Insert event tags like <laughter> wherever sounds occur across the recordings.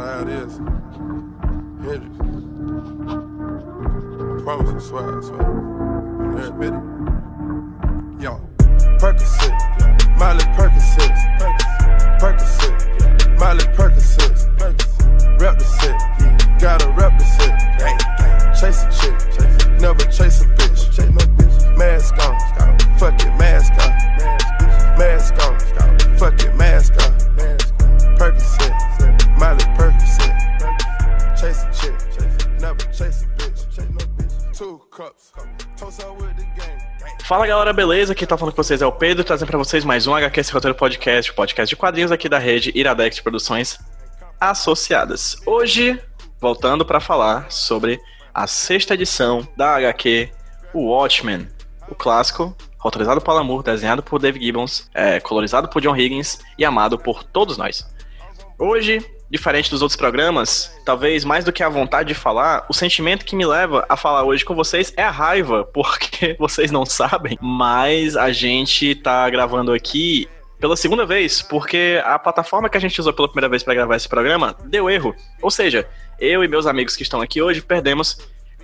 know how it is. Hendrix. I promise, I swear, I swear. Every bit. Yo, Percocet, Miley Percocet, Percocet, Miley Percocet, galera, beleza? Quem tá falando com vocês é o Pedro, trazendo pra vocês mais um HQ Esse Roteiro Podcast, o podcast de quadrinhos aqui da rede Iradex Produções Associadas. Hoje, voltando pra falar sobre a sexta edição da HQ O Watchmen, o clássico, autorizado por Alan Moore, desenhado por Dave Gibbons, é, colorizado por John Higgins e amado por todos nós. Hoje, diferente dos outros programas, talvez mais do que a vontade de falar, o sentimento que me leva a falar hoje com vocês é a raiva, <laughs> porque vocês não sabem, mas a gente tá gravando aqui pela segunda vez, porque a plataforma que a gente usou pela primeira vez para gravar esse programa deu erro. Ou seja, eu e meus amigos que estão aqui hoje perdemos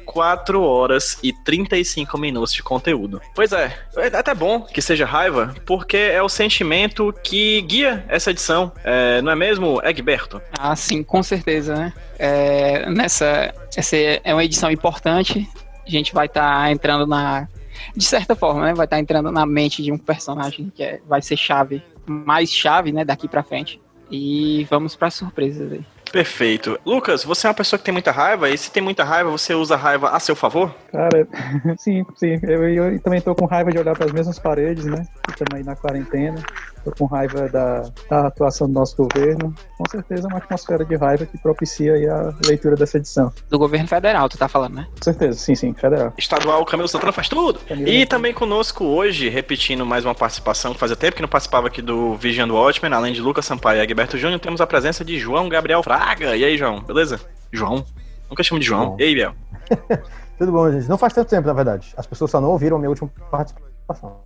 4 horas e 35 minutos de conteúdo. Pois é, é até bom que seja raiva, porque é o sentimento que guia essa edição, é, não é mesmo, Egberto? Ah, sim, com certeza, né? É, nessa, essa é uma edição importante, a gente vai estar tá entrando na... De certa forma, né? Vai estar tá entrando na mente de um personagem que é, vai ser chave, mais chave, né? Daqui pra frente. E vamos para surpresas aí. Perfeito. Lucas, você é uma pessoa que tem muita raiva, e se tem muita raiva, você usa a raiva a seu favor? Cara, <laughs> sim, sim. Eu, eu também tô com raiva de olhar para as mesmas paredes, né? Estamos aí na quarentena. Tô com raiva da, da, atuação do nosso governo. Com certeza é uma atmosfera de raiva que propicia aí a leitura dessa edição. Do governo federal, tu tá falando, né? Com certeza, sim, sim, federal. Estadual, Camilo Santana faz tudo. Camilo e também conosco hoje, repetindo mais uma participação que fazia tempo que não participava aqui do Vigiando Watchmen, além de Lucas Sampaio e Egberto Júnior, temos a presença de João Gabriel Fraga. E aí, João, beleza? João? Nunca chamo de João. Bom. E aí, Biel? <laughs> Tudo bom, gente. Não faz tanto tempo, na verdade. As pessoas só não ouviram a minha última participação.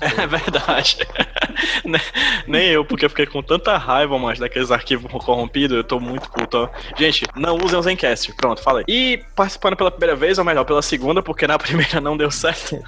<laughs> É verdade. <laughs> Nem eu, porque eu fiquei com tanta raiva, mas daqueles arquivos corrompidos, eu tô muito culto. Gente, não usem o Zencast. Pronto, falei. E participando pela primeira vez, ou melhor, pela segunda, porque na <laughs> primeira não deu certo.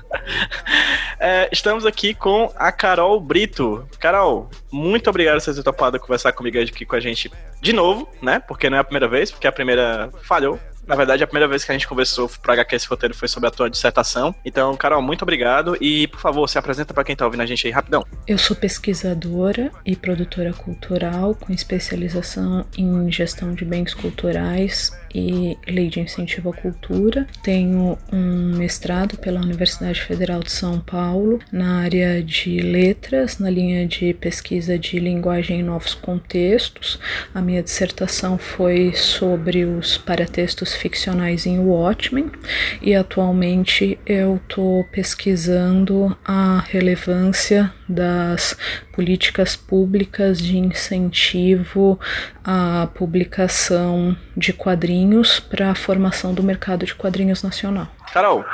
é, estamos aqui com a Carol Brito. Carol, muito obrigado por você ter topado conversar comigo aqui com a gente de novo, né? Porque não é a primeira vez, porque a primeira falhou. Na verdade, a primeira vez que a gente conversou para HQ esse roteiro foi sobre a tua dissertação. Então, Carol, muito obrigado. E, por favor, se apresenta para quem tá ouvindo a gente aí rapidão. Eu sou pesquisadora e produtora cultural com especialização em gestão de bens culturais e lei de incentivo à cultura. Tenho um mestrado pela Universidade Federal de São Paulo na área de letras, na linha de pesquisa de linguagem em novos contextos. A minha dissertação foi sobre os paratextos ficcionais em Watchmen e atualmente eu estou pesquisando a relevância das políticas públicas de incentivo à publicação de quadrinhos para a formação do mercado de quadrinhos nacional. Carol,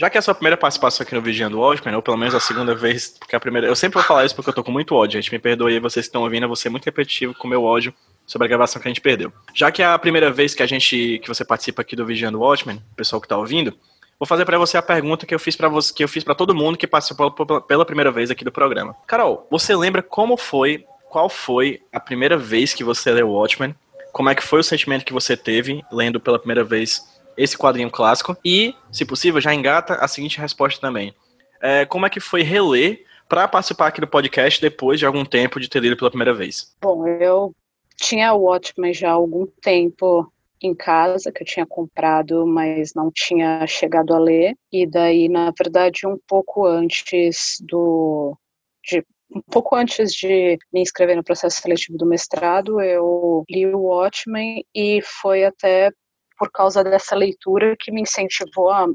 já que é a sua primeira participação aqui no Vigiando Watchmen, ou pelo menos a segunda vez, porque a primeira. Eu sempre vou falar isso porque eu tô com muito ódio, gente. Me perdoe aí, vocês que estão ouvindo, eu vou ser muito repetitivo com o meu ódio sobre a gravação que a gente perdeu. Já que é a primeira vez que a gente. que você participa aqui do Vigiando Watchmen, o pessoal que tá ouvindo, vou fazer para você a pergunta que eu fiz para você, que eu fiz para todo mundo que participou pela primeira vez aqui do programa. Carol, você lembra como foi, qual foi a primeira vez que você leu Watchmen? Como é que foi o sentimento que você teve lendo pela primeira vez esse quadrinho clássico? E, se possível, já engata a seguinte resposta também. É, como é que foi reler para participar aqui do podcast depois de algum tempo de ter lido pela primeira vez? Bom, eu tinha o Watchmen já há algum tempo em casa que eu tinha comprado, mas não tinha chegado a ler. E daí, na verdade, um pouco antes do de um pouco antes de me inscrever no processo seletivo do mestrado, eu li o Watchmen e foi até por causa dessa leitura que me incentivou a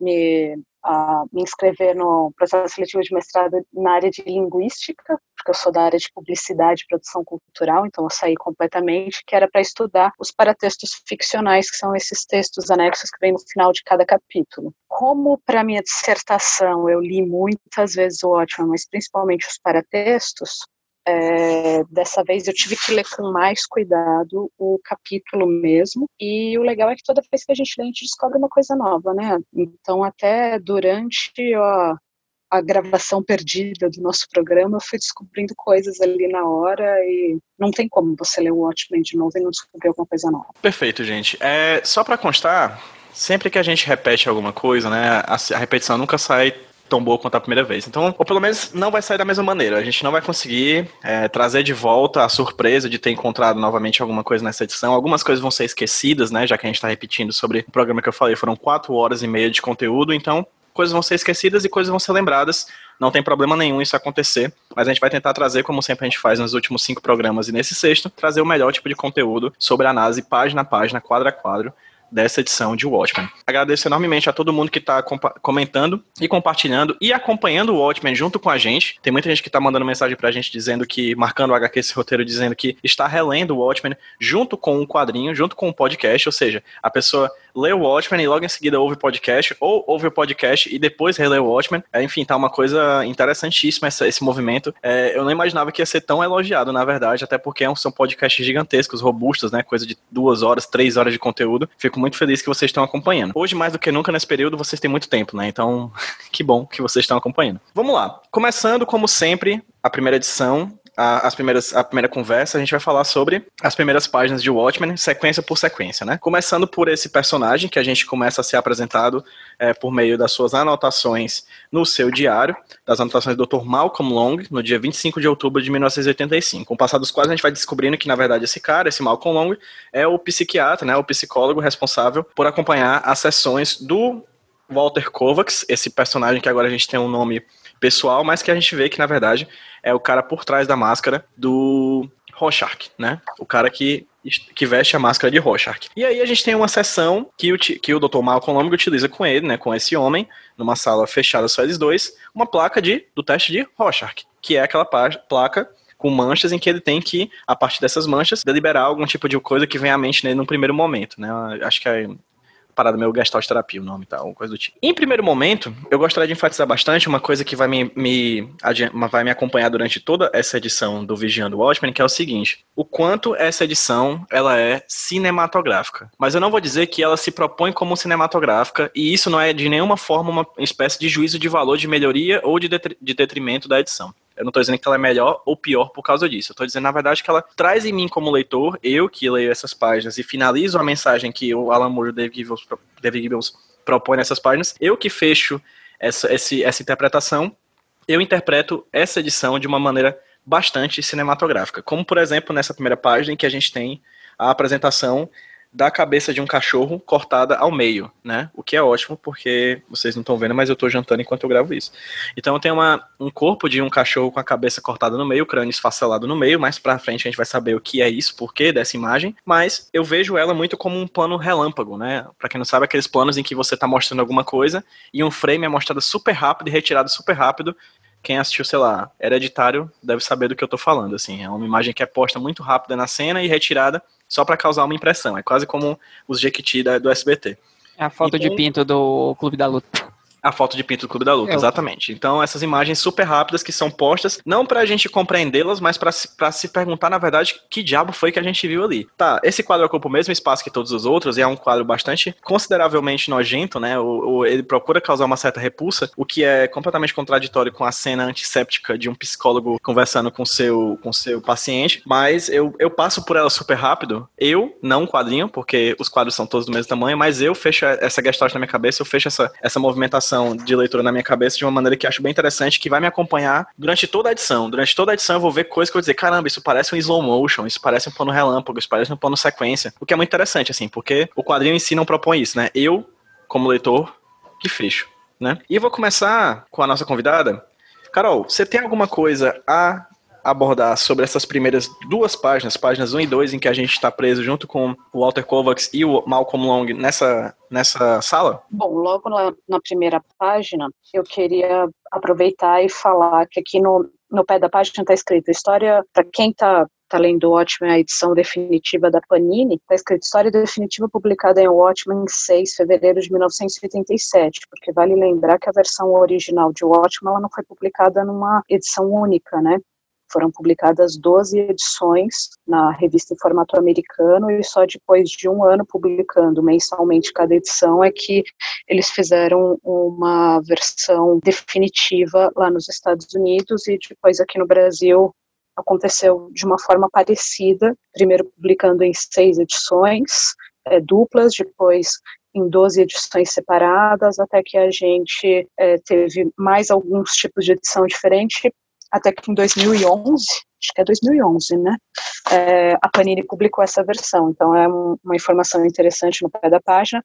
me a me inscrever no processo seletivo de mestrado na área de linguística, porque eu sou da área de publicidade e produção cultural, então eu saí completamente, que era para estudar os paratextos ficcionais, que são esses textos anexos que vêm no final de cada capítulo. Como para minha dissertação eu li muitas vezes o Watchmen, mas principalmente os paratextos, É, dessa vez eu tive que ler com mais cuidado o capítulo mesmo. E o legal é que toda vez que a gente lê, a gente descobre uma coisa nova, né? Então, até durante ó, a gravação perdida do nosso programa, eu fui descobrindo coisas ali na hora e não tem como você ler o Watchmen de novo e não descobrir alguma coisa nova. Perfeito, gente. É, só para constar, sempre que a gente repete alguma coisa, né, a, a repetição nunca sai tão boa quanto a primeira vez. Então, ou pelo menos não vai sair da mesma maneira. A gente não vai conseguir é, trazer de volta a surpresa de ter encontrado novamente alguma coisa nessa edição. Algumas coisas vão ser esquecidas, né? Já que a gente está repetindo sobre o programa que eu falei, foram quatro horas e meia de conteúdo, então coisas vão ser esquecidas e coisas vão ser lembradas. Não tem problema nenhum isso acontecer, mas a gente vai tentar trazer, como sempre a gente faz nos últimos cinco programas e nesse sexto, trazer o melhor tipo de conteúdo sobre a análise página a página, quadro a quadro, dessa edição de Watchmen. Agradeço enormemente a todo mundo que está comentando e compartilhando e acompanhando o Watchmen junto com a gente. Tem muita gente que está mandando mensagem para a gente dizendo que, marcando o HQ esse roteiro, dizendo que está relendo o Watchmen junto com o quadrinho, junto com o podcast, ou seja, a pessoa lê o Watchmen e logo em seguida ouve o podcast, ou ouve o podcast e depois relê o Watchmen. É, enfim, tá uma coisa interessantíssima essa, esse movimento. É, eu não imaginava que ia ser tão elogiado, na verdade, até porque é são podcasts gigantescos, robustos, né? Coisa de duas horas, três horas de conteúdo. Fico muito feliz que vocês estão acompanhando. Hoje, mais do que nunca nesse período, vocês têm muito tempo, né? Então, <laughs> que bom que vocês estão acompanhando. Vamos lá. Começando, como sempre, a primeira edição a, as primeiras, a primeira conversa, a gente vai falar sobre as primeiras páginas de Watchmen, sequência por sequência, né? Começando por esse personagem que a gente começa a ser apresentado é, por meio das suas anotações no seu diário, das anotações do Dr. Malcolm Long, no dia 25 de outubro de 1985. Com o passar dos quais a gente vai descobrindo que, na verdade, esse cara, esse Malcolm Long, é o psiquiatra, né, o psicólogo responsável por acompanhar as sessões do Walter Kovacs, esse personagem que agora a gente tem um nome pessoal, mas que a gente vê que, na verdade, é o cara por trás da máscara do Rorschach, né? O cara que, que veste a máscara de Rorschach. E aí a gente tem uma sessão que o, que o Dr. Malcolm Lomig utiliza com ele, né? Com esse homem, numa sala fechada só eles dois, uma placa de, do teste de Rorschach, que é aquela placa com manchas em que ele tem que, a partir dessas manchas, deliberar algum tipo de coisa que vem à mente nele no primeiro momento, né? Acho que é parada meio gestalt terapia, o nome tal, coisa do tipo. Em primeiro momento, eu gostaria de enfatizar bastante uma coisa que vai me, me, vai me acompanhar durante toda essa edição do Vigiando Watchmen, que é o seguinte, o quanto essa edição, ela é cinematográfica. Mas eu não vou dizer que ela se propõe como cinematográfica, e isso não é de nenhuma forma uma espécie de juízo de valor de melhoria ou de, de detrimento da edição. Eu não estou dizendo que ela é melhor ou pior por causa disso. Eu tô dizendo, na verdade, que ela traz em mim como leitor, eu que leio essas páginas e finalizo a mensagem que o Alan Moore e o David Gibbons, David Gibbons propõe nessas páginas, eu que fecho essa, esse, essa interpretação, eu interpreto essa edição de uma maneira bastante cinematográfica. Como, por exemplo, nessa primeira página em que a gente tem a apresentação da cabeça de um cachorro cortada ao meio, né? O que é ótimo, porque vocês não estão vendo, mas eu estou jantando enquanto eu gravo isso. Então tem uma, um corpo de um cachorro com a cabeça cortada no meio, o crânio esfacelado no meio, mais pra frente a gente vai saber o que é isso, por que dessa imagem, mas eu vejo ela muito como um plano relâmpago, né? Pra quem não sabe, aqueles planos em que você tá mostrando alguma coisa e um frame é mostrado super rápido e retirado super rápido quem assistiu, sei lá, Hereditário deve saber do que eu tô falando, assim. É uma imagem que é posta muito rápida na cena e retirada só para causar uma impressão. É quase como os Jequiti do SBT. É a foto então, de pinto do Clube da Luta. A foto de pinto do Clube da Luta, é, exatamente. Então, essas imagens super rápidas que são postas, não pra gente compreendê-las, mas pra se, pra se perguntar, na verdade, que diabo foi que a gente viu ali. Tá, esse quadro ocupa o mesmo espaço que todos os outros, e é um quadro bastante, consideravelmente nojento, né? O, o, ele procura causar uma certa repulsa, o que é completamente contraditório com a cena antisséptica de um psicólogo conversando com seu, com seu paciente, mas eu, eu passo por ela super rápido. Eu, não um quadrinho, porque os quadros são todos do mesmo tamanho, mas eu fecho essa gestalt na minha cabeça, eu fecho essa, essa movimentação de leitura na minha cabeça de uma maneira que acho bem interessante, que vai me acompanhar durante toda a edição. Durante toda a edição eu vou ver coisas que eu vou dizer, caramba, isso parece um slow motion, isso parece um plano relâmpago, isso parece um plano sequência. O que é muito interessante, assim, porque o quadrinho em si não propõe isso, né? Eu, como leitor, que fecho, né? E vou começar com a nossa convidada. Carol, você tem alguma coisa a abordar sobre essas primeiras duas páginas, páginas 1 e 2, em que a gente está preso junto com o Walter Kovacs e o Malcolm Long nessa, nessa sala? Bom, logo na, na primeira página, eu queria aproveitar e falar que aqui no, no pé da página está escrito história, para quem está tá lendo Watchmen, a edição definitiva da Panini, está escrito História Definitiva publicada em Watchmen em 6 de fevereiro de 1987, porque vale lembrar que a versão original de Watchmen ela não foi publicada numa edição única, né? Foram publicadas 12 edições na revista em formato americano e só depois de um ano publicando mensalmente cada edição é que eles fizeram uma versão definitiva lá nos Estados Unidos e depois aqui no Brasil aconteceu de uma forma parecida, primeiro publicando em seis edições é, duplas, depois em 12 edições separadas, até que a gente é, teve mais alguns tipos de edição diferente, até que em 2011, acho que é 2011, né, é, a Panini publicou essa versão, então é um, uma informação interessante no pé da página,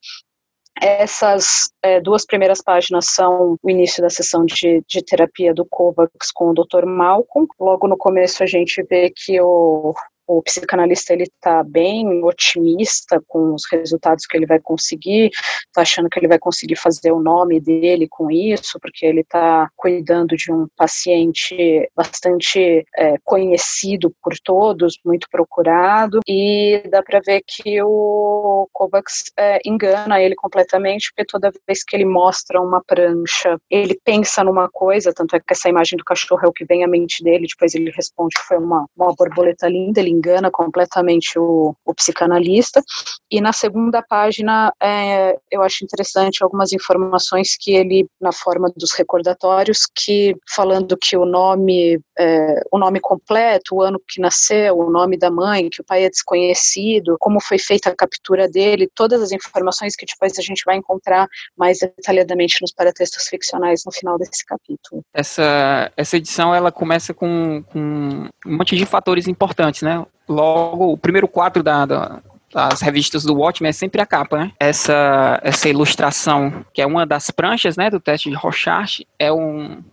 essas é, duas primeiras páginas são o início da sessão de, de terapia do Kovacs com o Dr. Malcolm. Logo no começo a gente vê que o, o psicanalista ele está bem otimista com os resultados que ele vai conseguir, está achando que ele vai conseguir fazer o nome dele com isso, porque ele está cuidando de um paciente bastante é, conhecido por todos, muito procurado, e dá para ver que o Kovacs é, engana ele completamente, porque toda vez que ele mostra uma prancha, ele pensa numa coisa, tanto é que essa imagem do cachorro é o que vem à mente dele, depois ele responde que foi uma, uma borboleta linda, ele engana completamente o, o psicanalista. E na segunda página, é, eu acho interessante algumas informações que ele, na forma dos recordatórios, que falando que o nome, é, o nome completo, o ano que nasceu, o nome da mãe, que o pai é desconhecido, como foi feita a captura dele, todas as informações que depois a gente vai encontrar mais detalhadamente nos paratextos ficcionais no final desse capítulo. Essa, essa edição ela começa com, com um monte de fatores importantes, né? logo o primeiro quadro da, da, das revistas do Watchmen é sempre a capa, né? Essa, essa ilustração, que é uma das pranchas, né, do teste de Rorschach, é um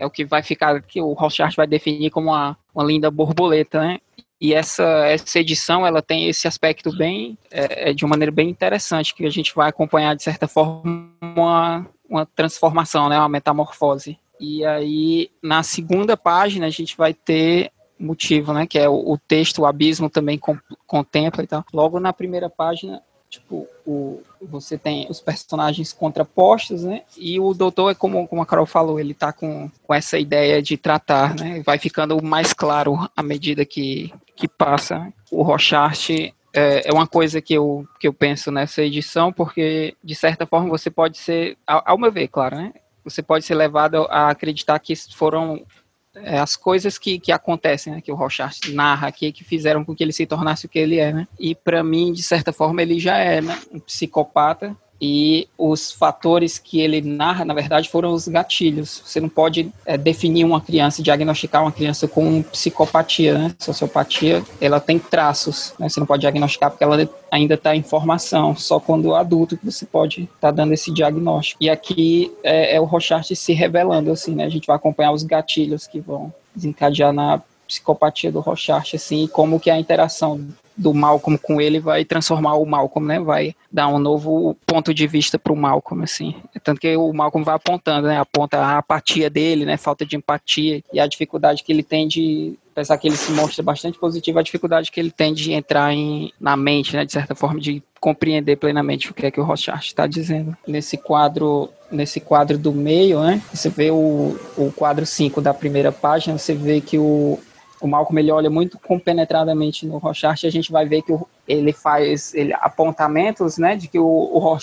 é o que vai ficar, que o Rorschach vai definir como uma, uma linda borboleta, né? E essa, essa edição, ela tem esse aspecto bem, é, é, de uma maneira bem interessante, que a gente vai acompanhar, de certa forma, uma, uma transformação, né, uma metamorfose. E aí, na segunda página, a gente vai ter motivo, né? Que é o, o texto, o abismo também com, contempla e tal. Logo na primeira página, tipo, o, você tem os personagens contrapostos, né? E o doutor é como, como a Carol falou, ele tá com, com essa ideia de tratar, né? Vai ficando mais claro à medida que, que passa. O Rochart é, é uma coisa que eu, que eu penso nessa edição, porque, de certa forma, você pode ser, ao, ao meu ver, claro, né? Você pode ser levado a acreditar que foram é, as coisas que, que acontecem, né, que o Rochard narra aqui, que fizeram com que ele se tornasse o que ele é, né? E para mim, de certa forma, ele já é né, um psicopata e os fatores que ele narra, na verdade, foram os gatilhos. Você não pode é, definir uma criança, diagnosticar uma criança com psicopatia, né? Sociopatia, ela tem traços, né? Você não pode diagnosticar porque ela ainda está em formação. Só quando adulto que você pode estar tá dando esse diagnóstico. E aqui é, é o Rochart se revelando, assim, né? A gente vai acompanhar os gatilhos que vão desencadear na psicopatia do Rochart, assim, e como que a interação do Malcolm com ele vai transformar o Malcolm, né? Vai dar um novo ponto de vista para o Malcolm, assim. Tanto que o Malcolm vai apontando, né? Aponta a apatia dele, né? Falta de empatia e a dificuldade que ele tem de apesar que ele se mostra bastante positivo, a dificuldade que ele tem de entrar em, na mente, né, de certa forma, de compreender plenamente o que é que o Rochard está dizendo. Nesse quadro, nesse quadro do meio, né, você vê o, o quadro 5 da primeira página, você vê que o, o Malcolm ele olha muito compenetradamente no Rochart a gente vai ver que o, ele faz ele, apontamentos, né, de que o, o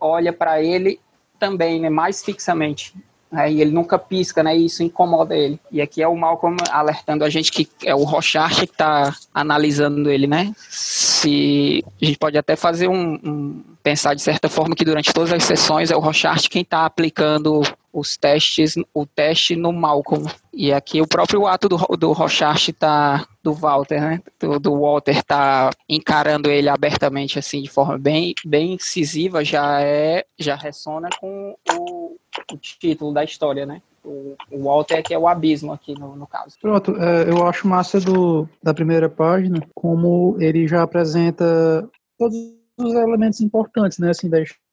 olha para ele também, né, mais fixamente. Né, e ele nunca pisca, né, e isso incomoda ele. E aqui é o Malcolm alertando a gente que é o Rochart que está analisando ele, né. Se a gente pode até fazer um, um pensar de certa forma que durante todas as sessões é o Rochart quem está aplicando os testes, o teste no Malcolm. E aqui o próprio ato do, do Rochart tá, do Walter, né? Do, do, Walter tá encarando ele abertamente, assim, de forma bem, bem incisiva, já é, já ressona com o, o título da história, né? O, o Walter que é o abismo aqui no, no caso. Pronto, é, eu acho massa do, da primeira página como ele já apresenta todos os elementos importantes, né, assim, da história.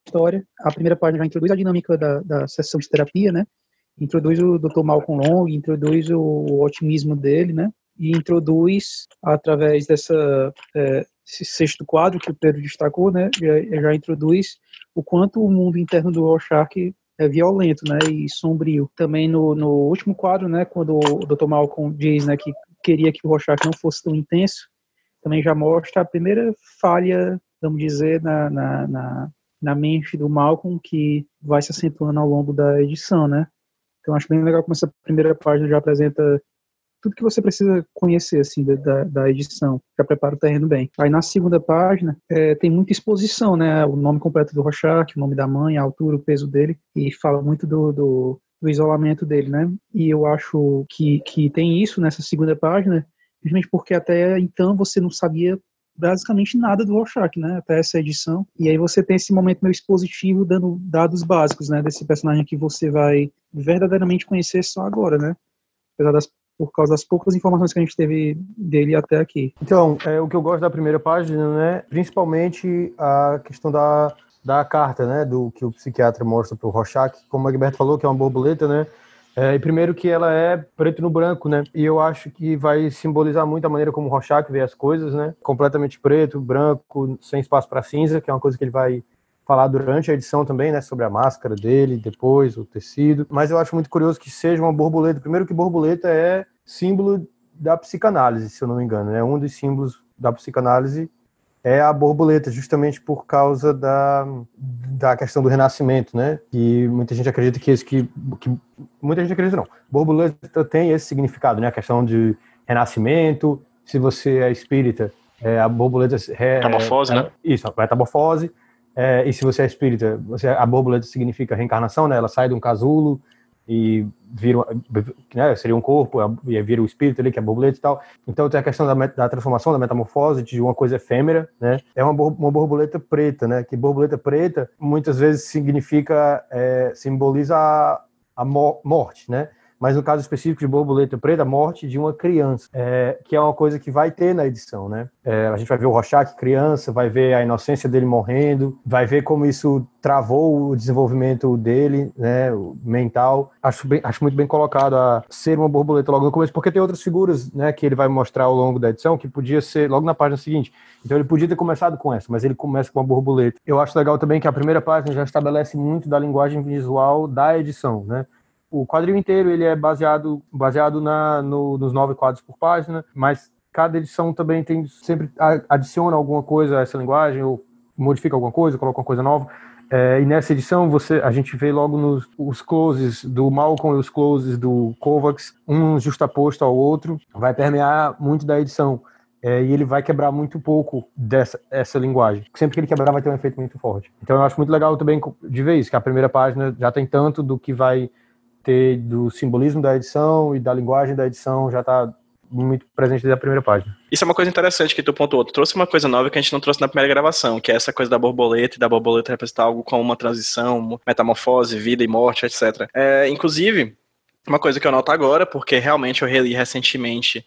A primeira página já introduz a dinâmica da, da sessão de terapia, né? Introduz o Dr. Malcolm Long, introduz o otimismo dele, né? E introduz, através dessa é, esse sexto quadro que o Pedro destacou, né? Já, já introduz o quanto o mundo interno do Rorschach é violento, né, e sombrio. Também no, no último quadro, né, quando o Dr. Malcolm diz, né, que queria que o Rorschach não fosse tão intenso, também já mostra a primeira falha, vamos dizer, na, na, na, na mente do Malcolm, que vai se acentuando ao longo da edição, né. Então acho bem legal como essa primeira página já apresenta tudo que você precisa conhecer assim da, da edição, já prepara o terreno bem. Aí na segunda página é, tem muita exposição, né? O nome completo do Rorschach, o nome da mãe, a altura, o peso dele e fala muito do, do, do isolamento dele, né? E eu acho que, que tem isso nessa segunda página, justamente porque até então você não sabia basicamente nada do Rorschach, né, até essa edição. E aí você tem esse momento meio expositivo dando dados básicos, né, desse personagem que você vai verdadeiramente conhecer só agora, né? Apesar das por causa das poucas informações que a gente teve dele até aqui. Então, é, o que eu gosto da primeira página, né, principalmente a questão da, da carta, né, do que o psiquiatra mostra para o Rorschach, como o Egberto falou, que é uma borboleta, né, é, e primeiro que ela é preto no branco, né? E eu acho que vai simbolizar muito a maneira como Rorschach vê as coisas, né? Completamente preto, branco, sem espaço para cinza, que é uma coisa que ele vai falar durante a edição também, né, sobre a máscara dele, depois o tecido. Mas eu acho muito curioso que seja uma borboleta. Primeiro que borboleta é símbolo da psicanálise, se eu não me engano, né? Um dos símbolos da psicanálise é a borboleta, justamente por causa da, da questão do renascimento, né? Que muita gente acredita que esse que, que muita gente acredita não. Borboleta tem esse significado, né? A questão de renascimento. Se você é espírita, é, a borboleta é, metamorfose, é, né? Isso, a metamorfose. É, e se você é espírita, você, a borboleta significa reencarnação, né? Ela sai de um casulo e vira, né, seria um corpo, e vira o espírito ali, que é a borboleta e tal. Então tem a questão da, da transformação, da metamorfose, de uma coisa efêmera, né? É uma, uma borboleta preta, né? Que borboleta preta muitas vezes significa, é, simboliza a, a morte, né? Mas no caso específico de borboleta preta, a morte de uma criança, é, que é uma coisa que vai ter na edição, né? É, a gente vai ver o Rorschach criança, vai ver a inocência dele morrendo, vai ver como isso travou o desenvolvimento dele, né, mental. Acho, bem, acho muito bem colocado a ser uma borboleta logo no começo, porque tem outras figuras, né, que ele vai mostrar ao longo da edição que podia ser logo na página seguinte. Então ele podia ter começado com essa, mas ele começa com a borboleta. Eu acho legal também que a primeira página já estabelece muito da linguagem visual da edição, né? O quadrinho inteiro ele é baseado, baseado na, no, nos nove quadros por página, mas cada edição também tem sempre adiciona alguma coisa a essa linguagem ou modifica alguma coisa, coloca uma coisa nova. É, e nessa edição você, a gente vê logo nos os closes do Malcolm e os closes do Kovacs, um justaposto ao outro, vai permear muito da edição. É, e ele vai quebrar muito pouco dessa essa linguagem. Sempre que ele quebrar vai ter um efeito muito forte. Então eu acho muito legal também de ver isso, que a primeira página já tem tanto do que vai ter do simbolismo da edição e da linguagem da edição já está muito presente desde a primeira página. Isso é uma coisa interessante que tu pontuou. Tu trouxe uma coisa nova que a gente não trouxe na primeira gravação, que é essa coisa da borboleta e da borboleta representar algo como uma transição, metamorfose, vida e morte, etc. É, inclusive, uma coisa que eu noto agora, porque realmente eu reli recentemente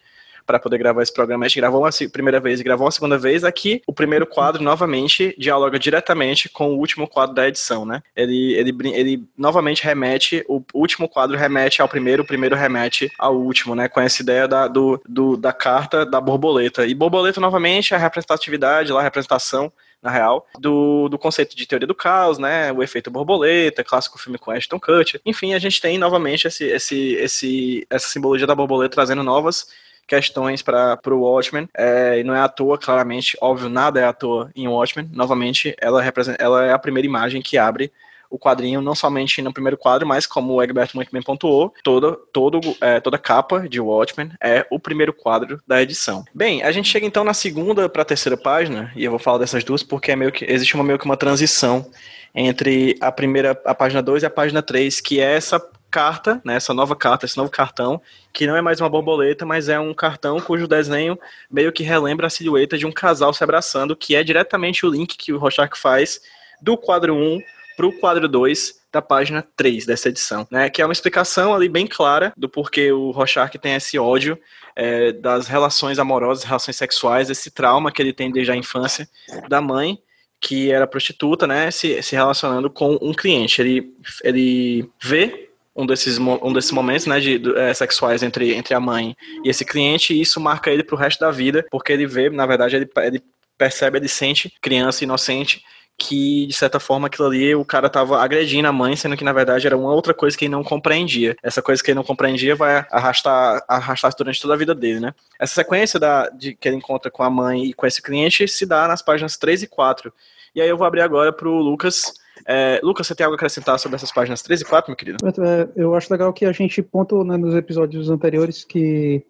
para poder gravar esse programa. A gente gravou uma primeira vez e gravou uma segunda vez. Aqui, o primeiro quadro, novamente, dialoga diretamente com o último quadro da edição, né? Ele, ele, ele novamente remete, o último quadro remete ao primeiro, o primeiro remete ao último, né? Com essa ideia da, do, do da carta da borboleta. E borboleta, novamente, é a representatividade, lá, a representação na real, do, do conceito de teoria do caos, né? O efeito borboleta, clássico filme com Ashton Kutcher. Enfim, a gente tem novamente esse, esse, esse, essa simbologia da borboleta trazendo novas questões para o Watchmen, é, e não é à toa, claramente, óbvio, nada é à toa em Watchmen. Novamente, ela, representa, ela é a primeira imagem que abre o quadrinho, não somente no primeiro quadro, mas como o Egberto muito bem pontuou, toda, todo, é, toda capa de Watchmen é o primeiro quadro da edição. Bem, a gente chega então na segunda para a terceira página, e eu vou falar dessas duas porque é meio que, existe uma, meio que uma transição entre a primeira, a página 2 e a página 3, que é essa carta, né, essa nova carta, esse novo cartão, que não é mais uma borboleta, mas é um cartão cujo desenho meio que relembra a silhueta de um casal se abraçando, que é diretamente o link que o Rorschach faz do quadro 1 para o quadro 2 da página 3 dessa edição, né, que é uma explicação ali bem clara do porquê o Rorschach tem esse ódio é, das relações amorosas, relações sexuais, esse trauma que ele tem desde a infância da mãe, que era prostituta, né, se, se relacionando com um cliente. Ele, ele vê um desses, um desses momentos, né, de, é, sexuais entre, entre a mãe e esse cliente, e isso marca ele pro resto da vida, porque ele vê, na verdade, ele, ele percebe, ele sente, criança inocente, que, de certa forma, aquilo ali o cara tava agredindo a mãe, sendo que na verdade era uma outra coisa que ele não compreendia. Essa coisa que ele não compreendia vai arrastar, arrastar durante toda a vida dele, né? Essa sequência da, de, que ele encontra com a mãe e com esse cliente se dá nas páginas 3 e 4. E aí eu vou abrir agora pro Lucas. É, Lucas, você tem algo a acrescentar sobre essas páginas 3 e 4, meu querido? É, eu acho legal que a gente pontuou né, nos episódios anteriores que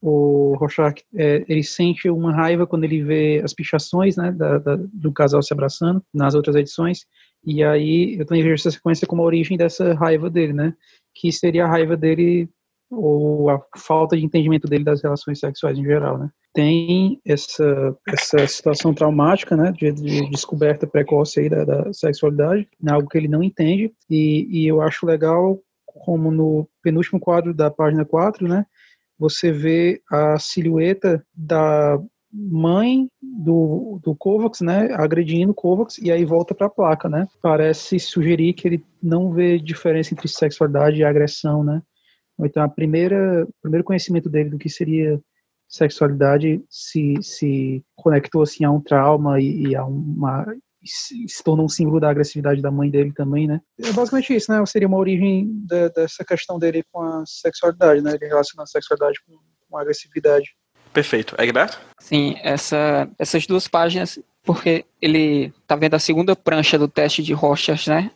o Rorschach, é, ele sente uma raiva quando ele vê as pichações, né, da, da, do casal se abraçando nas outras edições, e aí eu também vejo essa sequência como a origem dessa raiva dele, né, que seria a raiva dele ou a falta de entendimento dele das relações sexuais em geral, né. Tem essa, essa situação traumática, né, de, de descoberta precoce aí da, da sexualidade, né, algo que ele não entende, e, e eu acho legal como no penúltimo quadro da página 4, né, você vê a silhueta da mãe do, do Kovacs, né, agredindo Kovacs, e aí volta para a placa, né? Parece sugerir que ele não vê diferença entre sexualidade e agressão, né? Então, a primeira, primeiro conhecimento dele do que seria sexualidade se, se conectou assim a um trauma e, e a uma se tornou um símbolo da agressividade da mãe dele também, né? É basicamente isso, né? Seria uma origem de, dessa questão dele com a sexualidade, né? Ele relaciona a sexualidade com, com a agressividade. Perfeito. Egberto? Sim, essa, essas duas páginas, porque ele tá vendo a segunda prancha do teste de rochas, né?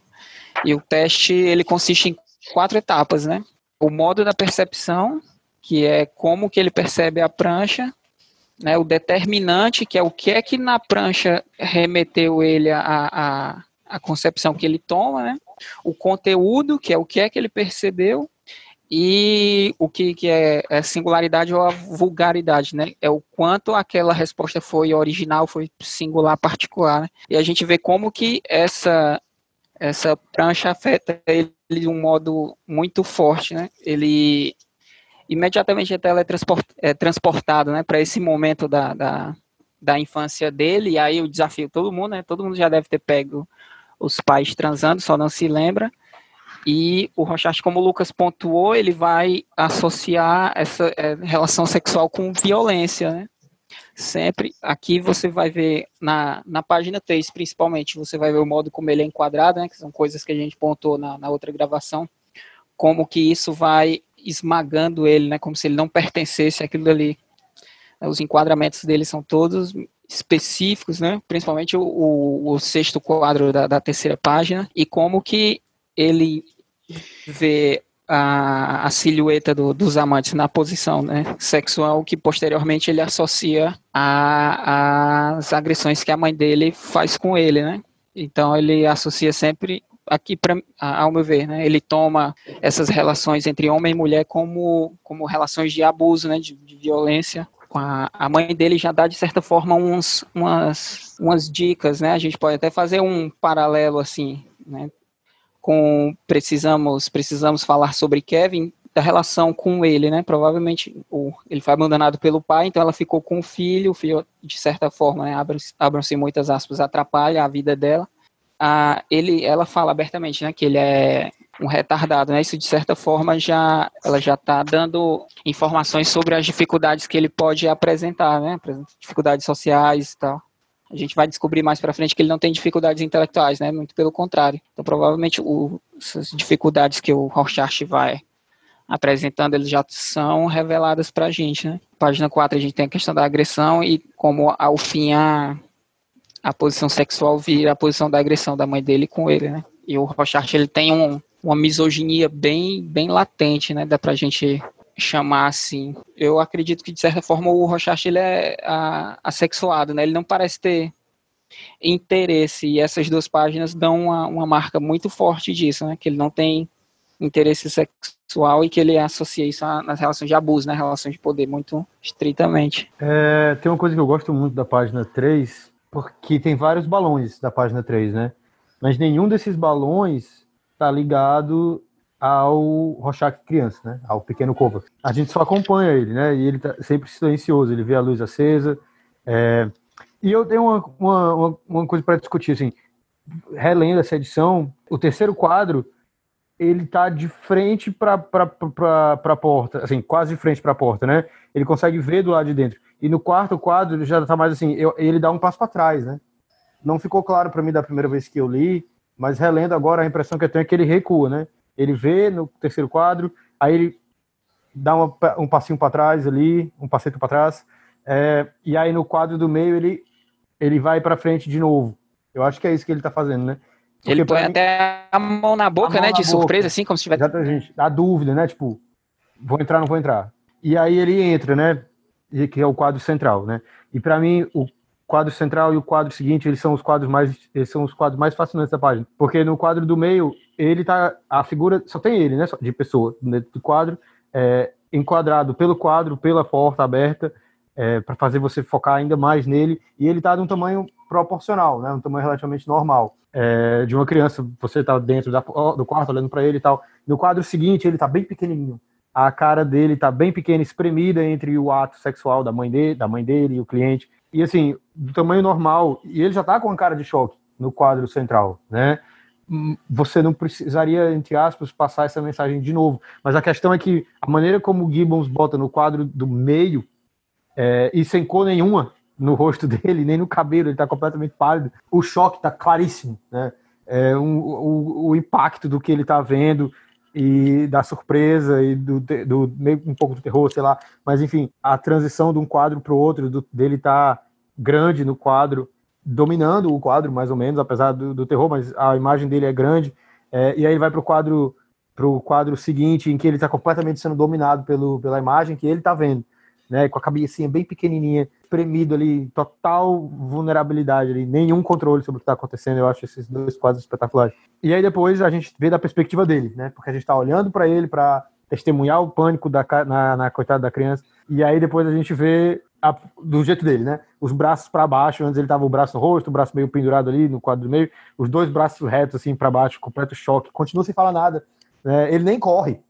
E o teste, ele consiste em quatro etapas, né? O modo da percepção, que é como que ele percebe a prancha, né, o determinante, que é o que é que na prancha remeteu ele a, a, a, concepção que ele toma, né, o conteúdo, que é o que é que ele percebeu, e o que, que é, é singularidade ou a vulgaridade, né? É o quanto aquela resposta foi original, foi singular, particular. Né? E a gente vê como que essa essa prancha afeta ele de um modo muito forte, né? Ele imediatamente é, transport, é transportado né, para esse momento da, da, da, infância dele, e aí o desafio todo mundo, né, todo mundo já deve ter pego os pais transando, só não se lembra, e o Rochard, como o Lucas pontuou, ele vai associar essa é, relação sexual com violência, né? Sempre, aqui você vai ver, na, na página 3 principalmente, você vai ver o modo como ele é enquadrado, né, que são coisas que a gente pontuou na, na outra gravação, como que isso vai esmagando ele, né, como se ele não pertencesse àquilo ali. Os enquadramentos dele são todos específicos, né, principalmente o, o, o sexto quadro da, da, terceira página, e como que ele vê a, a silhueta do, dos amantes na posição né, sexual, que posteriormente ele associa às agressões que a mãe dele faz com ele, né. Então ele associa sempre aqui, pra, ao meu ver, né, ele toma essas relações entre homem e mulher como, como relações de abuso, né, de, de violência. A, a, mãe dele já dá, de certa forma, uns, umas, umas dicas, né, a gente pode até fazer um paralelo, assim, né, com precisamos, precisamos falar sobre Kevin, da relação com ele, né? Provavelmente o, ele foi abandonado pelo pai, então ela ficou com o filho, o filho, de certa forma, né, abram-se muitas aspas, atrapalha a vida dela a, ele, ela fala abertamente, né, que ele é um retardado, né? Isso de certa forma já, ela já está dando informações sobre as dificuldades que ele pode apresentar, né? Dificuldades sociais e tal. A gente vai descobrir mais para frente que ele não tem dificuldades intelectuais, né? Muito pelo contrário. Então, provavelmente, o, essas dificuldades que o Rorschach vai apresentando, eles já são reveladas para a gente, né? Página 4, a gente tem a questão da agressão e como, ao fim, a a posição sexual vira a posição da agressão da mãe dele com ele, né? E o Rochart, ele tem um, uma misoginia bem, bem latente, né? Dá pra gente chamar assim. Eu acredito que, de certa forma, o Rochart, ele é assexuado, né? Ele não parece ter interesse, e essas duas páginas dão uma, uma marca muito forte disso, né? Que ele não tem interesse sexual e que ele associa isso nas relações de abuso, né? Relações de poder, muito estritamente. É, tem uma coisa que eu gosto muito da página 3, porque tem vários balões da página 3, né? Mas nenhum desses balões está ligado ao Rorschach criança, né? Ao pequeno Kovacs. A gente só acompanha ele, né? E ele tá sempre silencioso, ele vê a luz acesa. É... E eu tenho uma, uma, uma coisa para discutir, assim, relendo essa edição, o terceiro quadro, ele tá de frente para a porta, assim, quase de frente para a porta, né? Ele consegue ver do lado de dentro. E no quarto quadro ele já tá mais assim, eu, ele dá um passo para trás, né? não ficou claro para mim da primeira vez que eu li, mas relendo agora a impressão que eu tenho é que ele recua, né? Ele vê no terceiro quadro, aí ele dá uma, um passinho para trás ali, um passeio para trás, é, e aí no quadro do meio ele ele vai para frente de novo. Eu acho que é isso que ele está fazendo, né? Porque ele põe mim, até a mão na boca, mão né? Na de boca. surpresa, assim, como se tivesse. Exatamente. A dúvida, né? Tipo, vou entrar, não vou entrar. E aí ele entra, né? Que é o quadro central, né? E para mim, o quadro central e o quadro seguinte, eles são os quadros mais, eles são os quadros mais fascinantes da página. Porque no quadro do meio, ele tá. A figura. Só tem ele, né? De pessoa dentro do quadro. É, enquadrado pelo quadro, pela porta aberta é, para fazer você focar ainda mais nele, e ele está de um tamanho proporcional, né, um tamanho relativamente normal. É, de uma criança, você está dentro da, do quarto olhando para ele e tal. No quadro seguinte, ele está bem pequenininho. A cara dele está bem pequena, espremida entre o ato sexual da mãe dele, da mãe dele e o cliente. E assim, do tamanho normal, e ele já está com a cara de choque no quadro central, né? Hum, você não precisaria, entre aspas, passar essa mensagem de novo. Mas a questão é que a maneira como o Gibbons bota no quadro do meio é, e sem cor nenhuma no rosto <laughs> dele, nem no cabelo, ele está completamente pálido. O choque está claríssimo, né? É, um, o, o, impacto do que ele está vendo e da surpresa e do, do meio um pouco do terror, sei lá. Mas enfim, a transição de um quadro para o outro, do, dele tá grande no quadro, dominando o quadro mais ou menos, apesar do, do terror, mas a imagem dele é grande. É, e aí ele vai para o quadro para o quadro seguinte, em que ele está completamente sendo dominado pelo, pela imagem que ele está vendo né, com a cabecinha bem pequenininha, premido ali, total vulnerabilidade ali, nenhum controle sobre o que está acontecendo. Eu acho esses dois quadros espetaculares. E aí depois a gente vê da perspectiva dele, né, porque a gente está olhando para ele para testemunhar o pânico da, na, na coitada da criança. E aí depois a gente vê a, do jeito dele, né? Os braços para baixo, antes ele tava o braço no rosto, o braço meio pendurado ali no quadro do meio, os dois braços retos assim para baixo, completo choque, continua sem falar nada. Né? Ele nem corre.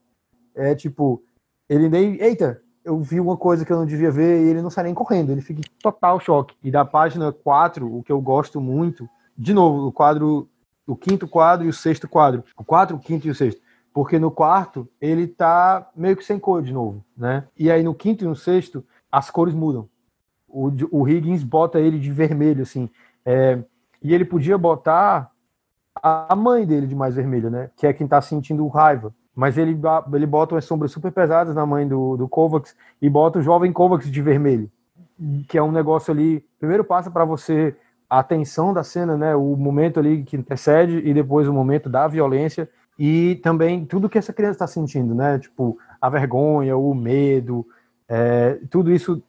É tipo, ele nem, eita, eu vi uma coisa que eu não devia ver e ele não sai nem correndo, ele fica em total choque. E da página 4, o que eu gosto muito, de novo, o quadro, o quinto quadro e o sexto quadro. O 4, o quinto e o sexto. Porque no quarto, ele tá meio que sem cor de novo, né? E aí no quinto e no sexto, as cores mudam. O, o Higgins bota ele de vermelho, assim. É, e ele podia botar a mãe dele de mais vermelho, né? Que é quem tá sentindo raiva mas ele, ele bota umas sombras super pesadas na mãe do, do Kovacs e bota o jovem Kovacs de vermelho, que é um negócio ali. Primeiro passa para você a atenção da cena, né? O momento ali que antecede e depois o momento da violência e também tudo que essa criança está sentindo, né? Tipo a vergonha, o medo, é, tudo isso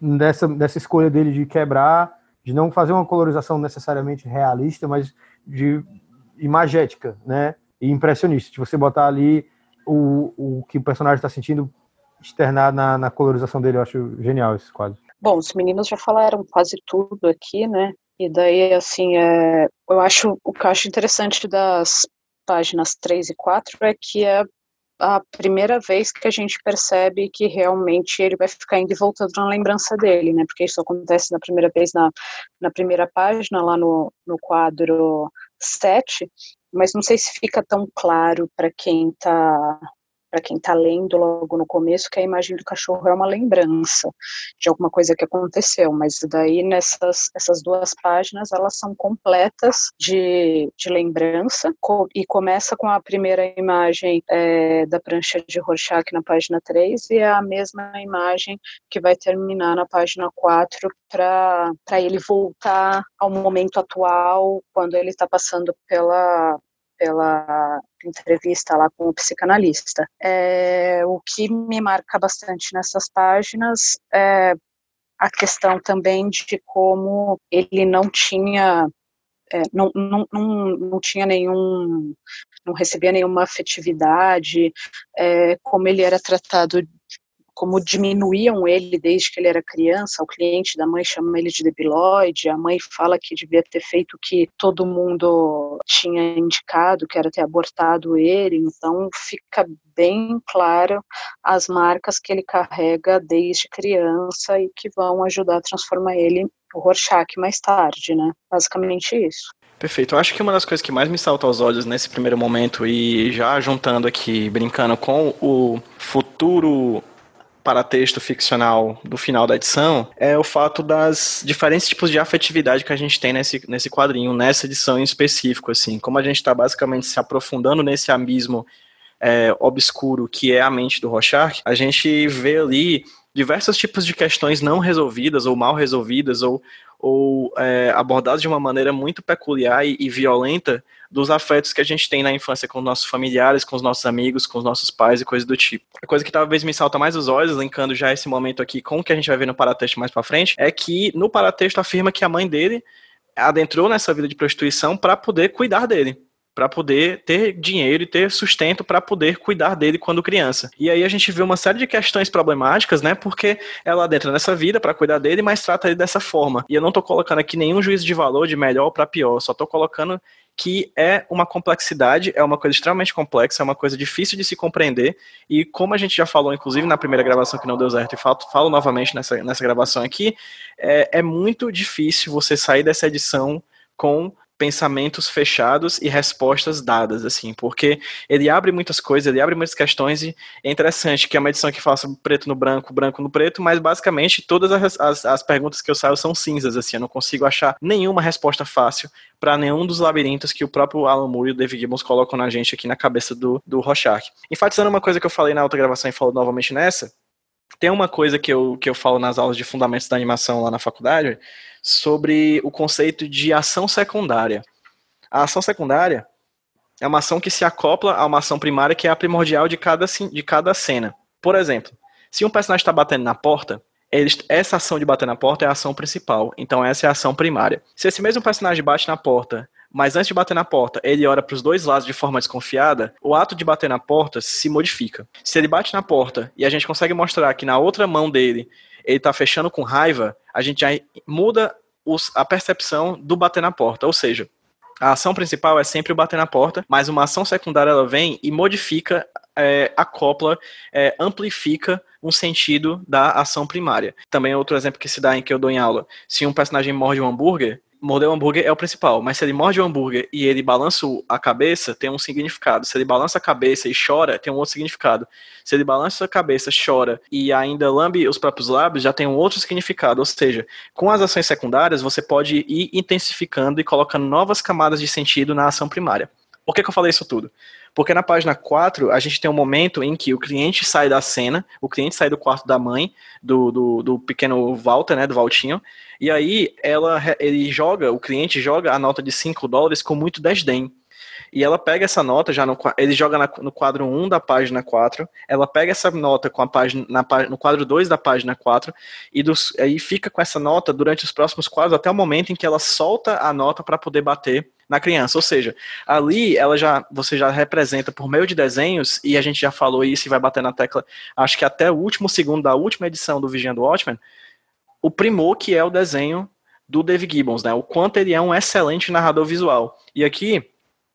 dessa, dessa escolha dele de quebrar, de não fazer uma colorização necessariamente realista, mas de imagética, né? e impressionista. De você botar ali o, o que o personagem está sentindo externar na, na colorização dele, eu acho genial esse quadro. Bom, os meninos já falaram quase tudo aqui, né? E daí, assim, é, eu acho o que eu acho interessante das páginas 3 e 4 é que é a primeira vez que a gente percebe que realmente ele vai ficar indo e voltando na lembrança dele, né? Porque isso acontece na primeira vez na, na primeira página, lá no, no quadro 7, mas não sei se fica tão claro para quem está para quem está lendo logo no começo que a imagem do cachorro é uma lembrança de alguma coisa que aconteceu, mas daí nessas essas duas páginas elas são completas de, de lembrança. E começa com a primeira imagem é, da prancha de Rorschach na página 3 e é a mesma imagem que vai terminar na página 4 para ele voltar ao momento atual quando ele está passando pela pela entrevista lá com o psicanalista. É, o que me marca bastante nessas páginas é a questão também de como ele não tinha é, não, não, não, não tinha nenhum não recebia nenhuma afetividade é, como ele era tratado como diminuíam ele desde que ele era criança, o cliente da mãe chama ele de debilóide, a mãe fala que devia ter feito o que todo mundo tinha indicado, que era ter abortado ele, então fica bem claro as marcas que ele carrega desde criança e que vão ajudar a transformar ele o Rorschach mais tarde, né? Basicamente isso. Perfeito. Eu acho que uma das coisas que mais me salta aos olhos nesse primeiro momento, e já juntando aqui, brincando com o futuro paratexto ficcional do final da edição é o fato das diferentes tipos de afetividade que a gente tem nesse, nesse quadrinho, nessa edição em específico, assim. Como a gente está basicamente se aprofundando nesse abismo é, obscuro que é a mente do Rorschach, a gente vê ali diversos tipos de questões não resolvidas ou mal resolvidas ou, ou é, abordadas de uma maneira muito peculiar e, e, violenta dos afetos que a gente tem na infância com os nossos familiares, com os nossos amigos, com os nossos pais e coisas do tipo. A coisa que talvez me salta mais os olhos, linkando já esse momento aqui com o que a gente vai ver no paratexto mais para frente, é que no paratexto afirma que a mãe dele adentrou nessa vida de prostituição para poder cuidar dele para poder ter dinheiro e ter sustento para poder cuidar dele quando criança. E aí a gente vê uma série de questões problemáticas, né? Porque ela entra nessa vida para cuidar dele, mas trata ele dessa forma. E eu não tô colocando aqui nenhum juízo de valor de melhor para pior, só tô colocando que é uma complexidade, é uma coisa extremamente complexa, é uma coisa difícil de se compreender, e como a gente já falou, inclusive, na primeira gravação que não deu certo, e falo, falo novamente nessa, nessa gravação aqui, é, é muito difícil você sair dessa edição com pensamentos fechados e respostas dadas, assim, porque ele abre muitas coisas, ele abre muitas questões e é interessante que é uma edição que fala preto no branco, branco no preto, mas basicamente todas as, as, as perguntas que eu saio são cinzas, assim, eu não consigo achar nenhuma resposta fácil para nenhum dos labirintos que o próprio Alan Moore e o David Gibbons colocam na gente aqui na cabeça do, do Rorschach. Enfatizando uma coisa que eu falei na outra gravação e falo novamente nessa, tem uma coisa que eu, que eu falo nas aulas de fundamentos da animação lá na faculdade, sobre o conceito de ação secundária. A ação secundária é uma ação que se acopla a uma ação primária que é a primordial de cada, de cada cena. Por exemplo, se um personagem está batendo na porta, essa ação de bater na porta é a ação principal. Então essa é a ação primária. Se esse mesmo personagem bate na porta, mas antes de bater na porta, ele olha para os dois lados de forma desconfiada, o ato de bater na porta se modifica. Se ele bate na porta e a gente consegue mostrar que na outra mão dele ele está fechando com raiva, a gente já muda os, a percepção do bater na porta. Ou seja, a ação principal é sempre o bater na porta, mas uma ação secundária ela vem e modifica, é, acopla, é, amplifica um sentido da ação primária. Também outro exemplo que se dá em que eu dou em aula. Se um personagem morde um hambúrguer, morder o hambúrguer é o principal, mas se ele morde o hambúrguer e ele balança a cabeça, tem um significado. Se ele balança a cabeça e chora, tem um outro significado. Se ele balança a cabeça, chora e ainda lambe os próprios lábios, já tem um outro significado. Ou seja, com as ações secundárias, você pode ir intensificando e colocando novas camadas de sentido na ação primária. Por que, que eu falei isso tudo? Porque na página 4, a gente tem um momento em que o cliente sai da cena, o cliente sai do quarto da mãe, do, do, do pequeno Walter, né, do Valtinho, e aí ela, ele joga, o cliente joga a nota de 5 dólares com muito desdém. E ela pega essa nota já no ele joga na, no quadro 1 da página 4, ela pega essa nota com a página na, no quadro 2 da página 4 e dos, aí fica com essa nota durante os próximos quadros até o momento em que ela solta a nota para poder bater na criança. Ou seja, ali ela já você já representa por meio de desenhos, e a gente já falou isso e vai bater na tecla, acho que até o último segundo da última edição do Vigiando Watchmen, o primor que é o desenho do Dave Gibbons, né? O quanto ele é um excelente narrador visual. E aqui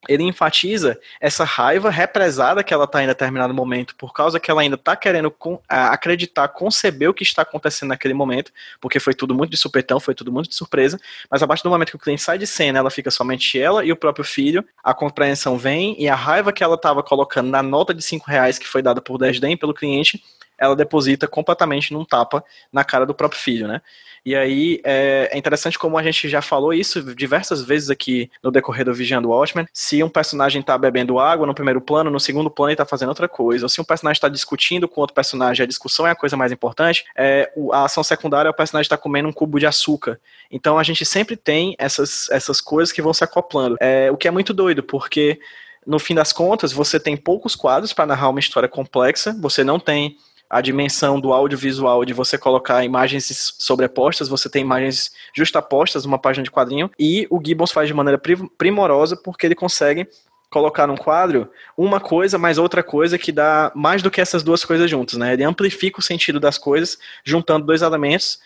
ele enfatiza essa raiva represada que ela está em determinado momento, por causa que ela ainda está querendo com, acreditar, conceber o que está acontecendo naquele momento, porque foi tudo muito de supetão, foi tudo muito de surpresa, mas a partir do momento que o cliente sai de cena, ela fica somente ela e o próprio filho, a compreensão vem e a raiva que ela estava colocando na nota de 5 reais que foi dada por desdém pelo cliente, ela deposita completamente num tapa na cara do próprio filho, né? E aí é, é, interessante como a gente já falou isso diversas vezes aqui no decorrer do Vigiando Watchmen. Se um personagem tá bebendo água no primeiro plano, no segundo plano ele tá fazendo outra coisa. Ou se um personagem está discutindo com outro personagem, a discussão é a coisa mais importante, é, a ação secundária é o personagem está comendo um cubo de açúcar. Então a gente sempre tem essas, essas coisas que vão se acoplando. É, o que é muito doido, porque no fim das contas, você tem poucos quadros para narrar uma história complexa, você não tem a dimensão do audiovisual de você colocar imagens sobrepostas, você tem imagens justapostas numa página de quadrinho, e o Gibbons faz de maneira primorosa porque ele consegue colocar num quadro uma coisa mais outra coisa que dá mais do que essas duas coisas juntas, né? Ele amplifica o sentido das coisas, juntando dois elementos,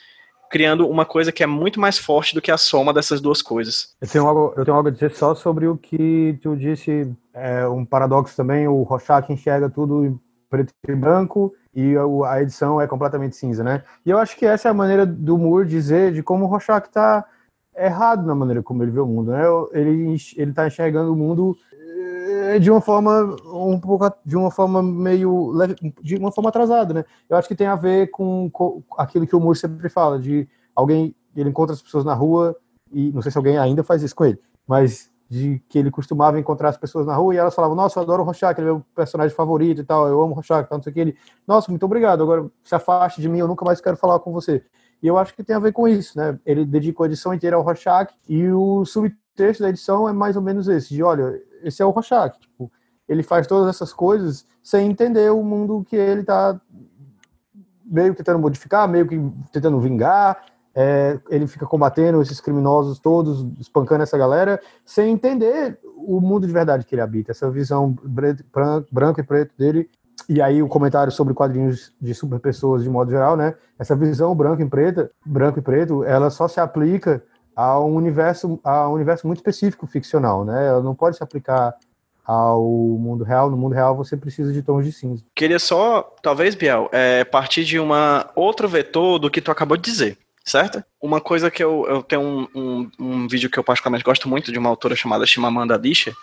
criando uma coisa que é muito mais forte do que a soma dessas duas coisas. Eu tenho algo, eu tenho algo a dizer só sobre o que tu disse, é um paradoxo também, o Rorschach enxerga tudo preto e branco e a edição é completamente cinza, né? E eu acho que essa é a maneira do Moore dizer de como o Rorschach está errado na maneira como ele vê o mundo, né? Ele ele está enxergando o mundo é, de uma forma um pouco de uma forma meio de uma forma atrasada, né? Eu acho que tem a ver com, com aquilo que o Moore sempre fala de alguém ele encontra as pessoas na rua e não sei se alguém ainda faz isso com ele, mas de que ele costumava encontrar as pessoas na rua e elas falavam, nossa, eu adoro o Rorschach, ele é meu personagem favorito e tal, eu amo o Rorschach, tal, não sei o que. Ele, nossa, muito obrigado, agora se afaste de mim, eu nunca mais quero falar com você. E eu acho que tem a ver com isso, né? Ele dedicou a edição inteira ao Rorschach e o subtexto da edição é mais ou menos esse, de olha, esse é o Rorschach, tipo, ele faz todas essas coisas sem entender o mundo que ele tá meio que tentando modificar, meio que tentando vingar, é, ele fica combatendo esses criminosos todos, espancando essa galera, sem entender o mundo de verdade que ele habita, essa visão branco e preto dele. E aí o comentário sobre quadrinhos de super pessoas de modo geral, né? Essa visão branco e preta, branco e preto, ela só se aplica a um universo, a um universo muito específico ficcional, né? Ela não pode se aplicar ao mundo real. No mundo real você precisa de tons de cinza. Queria só, talvez, Biel, é, partir de uma outro vetor do que tu acabou de dizer certo? Uma coisa que eu, eu tenho um, um, um, vídeo que eu particularmente gosto muito de uma autora chamada Shimamanda Adichie,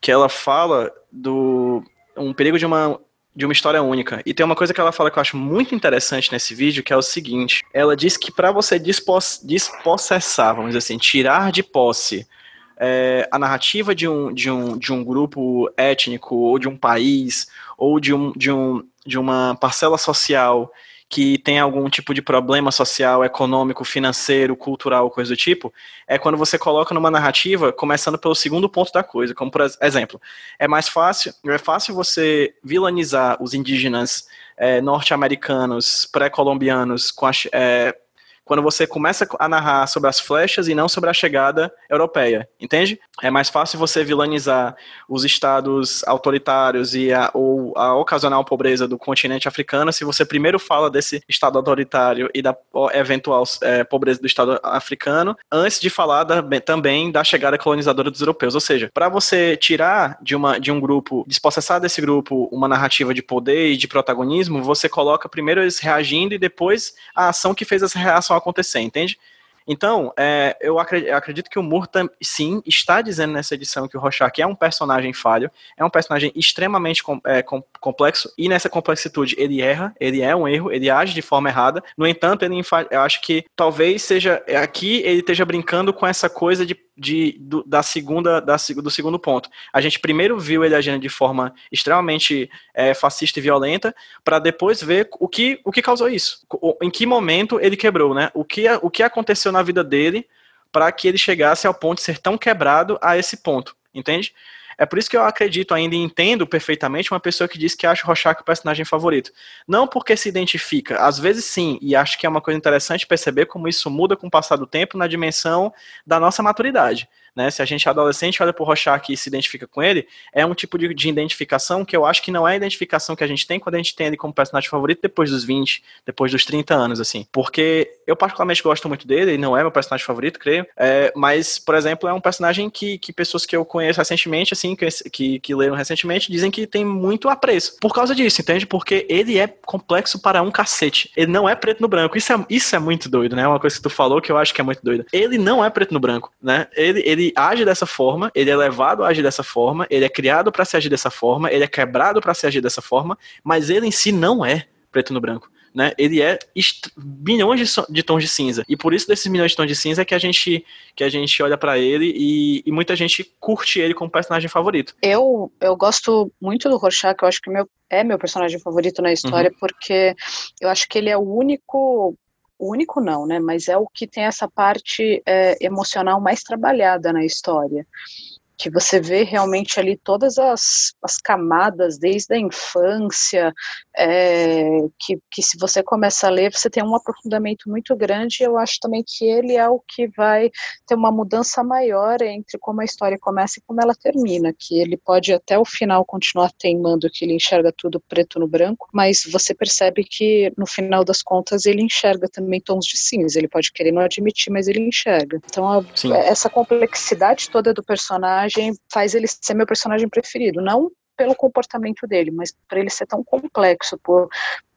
que ela fala do um perigo de uma de uma história única. E tem uma coisa que ela fala que eu acho muito interessante nesse vídeo, que é o seguinte: ela diz que para você dispos, dispossessar, vamos dizer assim, tirar de posse é, a narrativa de um, de, um, de um grupo étnico, ou de um país, ou de, um, de, um, de uma parcela social que tem algum tipo de problema social, econômico, financeiro, cultural, coisa do tipo, é quando você coloca numa narrativa, começando pelo segundo ponto da coisa, como por exemplo, é mais fácil, é fácil você vilanizar os indígenas é, norte-americanos, pré-colombianos, é, quando você começa a narrar sobre as flechas e não sobre a chegada europeia, entende? É mais fácil você vilanizar os estados autoritários e a, ou a ocasional pobreza do continente africano se você primeiro fala desse estado autoritário e da eventual é, pobreza do estado africano, antes de falar da, também da chegada colonizadora dos europeus. Ou seja, para você tirar de, uma, de um grupo, despossessar desse grupo uma narrativa de poder e de protagonismo, você coloca primeiro eles reagindo e depois a ação que fez essa reação acontecer, entende? Então, é, eu, acredito, eu, acredito, que o Murta, sim, está dizendo nessa edição que o Rorschach é um personagem falho, é um personagem extremamente com, é, com, complexo, e nessa complexitude ele erra, ele é um erro, ele age de forma errada. No entanto, ele, eu acho que talvez seja aqui ele esteja brincando com essa coisa de de, do, da segunda, da, do segundo ponto. A gente primeiro viu ele agindo de forma extremamente é, fascista e violenta, para depois ver o que, o que causou isso. Em que momento ele quebrou, né? O que, o que aconteceu na vida dele para que ele chegasse ao ponto de ser tão quebrado a esse ponto, entende? É por isso que eu acredito ainda e entendo perfeitamente uma pessoa que diz que acha o Rorschach o personagem favorito. Não porque se identifica, às vezes sim, e acho que é uma coisa interessante perceber como isso muda com o passar do tempo na dimensão da nossa maturidade. Né? Se a gente é adolescente olha para o Rorschach e se identifica com ele, é um tipo de, de, identificação que eu acho que não é a identificação que a gente tem quando a gente tem ele como personagem favorito depois dos 20, depois dos 30 anos, assim. Porque eu particularmente gosto muito dele, ele não é meu personagem favorito, creio, é, mas, por exemplo, é um personagem que, que pessoas que eu conheço recentemente, assim, que, que, que leram recentemente, dizem que tem muito apreço. Por causa disso, entende? Porque ele é complexo para um cacete. Ele não é preto no branco. Isso é, isso é muito doido, né? É uma coisa que tu falou que eu acho que é muito doido. Ele não é preto no branco, né? Ele, ele age dessa forma, ele é levado a agir dessa forma, ele é criado para se agir dessa forma, ele é quebrado para se agir dessa forma, mas ele em si não é preto no branco. Né, ele é milhões de, de, tons de cinza. E por isso, desses milhões de tons de cinza, é que a gente, que a gente olha para ele e, e, muita gente curte ele como personagem favorito. Eu, eu gosto muito do Rorschach, eu acho que meu, é meu personagem favorito na história, uhum. porque eu acho que ele é o único o único não, né? Mas é o que tem essa parte é, emocional mais trabalhada na história que você vê realmente ali todas as, as camadas desde a infância, é, que, que se você começa a ler, você tem um aprofundamento muito grande, eu acho também que ele é o que vai ter uma mudança maior entre como a história começa e como ela termina, que ele pode até o final continuar teimando que ele enxerga tudo preto no branco, mas você percebe que no final das contas ele enxerga também tons de cinza, ele pode querer não admitir, mas ele enxerga. Então a, essa complexidade toda do personagem personagem faz ele ser meu personagem preferido. Não pelo comportamento dele, mas por ele ser tão complexo, por,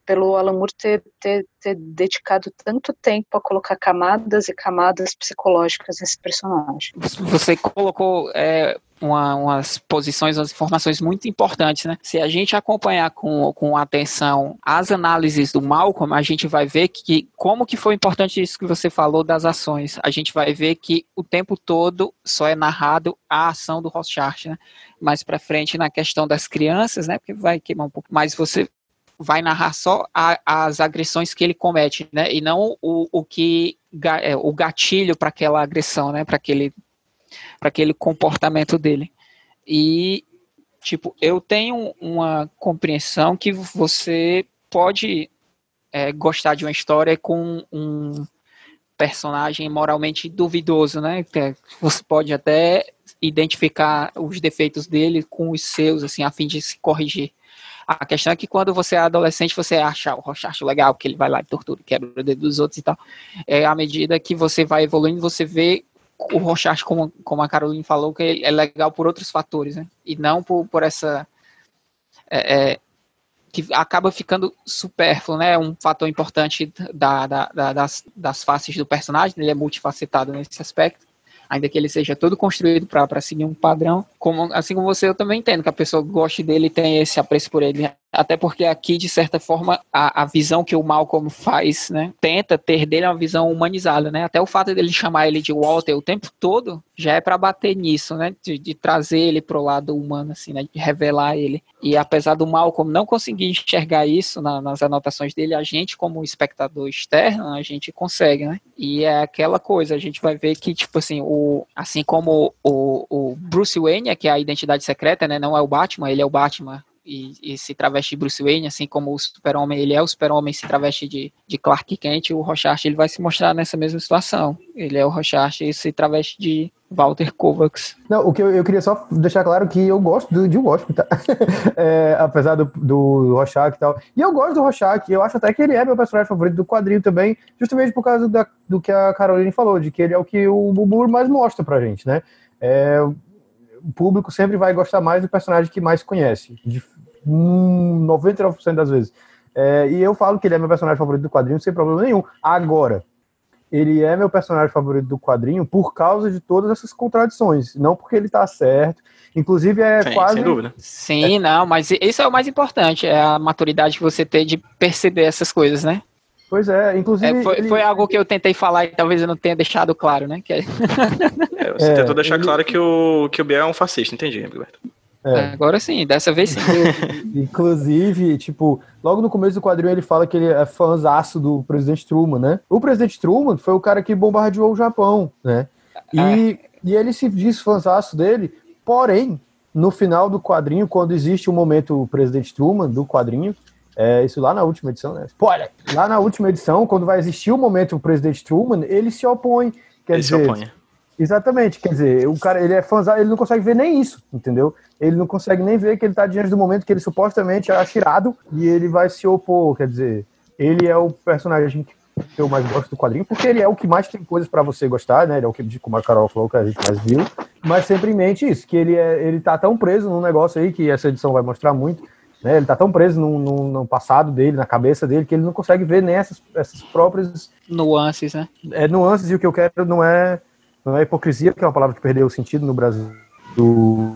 pelo Alan Moore ter, ter, ter dedicado tanto tempo a colocar camadas e camadas psicológicas nesse personagem. Você colocou é, uma, umas posições, umas informações muito importantes, né? Se a gente acompanhar com, com atenção as análises do Malcolm, a gente vai ver que como que foi importante isso que você falou das ações. A gente vai ver que o tempo todo só é narrado a ação do Rothschild, né? Mais para frente na questão das crianças, né? Porque vai queimar um pouco. Mas você vai narrar só a, as agressões que ele comete, né? E não o, o que é, o gatilho para aquela agressão, né? Para aquele para aquele comportamento dele. E tipo, eu tenho uma compreensão que você pode é, gostar de uma história com um personagem moralmente duvidoso, né? Você pode até identificar os defeitos dele com os seus, assim, a fim de se corrigir. A questão é que quando você é adolescente, você acha o Rochacho legal, que ele vai lá e tortura, quebra o dedo dos outros e tal. É, à medida que você vai evoluindo, você vê o Rochacho, como, como a Caroline falou, que é legal por outros fatores, né? E não por, por essa... É, é, que acaba ficando supérfluo, né? Um fator importante da, da, da, das, das faces do personagem, ele é multifacetado nesse aspecto ainda que ele seja todo construído para seguir um padrão, como, assim como você, eu também entendo que a pessoa goste dele e tem esse apreço por ele. Até porque aqui, de certa forma, a, a visão que o Malcolm faz, né, tenta ter dele é uma visão humanizada, né? Até o fato dele chamar ele de Walter o tempo todo já é para bater nisso, né? De, de trazer ele pro lado humano, assim, né? De revelar ele. E apesar do Malcolm não conseguir enxergar isso na, nas anotações dele, a gente, como espectador externo, a gente consegue, né? E é aquela coisa, a gente vai ver que, tipo assim, o, assim como o, o Bruce Wayne, que é a identidade secreta, né? Não é o Batman, ele é o Batman e, e, se traveste de Bruce Wayne, assim como o Super-Homem, ele é o Super-Homem se traveste de, de Clark Kent, o Rorschach ele vai se mostrar nessa mesma situação. Ele é o Rorschach e se traveste de Walter Kovacs. Não, o que eu, eu queria só deixar claro que eu gosto do, de Wasp, tá? <laughs> é, apesar do, do Rorschach e tal. E eu gosto do Rorschach, eu acho até que ele é meu personagem favorito do quadrinho também, justamente por causa da, do que a Caroline falou, de que ele é o que o Bubu mais mostra pra gente, né? É, o público sempre vai gostar mais do personagem que mais conhece, 99% das vezes. É, e eu falo que ele é meu personagem favorito do quadrinho sem problema nenhum. Agora, ele é meu personagem favorito do quadrinho por causa de todas essas contradições, não porque ele tá certo. Inclusive é Sim, quase. Sem dúvida. Sim, é... não, mas isso é o mais importante, é a maturidade que você tem de perceber essas coisas, né? Pois é, inclusive. É, foi, ele... foi, algo que eu tentei falar e talvez eu não tenha deixado claro, né? Que... É, é você tentou deixar ele... claro que o, que o Biel é um fascista, entendi, Gilberto. É. Agora sim, dessa vez sim. <laughs> Inclusive, tipo, logo no começo do quadrinho ele fala que ele é fãzaço do presidente Truman, né? O presidente Truman foi o cara que bombardeou o Japão, né? E, é. e ele se diz fãzaço dele, porém, no final do quadrinho, quando existe o um momento o presidente Truman do quadrinho, é, isso lá na última edição, né? Spoiler! Lá na última edição, quando vai existir o momento o presidente Truman, ele se opõe. Quer ele dizer, se opõe. Exatamente, quer dizer, o cara, ele é fãzão, ele não consegue ver nem isso, entendeu? Ele não consegue nem ver que ele tá diante do momento que ele supostamente é tirado e ele vai se opor, quer dizer, ele é o personagem que eu mais gosto do quadrinho, porque ele é o que mais tem coisas para você gostar, né? Ele é o que, como a Carol falou, que a gente mais viu, mas sempre em mente isso, que ele, é, ele tá tão preso num negócio aí, que essa edição vai mostrar muito, né? Ele tá tão preso no, no, no, passado dele, na cabeça dele, que ele não consegue ver nem essas, essas próprias nuances, né? É nuances, e o que eu quero não é não é hipocrisia, que é uma palavra que perdeu o sentido no Brasil do,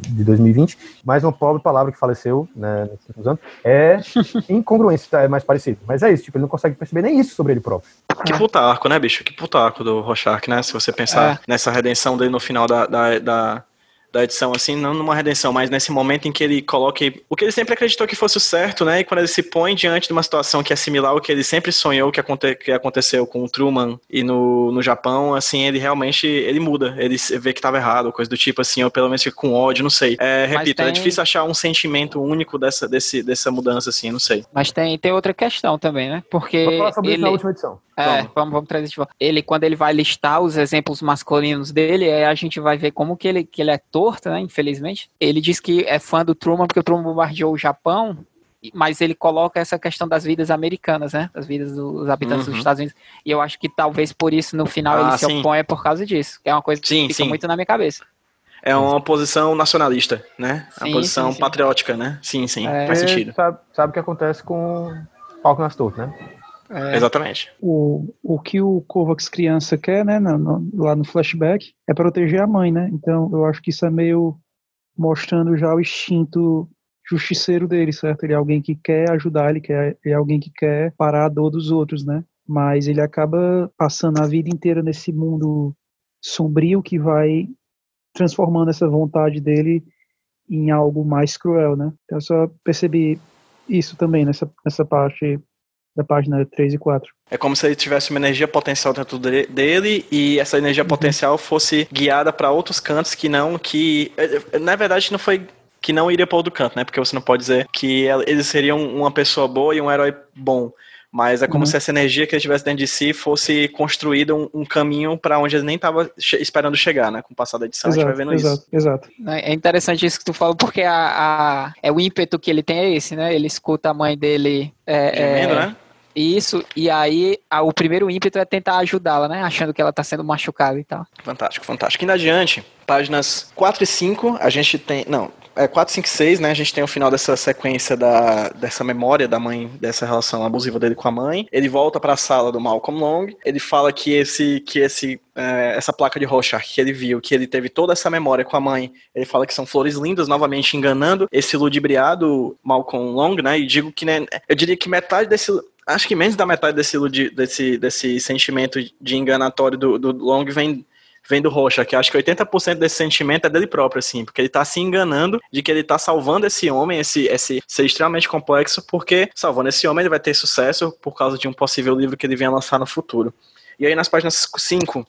de 2020, mas uma pobre palavra que faleceu né, nesses anos, é <laughs> incongruência, é mais parecido. Mas é isso, tipo, ele não consegue perceber nem isso sobre ele próprio. Que puta arco, né, bicho? Que puta arco do Rorschach, né? Se você pensar é. nessa redenção dele no final da, da, da da edição, assim, não numa redenção, mas nesse momento em que ele coloca o que ele sempre acreditou que fosse o certo, né? E quando ele se põe diante de uma situação que é similar ao que ele sempre sonhou que, aconte que aconteceu com o Truman e no, no Japão, assim, ele realmente ele muda, ele vê que estava errado, coisa do tipo assim, ou pelo menos fica com ódio, não sei. É, repito, é tem... é difícil achar um sentimento único dessa, desse, dessa mudança, assim, não sei. Mas tem, tem outra questão também, né? Porque. Vou falar sobre ele... isso na última edição. É, vamos, vamos trazer de volta. Ele, quando ele vai listar os exemplos masculinos dele, a gente vai ver como que ele, que ele é torto, né? Infelizmente. Ele diz que é fã do Truman porque o Truman bombardeou o Japão, mas ele coloca essa questão das vidas americanas, né? Das vidas dos habitantes uhum. dos Estados Unidos. E eu acho que talvez por isso no final ah, ele se sim. oponha por causa disso, que é uma coisa que sim, fica sim. muito na minha cabeça. É uma posição nacionalista, né? É Sim, uma posição sim, sim. patriótica, né? Sim, sim, É. faz sentido. Sabe, sabe o que acontece com o palco nas torres, né? É, Exatamente. O, o que o Kovacs criança quer, né, no- no- lá no flashback, é proteger a mãe, né? Então eu acho que isso é meio mostrando já o instinto justiceiro dele, certo? Ele é alguém que quer ajudar, ele, quer, ele é alguém que quer parar a dor dos outros, né? Mas ele acaba passando a vida inteira nesse mundo sombrio que vai transformando essa vontade dele em algo mais cruel, né? Então eu só percebi isso também nessa, nessa parte da página 3 e 4. É como se ele tivesse uma energia potencial dentro de- dele e essa energia potencial fosse guiada para outros cantos que não que eh, na verdade não foi que não iria para outro canto, né? Porque você não pode dizer que el- eles seriam uma pessoa boa e um herói bom. Mas é como Uhum. se essa energia que ele tivesse dentro de si fosse construída um, um caminho para onde ele nem estava esperando chegar, né? Com o passar da edição, a gente vai vendo exato, isso. exato. É interessante isso que tu falou, porque a, a- é o ímpeto que ele tem é esse, né? Ele escuta a mãe dele. É, Gemendo, é, né? Isso, e aí a- o primeiro ímpeto é tentar ajudá-la, né? Achando que ela tá sendo machucada e tal. Fantástico, fantástico. Indo adiante, páginas 4 e 5, a gente tem. Não, é 4, 5 e 6, né? A gente tem o final dessa sequência da, dessa memória da mãe, dessa relação abusiva dele com a mãe. Ele volta para a sala do Malcolm Long. Ele fala que esse. que esse. é, essa placa de Rorschach que ele viu, que ele teve toda essa memória com a mãe, ele fala que são flores lindas, novamente enganando esse ludibriado Malcolm Long, né? E digo que, né, eu diria que metade desse, acho que menos da metade desse, desse, desse sentimento de enganatório do, do Long vem, vem do Rocha, que acho que 80% desse sentimento é dele próprio, assim, porque ele tá se enganando de que ele tá salvando esse homem, esse, esse ser extremamente complexo, porque salvando esse homem ele vai ter sucesso por causa de um possível livro que ele venha lançar no futuro. E aí nas páginas 5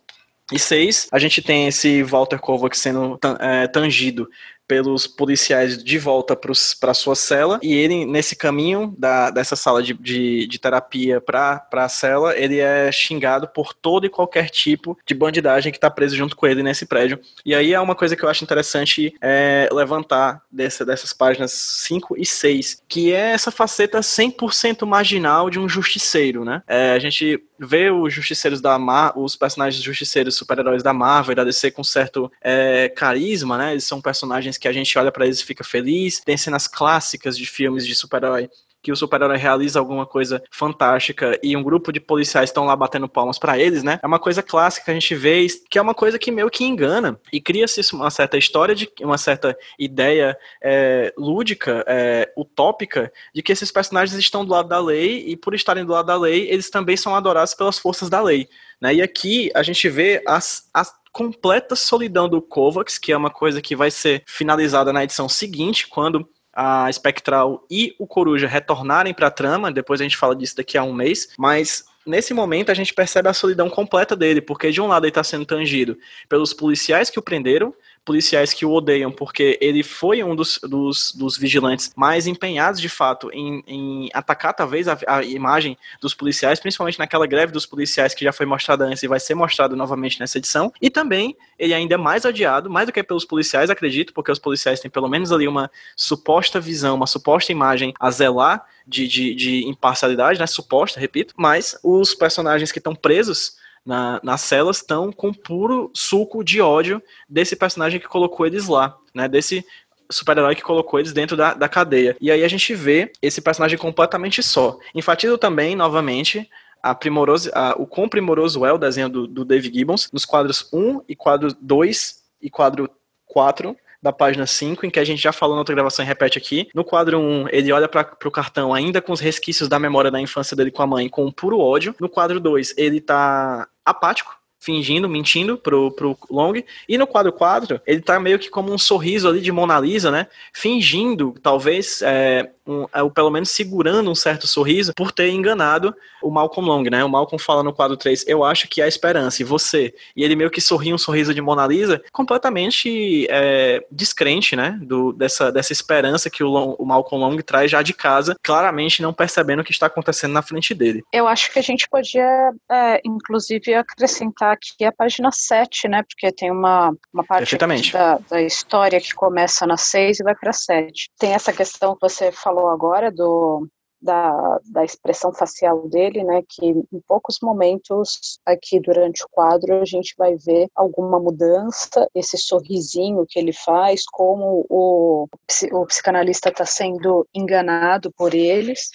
e 6, a gente tem esse Walter Kovac sendo é, tangido pelos policiais de volta para sua cela. E ele nesse caminho da, dessa sala de, de, de terapia para a cela ele é xingado por todo e qualquer tipo de bandidagem que está preso junto com ele nesse prédio. E aí é uma coisa que eu acho interessante é, levantar dessa, dessas páginas 5 e 6 que é essa faceta 100% marginal de um justiceiro né? É, a gente vê os justiceiros da Mar os personagens justiceiros super-heróis da Marvel e da DC com certo é, carisma né eles são personagens que a gente olha pra eles e fica feliz. Tem cenas clássicas de filmes de super-herói que o super-herói realiza alguma coisa fantástica e um grupo de policiais estão lá batendo palmas pra eles, né? É uma coisa clássica que a gente vê, que é uma coisa que meio que engana e cria-se uma certa história de uma certa ideia é, lúdica, é, utópica, de que esses personagens estão do lado da lei e por estarem do lado da lei, eles também são adorados pelas forças da lei. Né? E aqui a gente vê as, as completa solidão do Kovacs, que é uma coisa que vai ser finalizada na edição seguinte, quando a Spectral e o Coruja retornarem para a trama, depois a gente fala disso daqui a um mês, mas nesse momento a gente percebe a solidão completa dele, porque de um lado ele está sendo tangido pelos policiais que o prenderam, policiais que o odeiam porque ele foi um dos, dos, dos vigilantes mais empenhados de fato em, em atacar talvez a, a, imagem dos policiais, principalmente naquela greve dos policiais que já foi mostrada antes e vai ser mostrado novamente nessa edição. E também ele ainda é mais odiado, mais do que pelos policiais, acredito, porque os policiais têm pelo menos ali uma suposta visão, uma suposta imagem a zelar de, de, de imparcialidade, né? Suposta, repito, mas os personagens que estão presos na, nas celas estão com puro suco de ódio desse personagem que colocou eles lá, né? Desse super-herói que colocou eles dentro da, da cadeia. E aí a gente vê esse personagem completamente só. Enfatizo também, novamente, a primoroso, a, o quão primoroso é o desenho do, do Dave Gibbons nos quadros 1 e quadro 2 e quadro 4 da página 5, em que a gente já falou na outra gravação e repete aqui. No quadro 1, ele olha para o cartão ainda com os resquícios da memória da infância dele com a mãe, com um puro ódio. No quadro 2, ele tá apático, fingindo, mentindo pro, pro Long. E no quadro 4, ele tá meio que como um sorriso ali de Mona Lisa, né? Fingindo, talvez, é, um, ou pelo menos segurando um certo sorriso por ter enganado o Malcolm Long, né? O Malcolm fala no quadro 3, eu acho que há esperança, e você? E ele meio que sorri um sorriso de Mona Lisa, completamente é, descrente, né? Do, dessa, dessa esperança que o, Long, o Malcolm Long traz já de casa, claramente não percebendo o que está acontecendo na frente dele. Eu acho que a gente podia, é, inclusive, acrescentar aqui a página 7, né? Porque tem uma, uma parte da, da história que começa na 6 e vai para 7. Tem essa questão que você falou agora do da, da expressão facial dele, né, que em poucos momentos aqui durante o quadro a gente vai ver alguma mudança, esse sorrisinho que ele faz, como o, o psicanalista está sendo enganado por eles.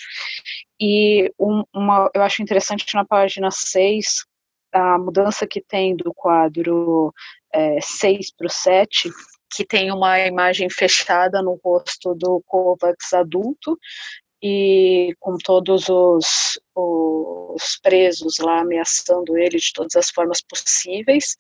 E um, uma, eu acho interessante na página 6, a mudança que tem do quadro é, 6 para o 7, que tem uma imagem fechada no rosto do Kovacs adulto e com todos os, os presos lá ameaçando ele de todas as formas possíveis.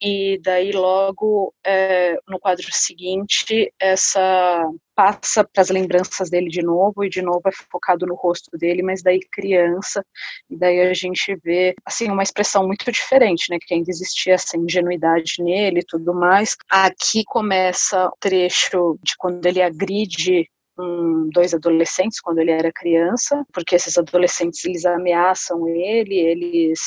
E daí logo é, no quadro seguinte essa passa para as lembranças dele de novo e de novo é focado no rosto dele, mas daí criança e daí a gente vê assim uma expressão muito diferente, né? Que ainda existia essa ingenuidade nele e tudo mais. Aqui começa o trecho de quando ele agride dois adolescentes quando ele era criança, porque esses adolescentes eles ameaçam ele, eles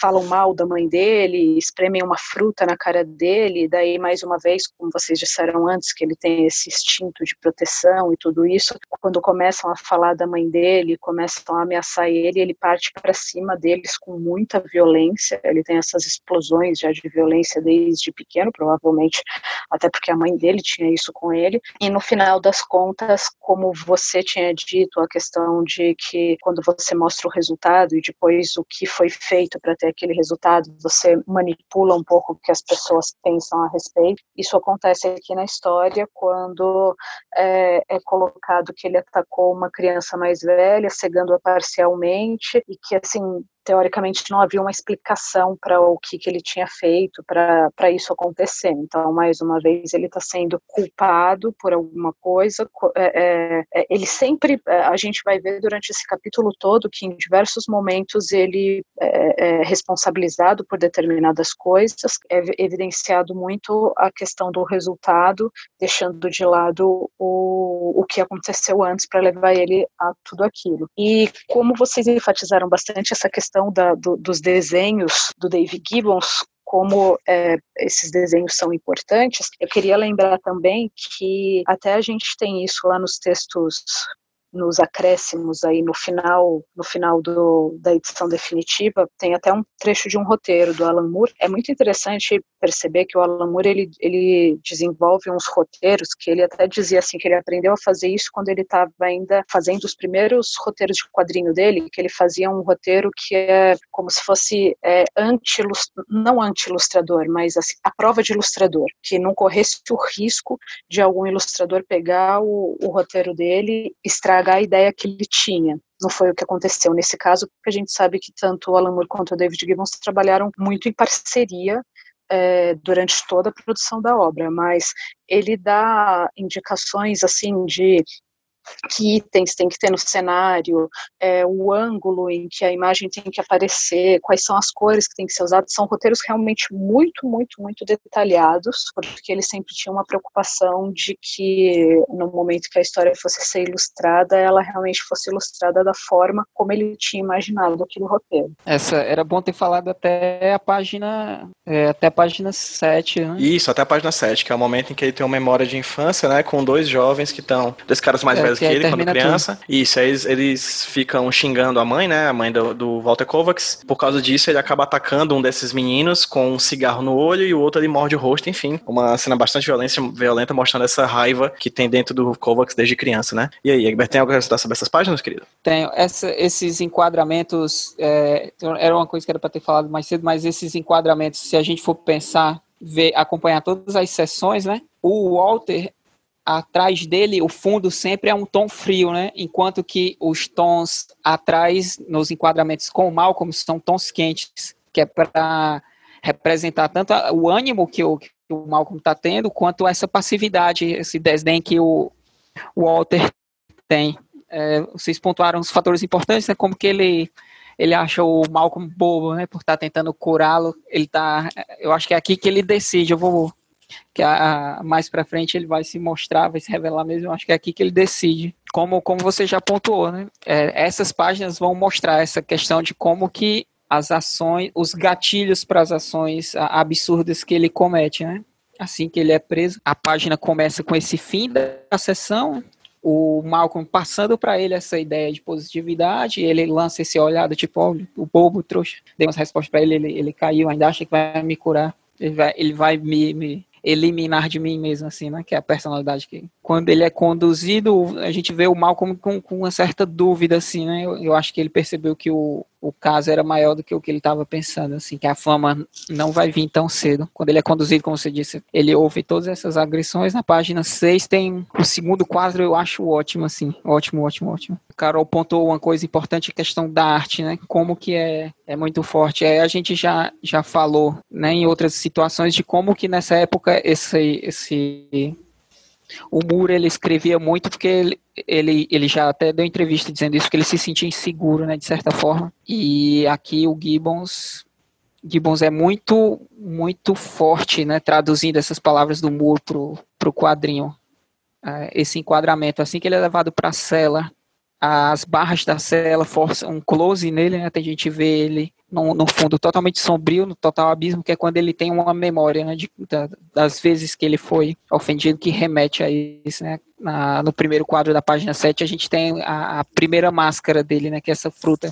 falam mal da mãe dele, espremem uma fruta na cara dele, daí mais uma vez, como vocês disseram antes, que ele tem esse instinto de proteção e tudo isso, quando começam a falar da mãe dele, começam a ameaçar ele, ele parte para cima deles com muita violência, ele tem essas explosões já de violência desde pequeno, provavelmente até porque a mãe dele tinha isso com ele, e no final das contas como você tinha dito, a questão de que quando você mostra o resultado e depois o que foi feito para ter aquele resultado, você manipula um pouco o que as pessoas pensam a respeito. Isso acontece aqui na história quando é, é colocado que ele atacou uma criança mais velha, cegando-a parcialmente, e que, assim, teoricamente não havia uma explicação para o que, que ele tinha feito para isso acontecer. Então, mais uma vez, ele está sendo culpado por alguma coisa. É, é, é, ele sempre, é, a gente vai ver durante esse capítulo todo que em diversos momentos ele é, é responsabilizado por determinadas coisas, é evidenciado muito a questão do resultado, deixando de lado o, o que aconteceu antes para levar ele a tudo aquilo. E como vocês enfatizaram bastante essa questão questão da, do, dos desenhos do David Gibbons, como é, esses desenhos são importantes, eu queria lembrar também que até a gente tem isso lá nos textos nos acréscimos aí no final, no final do, da edição definitiva, tem até um trecho de um roteiro do Alan Moore. É muito interessante perceber que o Alan Moore ele, ele desenvolve uns roteiros que ele até dizia assim que ele aprendeu a fazer isso quando ele estava ainda fazendo os primeiros roteiros de quadrinho dele, que ele fazia um roteiro que é como se fosse é, anti não anti-ilustrador, mas assim, a prova de ilustrador, que não corresse o risco de algum ilustrador pegar o, o roteiro dele, estragar a ideia que ele tinha. Não foi o que aconteceu nesse caso, porque a gente sabe que tanto o Alan Moore quanto o David Gibbons trabalharam muito em parceria é, durante toda a produção da obra, mas ele dá indicações assim de que itens tem que ter no cenário, é, o ângulo em que a imagem tem que aparecer, quais são as cores que tem que ser usadas, são roteiros realmente muito, muito, muito detalhados, porque ele sempre tinha uma preocupação de que no momento que a história fosse ser ilustrada, ela realmente fosse ilustrada da forma como ele tinha imaginado aquele roteiro. Essa era bom ter falado até a página, é, até a página 7, né? Isso, até a página 7, que é o momento em que ele tem uma memória de infância, né, com dois jovens que estão, dois caras mais é, velhos que, que ele quando criança. Tudo. Isso, aí eles, eles ficam xingando a mãe, né? A mãe do, do Walter Kovacs. Por causa disso, ele acaba atacando um desses meninos com um cigarro no olho e o outro ele morde o rosto, enfim. Uma cena bastante violência, violenta, mostrando essa raiva que tem dentro do Kovacs desde criança, né? E aí, Egbert, tem algo a citar sobre essas páginas, querido? Tenho. Essa, esses enquadramentos, é, era uma coisa que era para ter falado mais cedo, mas esses enquadramentos, se a gente for pensar ver, acompanhar todas as sessões, né? O Walter atrás dele, o fundo sempre é um tom frio, né? Enquanto que os tons atrás, nos enquadramentos com o Malcolm, são tons quentes, que é para representar tanto o ânimo que o, que o Malcolm está tendo, quanto essa passividade, esse desdém que o, o Walter tem. É, vocês pontuaram os fatores importantes, né? Como que ele ele acha o Malcolm bobo, né? Por estar tá tentando curá-lo. Ele tá. Eu acho que é aqui que ele decide. Eu vou que a, mais para frente ele vai se mostrar, vai se revelar mesmo. Acho que é aqui que ele decide. Como, como você já pontuou, né? É, essas páginas vão mostrar essa questão de como que as ações, os gatilhos para as ações absurdas que ele comete, né? Assim que ele é preso, a página começa com esse fim da sessão, o Malcolm passando para ele essa ideia de positividade, ele lança esse olhar do tipo, olha, o bobo trouxa, deu umas respostas para ele, ele, ele caiu, ainda acha que vai me curar, ele vai, ele vai me, me eliminar de mim mesmo, assim, né? Que é a personalidade que. Quando ele é conduzido, a gente vê o mal como com, com uma certa dúvida, assim, né? Eu, eu acho que ele percebeu que o, o caso era maior do que o que ele estava pensando, assim, que a fama não vai vir tão cedo. Quando ele é conduzido, como você disse, ele ouve todas essas agressões. Na página 6 tem o segundo quadro, eu acho ótimo, assim, ótimo, ótimo, ótimo. O Carol pontou uma coisa importante, a questão da arte, né? Como que é, é muito forte. É, a gente já, já falou, né, em outras situações de como que nessa época esse, esse o Moore ele escrevia muito porque ele, ele, ele já até deu entrevista dizendo isso, que ele se sentia inseguro, né, de certa forma. E aqui o Gibbons Gibbons é muito muito forte, né, traduzindo essas palavras do Moore pro, pro quadrinho. É, esse enquadramento, assim que ele é levado para a cela, as barras da cela forçam um close nele, né, a gente vê ele no, no, fundo totalmente sombrio, no total abismo, que é quando ele tem uma memória né, de, da, das vezes que ele foi ofendido, que remete a isso. Né? Na, no primeiro quadro da página 7, a gente tem a, a primeira máscara dele, né, que é essa fruta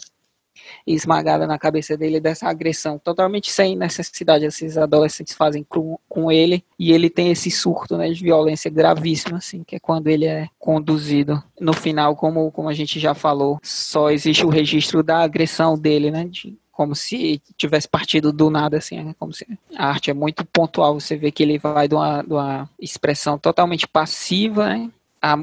esmagada na cabeça dele dessa agressão, totalmente sem necessidade. Esses adolescentes fazem com, com ele e ele tem esse surto né, de violência gravíssima, assim, que é quando ele é conduzido. No final, como, como a gente já falou, só existe o registro da agressão dele, né, de, como se tivesse partido do nada, assim, né? como se a arte é muito pontual, você vê que ele vai de uma, de uma expressão totalmente passiva, né?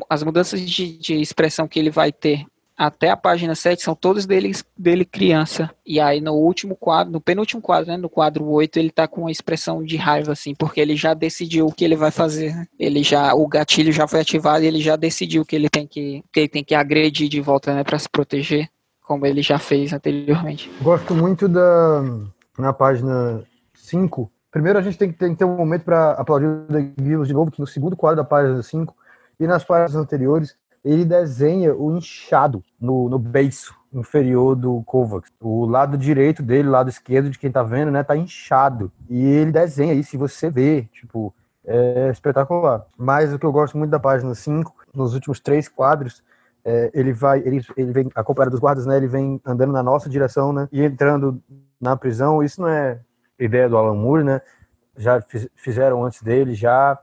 as mudanças de, de, expressão que ele vai ter até a página 7 são todas dele, dele criança. E aí no último quadro, no penúltimo quadro, né, no quadro 8, ele tá com uma expressão de raiva, assim, porque ele já decidiu o que ele vai fazer. Né? Ele já, o gatilho já foi ativado e ele já decidiu que ele tem que, que ele tem que agredir de volta, né, para se proteger como ele já fez anteriormente. Gosto muito da na página 5. Primeiro a gente tem que ter, tem que ter um momento para aplaudir o de novo, que no segundo quadro da página 5 e nas páginas anteriores ele desenha o inchado no, no beiço inferior do Kovacs. O lado direito dele, o lado esquerdo de quem tá vendo, né, tá inchado. E ele desenha isso, e você vê, tipo, é espetacular. Mas o que eu gosto muito da página 5, nos últimos três quadros, é, ele vai, ele, ele vem acompanhado dos guardas, né? Ele vem andando na nossa direção, né? E entrando na prisão. Isso não é ideia do Alan Moore, né? Já fiz, fizeram antes dele, já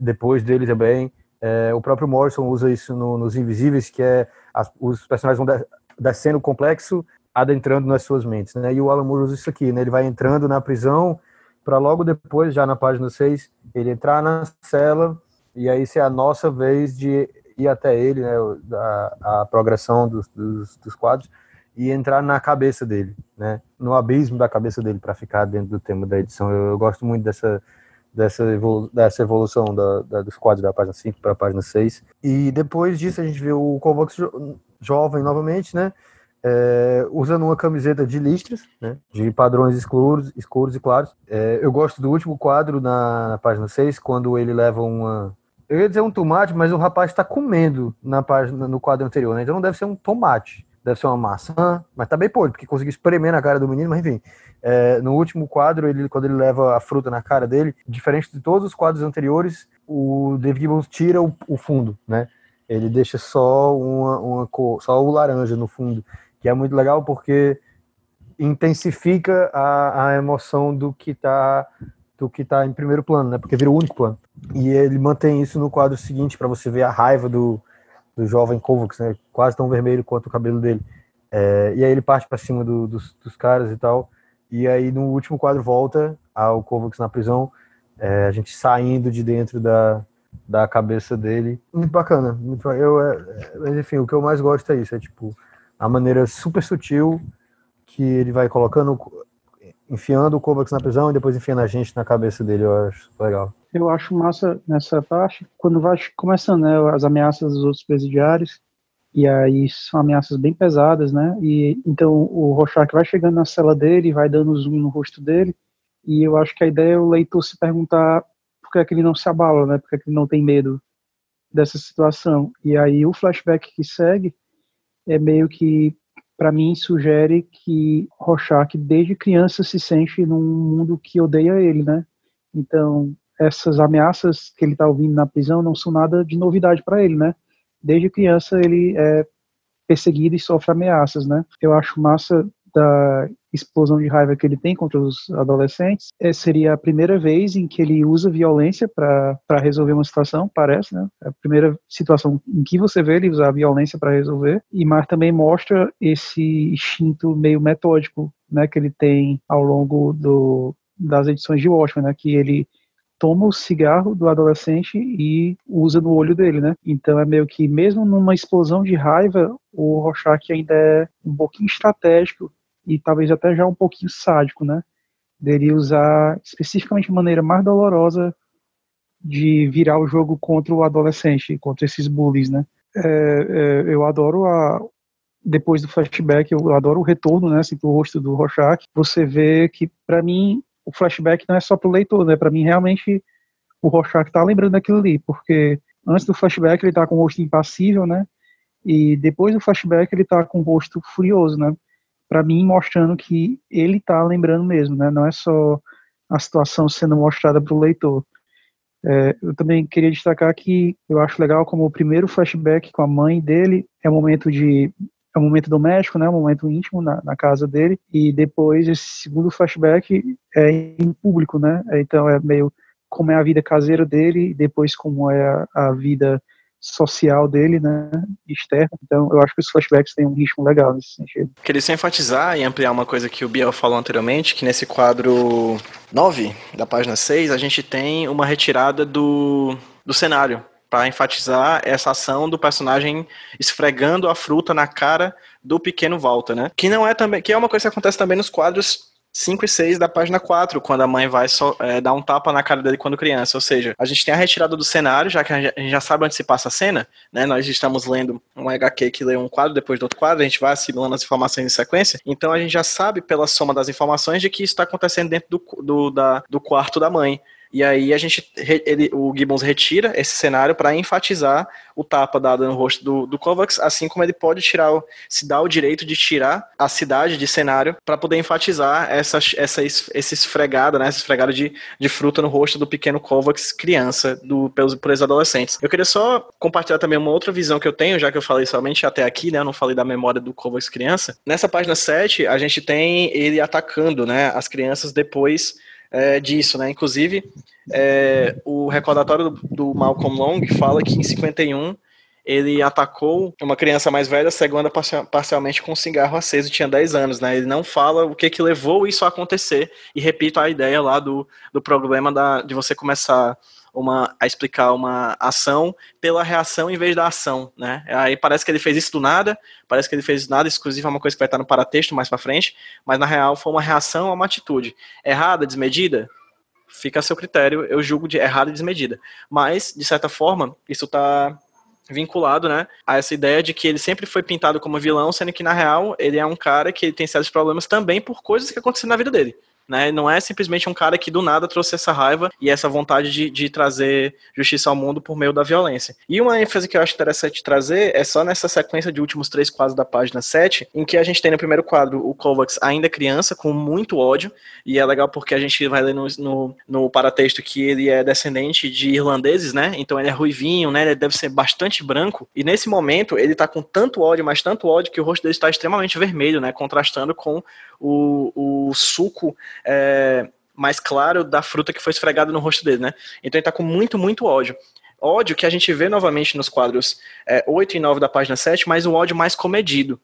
depois dele também. É, o próprio Morrison usa isso no, nos Invisíveis, que é as, os personagens vão descendo o complexo, adentrando nas suas mentes, né? E o Alan Moore usa isso aqui, né? Ele vai entrando na prisão para logo depois, já na página 6, ele entrar na cela e aí ser a nossa vez de ir até ele, né, a, a progressão dos, dos, dos, quadros, e entrar na cabeça dele, né, no abismo da cabeça dele, para ficar dentro do tema da edição. Eu, eu gosto muito dessa, dessa, evolu dessa evolução da, da, dos quadros da página 5 para a página 6. E depois disso a gente vê o Kovacs jo jovem novamente, né, é, usando uma camiseta de listras, né, de padrões escuros, escuros e claros. É, eu gosto do último quadro na, na página 6, quando ele leva uma eu ia dizer um tomate, mas o rapaz está comendo na página, no quadro anterior, né? Então não deve ser um tomate, deve ser uma maçã, mas tá bem podre, porque conseguiu espremer na cara do menino, mas enfim. É, no último quadro, ele, quando ele leva a fruta na cara dele, diferente de todos os quadros anteriores, o David Gibbons tira o, o fundo, né? Ele deixa só uma, uma cor, só o laranja no fundo, que é muito legal porque intensifica a, a emoção do que está do que está em primeiro plano, né? Porque vira o único plano. E ele mantém isso no quadro seguinte para você ver a raiva do, do jovem Kovacs, né? Quase tão vermelho quanto o cabelo dele. É, e aí ele parte para cima do, dos, dos, caras e tal. E aí no último quadro volta ao Kovacs na prisão, é, a gente saindo de dentro da, da cabeça dele. Muito bacana. Muito, eu, é, mas enfim, o que eu mais gosto é isso, é tipo a maneira super sutil que ele vai colocando enfiando o Kovacs na prisão e depois enfiando a gente na cabeça dele, eu acho legal. Eu acho massa nessa parte, quando vai começando né, as ameaças dos outros presidiários, e aí são ameaças bem pesadas, né? E então o Rorschach vai chegando na cela dele, vai dando zoom no rosto dele, e eu acho que a ideia é o leitor se perguntar por que, é que ele não se abala, né? Por que, é que ele não tem medo dessa situação. E aí o flashback que segue é meio que para mim sugere que Rorschach desde criança se sente num mundo que odeia ele, né? Então essas ameaças que ele está ouvindo na prisão não são nada de novidade para ele, né? desde criança ele é perseguido e sofre ameaças, né? Eu acho massa da explosão de raiva que ele tem contra os adolescentes, é, seria a primeira vez em que ele usa violência para resolver uma situação, parece, né? É a primeira situação em que você vê ele usar violência para resolver, e Mar também mostra esse instinto meio metódico, né, que ele tem ao longo do, das edições de Watchmen, né, que ele toma o cigarro do adolescente e usa no olho dele, né? Então é meio que mesmo numa explosão de raiva, o Rorschach ainda é um pouquinho estratégico e talvez até já um pouquinho sádico, né? Dele usar especificamente a maneira mais dolorosa de virar o jogo contra o adolescente, contra esses bullies, né? É, é, eu adoro a depois do flashback, eu adoro o retorno, né, assim, pro rosto do Rorschach. Você vê que para mim o flashback não é só pro leitor, né? Para mim realmente o Rorschach tá lembrando daquilo ali, porque antes do flashback ele tá com o rosto impassível, né? E depois do flashback ele tá com o rosto furioso, né? Para mim mostrando que ele está lembrando mesmo, né? Não é só a situação sendo mostrada para o leitor. É, eu também queria destacar que eu acho legal como o primeiro flashback com a mãe dele é um momento de é um momento doméstico, né, um momento íntimo na, na casa dele, e depois esse segundo flashback é em público, né, então é meio como é a vida caseira dele, depois como é a, a vida social dele, né, externa. Então, eu acho que os flashbacks têm um ritmo legal nesse sentido. Queria só enfatizar e ampliar uma coisa que o Biel falou anteriormente, que nesse quadro 9 da página 6, a gente tem uma retirada do, do cenário para enfatizar essa ação do personagem esfregando a fruta na cara do pequeno Walter, né? Que não é também, que é uma coisa que acontece também nos quadros 5 e 6 da página 4, quando a mãe vai só, é, dar um tapa na cara dele quando criança. Ou seja, a gente tem a retirada do cenário, já que a gente já sabe onde se passa a cena, né? Nós estamos lendo um HQ que lê um quadro depois do outro quadro, a gente vai assimilando as informações em sequência. Então a gente já sabe, pela soma das informações, de que isso está acontecendo dentro do, do, da, do quarto da mãe. E aí a gente, ele, o Gibbons retira esse cenário para enfatizar o tapa dado no rosto do, do Kovacs, assim como ele pode tirar, se dá o direito de tirar a cidade de cenário para poder enfatizar essa, essa, esse esfregada, né, essa esfregada de, de fruta no rosto do pequeno Kovacs, criança, do, pelos, pelos adolescentes. Eu queria só compartilhar também uma outra visão que eu tenho, já que eu falei somente até aqui, né, eu não falei da memória do Kovacs criança. Nessa página 7, a gente tem ele atacando, né, as crianças depois é, disso, né? Inclusive, é, o recordatório do, do, Malcolm Long fala que em 51 ele atacou uma criança mais velha, cegando parcialmente com um cigarro aceso, tinha 10 anos, né? Ele não fala o que que levou isso a acontecer, e repito a ideia lá do, do problema da, de você começar uma, a explicar uma ação pela reação em vez da ação, né? Aí parece que ele fez isso do nada, parece que ele fez nada, exclusivo é uma coisa que vai estar no paratexto mais para frente, mas na real foi uma reação a uma atitude errada, desmedida. Fica a seu critério, eu julgo de errada e desmedida. Mas, de certa forma, isso está vinculado, né, a essa ideia de que ele sempre foi pintado como vilão, sendo que na real ele é um cara que tem sérios problemas também por coisas que aconteceram na vida dele. Né? Não é simplesmente um cara que do nada trouxe essa raiva e essa vontade de, de trazer justiça ao mundo por meio da violência. E uma ênfase que eu acho interessante trazer é só nessa sequência de últimos três quadros da página 7, em que a gente tem no primeiro quadro o Kovacs ainda criança, com muito ódio, e é legal porque a gente vai ler no, no, no paratexto que ele é descendente de irlandeses, né? Então ele é ruivinho, né? Ele deve ser bastante branco, e nesse momento ele tá com tanto ódio, mas tanto ódio que o rosto dele está extremamente vermelho, né? Contrastando com o, o suco é, mais claro da fruta que foi esfregada no rosto dele, né? Então ele tá com muito, muito ódio. Ódio que a gente vê novamente nos quadros é, 8 e 9 da página 7, mas um ódio mais comedido.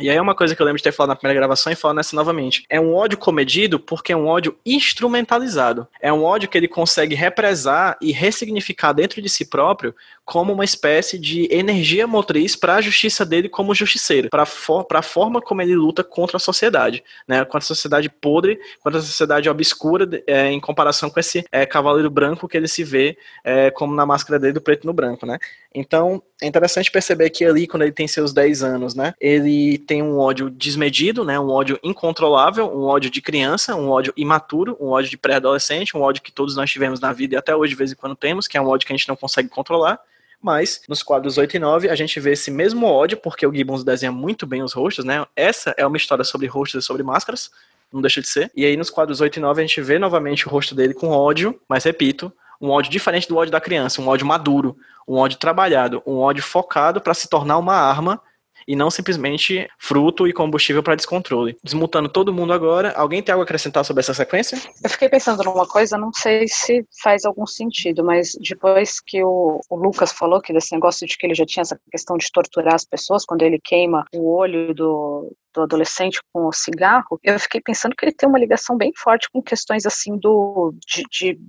E aí é uma coisa que eu lembro de ter falado na primeira gravação e falar nessa novamente. É um ódio comedido porque é um ódio instrumentalizado. É um ódio que ele consegue represar e ressignificar dentro de si próprio como uma espécie de energia motriz para a justiça dele como justiceiro, para for, a forma como ele luta contra a sociedade, né? contra a sociedade podre, contra a sociedade obscura, é, em comparação com esse é, cavaleiro branco que ele se vê é, como na máscara dele do preto no branco. Né? Então, é interessante perceber que ali, quando ele tem seus 10 anos, né, ele tem um ódio desmedido, né, um ódio incontrolável, um ódio de criança, um ódio imaturo, um ódio de pré-adolescente, um ódio que todos nós tivemos na vida e até hoje de vez em quando temos, que é um ódio que a gente não consegue controlar. Mas nos quadros 8 e 9 a gente vê esse mesmo ódio, porque o Gibbons desenha muito bem os rostos, né? Essa é uma história sobre rostos e sobre máscaras, não deixa de ser. E aí nos quadros 8 e 9 a gente vê novamente o rosto dele com ódio, mas repito, Um ódio diferente do ódio da criança, um ódio maduro, um ódio trabalhado, um ódio focado para se tornar uma arma e não simplesmente fruto e combustível para descontrole. Desmutando todo mundo agora, alguém tem algo a acrescentar sobre essa sequência? Eu fiquei pensando numa coisa, não sei se faz algum sentido, mas depois que o, o Lucas falou que desse negócio de que ele já tinha essa questão de torturar as pessoas quando ele queima o olho do, do adolescente com o cigarro, eu fiquei pensando que ele tem uma ligação bem forte com questões assim do de, de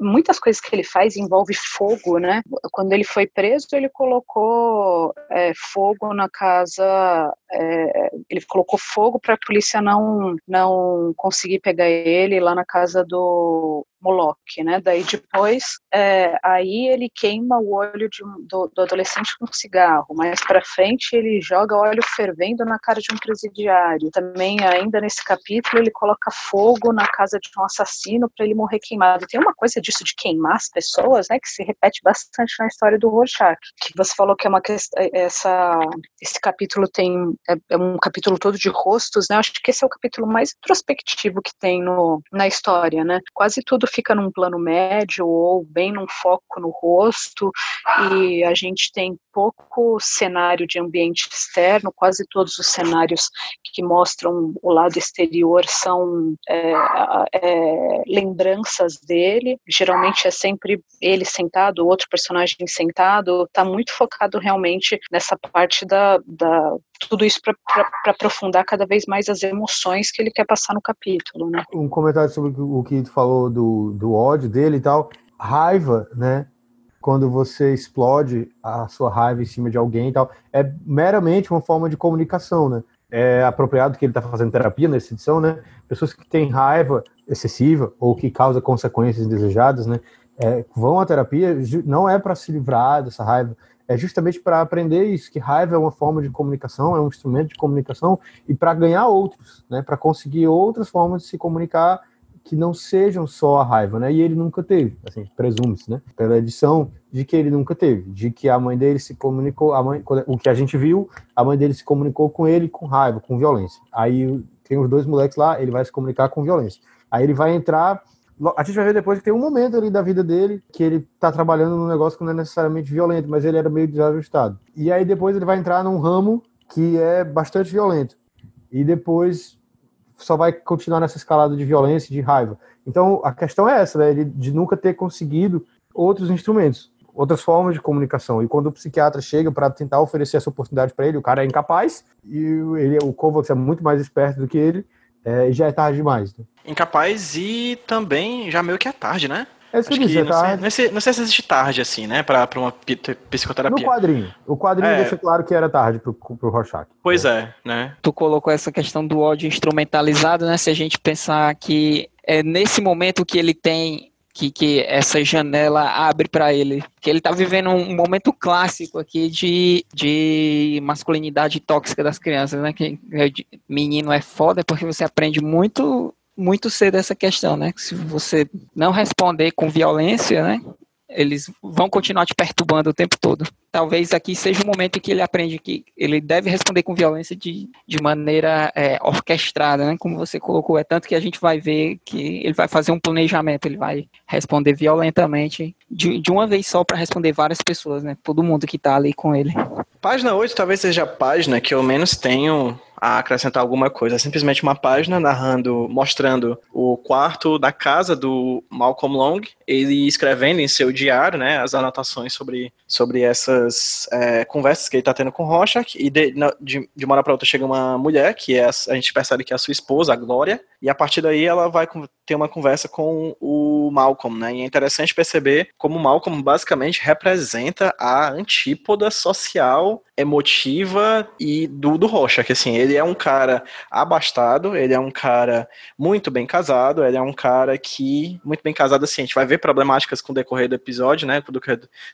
muitas coisas que ele faz envolve fogo, né? Quando ele foi preso, ele colocou é, fogo na casa, é, ele colocou fogo para a polícia não não conseguir pegar ele lá na casa do Moloch, né? Daí depois, é, aí ele queima o olho um, do, do, adolescente com cigarro. Mais para frente, ele joga óleo fervendo na cara de um presidiário. Também, ainda nesse capítulo, ele coloca fogo na casa de um assassino para ele morrer queimado. Tem uma coisa disso de queimar as pessoas, né? Que se repete bastante na história do Rorschach. Que você falou que é uma é, essa, esse capítulo tem é, é um capítulo todo de rostos, né? Acho que esse é o capítulo mais introspectivo que tem no, na história, né? Quase tudo fica num plano médio ou bem num foco no rosto, e a gente tem pouco cenário de ambiente externo, quase todos os cenários que mostram o lado exterior são é, é, lembranças dele, geralmente é sempre ele sentado, outro personagem sentado, está muito focado realmente nessa parte da, da tudo isso para aprofundar cada vez mais as emoções que ele quer passar no capítulo, né? Um comentário sobre o que tu falou do, do ódio dele e tal. Raiva, né? Quando você explode a sua raiva em cima de alguém e tal, é meramente uma forma de comunicação, né? É apropriado que ele está fazendo terapia nessa edição, né? Pessoas que têm raiva excessiva ou que causa consequências indesejadas, né? É, vão à terapia, não é para se livrar dessa raiva, é justamente para aprender isso, que raiva é uma forma de comunicação, é um instrumento de comunicação, e para ganhar outros, né, para conseguir outras formas de se comunicar que não sejam só a raiva, né? E ele nunca teve, assim, presume-se, né? Pela edição de que ele nunca teve, de que a mãe dele se comunicou, a mãe, o que a gente viu, a mãe dele se comunicou com ele com raiva, com violência. Aí tem os dois moleques lá, ele vai se comunicar com violência. Aí ele vai entrar a gente vai ver depois que tem um momento ali da vida dele que ele tá trabalhando num negócio que não é necessariamente violento, mas ele era meio desajustado. E aí depois ele vai entrar num ramo que é bastante violento. E depois só vai continuar nessa escalada de violência de raiva. Então a questão é essa, né? de nunca ter conseguido outros instrumentos, outras formas de comunicação. E quando o psiquiatra chega para tentar oferecer essa oportunidade para ele, o cara é incapaz e ele, o Kovacs é muito mais esperto do que ele é, já é tarde demais. Né? Incapaz e também já meio que é tarde, né? É isso que eu disse, é não. Sei, não, sei, não sei se existe tarde, assim, né, pra, pra uma psicoterapia. No quadrinho. O quadrinho é... deixa claro que era tarde pro, pro Rorschach. Pois é. é, né? Tu colocou essa questão do ódio instrumentalizado, né? Se a gente pensar que é nesse momento que ele tem que, que essa janela abre para ele. Que ele está vivendo um momento clássico aqui de, de masculinidade tóxica das crianças, né? Que menino é foda porque você aprende muito muito cedo essa questão, né? Se você não responder com violência, né? eles vão continuar te perturbando o tempo todo. Talvez aqui seja o momento em que ele aprende que ele deve responder com violência de, de maneira é, orquestrada, né? Como você colocou, é tanto que a gente vai ver que ele vai fazer um planejamento, ele vai responder violentamente de, de uma vez só para responder várias pessoas, né? Todo mundo que está ali com ele. Página 8 talvez seja a página que eu menos tenho a acrescentar alguma coisa. É simplesmente uma página narrando, mostrando o quarto da casa do Malcolm Long, ele escrevendo em seu diário, né, as anotações sobre, sobre essas é, conversas que ele está tendo com Rorschach, e de, de, de uma hora para outra chega uma mulher, que é a, a gente percebe que é a sua esposa, a Glória, e a partir daí ela vai ter uma conversa com o Malcolm, né? E é interessante perceber como o Malcolm basicamente representa a antípoda social, emotiva e do, do Rocha, que assim, ele é um cara abastado, ele é um cara muito bem casado, ele é um cara que, muito bem casado assim, a gente vai ver problemáticas com o decorrer do episódio, né?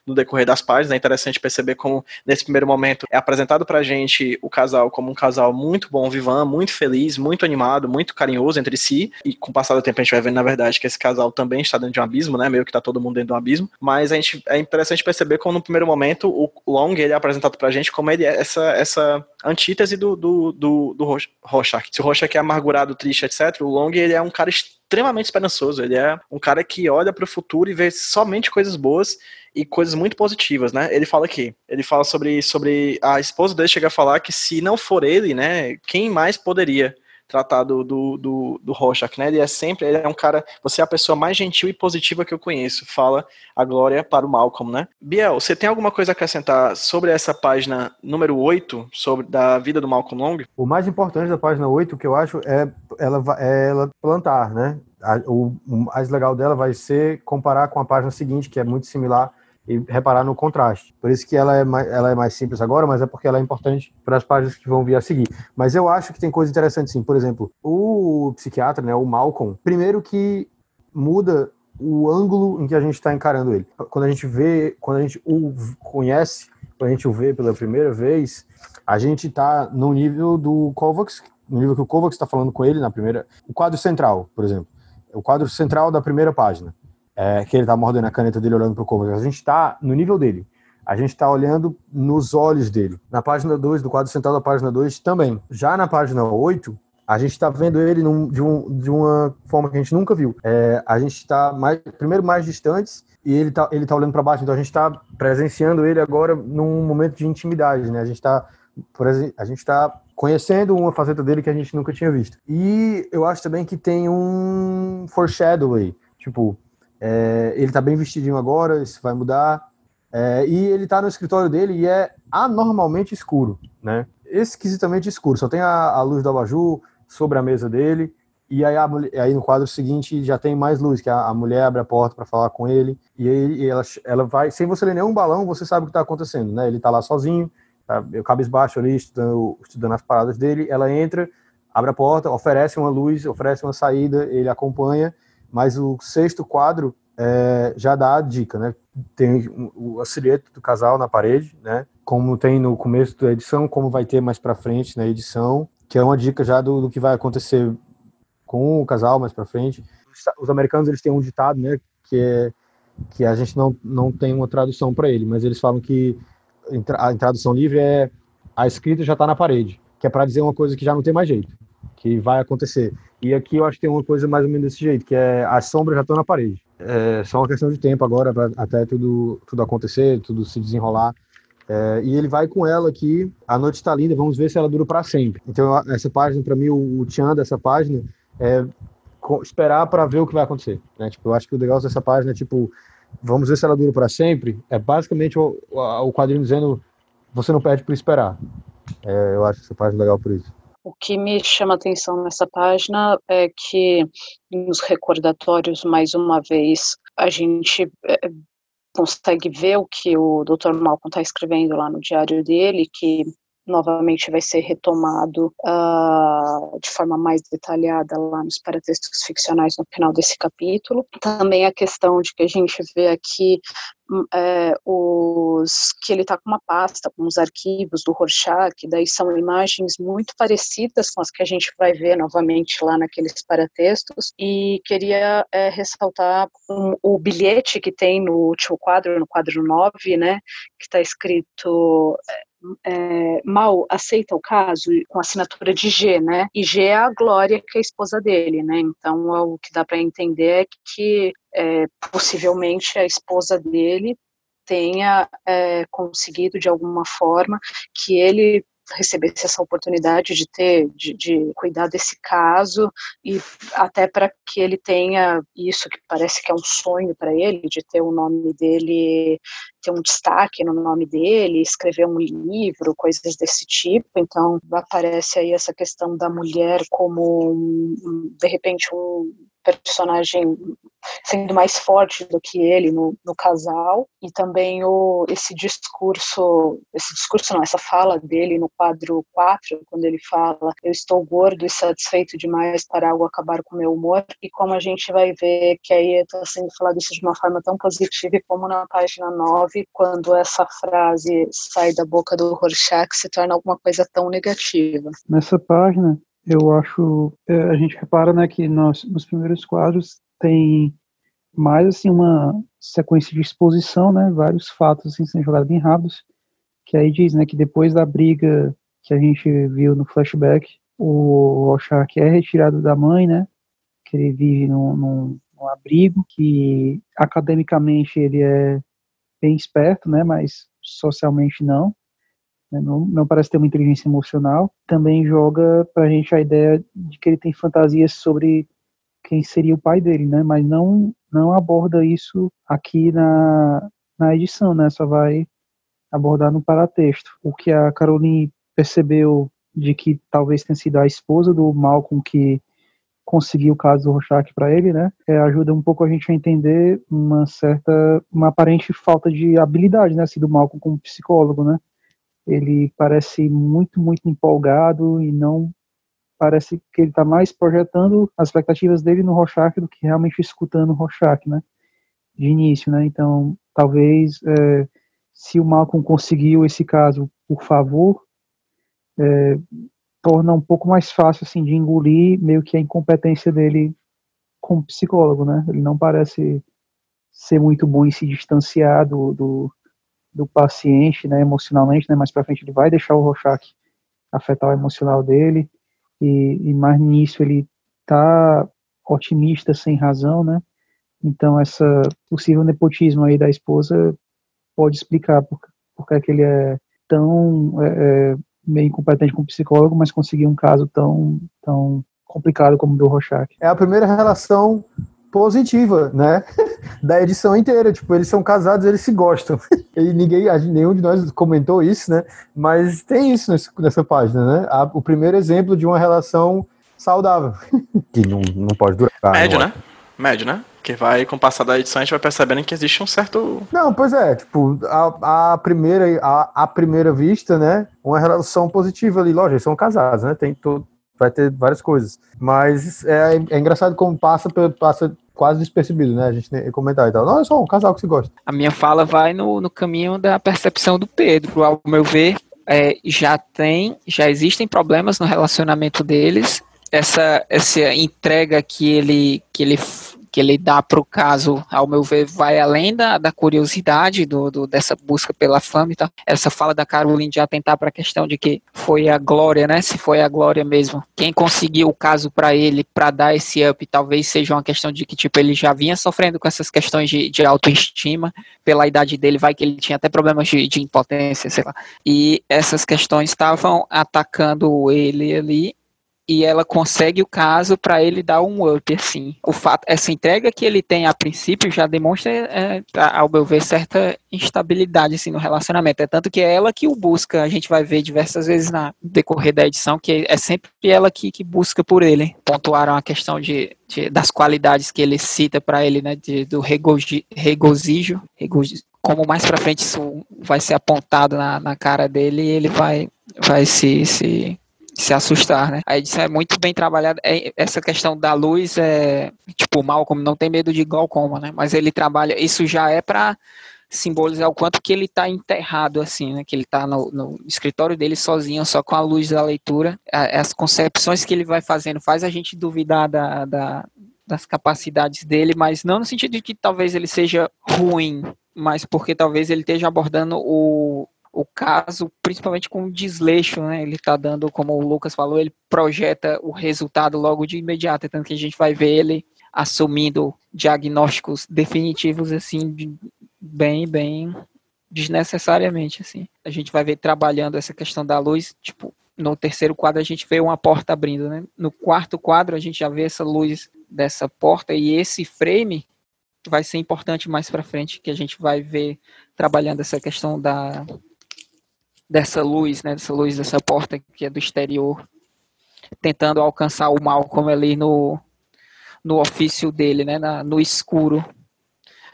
No decorrer das páginas, é interessante perceber como nesse primeiro momento é apresentado pra gente o casal como um casal muito bom, vivan, muito feliz, muito animado, muito carinhoso, entre si, e com o passar do tempo a gente vai ver, na verdade, que esse casal também está dentro de um abismo, né? Meio que tá todo mundo dentro de um abismo. Mas a gente, é interessante perceber como no primeiro momento o Long ele é apresentado pra gente como ele é essa, essa antítese do, do, do, do Rorschach. Se o Rorschach é amargurado, triste, etc., o Long ele é um cara extremamente esperançoso. Ele é um cara que olha para o futuro e vê somente coisas boas e coisas muito positivas, né? Ele fala aqui, ele fala sobre, sobre a esposa dele chega a falar que se não for ele, né, quem mais poderia? Tratar do, do, do, do Rorschach, né? Ele é sempre, ele é um cara, você é a pessoa mais gentil e positiva que eu conheço, fala a glória para o Malcolm, né? Biel, você tem alguma coisa a acrescentar sobre essa página número 8, sobre da vida do Malcolm Long? O mais importante da página 8, que eu acho, é ela, é ela plantar, né? A, o, mais legal dela vai ser comparar com a página seguinte, que é muito similar, e reparar no contraste. Por isso que ela é, mais, ela é mais simples agora, mas é porque ela é importante para as páginas que vão vir a seguir. Mas eu acho que tem coisa interessante sim. Por exemplo, o psiquiatra, né, o Malcolm, primeiro que muda o ângulo em que a gente está encarando ele. Quando a gente vê, quando a gente o conhece, quando a gente o vê pela primeira vez, a gente está no nível do Kovacs, no nível que o Kovacs está falando com ele na primeira, o quadro central, por exemplo, o quadro central da primeira página é, que ele está mordendo a caneta dele olhando para o Kovacs. A gente está no nível dele. A gente está olhando nos olhos dele. Na página 2, do quadro central da página 2 também. Já na página 8, a gente está vendo ele num, de, um, de, uma forma que a gente nunca viu. É, a gente está primeiro mais distantes e ele está ele tá olhando para baixo. Então a gente está presenciando ele agora num momento de intimidade, né? A gente está a gente está conhecendo uma faceta dele que a gente nunca tinha visto. E eu acho também que tem um foreshadowing, tipo, é, ele está bem vestidinho agora, isso vai mudar. É, e ele está no escritório dele e é anormalmente escuro, né? Esquisitamente escuro. Só tem a, a luz do abajur sobre a mesa dele. E aí, a, aí no quadro seguinte já tem mais luz, que a, a mulher abre a porta para falar com ele. E aí ela, ela vai, sem você ler nenhum balão, você sabe o que está acontecendo, né? Ele está lá sozinho, tá, eu cabisbaixo ali, estudando, estudando as paradas dele. Ela entra, abre a porta, oferece uma luz, oferece uma saída, ele acompanha mas o sexto quadro é, já dá a dica, né? Tem o, a silhueta do casal na parede, né? Como tem no começo da edição, como vai ter mais para frente na edição, que é uma dica já do, do, que vai acontecer com o casal mais para frente. Os, os americanos eles têm um ditado, né? Que é que a gente não, não tem uma tradução para ele, mas eles falam que a tradução livre é a escrita já está na parede, que é para dizer uma coisa que já não tem mais jeito, que vai acontecer. E aqui eu acho que tem uma coisa mais ou menos desse jeito, que é as sombras já estão na parede. É só uma questão de tempo agora para até tudo, tudo acontecer, tudo se desenrolar. É, e ele vai com ela aqui. A noite está linda, vamos ver se ela dura para sempre. Então, essa página, para mim, o, o tchan dessa página é esperar para ver o que vai acontecer. Né? Tipo, eu acho que o legal dessa página é tipo, vamos ver se ela dura para sempre. É basicamente o, o quadrinho dizendo você não perde por esperar. É, eu acho essa página legal por isso. O que me chama atenção nessa página é que nos recordatórios, mais uma vez, a gente é, consegue ver o que o Dr. Malcolm está escrevendo lá no diário dele, que novamente vai ser retomado uh, de forma mais detalhada lá nos paratextos ficcionais no final desse capítulo. Também a questão de que a gente vê aqui hum, é, os que ele está com uma pasta com os arquivos do Rorschach, daí são imagens muito parecidas com as que a gente vai ver novamente lá naqueles paratextos, e queria é, ressaltar um, o bilhete que tem no último quadro, no quadro 9, né, que está escrito é, Mal aceita o caso com assinatura de G, né? E G é a Glória, que é a esposa dele, né? Então, é o que dá para entender é que é, possivelmente a esposa dele tenha é, conseguido de alguma forma que ele recebesse essa oportunidade de ter, de, de cuidar desse caso e até para que ele tenha isso que parece que é um sonho para ele, de ter o nome dele, ter um destaque no nome dele, escrever um livro, coisas desse tipo. Então aparece aí essa questão da mulher como de repente um personagem sendo mais forte do que ele no, no casal e também o, esse discurso, esse discurso não, essa fala dele no quadro 4, quando ele fala eu estou gordo e satisfeito demais para algo acabar com meu humor e como a gente vai ver que aí está sendo falado isso de uma forma tão positiva como na página 9, quando essa frase sai da boca do Rorschach se torna alguma coisa tão negativa. Nessa página eu acho, é, a gente repara, né, que nos primeiros quadros tem mais, assim, uma sequência de exposição, né, vários fatos, assim, sendo jogados bem rápidos, que aí diz, né, que depois da briga que a gente viu no flashback, o Rorschach é retirado da mãe, né? Que ele vive num, num, num abrigo, que academicamente ele é bem esperto, né? Mas socialmente não. Né, não, não parece ter uma inteligência emocional. Também joga pra gente a ideia de que ele tem fantasias sobre quem seria o pai dele, né? Mas não não aborda isso aqui na, na edição, né? Só vai abordar no paratexto. O que a Caroline percebeu de que talvez tenha sido a esposa do Malcolm que conseguiu o caso do Rorschach para ele, né? É, ajuda um pouco a gente a entender uma certa, uma aparente falta de habilidade, né? Assim, do Malcolm como psicólogo, né? Ele parece muito, muito empolgado e não parece que ele está mais projetando as expectativas dele no Rorschach do que realmente escutando o Rorschach, né? De início, né? Então, talvez é, se o Malcolm conseguiu esse caso por favor, é, torna um pouco mais fácil assim de engolir meio que a incompetência dele como psicólogo, né? Ele não parece ser muito bom em se distanciar do, do, do paciente, né, emocionalmente, né? Mais para frente ele vai deixar o Rorschach afetar o emocional dele e, e mais nisso ele tá otimista sem razão, né? Então essa possível nepotismo aí da esposa pode explicar por, por que, é que ele é tão é, é, meio incompetente como psicólogo, mas conseguiu um caso tão, tão complicado como o do Rorschach. É a primeira relação positiva, né? <laughs> da edição inteira. Tipo, eles são casados, eles se gostam. <laughs> E ninguém, nenhum de nós comentou isso, né? Mas tem isso nessa página, né? o primeiro exemplo de uma relação saudável. <laughs> que não, não pode durar. Médio, né? Médio, né? Que vai, com o passar da edição, a gente vai percebendo que existe um certo. Não, pois é, tipo, a, a primeira, a, a primeira vista, né? Uma relação positiva ali, lógico, eles são casados, né? Tem todo, vai ter várias coisas. Mas é, é engraçado como passa, passa quase despercebido, né? A gente comentar e tal. Não, é só um casal que se gosta. A minha fala vai no, no caminho da percepção do Pedro. Ao meu ver, é, já tem, já existem problemas no relacionamento deles. Essa, essa entrega que ele, que ele que ele dá para o caso, ao meu ver, vai além da, da curiosidade do, do, dessa busca pela fama. Então, essa fala da Caroline de atentar para a questão de que foi a glória, né? Se foi a glória mesmo. Quem conseguiu o caso para ele, para dar esse up, talvez seja uma questão de que, tipo, ele já vinha sofrendo com essas questões de, de autoestima, pela idade dele, vai que ele tinha até problemas de, de impotência, sei lá. E essas questões estavam atacando ele ali e ela consegue o caso para ele dar um up, assim. O fato, essa entrega que ele tem a princípio já demonstra, é, ao meu ver, certa instabilidade assim, no relacionamento. É tanto que é ela que o busca. A gente vai ver diversas vezes na, decorrer da edição que é sempre ela que, que busca por ele. Pontuaram a questão de, de das qualidades que ele cita para ele, né? De, do regozijo, regozijo, regozijo como mais para frente isso vai ser apontado na, na cara dele, ele vai, vai se, se se assustar, né? A edição é muito bem trabalhada. É, essa questão da luz é tipo mal como não tem medo de glaucoma, né? Mas ele trabalha. Isso já é para simbolizar o quanto que ele está enterrado assim, né? Que ele está no, no, escritório dele sozinho, só com a luz da leitura. As concepções que ele vai fazendo faz a gente duvidar da, da das capacidades dele, mas não no sentido de que talvez ele seja ruim, mas porque talvez ele esteja abordando o, o caso, principalmente com o desleixo, né? Ele está dando, como o Lucas falou, ele projeta o resultado logo de imediato, tanto que a gente vai ver ele assumindo diagnósticos definitivos assim, bem, bem desnecessariamente assim. A gente vai ver trabalhando essa questão da luz, tipo, no terceiro quadro a gente vê uma porta abrindo, né? No quarto quadro a gente já vê essa luz dessa porta e esse frame vai ser importante mais para frente, que a gente vai ver trabalhando essa questão da dessa luz, né, dessa luz dessa porta que é do exterior, tentando alcançar o mal como ali no no ofício dele, né, na, no escuro.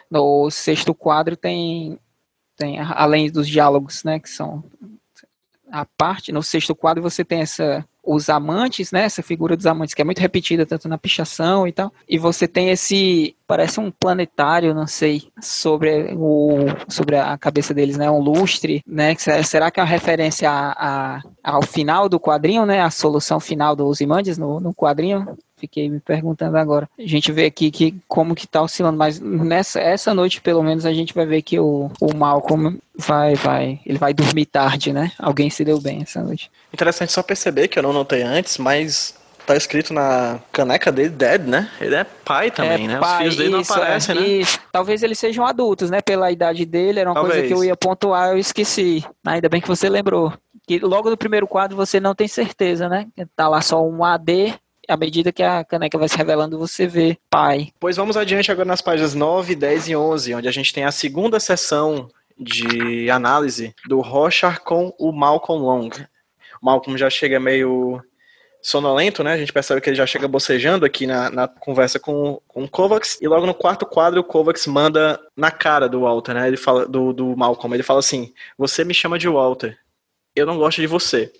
No sexto quadro tem tem além dos diálogos, né, que são a parte no sexto quadro você tem essa os amantes, né? Essa figura dos amantes que é muito repetida tanto na pichação e tal. E você tem esse parece um planetário, não sei, sobre o sobre a cabeça deles, né? Um lustre, né? Será que é uma referência a, a, ao final do quadrinho, né? A solução final dos Imandes no, no quadrinho? Fiquei me perguntando agora. A gente vê aqui que como que tá oscilando, mas nessa essa noite, pelo menos, a gente vai ver que o, o Malcolm vai, vai, ele vai dormir tarde, né? Alguém se deu bem essa noite. Interessante só perceber que eu não notei antes, mas tá escrito na caneca dele Dead, né? Ele é pai também, é, né? Pai, Os filhos dele isso, não aparecem, é, né? Talvez eles sejam adultos, né? Pela idade dele, era uma Talvez. coisa que eu ia pontuar, eu esqueci. Ainda bem que você lembrou. Que logo no primeiro quadro você não tem certeza, né? Tá lá só um AD, à medida que a caneca vai se revelando, você vê pai. Pois vamos adiante agora nas páginas 9, 10 e 11, onde a gente tem a segunda sessão de análise do Rochar com o Malcolm Long. O Malcolm já chega meio sonolento, né? A gente percebe que ele já chega bocejando aqui na, na conversa com, com o Kovacs. E logo no quarto quadro, o Kovacs manda na cara do Walter, né? Ele fala do, do Malcolm. Ele fala assim: Você me chama de Walter. Eu não gosto de você.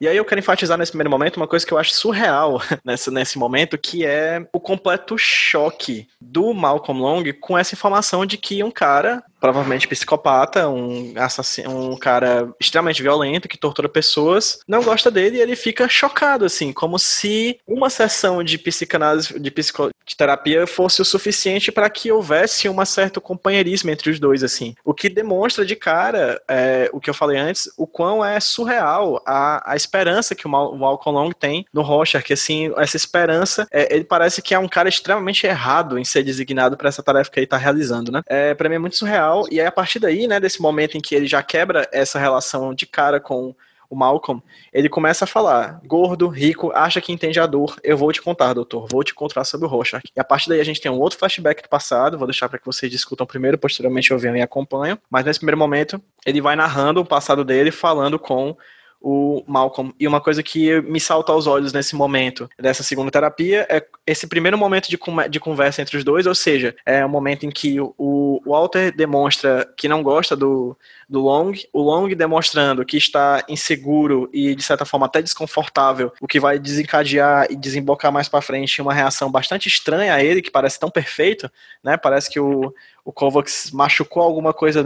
E aí eu quero enfatizar nesse primeiro momento uma coisa que eu acho surreal <laughs> nesse, nesse momento, que é o completo choque do Malcolm Long com essa informação de que um cara, provavelmente psicopata, um assassino, um cara extremamente violento, que tortura pessoas, não gosta dele e ele fica chocado, assim, como se uma sessão de psicanálise, de, psico, de terapia fosse o suficiente para que houvesse um certo companheirismo entre os dois, assim. O que demonstra de cara, é, o que eu falei antes, o quão é surreal a, a esperança que o, Mal, o Malcolm Long tem no Rocha, que assim, essa esperança, é, ele parece que é um cara extremamente errado em ser designado para essa tarefa que ele está realizando, né? É, para mim é muito surreal, e aí a partir daí, né, desse momento em que ele já quebra essa relação de cara com o Malcolm, ele começa a falar: gordo, rico, acha que entende a dor. Eu vou te contar, doutor. Vou te contar sobre o Rorschach. E a partir daí a gente tem um outro flashback do passado. Vou deixar para que vocês discutam primeiro, posteriormente eu venho e acompanho. Mas nesse primeiro momento, ele vai narrando o passado dele, falando com o Malcolm. E uma coisa que me salta aos olhos nesse momento dessa segunda terapia é esse primeiro momento de, de conversa entre os dois, ou seja, é um momento em que o Walter demonstra que não gosta do, do Long, o Long demonstrando que está inseguro e de certa forma até desconfortável, o que vai desencadear e desembocar mais para frente uma reação bastante estranha a ele, que parece tão perfeito, né? Parece que o, o Kovacs machucou alguma coisa,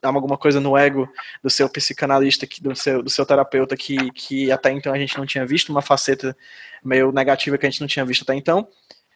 alguma coisa no ego do seu psicanalista, do seu, do seu terapeuta, que, que até então a gente não tinha visto, uma faceta meio negativa que a gente não tinha visto até então.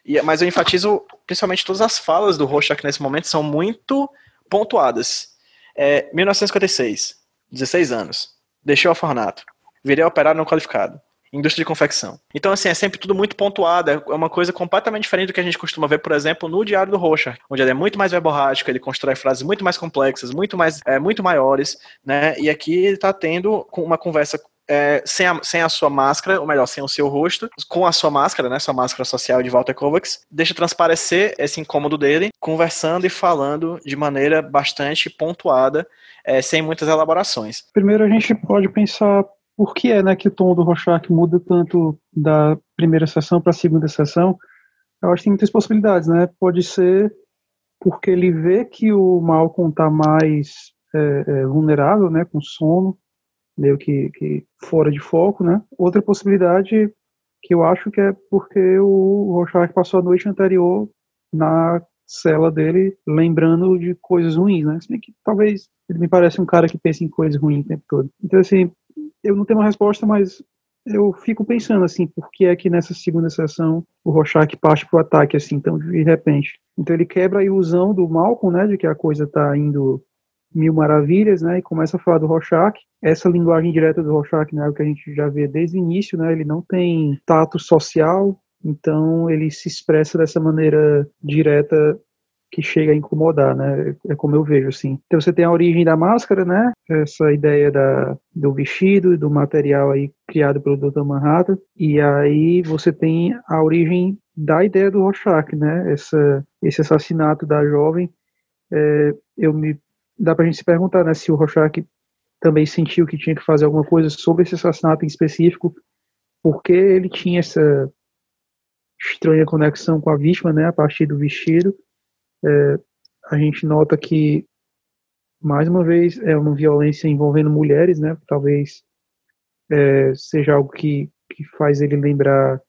E, mas eu enfatizo, principalmente todas as falas do Rorschach nesse momento são muito pontuadas. É, 1956, 16 anos, deixei o orfanato, virei operário não qualificado, indústria de confecção. Então, assim, é sempre tudo muito pontuado, é uma coisa completamente diferente do que a gente costuma ver, por exemplo, no Diário do Rocha, onde ele é muito mais verborrágico, ele constrói frases muito mais complexas, muito mais, é, muito maiores, né? E aqui ele está tendo uma conversa é, sem, a, sem a sua máscara, ou melhor, sem o seu rosto, com a sua máscara, né, sua máscara social de Walter Kovacs, deixa transparecer esse incômodo dele, conversando e falando de maneira bastante pontuada, é, sem muitas elaborações. Primeiro a gente pode pensar por que é né, que o tom do Rorschach muda tanto da primeira sessão para a segunda sessão. Eu acho que tem muitas possibilidades, né? Pode ser porque ele vê que o Malcolm está mais é, é, vulnerável, né, com sono, meio que, que fora de foco, né? Outra possibilidade que eu acho que é porque o Rorschach passou a noite anterior na cela dele lembrando de coisas ruins, né? Que talvez ele me parece um cara que pensa em coisas ruins o tempo todo. Então, assim, eu não tenho uma resposta, mas eu fico pensando, assim, por que é que nessa segunda sessão o Rorschach parte pro ataque, assim, tão de repente. Então ele quebra a ilusão do Malcolm, né, de que a coisa tá indo mil maravilhas, né, e começa a falar do Rorschach. Essa linguagem direta do Rorschach, né, é o que a gente já vê desde o início, né, ele não tem tato social, então ele se expressa dessa maneira direta que chega a incomodar, né? É como eu vejo, assim. Então você tem a origem da máscara, né? Essa ideia da, do vestido do material aí criado pelo Dr. Manhattan. E aí você tem a origem da ideia do Rorschach, né? Essa, esse assassinato da jovem. É, eu me dá pra gente se perguntar, né? Se o Rorschach também sentiu que tinha que fazer alguma coisa sobre esse assassinato em específico, porque ele tinha essa estranha conexão com a vítima, né? A partir do vestido é, a gente nota que, mais uma vez, é uma violência envolvendo mulheres, né? Talvez é, seja algo que, que faz ele lembrar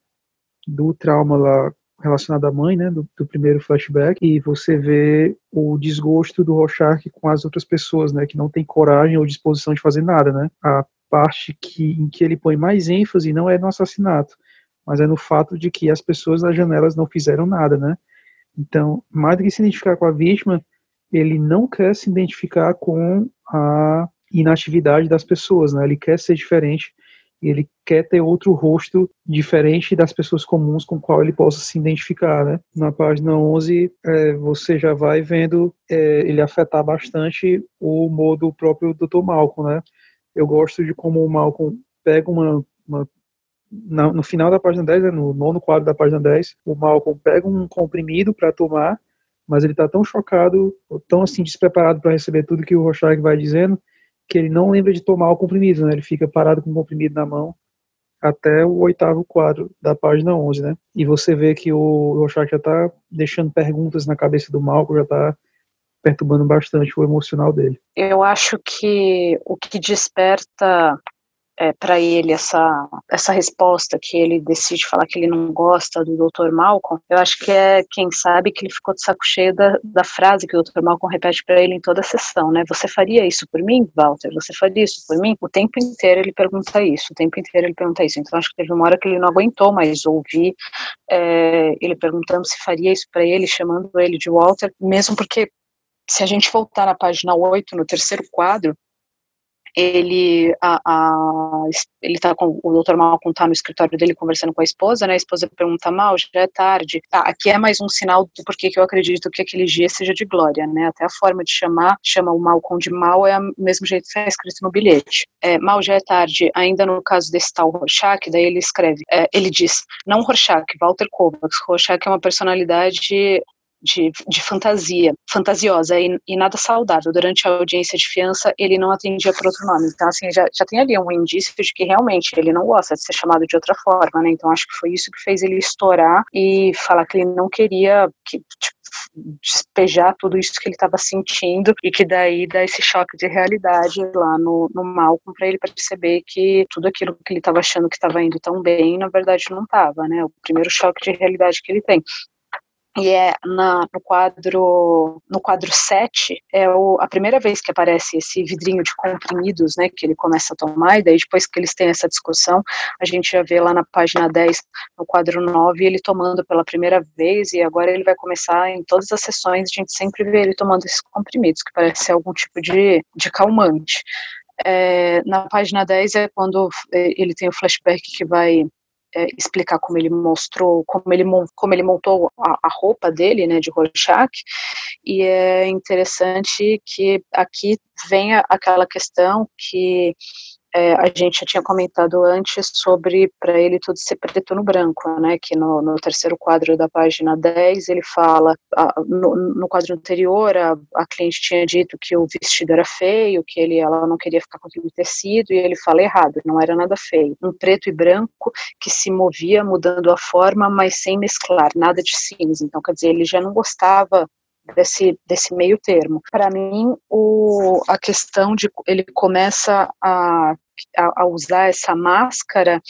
do trauma lá relacionado à mãe, né, do, do, primeiro flashback, e você vê o desgosto do Rorschach com as outras pessoas, né, que não tem coragem ou disposição de fazer nada, né. A parte que, em que ele põe mais ênfase não é no assassinato, mas é no fato de que as pessoas das janelas não fizeram nada, né? Então, mais do que se identificar com a vítima, ele não quer se identificar com a inatividade das pessoas, né? Ele quer ser diferente ele quer ter outro rosto diferente das pessoas comuns com qual ele possa se identificar, né? Na página 11, é, você já vai vendo é, ele afetar bastante o humor do próprio Dr. Malcolm, né? Eu gosto de como o Malcolm pega uma, uma na, no final da página 10, né, no nono quadro da página 10, o Malcolm pega um comprimido para tomar, mas ele está tão chocado, tão assim despreparado para receber tudo que o Rorschach vai dizendo, que ele não lembra de tomar o comprimido, né? Ele fica parado com o comprimido na mão até o oitavo quadro da página 11, né? E você vê que o Rorschach já está deixando perguntas na cabeça do Malcolm, já está perturbando bastante o emocional dele. Eu acho que o que desperta é, para ele essa, essa resposta que ele decide falar que ele não gosta do Dr. Malcolm, eu acho que é, quem sabe, que ele ficou de saco cheio da, da frase que o Dr. Malcolm repete para ele em toda a sessão, né? Você faria isso por mim, Walter? Você faria isso por mim? O tempo inteiro ele pergunta isso, o tempo inteiro ele pergunta isso. Então acho que teve uma hora que ele não aguentou mais ouvir é, ele perguntando se faria isso para ele, chamando ele de Walter, mesmo porque se a gente voltar na página 8, no terceiro quadro, ele a, a, ele tá com o Dr. Malcolm tá no escritório dele conversando com a esposa, né? A esposa pergunta mal, já é tarde. Ah, aqui é mais um sinal do porquê que eu acredito que aquele dia seja de glória, né? Até a forma de chamar, chama o Malcolm de mal é o mesmo jeito que está escrito no bilhete. É, mal já é tarde. Ainda no caso desse tal Rorschach, daí ele escreve, é, ele diz, não Rorschach, Walter Kovacs. Rorschach é uma personalidade de, de fantasia, fantasiosa e, e, nada saudável. Durante a audiência de fiança, ele não atendia por outro nome. Então, assim, já, já tem ali um indício de que realmente ele não gosta de ser chamado de outra forma, né? Então, acho que foi isso que fez ele estourar e falar que ele não queria que, tipo, despejar tudo isso que ele estava sentindo e que daí dá esse choque de realidade lá no, no Malcolm para ele perceber que tudo aquilo que ele estava achando que estava indo tão bem, na verdade não estava, né? O primeiro choque de realidade que ele tem e é na, no quadro no quadro 7 é o, a primeira vez que aparece esse vidrinho de comprimidos, né, que ele começa a tomar, e daí depois que eles têm essa discussão, a gente já vê lá na página 10, no quadro 9, ele tomando pela primeira vez, e agora ele vai começar em todas as sessões, a gente sempre vê ele tomando esses comprimidos, que parece ser algum tipo de, de calmante. É, na página 10 é quando é, ele tem o flashback que vai é, explicar como ele mostrou, como ele, como ele montou a, a, roupa dele, né, de Rorschach, e é interessante que aqui venha aquela questão que é, a gente já tinha comentado antes sobre para ele tudo ser preto no branco, né? Que no, no terceiro quadro da página 10 ele fala, a, no, no, quadro anterior a, a, cliente tinha dito que o vestido era feio, que ele, ela não queria ficar com aquele tecido, e ele fala errado, não era nada feio. Um preto e branco que se movia mudando a forma, mas sem mesclar, nada de cinza. Então, quer dizer, ele já não gostava desse, desse meio termo. Para mim, o, a questão de ele começa a, a, a usar essa máscara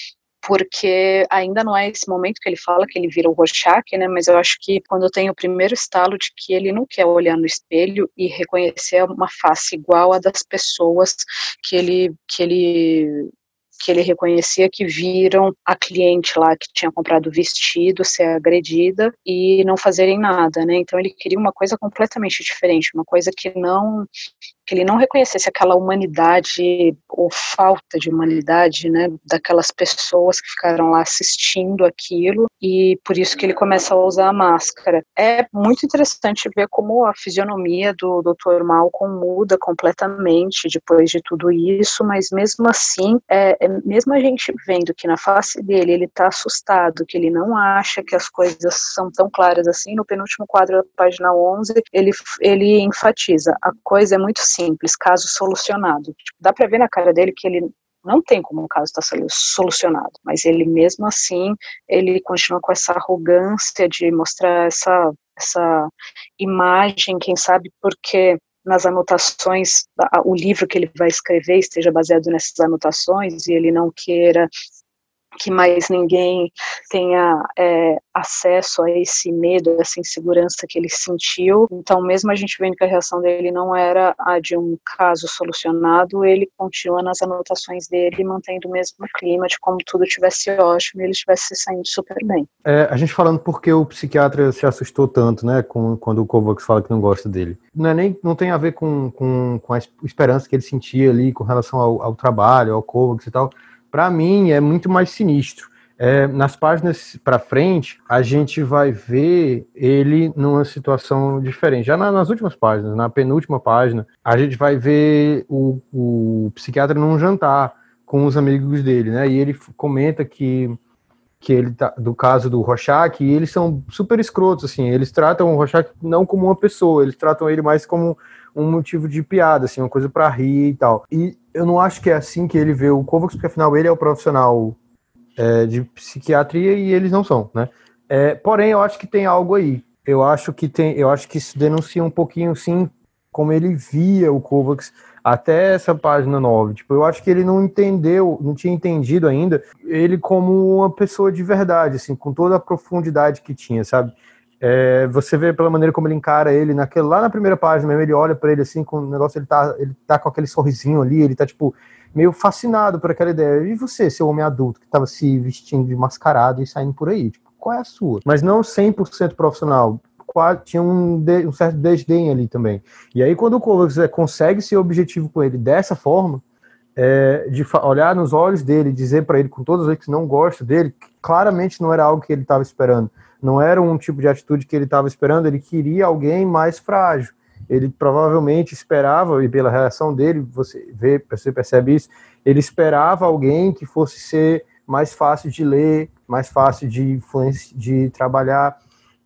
porque ainda não é esse momento que ele fala que ele vira o Rorschach, né, mas eu acho que quando tenho o primeiro estalo de que ele não quer olhar no espelho e reconhecer uma face igual a das pessoas que ele que ele que ele reconhecia que viram a cliente lá que tinha comprado vestido ser agredida e não fazerem nada, né? Então ele queria uma coisa completamente diferente, uma coisa que não que ele não reconhecesse aquela humanidade ou falta de humanidade, né, daquelas pessoas que ficaram lá assistindo aquilo e por isso que ele começa a usar a máscara. É muito interessante ver como a fisionomia do Dr. Malcolm muda completamente depois de tudo isso, mas mesmo assim, é, é, mesmo a gente vendo que na face dele ele está assustado, que ele não acha que as coisas são tão claras assim, no penúltimo quadro da página 11, ele, ele enfatiza, a coisa é muito simples simples, caso solucionado. Tipo, dá para ver na cara dele que ele não tem como o caso estar tá solucionado, mas ele mesmo assim, ele continua com essa arrogância de mostrar essa, essa imagem, quem sabe porque nas anotações, o livro que ele vai escrever esteja baseado nessas anotações e ele não queira que mais ninguém tenha é, acesso a esse medo, essa insegurança que ele sentiu. Então, mesmo a gente vendo que a reação dele não era a de um caso solucionado, ele continua nas anotações dele, mantendo o mesmo clima de como tudo tivesse ótimo e ele estivesse saindo super bem. É, a gente falando porque o psiquiatra se assustou tanto, né, com, quando o Kovacs fala que não gosta dele. Não, é nem, não tem a ver com, com, com a esperança que ele sentia ali com relação ao, ao trabalho, ao Kovacs e tal, para mim é muito mais sinistro. É, nas páginas para frente, a gente vai ver ele numa situação diferente. Já na, nas últimas páginas, na penúltima página, a gente vai ver o, o psiquiatra num jantar com os amigos dele, né? E ele comenta que que ele tá, do caso do Rorschach, e eles são super escrotos, assim, eles tratam o Rorschach não como uma pessoa, eles tratam ele mais como um motivo de piada, assim, uma coisa para rir e tal. E eu não acho que é assim que ele vê o Kovacs, porque afinal ele é o profissional é, de psiquiatria e eles não são, né? É, porém, eu acho que tem algo aí. Eu acho que tem, eu acho que isso denuncia um pouquinho, sim, como ele via o Kovacs até essa página 9. Tipo, eu acho que ele não entendeu, não tinha entendido ainda ele como uma pessoa de verdade, assim, com toda a profundidade que tinha, sabe? É, você vê pela maneira como ele encara ele naquele, lá na primeira página mesmo, ele olha para ele assim, com o negócio, ele tá, ele tá com aquele sorrisinho ali, ele tá tipo meio fascinado por aquela ideia. E você, seu homem adulto, que tava se vestindo de mascarado e saindo por aí, tipo, qual é a sua? Mas não 100% profissional, tinha um, de, um, certo desdém ali também. E aí quando o Kovacs é, consegue ser objetivo com ele dessa forma, é, de olhar nos olhos dele, dizer para ele com todas as que não gosta dele, claramente não era algo que ele estava esperando não era um tipo de atitude que ele estava esperando, ele queria alguém mais frágil. Ele provavelmente esperava, e pela reação dele, você vê, você percebe isso, ele esperava alguém que fosse ser mais fácil de ler, mais fácil de, de trabalhar,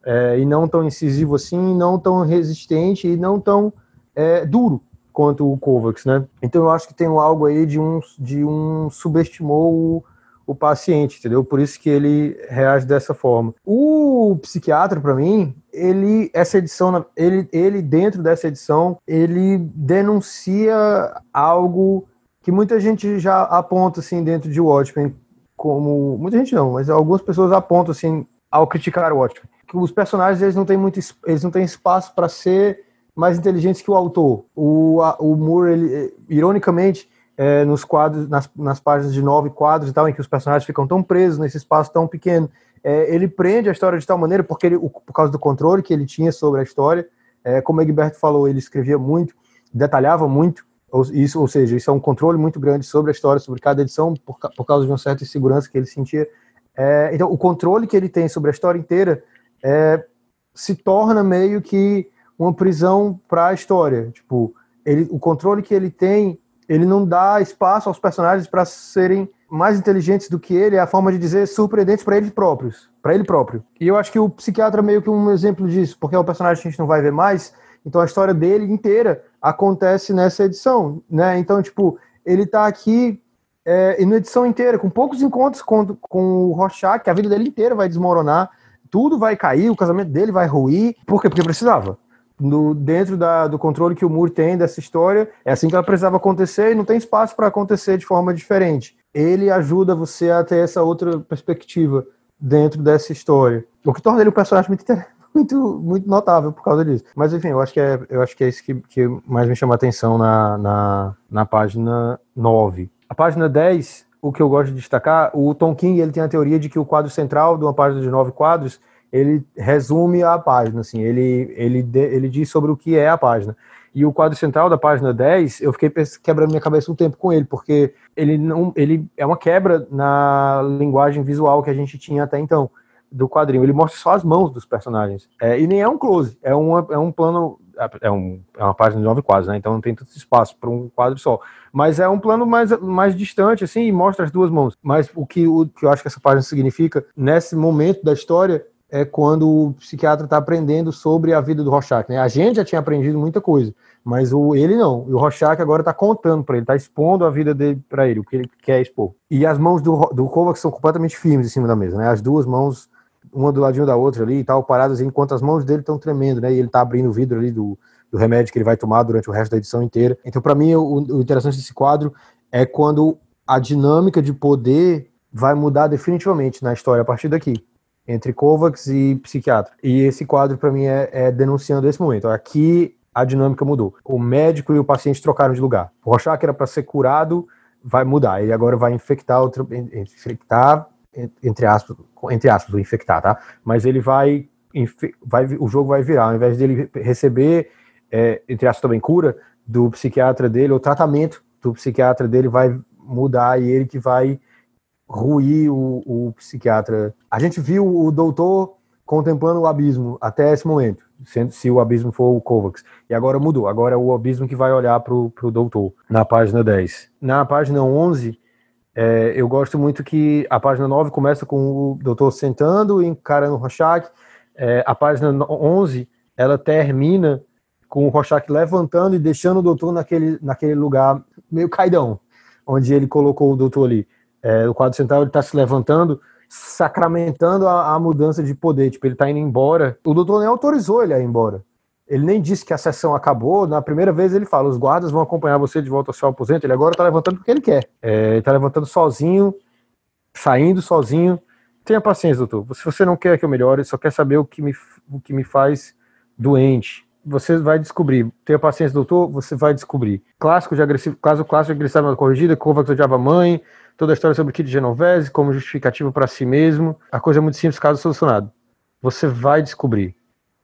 é, e não tão incisivo assim, não tão resistente e não tão é, duro quanto o Kovacs, né? Então eu acho que tem algo aí de um, de um subestimou o, paciente, entendeu? Por isso que ele reage dessa forma. O psiquiatra, para mim, ele essa edição, ele, ele dentro dessa edição, ele denuncia algo que muita gente já aponta assim dentro de Watchmen como muita gente não, mas algumas pessoas apontam assim ao criticar o Watchmen que os personagens eles não têm muito eles não têm espaço para ser mais inteligentes que o autor. O, a, o Moore, ele, ironicamente, é, nos quadros, nas, nas páginas de nove quadros e tal, em que os personagens ficam tão presos nesse espaço tão pequeno. É, ele prende a história de tal maneira, porque ele, por causa do controle que ele tinha sobre a história, é, como o Egberto falou, ele escrevia muito, detalhava muito, ou, isso, ou seja, isso é um controle muito grande sobre a história, sobre cada edição, por, por causa de uma certa insegurança que ele sentia. É, então, o controle que ele tem sobre a história inteira é, se torna meio que uma prisão para a história. Tipo, ele, o controle que ele tem ele não dá espaço aos personagens para serem mais inteligentes do que ele, é a forma de dizer surpreendentes para eles próprios, para ele próprio. E eu acho que o psiquiatra é meio que um exemplo disso, porque é o personagem que a gente não vai ver mais, então a história dele inteira acontece nessa edição, né? Então, tipo, ele tá aqui é, e na edição inteira, com poucos encontros com, com o Rorschach, que a vida dele inteira vai desmoronar, tudo vai cair, o casamento dele vai ruir. Por quê? Porque precisava no, dentro da, do controle que o Moore tem dessa história, é assim que ela precisava acontecer e não tem espaço para acontecer de forma diferente. Ele ajuda você a ter essa outra perspectiva dentro dessa história, o que torna ele um personagem muito, <laughs> muito, muito notável por causa disso. Mas enfim, eu acho que é, eu acho que é isso que, que mais me chama a atenção na, na, na página 9. A página 10, o que eu gosto de destacar, o Tom King ele tem a teoria de que o quadro central de uma página de nove quadros ele resume a página, assim, ele, ele, ele diz sobre o que é a página. E o quadro central da página 10, eu fiquei quebrando minha cabeça um tempo com ele, porque ele não ele é uma quebra na linguagem visual que a gente tinha até então do quadrinho. Ele mostra só as mãos dos personagens. É, e nem é um close, é, uma, é um plano. É, um, é uma página de nove quadros, né? Então não tem tanto espaço para um quadro só. Mas é um plano mais, mais distante, assim, e mostra as duas mãos. Mas o que, o que eu acho que essa página significa, nesse momento da história, é quando o psiquiatra está aprendendo sobre a vida do Rorschach. Né? A gente já tinha aprendido muita coisa, mas o, ele não. E o Rorschach agora está contando para ele, está expondo a vida dele para ele, o que ele quer expor. E as mãos do, do Kovacs são completamente firmes em cima da mesa, né? As duas mãos, uma do ladinho da outra ali e tal, paradas, enquanto as mãos dele estão tremendo, né? E ele está abrindo o vidro ali do, do remédio que ele vai tomar durante o resto da edição inteira. Então, para mim, o, o interessante desse quadro é quando a dinâmica de poder vai mudar definitivamente na história a partir daqui, entre Kovacs e psiquiatra. E esse quadro, para mim, é, é, denunciando esse momento. Aqui a dinâmica mudou. O médico e o paciente trocaram de lugar. O Rorschach era para ser curado, vai mudar. Ele agora vai infectar, outro, infectar entre aspas, entre aspas, infectar, tá? Mas ele vai, vai o jogo vai virar, ao invés dele receber, é, entre aspas, também cura do psiquiatra dele, o tratamento do psiquiatra dele vai mudar e ele que vai ruir o, o psiquiatra. A gente viu o doutor contemplando o abismo até esse momento, se o abismo for o Kovacs. E agora mudou, agora é o abismo que vai olhar para o doutor, na página 10. Na página 11, é, eu gosto muito que a página 9 começa com o doutor sentando e encarando o Rorschach. É, a página 11, ela termina com o Rorschach levantando e deixando o doutor naquele, naquele lugar meio caidão, onde ele colocou o doutor ali. É, o quadro central está se levantando, sacramentando a, a, mudança de poder. Tipo, ele está indo embora. O doutor nem autorizou ele a ir embora. Ele nem disse que a sessão acabou. Na primeira vez ele fala: os guardas vão acompanhar você de volta ao seu aposento. Ele agora está levantando porque ele quer. É, ele está levantando sozinho, saindo sozinho. Tenha paciência, doutor. Se você não quer que eu melhore, só quer saber o que me, o que me faz doente. Você vai descobrir. Tenha paciência, doutor. Você vai descobrir. Clássico de agressivo, caso clássico de agressividade corrigida, Kovacs odiava a mãe, toda a história sobre o kit Genovese como justificativo para si mesmo. A coisa é muito simples, caso solucionado. Você vai descobrir.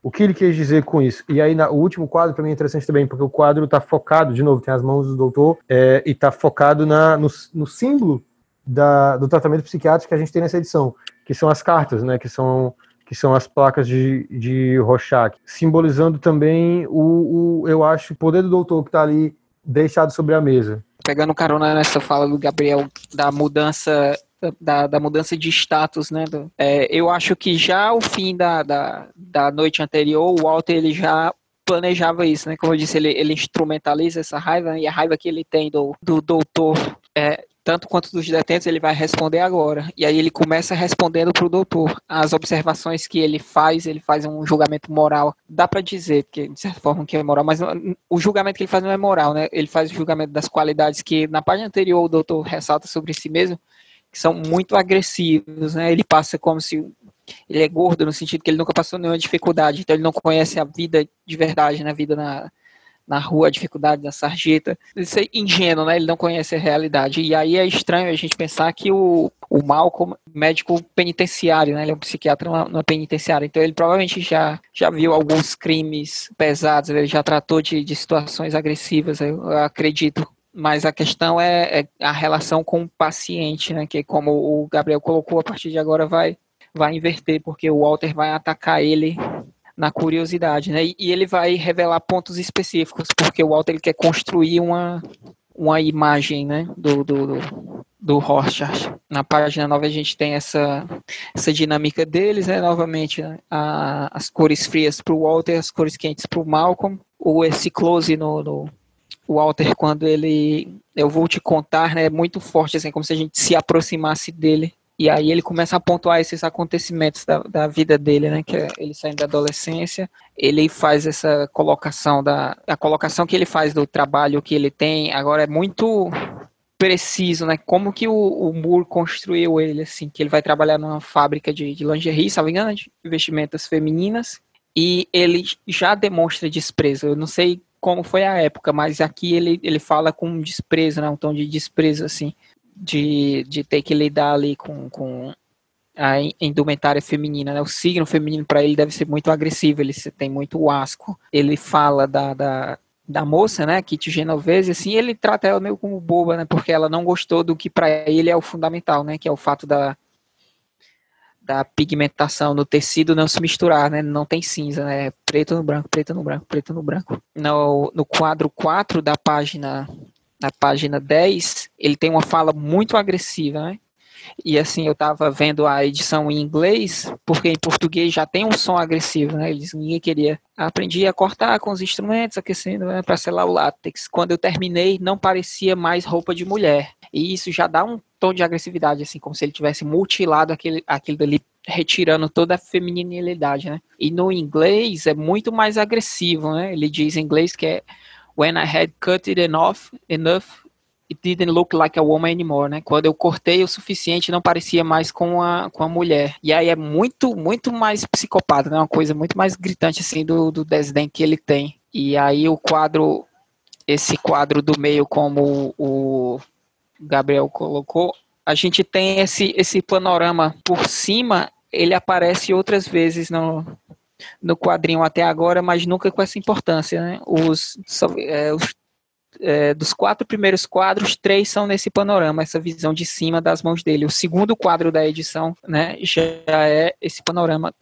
O que ele quis dizer com isso? E aí, na, o último quadro para mim é interessante também, porque o quadro está focado, de novo, tem as mãos do doutor, é, e está focado na, no, no símbolo da, do tratamento psiquiátrico que a gente tem nessa edição, que são as cartas, né, que são, que são as placas de, de Rorschach, simbolizando também o, o, eu acho, o poder do doutor que está ali deixado sobre a mesa. Pegando carona nessa fala do Gabriel da mudança da, da mudança de status, né? É, eu acho que já o fim da, da, da noite anterior, o Walter ele já planejava isso, né? Como eu disse, ele, ele instrumentaliza essa raiva né? e a raiva que ele tem do, do doutor, é, tanto quanto dos detentos, ele vai responder agora. E aí ele começa respondendo para o doutor. As observações que ele faz, ele faz um julgamento moral. Dá para dizer que, de certa forma, que é moral, mas o julgamento que ele faz não é moral, né? Ele faz o julgamento das qualidades que na página anterior o doutor ressalta sobre si mesmo que são muito agressivos, né? Ele passa como se ele é gordo no sentido que ele nunca passou nenhuma dificuldade, então ele não conhece a vida de verdade, né? Vida na, na rua, a dificuldade da sarjeta. Isso é ingênuo, né? Ele não conhece a realidade. E aí é estranho a gente pensar que o, o Malcolm, médico penitenciário, né? Ele é um psiquiatra na, penitenciária, então ele provavelmente já, já viu alguns crimes pesados, ele já tratou de, de situações agressivas, eu, eu acredito mas a questão é, é, a relação com o paciente, né? Que como o Gabriel colocou, a partir de agora vai, vai inverter, porque o Walter vai atacar ele na curiosidade, né? E, e ele vai revelar pontos específicos, porque o Walter ele quer construir uma, uma imagem, né? Do, do, do, do Rorschach. Na página 9 a gente tem essa, essa dinâmica deles, né? Novamente, né? A, as cores frias para o Walter, as cores quentes para o Malcolm, ou esse close no, no Walter, quando ele. Eu vou te contar, né? É muito forte, assim, como se a gente se aproximasse dele. E aí ele começa a pontuar esses acontecimentos da, da vida dele, né? Que é ele saindo da adolescência. Ele faz essa colocação da. A colocação que ele faz do trabalho que ele tem agora é muito preciso, né? Como que o, o Moore construiu ele, assim, que ele vai trabalhar numa fábrica de, de lingerie, salvo engano, de vestimentas femininas, e ele já demonstra desprezo. Eu não sei como foi a época, mas aqui ele, ele fala com desprezo, né, um tom de desprezo, assim, de, de ter que lidar ali com, com a indumentária feminina, né, o signo feminino para ele deve ser muito agressivo, ele tem muito asco, ele fala da, da, da moça, né, Kitty Genovese, assim, ele trata ela meio como boba, né, porque ela não gostou do que para ele é o fundamental, né, que é o fato da, da pigmentação no tecido não se misturar, né? Não tem cinza, né? Preto no branco, preto no branco, preto no branco. No, no quadro 4 da página, na página 10, ele tem uma fala muito agressiva, né? E assim, eu tava vendo a edição em inglês, porque em português já tem um som agressivo, né? Eles ninguém queria. Aprendi a cortar com os instrumentos, aquecendo né, para selar o látex. Quando eu terminei, não parecia mais roupa de mulher. E isso já dá um tom de agressividade, assim, como se ele tivesse mutilado aquele, aquele dali, retirando toda a feminilidade, né? E no inglês é muito mais agressivo, né? Ele diz em inglês que é When I had cut it enough, enough It didn't look like a woman anymore, né? Quando eu cortei o suficiente, não parecia mais com a, com a mulher. E aí é muito, muito mais psicopata, né? Uma coisa muito mais gritante, assim, do, do desdém que ele tem. E aí o quadro, esse quadro do meio, como o Gabriel colocou, a gente tem esse, esse panorama por cima, ele aparece outras vezes no, no quadrinho até agora, mas nunca com essa importância, né? Os, é, os é, dos quatro primeiros quadros, três são nesse panorama, essa visão de cima das mãos dele. O segundo quadro da edição, né, já é esse panorama,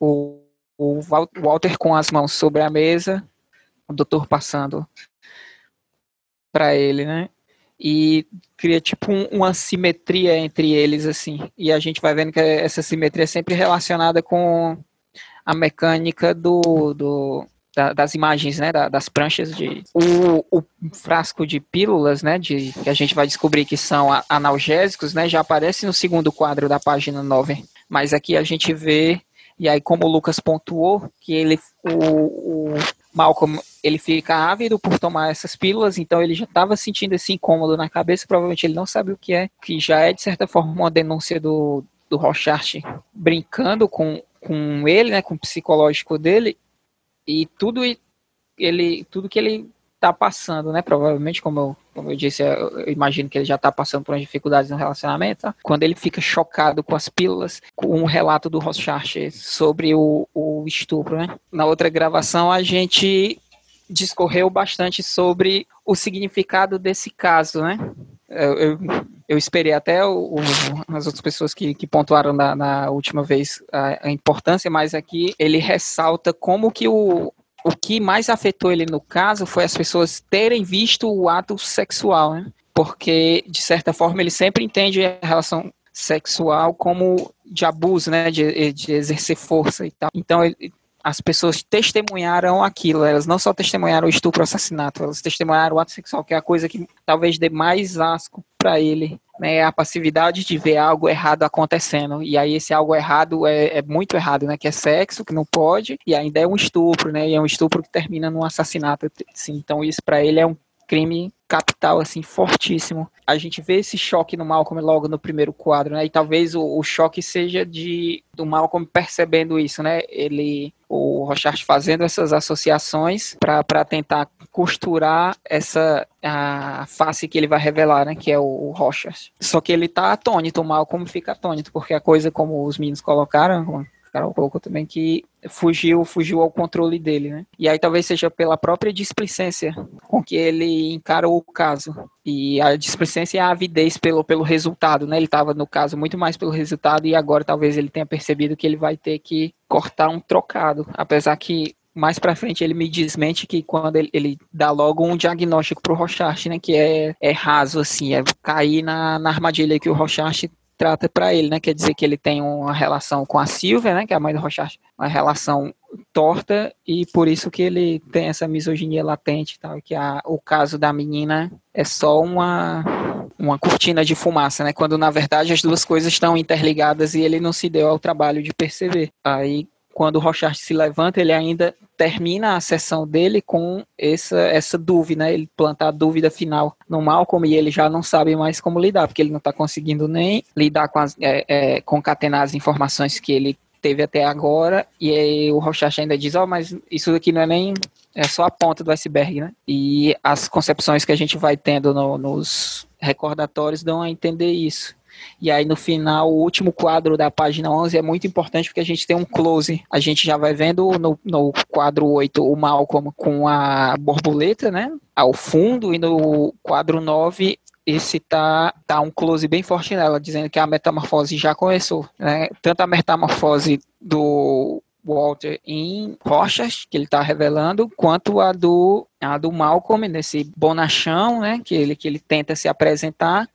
o, o Walter com as mãos sobre a mesa, o doutor passando para ele, né? E cria tipo um, uma simetria entre eles assim. E a gente vai vendo que essa simetria é sempre relacionada com a mecânica do, do da, das imagens, né, da, das pranchas de o, o, frasco de pílulas, né, de que a gente vai descobrir que são analgésicos, né, já aparece no segundo quadro da página 9. Mas aqui a gente vê e aí como o Lucas pontuou que ele o, o Malcolm ele fica ávido por tomar essas pílulas, então ele já estava sentindo esse incômodo na cabeça, provavelmente ele não sabe o que é, que já é de certa forma uma denúncia do do Rochart brincando com, com ele, né, com o psicológico dele, e tudo ele tudo que ele está passando, né? Provavelmente, como eu, como eu disse, eu imagino que ele já está passando por umas dificuldades no relacionamento. Tá? Quando ele fica chocado com as pílulas, com um relato do Rochard sobre o, o estupro, né? Na outra gravação, a gente discorreu bastante sobre o significado desse caso, né? Eu, eu, eu esperei até o, o, as outras pessoas que, que pontuaram na, na última vez a, a, importância, mas aqui ele ressalta como que o, o que mais afetou ele no caso foi as pessoas terem visto o ato sexual, né? Porque, de certa forma, ele sempre entende a relação sexual como de abuso, né? De, de exercer força e tal. Então, ele, as pessoas testemunharam aquilo, elas não só testemunharam o estupro, o assassinato, elas testemunharam o ato sexual, que é a coisa que talvez dê mais asco para ele, né, a passividade de ver algo errado acontecendo, e aí esse algo errado é, é, muito errado, né, que é sexo, que não pode, e ainda é um estupro, né, e é um estupro que termina num assassinato, assim, então isso para ele é um crime capital, assim, fortíssimo. A gente vê esse choque no Malcolm logo no primeiro quadro, né? E talvez o, o choque seja de do Malcolm percebendo isso, né? Ele, o Rochard fazendo essas associações para tentar costurar essa a face que ele vai revelar, né? Que é o, o Rochard. Só que ele tá atônito, o Malcolm fica atônito, porque a coisa como os meninos colocaram, Carol colocou também que fugiu, fugiu ao controle dele, né? E aí talvez seja pela própria displicência com que ele encarou o caso. E a displicência é a avidez pelo, pelo resultado, né? Ele estava no caso muito mais pelo resultado e agora talvez ele tenha percebido que ele vai ter que cortar um trocado, apesar que mais para frente ele me desmente que quando ele, ele dá logo um diagnóstico pro Rochart, né, que é, é raso assim, é cair na, na armadilha que o Rochart trata para ele, né? Quer dizer que ele tem uma relação com a Silvia, né? Que é a mãe do Rochard, uma relação torta e por isso que ele tem essa misoginia latente tal, que a, o caso da menina é só uma uma cortina de fumaça, né? Quando na verdade as duas coisas estão interligadas e ele não se deu ao trabalho de perceber. Aí quando o Rochard se levanta, ele ainda termina a sessão dele com essa, essa dúvida, né? Ele planta a dúvida final no Malcolm e ele já não sabe mais como lidar, porque ele não está conseguindo nem lidar com as, é, é, concatenar as informações que ele teve até agora, e aí o Rochard ainda diz, ó, oh, mas isso aqui não é nem, é só a ponta do iceberg, né? E as concepções que a gente vai tendo no, nos recordatórios dão a entender isso. E aí no final, o último quadro da página 11 é muito importante porque a gente tem um close. A gente já vai vendo no, no quadro 8 o Malcolm com a borboleta, né? Ao fundo, e no quadro 9 esse tá, tá um close bem forte nela, dizendo que a metamorfose já começou, né? Tanto a metamorfose do Walter em Rochas, que ele está revelando, quanto a do, a do Malcolm, nesse bonachão, né? Que ele, que ele tenta se apresentar,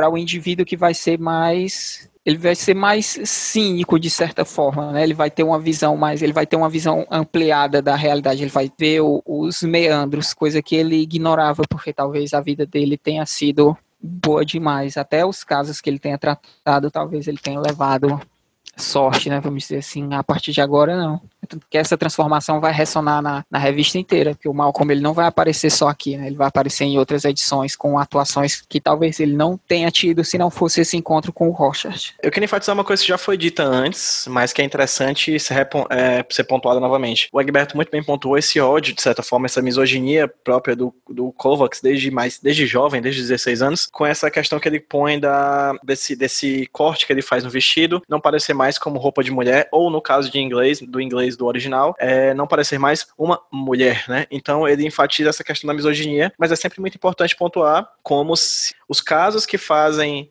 para o indivíduo que vai ser mais ele vai ser mais cínico de certa forma, né? Ele vai ter uma visão mais, ele vai ter uma visão ampliada da realidade, ele vai ver o, os meandros, coisa que ele ignorava porque talvez a vida dele tenha sido boa demais, até os casos que ele tenha tratado, talvez ele tenha levado sorte, né? Vamos dizer assim, a partir de agora não. Que essa transformação vai ressonar na, na revista inteira, porque o Malcolm ele não vai aparecer só aqui, né? Ele vai aparecer em outras edições com atuações que talvez ele não tenha tido se não fosse esse encontro com o Rorschach. Eu queria enfatizar uma coisa que já foi dita antes, mas que é interessante ser, é, ser pontuada novamente. O Egberto muito bem pontuou esse ódio, de certa forma, essa misoginia própria do, do Kovacs desde mais desde jovem, desde 16 anos, com essa questão que ele põe da, desse, desse corte que ele faz no vestido, não parecer mais como roupa de mulher, ou no caso de inglês, do inglês do original, é, não parecer mais uma mulher, né? Então ele enfatiza essa questão da misoginia, mas é sempre muito importante pontuar como os casos que fazem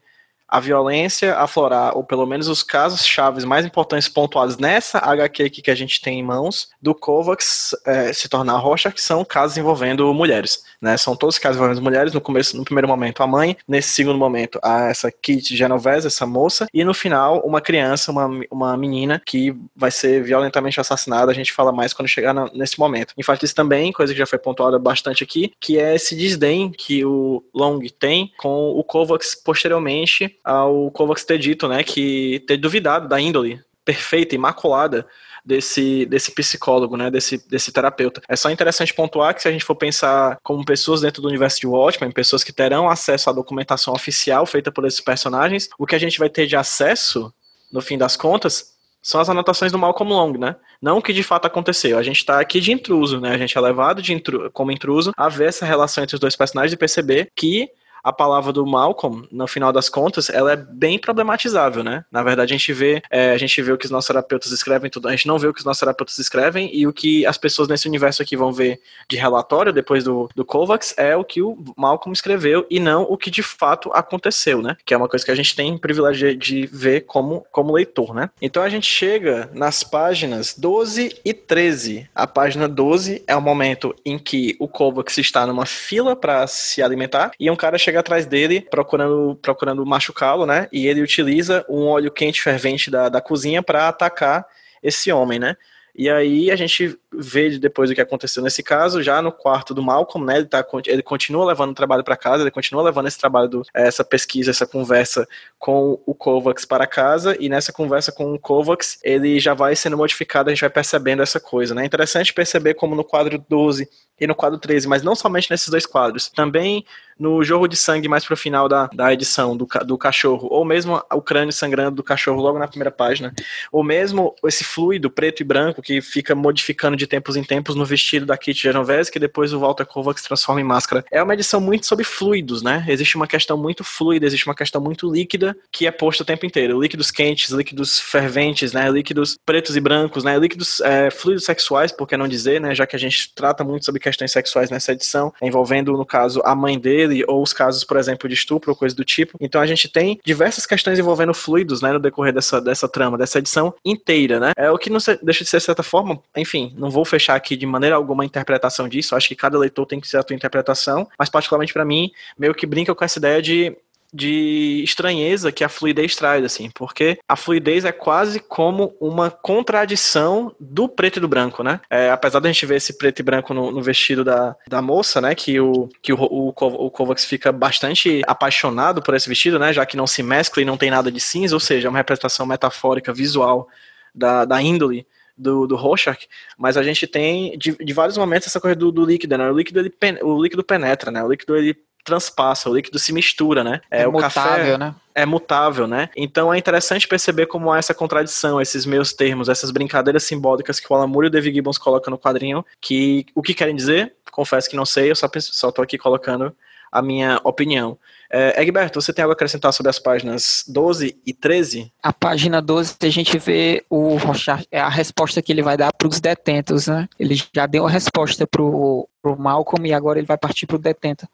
a violência aflorar, ou pelo menos os casos chaves mais importantes pontuados nessa HQ aqui que a gente tem em mãos, do Kovacs é, se tornar rocha, que são casos envolvendo mulheres. Né? São todos casos envolvendo mulheres, no começo, no primeiro momento a mãe, nesse segundo momento a essa Kit Genovese, essa moça, e no final uma criança, uma, uma menina que vai ser violentamente assassinada, a gente fala mais quando chegar na, nesse momento. Enfatiza também, coisa que já foi pontuada bastante aqui, que é esse desdém que o Long tem com o Kovacs posteriormente ao Kovacs ter dito, né, que ter duvidado da índole perfeita, imaculada desse, desse psicólogo, né, desse, desse terapeuta. É só interessante pontuar que se a gente for pensar como pessoas dentro do universo de Watchmen, pessoas que terão acesso à documentação oficial feita por esses personagens, o que a gente vai ter de acesso, no fim das contas, são as anotações do Malcolm Long, né? Não o que de fato aconteceu. A gente está aqui de intruso, né? A gente é levado de intru como intruso a ver essa relação entre os dois personagens e perceber que a palavra do Malcolm, no final das contas, ela é bem problematizável, né? Na verdade, a gente vê, é, a gente vê o que os nossos terapeutas escrevem, tudo, a gente não vê o que os nossos terapeutas escrevem e o que as pessoas nesse universo aqui vão ver de relatório depois do, do Kovacs é o que o Malcolm escreveu e não o que de fato aconteceu, né? Que é uma coisa que a gente tem privilégio de ver como, como leitor, né? Então a gente chega nas páginas 12 e 13. A página 12 é o momento em que o Kovacs está numa fila para se alimentar e um cara chega chega atrás dele procurando, procurando machucá-lo, né? E ele utiliza um óleo quente fervente da, da cozinha para atacar esse homem, né? E aí a gente vê depois o que aconteceu nesse caso, já no quarto do Malcolm, né? Ele, tá, ele continua levando o trabalho para casa, ele continua levando esse trabalho, do, essa pesquisa, essa conversa com o Kovacs para casa, e nessa conversa com o Kovacs, ele já vai sendo modificado, a gente vai percebendo essa coisa, né? É interessante perceber como no quadro 12 e no quadro 13, mas não somente nesses dois quadros, também no jorro de sangue mais pro final da, da edição do, do cachorro, ou mesmo o crânio sangrando do cachorro logo na primeira página, ou mesmo esse fluido preto e branco que fica modificando de tempos em tempos no vestido da Kit Genovese, que depois o Walter Kovacs transforma em máscara. É uma edição muito sobre fluidos, né? Existe uma questão muito fluida, existe uma questão muito líquida que é posta o tempo inteiro. Líquidos quentes, líquidos ferventes, né? Líquidos pretos e brancos, né? Líquidos é, fluidos sexuais, por que não dizer, né? Já que a gente trata muito sobre questões sexuais nessa edição, envolvendo, no caso, a mãe dele ou os casos, por exemplo, de estupro ou coisa do tipo. Então a gente tem diversas questões envolvendo fluidos, né, no decorrer dessa, dessa trama, dessa edição inteira, né? É o que não se, deixa de ser, de certa forma, enfim, não vou fechar aqui de maneira alguma a interpretação disso, acho que cada leitor tem que ser a sua interpretação, mas particularmente para mim, meio que brinca com essa ideia de de estranheza que a fluidez traz, assim, porque a fluidez é quase como uma contradição do preto e do branco, né? É, apesar da gente ver esse preto e branco no, no, vestido da, da moça, né? Que, o, que o, o, o Kovacs fica bastante apaixonado por esse vestido, né? Já que não se mescla e não tem nada de cinza, ou seja, é uma representação metafórica visual da, da índole do, do Rorschach, mas a gente tem de, de vários momentos essa coisa do, do líquido, né? O líquido, ele, o líquido penetra, né? O líquido ele transpassa, o líquido se mistura, né? É, é o mutável, café né? É mutável, né? Então é interessante perceber como há essa contradição, esses meus termos, essas brincadeiras simbólicas que o Alan Moore e o David Gibbons colocam no quadrinho, que o que querem dizer? Confesso que não sei, eu só, só tô aqui colocando a minha opinião. É, Egberto, você tem algo a acrescentar sobre as páginas 12 e 13? A página 12 a gente vê o Rochard, é a resposta que ele vai dar para os detentos, né? Ele já deu a resposta para o Malcolm e agora ele vai partir para o detento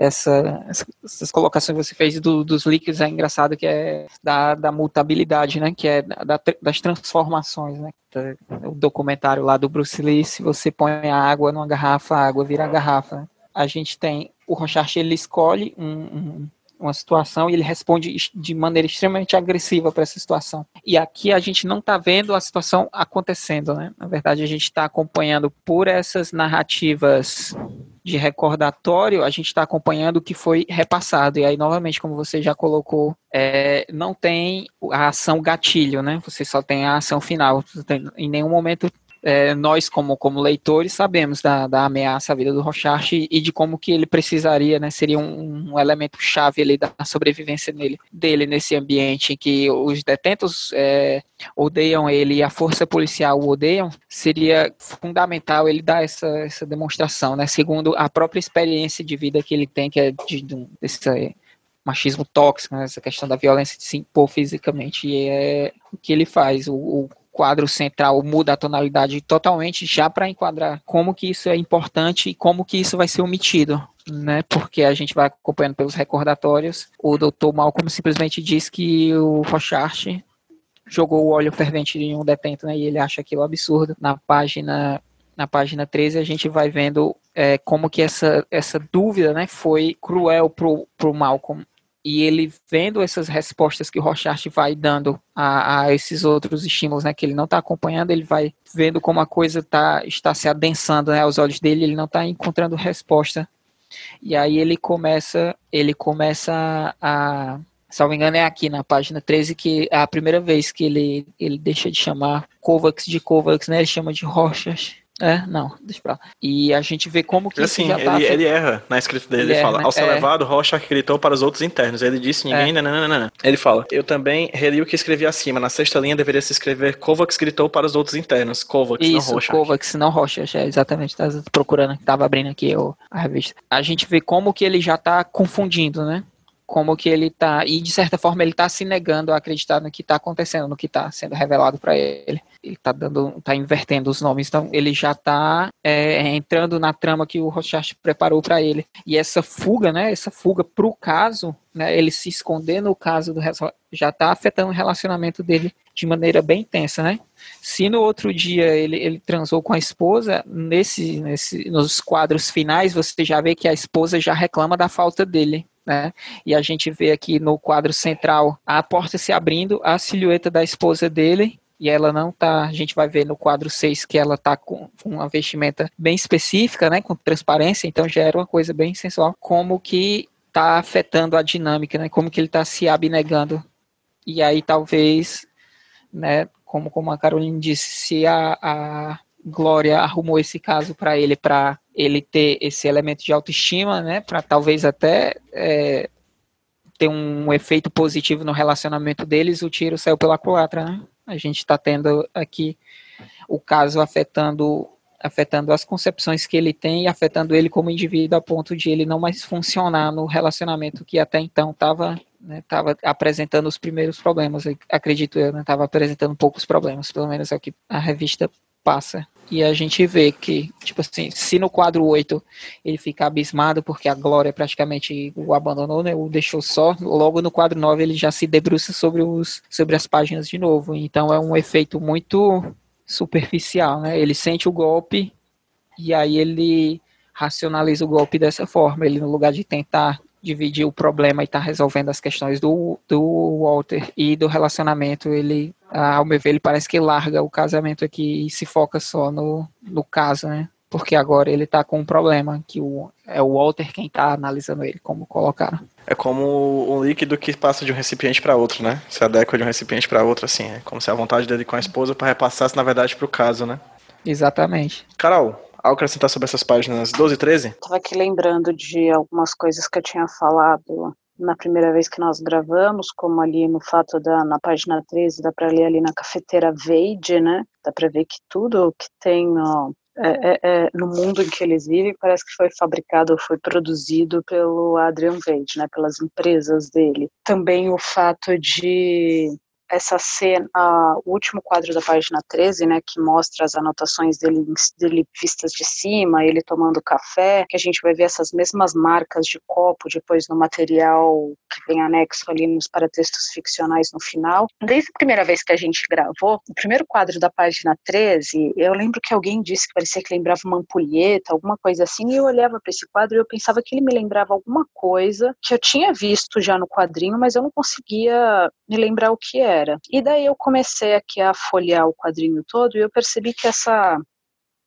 essa, essas colocações que você fez do, dos líquidos é engraçado que é da, da mutabilidade, né? Que é da, das transformações, né? O documentário lá do Bruce Lee, se você põe a água numa garrafa, a água vira a garrafa. A gente tem o Rochard, ele escolhe um, um, uma situação e ele responde de maneira extremamente agressiva para essa situação. E aqui a gente não está vendo a situação acontecendo, né? Na verdade, a gente está acompanhando por essas narrativas de recordatório, a gente está acompanhando o que foi repassado. E aí, novamente, como você já colocou, é, não tem a ação gatilho, né? Você só tem a ação final. Em nenhum momento é, nós, como, como leitores, sabemos da, da ameaça à vida do Rochard e de como que ele precisaria, né, seria um, um elemento chave ali da sobrevivência nele, dele nesse ambiente em que os detentos é, odeiam ele e a força policial o odeiam, seria fundamental ele dar essa, essa demonstração, né, segundo a própria experiência de vida que ele tem, que é de, de desse machismo tóxico, né, essa questão da violência de se impor fisicamente, e é o que ele faz, o, o quadro central muda a tonalidade totalmente já para enquadrar como que isso é importante e como que isso vai ser omitido, né? Porque a gente vai acompanhando pelos recordatórios. O Dr. Malcolm simplesmente diz que o Rochart jogou o óleo fervente em um detento, né? E ele acha aquilo absurdo. Na página na página 13 a gente vai vendo é, como que essa, essa dúvida né, foi cruel pro, pro Malcolm e ele vendo essas respostas que o Rochart vai dando a, a, esses outros estímulos, né, que ele não está acompanhando, ele vai vendo como a coisa tá, está se adensando né, aos olhos dele, ele não está encontrando resposta. E aí ele começa, ele começa a, salvo engano é aqui na página 13 que é a primeira vez que ele, ele deixa de chamar Kovacs de Kovacs, né, ele chama de Rochart. É, não, deixa pra lá. E a gente vê como que assim, ele, tá ele, erra na escrita dele. Ele, ele fala, né? ao ser é. levado, Rocha gritou para os outros internos. Ele disse ninguém, é. Ele fala, eu também reli o que escrevi acima. Na sexta linha deveria se escrever Kovacs gritou para os outros internos. Kovacs, Isso, não Rocha. Kovacs, não Rocha. É, exatamente, tá procurando, tava abrindo aqui o, a revista. A gente vê como que ele já tá confundindo, né? Como que ele tá e de certa forma ele tá se negando a acreditar no que está acontecendo, no que está sendo revelado para ele. Ele tá dando, tá invertendo os nomes, então ele já tá é, entrando na trama que o Rochard preparou para ele. E essa fuga, né, essa fuga pro caso, né, ele se esconder no caso do já tá afetando o relacionamento dele de maneira bem intensa, né? Se no outro dia ele, ele transou com a esposa, nesse, nesse, nos quadros finais você já vê que a esposa já reclama da falta dele né? E a gente vê aqui no quadro central a porta se abrindo, a silhueta da esposa dele, e ela não tá, a gente vai ver no quadro 6 que ela tá com uma vestimenta bem específica, né, com transparência, então já era uma coisa bem sensual, como que tá afetando a dinâmica, né, como que ele tá se abnegando. E aí talvez, né, como, como a Caroline disse, se a, a Glória arrumou esse caso para ele, para ele ter esse elemento de autoestima, né, para talvez até é, ter um efeito positivo no relacionamento deles, o tiro saiu pela culatra, né? A gente está tendo aqui o caso afetando afetando as concepções que ele tem e afetando ele como indivíduo a ponto de ele não mais funcionar no relacionamento que até então estava né, tava apresentando os primeiros problemas, acredito eu, estava né, apresentando poucos problemas, pelo menos é o que a revista passa. E a gente vê que, tipo assim, se no quadro 8 ele fica abismado porque a Glória praticamente o abandonou, né, o deixou só, logo no quadro 9 ele já se debruça sobre, os, sobre as páginas de novo. Então é um efeito muito superficial, né? Ele sente o golpe e aí ele racionaliza o golpe dessa forma. Ele, no lugar de tentar dividir o problema e estar tá resolvendo as questões do, do Walter e do relacionamento, ele ao meu ver, ele parece que larga o casamento aqui e se foca só no, no caso, né? Porque agora ele tá com um problema, que o, é o Walter quem tá analisando ele, como colocaram. É como um líquido que passa de um recipiente para outro, né? Se adequa de um recipiente para outro, assim. É como se a vontade dele com a esposa para repassasse, na verdade, pro caso, né? Exatamente. Carol, algo acrescentar sobre essas páginas 12 e 13? Tava aqui lembrando de algumas coisas que eu tinha falado na primeira vez que nós gravamos, como ali no fato da na página 13, dá para ler ali na cafeteira Veide, né? Dá para ver que tudo que tem ó, é, é, é, no mundo em que eles vivem parece que foi fabricado, foi produzido pelo Adrian Veide, né? Pelas empresas dele. Também o fato de essa cena, o último quadro da página 13, né, que mostra as anotações dele, dele vistas de cima, ele tomando café, que a gente vai ver essas mesmas marcas de copo depois no material que vem anexo ali nos paratextos ficcionais no final. Desde a primeira vez que a gente gravou, o primeiro quadro da página 13, eu lembro que alguém disse que parecia que lembrava uma ampulheta, alguma coisa assim, e eu olhava para esse quadro e eu pensava que ele me lembrava alguma coisa que eu tinha visto já no quadrinho, mas eu não conseguia me lembrar o que era. E daí eu comecei aqui a folhear o quadrinho todo e eu percebi que essa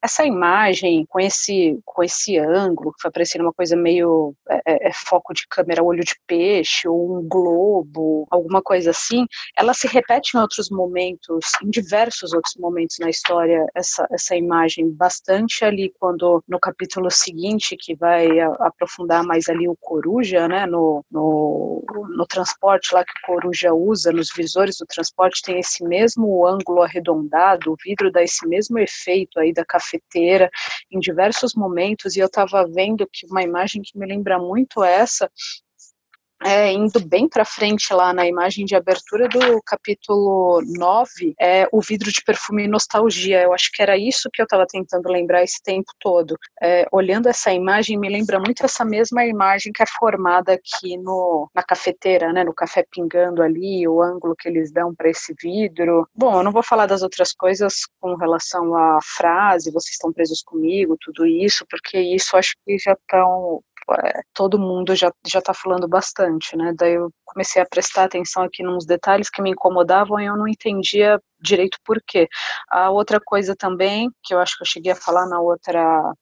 essa imagem com esse com esse ângulo que foi parecendo uma coisa meio é, é, é, foco de câmera olho de peixe ou um globo alguma coisa assim ela se repete em outros momentos em diversos outros momentos na história essa essa imagem bastante ali quando no capítulo seguinte que vai a, aprofundar mais ali o coruja né no, no, no transporte lá que o coruja usa nos visores do transporte tem esse mesmo ângulo arredondado o vidro dá esse mesmo efeito aí da café cafeteira em diversos momentos, e eu estava vendo que uma imagem que me lembra muito essa é, indo bem para frente lá na imagem de abertura do capítulo 9, é o vidro de perfume nostalgia. Eu acho que era isso que eu estava tentando lembrar esse tempo todo. É, olhando essa imagem, me lembra muito essa mesma imagem que é formada aqui no, na cafeteira, né, no café pingando ali, o ângulo que eles dão para esse vidro. Bom, eu não vou falar das outras coisas com relação à frase, vocês estão presos comigo, tudo isso, porque isso acho que já estão é, todo mundo já já está falando bastante, né? Daí eu comecei a prestar atenção aqui nos detalhes que me incomodavam e eu não entendia direito por quê. A outra coisa também que eu acho que eu cheguei a falar na outra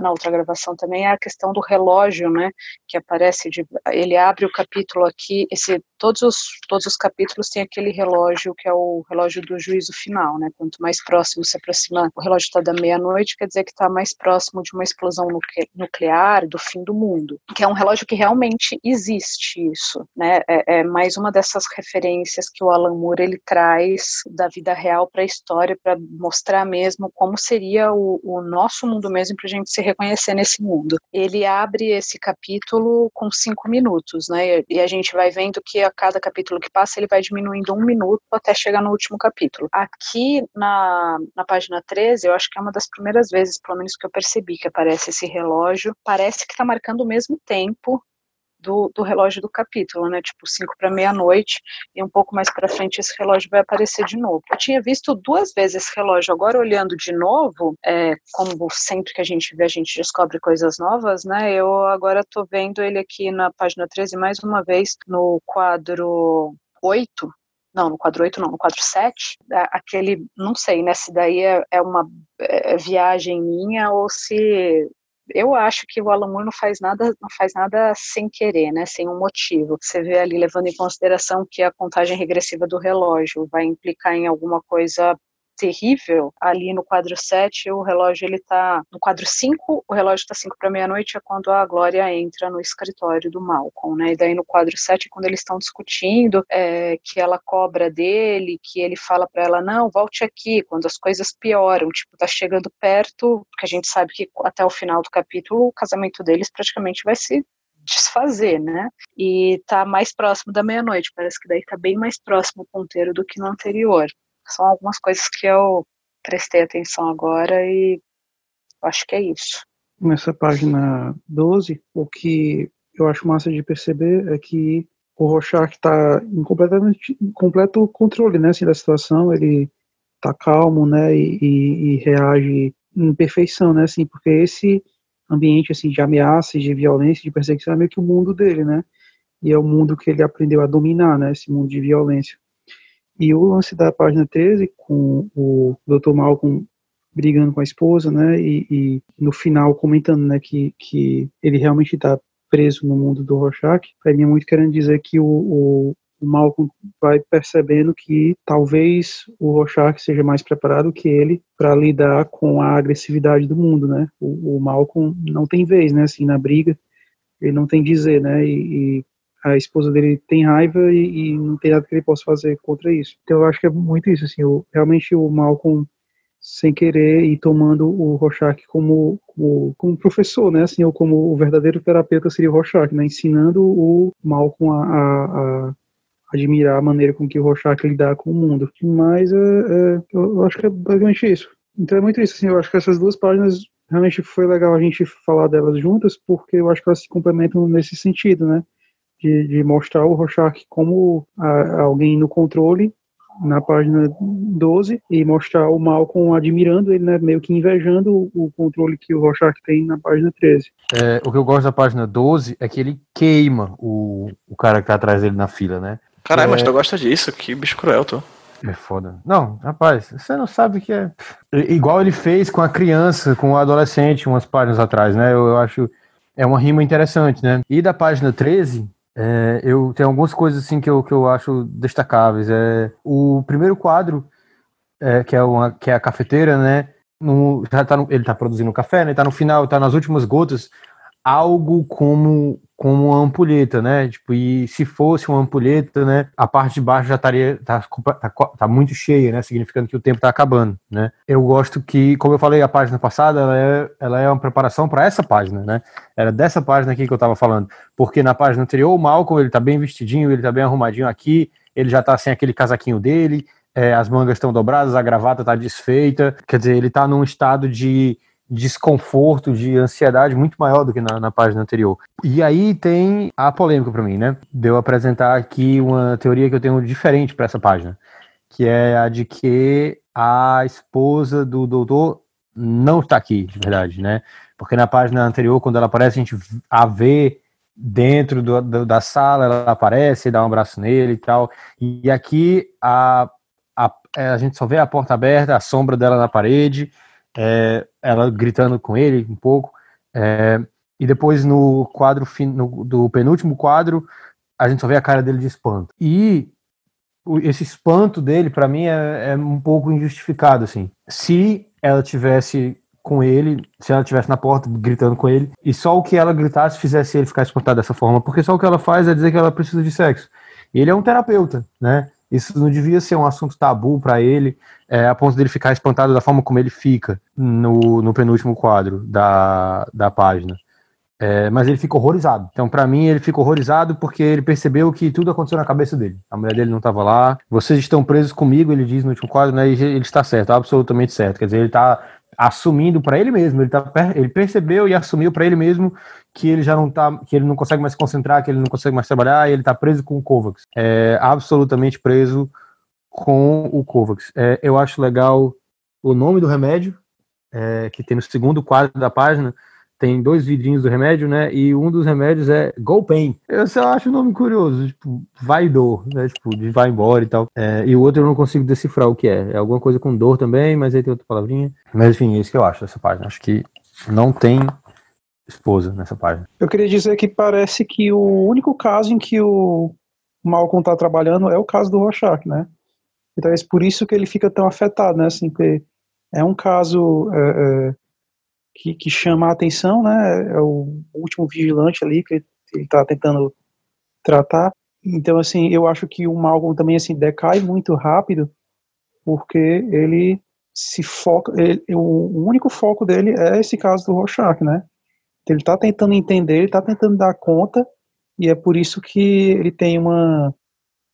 na outra gravação também é a questão do relógio, né, que aparece de, ele abre o capítulo aqui, esse todos os todos os capítulos têm aquele relógio que é o relógio do juízo final, né? Quanto mais próximo se aproxima, o relógio está da meia-noite, quer dizer que está mais próximo de uma explosão nuclear, do fim do mundo, que é um relógio que realmente existe isso, né? É, é mais uma dessas referências que o Alan Moore ele traz da vida real para a história para mostrar mesmo como seria o, o nosso mundo mesmo para gente se reconhecer nesse mundo. Ele abre esse capítulo com cinco minutos, né? E a gente vai vendo que a cada capítulo que passa ele vai diminuindo um minuto até chegar no último capítulo. Aqui na, na página 13, eu acho que é uma das primeiras vezes, pelo menos, que eu percebi que aparece esse relógio. Parece que está marcando o mesmo tempo do, do relógio do capítulo, né? Tipo, 5 para meia-noite, e um pouco mais para frente esse relógio vai aparecer de novo. Eu tinha visto duas vezes esse relógio, agora olhando de novo, é, como sempre que a gente vê, a gente descobre coisas novas, né? Eu agora estou vendo ele aqui na página 13 mais uma vez, no quadro 8, não, no quadro 8 não, no quadro 7, aquele, não sei, né, se daí é, é uma é, viagem minha ou se eu acho que o Alan Moore não faz nada, não faz nada sem querer, né, sem um motivo. Você vê ali levando em consideração que a contagem regressiva do relógio vai implicar em alguma coisa terrível, ali no quadro 7, o relógio ele tá no quadro 5, o relógio está 5 para meia-noite é quando a Glória entra no escritório do Malcolm, né? E daí no quadro 7 quando eles estão discutindo, é, que ela cobra dele, que ele fala para ela não, volte aqui, quando as coisas pioram, tipo, tá chegando perto, porque a gente sabe que até o final do capítulo o casamento deles praticamente vai se desfazer, né? E tá mais próximo da meia-noite, parece que daí tá bem mais próximo o ponteiro do que no anterior. São algumas coisas que eu prestei atenção agora e acho que é isso. Nessa página 12, o que eu acho massa de perceber é que o Rorschach está em completamente, completo controle né, assim, da situação, ele está calmo né, e, e, e, reage em perfeição, né, assim, porque esse ambiente assim, de ameaça, de violência, de perseguição é meio que o mundo dele, né, e é o mundo que ele aprendeu a dominar, né, esse mundo de violência. E o lance da página 13, com o Dr. Malcolm brigando com a esposa, né, e, e no final comentando, né, que, que ele realmente está preso no mundo do Rorschach, para mim é muito querendo dizer que o, o, o Malcolm vai percebendo que talvez o Rorschach seja mais preparado que ele para lidar com a agressividade do mundo, né, o, o Malcolm não tem vez, né, assim, na briga, ele não tem dizer, né, e, e a esposa dele tem raiva e, e, não tem nada que ele possa fazer contra isso. Então eu acho que é muito isso, assim, o, realmente o Malcolm sem querer e tomando o Rorschach como, como, como professor, né, assim, ou como o verdadeiro terapeuta seria o Rorschach, né, ensinando o Malcolm a, a, admirar a maneira com que o Rorschach lidar com o mundo. Mas é, é, eu acho que é basicamente isso. Então é muito isso, assim, eu acho que essas duas páginas realmente foi legal a gente falar delas juntas, porque eu acho que elas se complementam nesse sentido, né? De, de mostrar o Rorschach como a, alguém no controle na página 12 e mostrar o Malcolm admirando ele, né, meio que invejando o controle que o Rorschach tem na página 13. É, o que eu gosto da página 12 é que ele queima o, o cara que tá atrás dele na fila, né? Caralho, é... mas tu gosta disso? Que bicho cruel, tu. É foda. Não, rapaz, você não sabe o que é. Igual ele fez com a criança, com o adolescente, umas páginas atrás, né? Eu, eu acho. É uma rima interessante, né? E da página 13, é, eu tenho algumas coisas assim que eu, que eu acho destacáveis. É, o primeiro quadro, é, que, é uma, que é a cafeteira, né? No, tá no, ele está produzindo café, né? Tá no final, tá nas últimas gotas. Algo como como uma ampulheta, né? Tipo, e se fosse uma ampulheta, né? A parte de baixo já estaria tá, tá, tá, muito cheia, né? Significando que o tempo está acabando, né? Eu gosto que, como eu falei a página passada, ela é, ela é uma preparação para essa página, né? Era dessa página aqui que eu estava falando, porque na página anterior o Malcolm ele tá bem vestidinho, ele tá bem arrumadinho aqui, ele já tá sem aquele casaquinho dele, é, as mangas estão dobradas, a gravata tá desfeita, quer dizer, ele tá num estado de desconforto, de ansiedade muito maior do que na, na página anterior. E aí tem a polêmica para mim, né? De eu apresentar aqui uma teoria que eu tenho diferente para essa página, que é a de que a esposa do doutor não está aqui, de verdade, né? Porque na página anterior, quando ela aparece, a gente a vê dentro do, do, da sala, ela aparece, dá um abraço nele e tal. E aqui a, a, a gente só vê a porta aberta, a sombra dela na parede, é, ela gritando com ele um pouco. É, e depois no quadro no, do penúltimo quadro, a gente só vê a cara dele de espanto. E esse espanto dele, para mim, é, é, um pouco injustificado, assim. Se ela tivesse com ele, se ela tivesse na porta gritando com ele, e só o que ela gritasse fizesse ele ficar espantado dessa forma, porque só o que ela faz é dizer que ela precisa de sexo. Ele é um terapeuta, né? Isso não devia ser um assunto tabu para ele, é, a ponto dele ficar espantado da forma como ele fica no, no penúltimo quadro da, da página. É, mas ele fica horrorizado. Então, para mim, ele fica horrorizado porque ele percebeu que tudo aconteceu na cabeça dele. A mulher dele não estava lá. Vocês estão presos comigo, ele diz no último quadro, né? Ele está certo, absolutamente certo. Quer dizer, ele está assumindo para ele mesmo. Ele, tá, ele percebeu e assumiu para ele mesmo que ele já não tá, que ele não consegue mais se concentrar, que ele não consegue mais trabalhar, e ele tá preso com o Kovacs. É, absolutamente preso com o Kovacs. É, eu acho legal o nome do remédio, é, que tem no segundo quadro da página, tem dois vidrinhos do remédio, né? E um dos remédios é Golpain. Eu só acho o nome curioso, tipo, vai dor, né? Tipo, de vai embora e tal. É, e o outro eu não consigo decifrar o que é. É alguma coisa com dor também, mas aí tem outra palavrinha. Mas enfim, é isso que eu acho dessa página. Acho que não tem esposa nessa página. Eu queria dizer que parece que o único caso em que o Malcolm está trabalhando é o caso do Rorschach, né? Então é por isso que ele fica tão afetado, né? Assim, é um caso é, é, que, que, chama a atenção, né? É o último vigilante ali que ele está tentando tratar. Então, assim, eu acho que o Malcolm também assim decai muito rápido, porque ele se foca, ele, o único foco dele é esse caso do Rorschach, né? Ele está tentando entender, ele está tentando dar conta, e é por isso que ele tem uma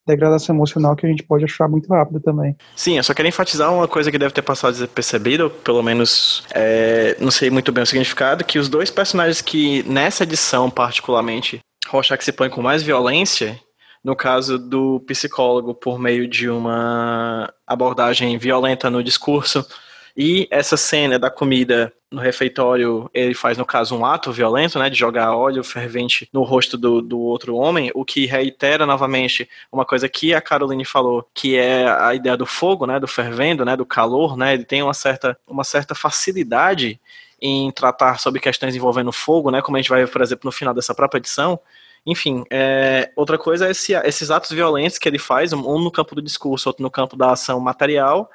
degradação emocional que a gente pode achar muito rápido também. Sim, eu só quero enfatizar uma coisa que deve ter passado despercebido, pelo menos é, não sei muito bem o significado, que os dois personagens que nessa edição particularmente Rorschach se põe com mais violência, no caso do psicólogo por meio de uma abordagem violenta no discurso e essa cena da comida no refeitório, ele faz, no caso, um ato violento, né, de jogar óleo fervente no rosto do, do outro homem, o que reitera novamente uma coisa que a Caroline falou, que é a ideia do fogo, né, do fervendo, né, do calor, né, ele tem uma certa, uma certa facilidade em tratar sobre questões envolvendo fogo, né, como a gente vai por exemplo, no final dessa própria edição, enfim, é, outra coisa é esse, esses atos violentos que ele faz, um no campo do discurso, outro no campo da ação material,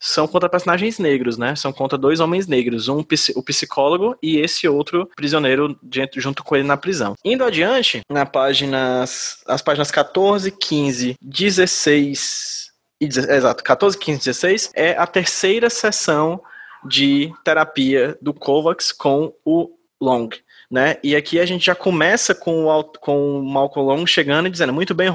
são contra personagens negros, né? São contra dois homens negros, um o psicólogo e esse outro prisioneiro junto com ele na prisão. Indo adiante, na páginas, as páginas 14, 15, 16 e exato, 14, 15, 16 é a terceira sessão de terapia do Kovacs com o Long. Né? E aqui a gente já começa com o, com o Malcolm Long chegando e dizendo: Muito bem,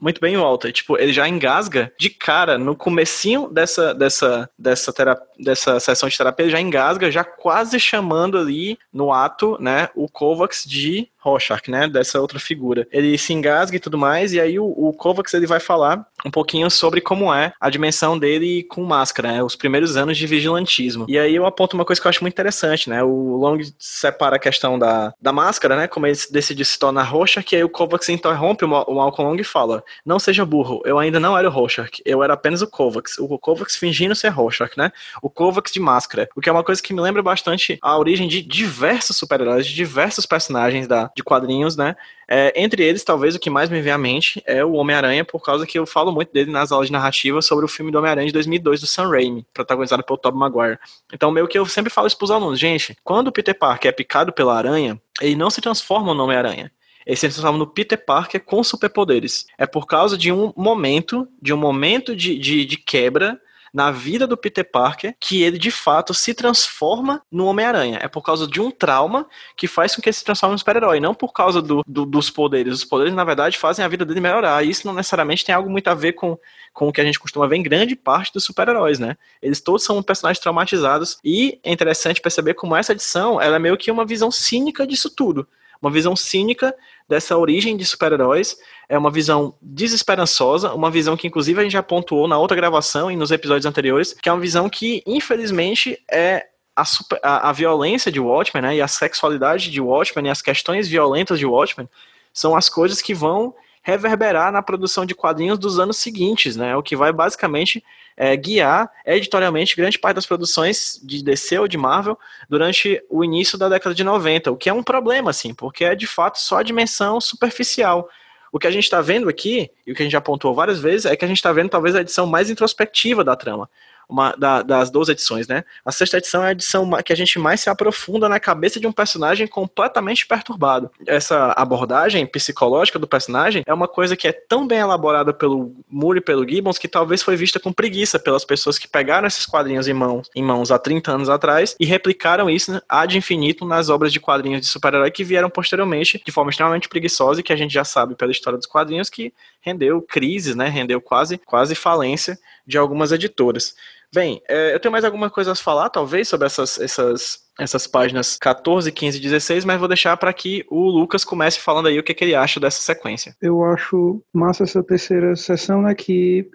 muito bem, Walter. Tipo, ele já engasga de cara no comecinho dessa dessa dessa terapia, dessa sessão de terapia, ele já engasga, já quase chamando ali no ato, né, o Kovacs de Rorschach, né, dessa outra figura. Ele se engasga e tudo mais, e aí o, o Kovacs ele vai falar um pouquinho sobre como é a dimensão dele com máscara, né, os primeiros anos de vigilantismo. E aí eu aponto uma coisa que eu acho muito interessante, né, o Long separa a questão da, da máscara, né, como ele decide se tornar Rorschach, que aí o Kovacs interrompe o, o Malcolm Long e fala, não seja burro, eu ainda não era o Rorschach, eu era apenas o Kovacs, o Kovacs fingindo ser Rorschach, né, o Kovacs de máscara, o que é uma coisa que me lembra bastante a origem de diversos super-heróis, de diversos personagens da, de quadrinhos, né? É, entre eles, talvez o que mais me vem à mente é o Homem-Aranha, por causa que eu falo muito dele nas aulas de narrativa sobre o filme do Homem-Aranha de 2002 do Sam Raimi, protagonizado pelo Tobey Maguire. Então, meio que eu sempre falo isso pros alunos, gente, quando o Peter Parker é picado pela aranha, ele não se transforma no Homem-Aranha. Ele se transforma no Peter Parker com superpoderes. É por causa de um momento, de um momento de, de, de quebra na vida do Peter Parker que ele de fato se transforma no Homem-Aranha. É por causa de um trauma que faz com que ele se transforme no super-herói, não por causa do, do, dos poderes. Os poderes, na verdade, fazem a vida dele melhorar. E isso não necessariamente tem algo muito a ver com, com o que a gente costuma ver em grande parte dos super-heróis, né? Eles todos são personagens traumatizados. E é interessante perceber como essa edição ela é meio que uma visão cínica disso tudo uma visão cínica dessa origem de super-heróis, é uma visão desesperançosa, uma visão que inclusive a gente já pontuou na outra gravação e nos episódios anteriores, que é uma visão que infelizmente é a, super, a, a violência de Watchmen, né, e a sexualidade de Watchmen, e as questões violentas de Watchmen, são as coisas que vão reverberar na produção de quadrinhos dos anos seguintes, né? O que vai basicamente é, guiar editorialmente grande parte das produções de DC ou de Marvel durante o início da década de 90, o que é um problema, assim, porque é de fato só a dimensão superficial. O que a gente está vendo aqui, e o que a gente já pontuou várias vezes, é que a gente está vendo talvez a edição mais introspectiva da trama uma, da, das duas edições, né? A sexta edição é a edição que a gente mais se aprofunda na cabeça de um personagem completamente perturbado. Essa abordagem psicológica do personagem é uma coisa que é tão bem elaborada pelo Moore e pelo Gibbons que talvez foi vista com preguiça pelas pessoas que pegaram esses quadrinhos em mãos, em mãos há 30 anos atrás e replicaram isso ad infinito nas obras de quadrinhos de super-herói que vieram posteriormente de forma extremamente preguiçosa e que a gente já sabe pela história dos quadrinhos que rendeu crises, né? Rendeu quase, quase falência de algumas editoras. Bem, é, eu tenho mais alguma coisa a falar, talvez, sobre essas, essas, essas páginas 14, 15 e 16, mas vou deixar para que o Lucas comece falando aí o que, que ele acha dessa sequência. Eu acho massa essa terceira sessão, né, que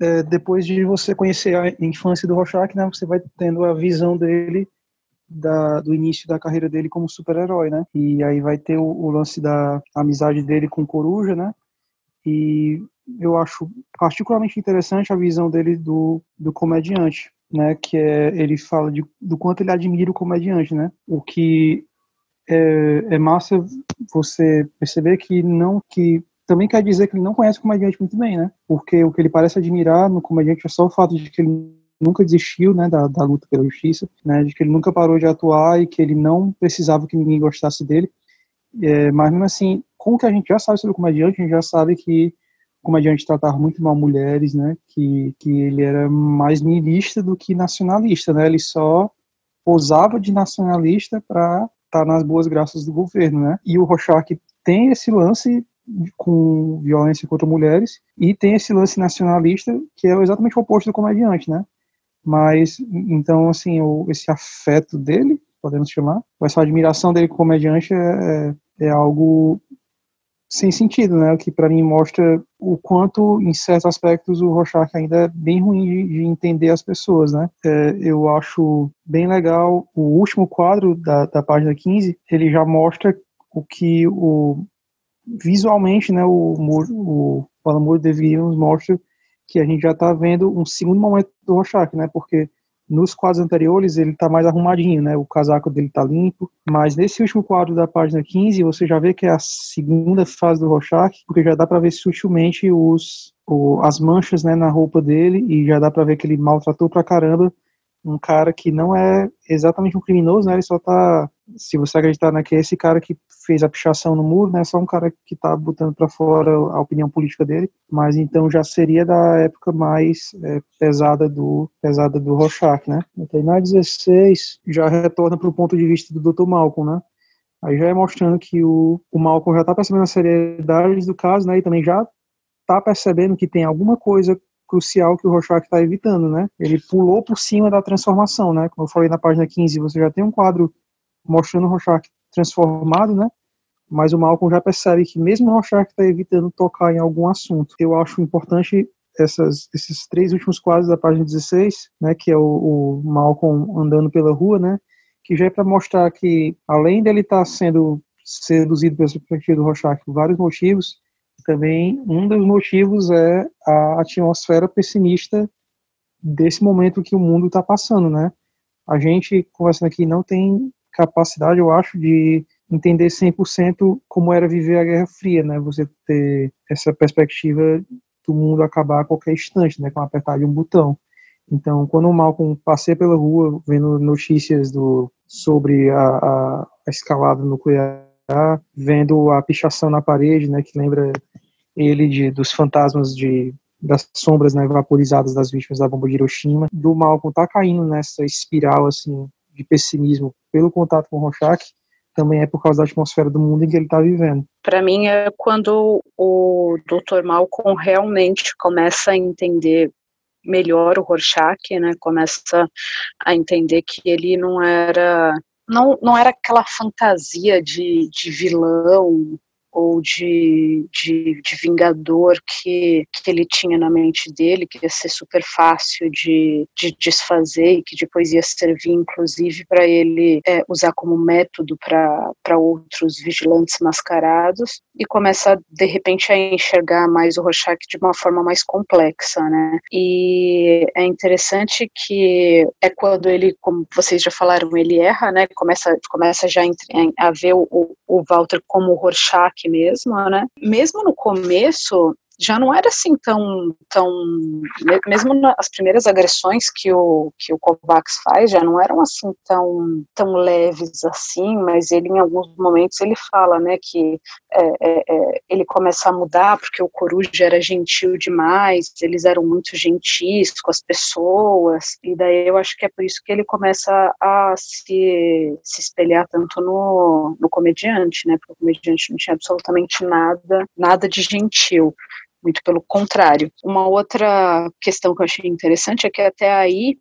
é, depois de você conhecer a infância do Rorschach, né, você vai tendo a visão dele da, do início da carreira dele como super-herói, né? E aí vai ter o, o, lance da amizade dele com Coruja, né? E eu acho particularmente interessante a visão dele do, do comediante, né? Que é ele fala de, do quanto ele admira o comediante, né? O que é, é massa você perceber que não que também quer dizer que ele não conhece o comediante muito bem, né? Porque o que ele parece admirar no comediante é só o fato de que ele nunca desistiu, né, da, da luta pela justiça, né, de que ele nunca parou de atuar e que ele não precisava que ninguém gostasse dele. É, mas mesmo assim, com o que a gente já sabe sobre o comediante, a gente já sabe que comediante tratava muito mal mulheres, né? Que, que ele era mais niilista do que nacionalista, né? Ele só posava de nacionalista para estar tá nas boas graças do governo, né? E o Rorschach tem esse lance com violência contra mulheres e tem esse lance nacionalista que é exatamente o oposto do comediante, né? Mas então assim, o, esse afeto dele, podemos chamar, essa admiração dele como comediante é, é, é algo sem sentido, né? O que para mim mostra o quanto, em certos aspectos, o Rorschach ainda é bem ruim de, de entender as pessoas, né? É, eu acho bem legal o último quadro da, da página 15, ele já mostra o que o visualmente, né? O, o, o Alan Moore deveria nos mostra que a gente já está vendo um segundo momento do Rorschach, né? Porque nos quadros anteriores ele está mais arrumadinho, né? O casaco dele está limpo. Mas nesse último quadro da página 15, você já vê que é a segunda fase do Rorschach, porque já dá para ver sutilmente os, o, as manchas né, na roupa dele e já dá para ver que ele maltratou pra caramba um cara que não é exatamente um criminoso, né? Ele só tá, se você acreditar né, que é esse cara que fez a pichação no muro, né? É só um cara que tá botando para fora a opinião política dele, mas então já seria da época mais é, pesada do pesada do Rorschach, né? Então, na 16 já retorna para o ponto de vista do Dr. Malcolm, né? Aí já é mostrando que o, o Malcolm já tá percebendo a seriedade do caso, né? E também já tá percebendo que tem alguma coisa crucial que o Rorschach está evitando, né? Ele pulou por cima da transformação, né? Como eu falei na página 15, você já tem um quadro mostrando o Rorschach transformado, né? Mas o Malcolm já percebe que mesmo o Rorschach está evitando tocar em algum assunto. Eu acho importante essas, esses três últimos quadros da página 16, né, que é o, o Malcolm andando pela rua, né, que já é para mostrar que, além dele estar tá sendo seduzido pela perspectiva do Rorschach por vários motivos, também um dos motivos é a atmosfera pessimista desse momento que o mundo está passando, né? A gente, conversando aqui, não tem capacidade, eu acho, de entender 100% como era viver a Guerra Fria, né? Você ter essa perspectiva do mundo acabar a qualquer instante, né? Com apertar de um botão. Então, quando o Malcolm passei pela rua vendo notícias do, sobre a, a, a escalada nuclear, vendo a pichação na parede, né, que lembra ele de, dos fantasmas de das sombras né, vaporizadas das vítimas da bomba de Hiroshima, do Malcolm tá caindo nessa espiral assim de pessimismo pelo contato com o Rorschach, também é por causa da atmosfera do mundo em que ele está vivendo. Para mim é quando o Dr. Malcolm realmente começa a entender melhor o Rorschach, né? Começa a entender que ele não era não, não era aquela fantasia de, de vilão ou de, de, de, vingador que, que ele tinha na mente dele, que ia ser super fácil de, de desfazer e que depois ia servir, inclusive, para ele é, usar como método para outros vigilantes mascarados, e começa, de repente, a enxergar mais o Rorschach de uma forma mais complexa, né? E é interessante que é quando ele, como vocês já falaram, ele erra, né? Começa, começa já a ver o, o Walter como o Rorschach mesmo, né? Mesmo no começo, já não era assim tão, tão mesmo nas primeiras agressões que o que o Kovacs faz já não eram assim tão tão leves assim, mas ele em alguns momentos ele fala, né, que é, é, é, ele começa a mudar porque o Coruja era gentil demais, eles eram muito gentis com as pessoas e daí eu acho que é por isso que ele começa a se, se espelhar tanto no, no comediante, né, porque o comediante não tinha absolutamente nada nada de gentil muito pelo contrário. Uma outra questão que eu achei interessante é que até aí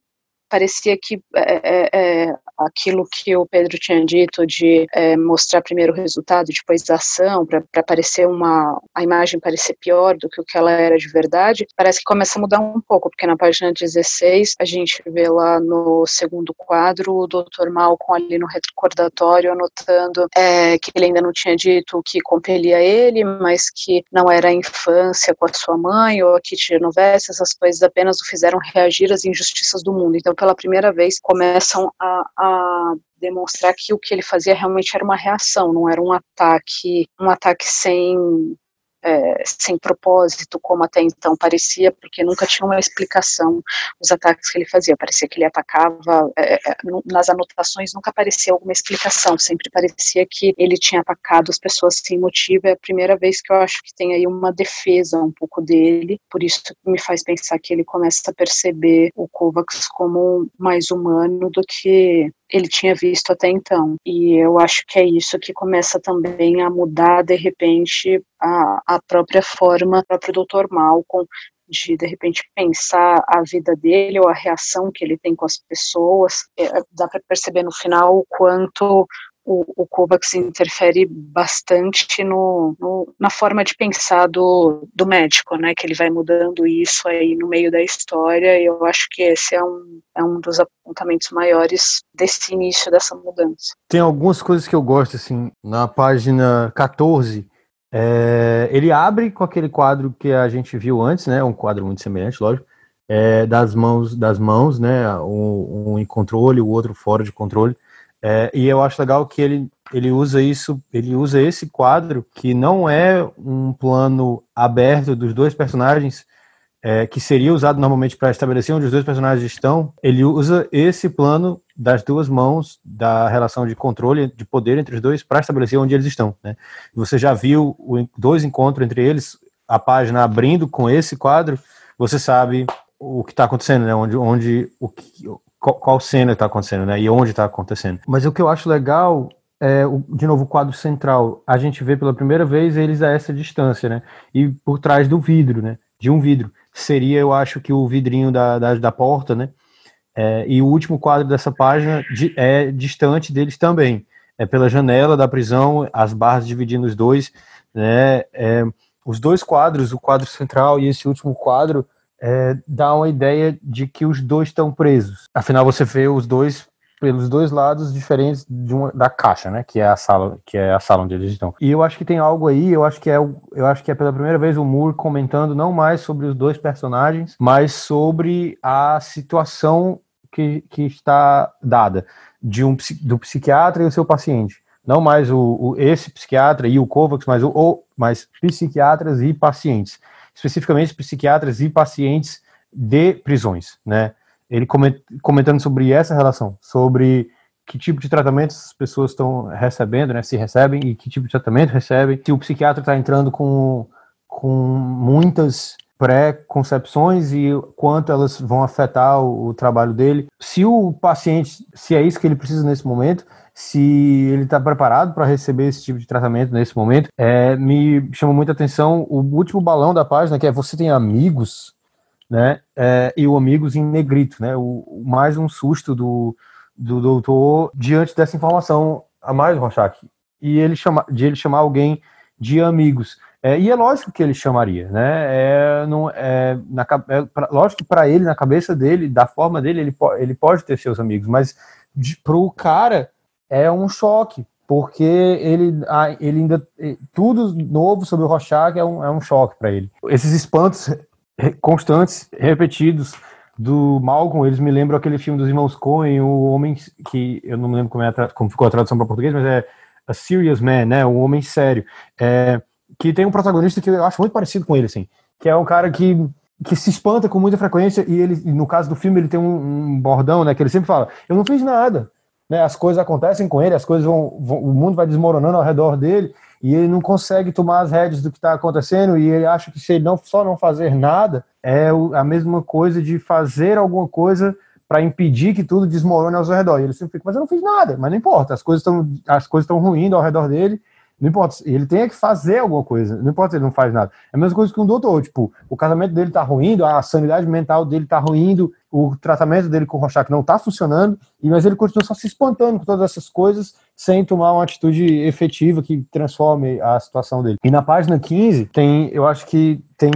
parecia que é, é, é, aquilo que o Pedro tinha dito de é, mostrar primeiro o resultado, depois a ação, para parecer uma a imagem parecer pior do que o que ela era de verdade, parece que começa a mudar um pouco, porque na página 16 a gente vê lá no segundo quadro o Dr. Malcolm ali no recordatório anotando é, que ele ainda não tinha dito o que compelia ele, mas que não era a infância com a sua mãe ou a Kitty Genovese, essas coisas apenas o fizeram reagir às injustiças do mundo. Então, pela primeira vez, começam a, a demonstrar que o que ele fazia realmente era uma reação, não era um ataque, um ataque sem é, sem propósito, como até então parecia, porque nunca tinha uma explicação os ataques que ele fazia. Parecia que ele atacava, é, é nas anotações nunca aparecia alguma explicação, sempre parecia que ele tinha atacado as pessoas sem motivo. É a primeira vez que eu acho que tem aí uma defesa um pouco dele, por isso me faz pensar que ele começa a perceber o Kovacs como mais humano do que ele tinha visto até então. E eu acho que é isso que começa também a mudar, de repente, a, a própria forma, o próprio Dr. Malcolm de de repente pensar a vida dele ou a reação que ele tem com as pessoas. É, dá para perceber no final o quanto o, o Kovacs interfere bastante no, no, na forma de pensar do, do médico, né, que ele vai mudando isso aí no meio da história, e eu acho que esse é um, é um dos apontamentos maiores desse início dessa mudança. Tem algumas coisas que eu gosto, assim, na página 14, é, ele abre com aquele quadro que a gente viu antes, né, um quadro muito semelhante, lógico, é, das mãos, das mãos, né, um, um em controle, o outro fora de controle, é, e eu acho legal que ele, ele usa isso, ele usa esse quadro que não é um plano aberto dos dois personagens, é, que seria usado normalmente para estabelecer onde os dois personagens estão. Ele usa esse plano das duas mãos da relação de controle, de poder entre os dois, para estabelecer onde eles estão. Né? Você já viu o, dois encontros entre eles, a página abrindo com esse quadro, você sabe o que está acontecendo, né? onde, onde o, que, qual, qual cena está acontecendo, né? E onde está acontecendo. Mas o que eu acho legal é, de novo, o quadro central, a gente vê pela primeira vez eles a essa distância, né? E por trás do vidro, né? De um vidro. Seria, eu acho, que o vidrinho da, da, da porta, né? É, e o último quadro dessa página de, é distante deles também. É pela janela da prisão, as barras dividindo os dois, né? É, os dois quadros, o quadro central e esse último quadro, é, dá uma ideia de que os dois estão presos. Afinal, você vê os dois pelos dois lados diferentes uma, da caixa, né? Que é a sala, que é a sala onde eles estão. E eu acho que tem algo aí, eu acho que é, eu acho que é pela primeira vez o Moore comentando não mais sobre os dois personagens, mas sobre a situação que, que está dada de um do psiquiatra e o seu paciente. Não mais o, o esse psiquiatra e o Kovacs, mas o, o mas psiquiatras e pacientes, especificamente psiquiatras e pacientes de prisões, né? ele comentando sobre essa relação, sobre que tipo de tratamento as pessoas estão recebendo, né, se recebem e que tipo de tratamento recebem, se o psiquiatra está entrando com, com muitas pré-concepções e quanto elas vão afetar o, o, trabalho dele. Se o paciente, se é isso que ele precisa nesse momento, se ele está preparado para receber esse tipo de tratamento nesse momento, é, me chama muita atenção o último balão da página, que é você tem amigos, né? É, e o Amigos em negrito, né? O, mais um susto do, do doutor diante dessa informação a mais Rorschach. E ele chama, de ele chamar alguém de amigos. É, e é lógico que ele chamaria, né? É, não, é, na, é pra, lógico que para ele, na cabeça dele, da forma dele, ele, po, ele pode ter seus amigos, mas para o cara é um choque, porque ele, ele ainda. Tudo novo sobre o Rorschach é um, é um choque para ele. Esses espantos constantes, repetidos do Malcolm, eles me lembram aquele filme dos irmãos Coen, o homem que eu não me lembro como, é como ficou a tradução para português, mas é A Serious Man, né, um homem sério, é, que tem um protagonista que eu acho muito parecido com ele, assim, que é um cara que que se espanta com muita frequência e ele, no caso do filme, ele tem um, um bordão, né, que ele sempre fala, eu não fiz nada, né, as coisas acontecem com ele, as coisas vão, vão o mundo vai desmoronando ao redor dele e ele não consegue tomar as rédeas do que está acontecendo e ele acha que se ele não só não fazer nada é a mesma coisa de fazer alguma coisa para impedir que tudo desmorone ao redor. E ele sempre fica, mas eu não fiz nada, mas não importa, as coisas estão as coisas estão ruindo ao redor dele. Não importa, ele tem que fazer alguma coisa, não importa se ele não faz nada. É a mesma coisa que um doutor, tipo, o casamento dele está ruindo, a sanidade mental dele está ruindo, o tratamento dele com o Rorschach não está funcionando, mas ele continua só se espantando com todas essas coisas sem tomar uma atitude efetiva que transforme a situação dele. E na página 15 tem, eu acho que tem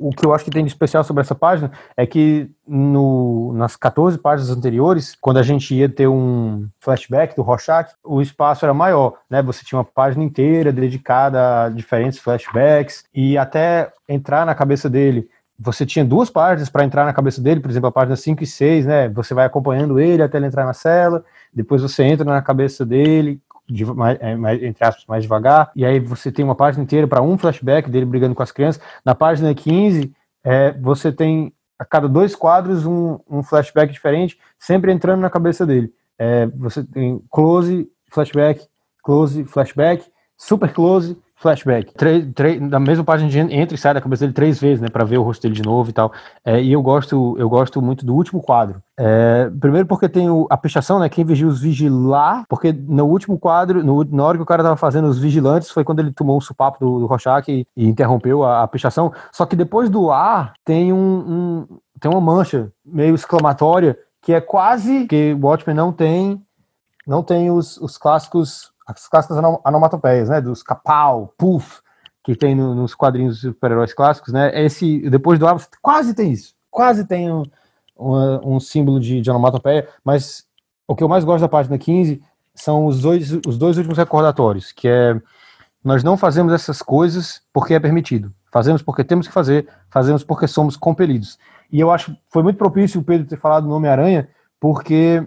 o que eu acho que tem de especial sobre essa página é que no, nas 14 páginas anteriores, quando a gente ia ter um flashback do Rorschach, o espaço era maior, né? Você tinha uma página inteira dedicada a diferentes flashbacks e até entrar na cabeça dele você tinha duas páginas para entrar na cabeça dele, por exemplo, a página 5 e 6, né? Você vai acompanhando ele até ele entrar na cela, depois você entra na cabeça dele, de, mais, é, entre aspas, mais devagar, e aí você tem uma página inteira para um flashback dele brigando com as crianças. Na página 15, é, você tem a cada dois quadros um, um flashback diferente, sempre entrando na cabeça dele. É, você tem close, flashback, close, flashback, super close, flashback. Três, três, na mesma página de entra e sai da cabeça dele três vezes, né, para ver o rosto dele de novo e tal. É, e eu gosto, eu gosto muito do último quadro. É, primeiro porque tem o, a pichação, né, quem vigia os vigilar, porque no último quadro, no, na hora que o cara tava fazendo os vigilantes, foi quando ele tomou um supapo do, do Rorschach e, e interrompeu a, a, pichação. Só que depois do ar tem um, um tem uma mancha meio exclamatória que é quase que o Watchmen não tem não tem os, os clássicos as clássicas anomatopeias, né? Dos capau, puff, que tem no, nos quadrinhos super-heróis clássicos, né? Esse, depois do ar, quase tem isso. Quase tem um, um, um símbolo de, de onomatopeia, mas o que eu mais gosto da página 15 são os dois, os dois últimos recordatórios, que é nós não fazemos essas coisas porque é permitido. Fazemos porque temos que fazer, fazemos porque somos compelidos. E eu acho foi muito propício o Pedro ter falado do Homem-Aranha, porque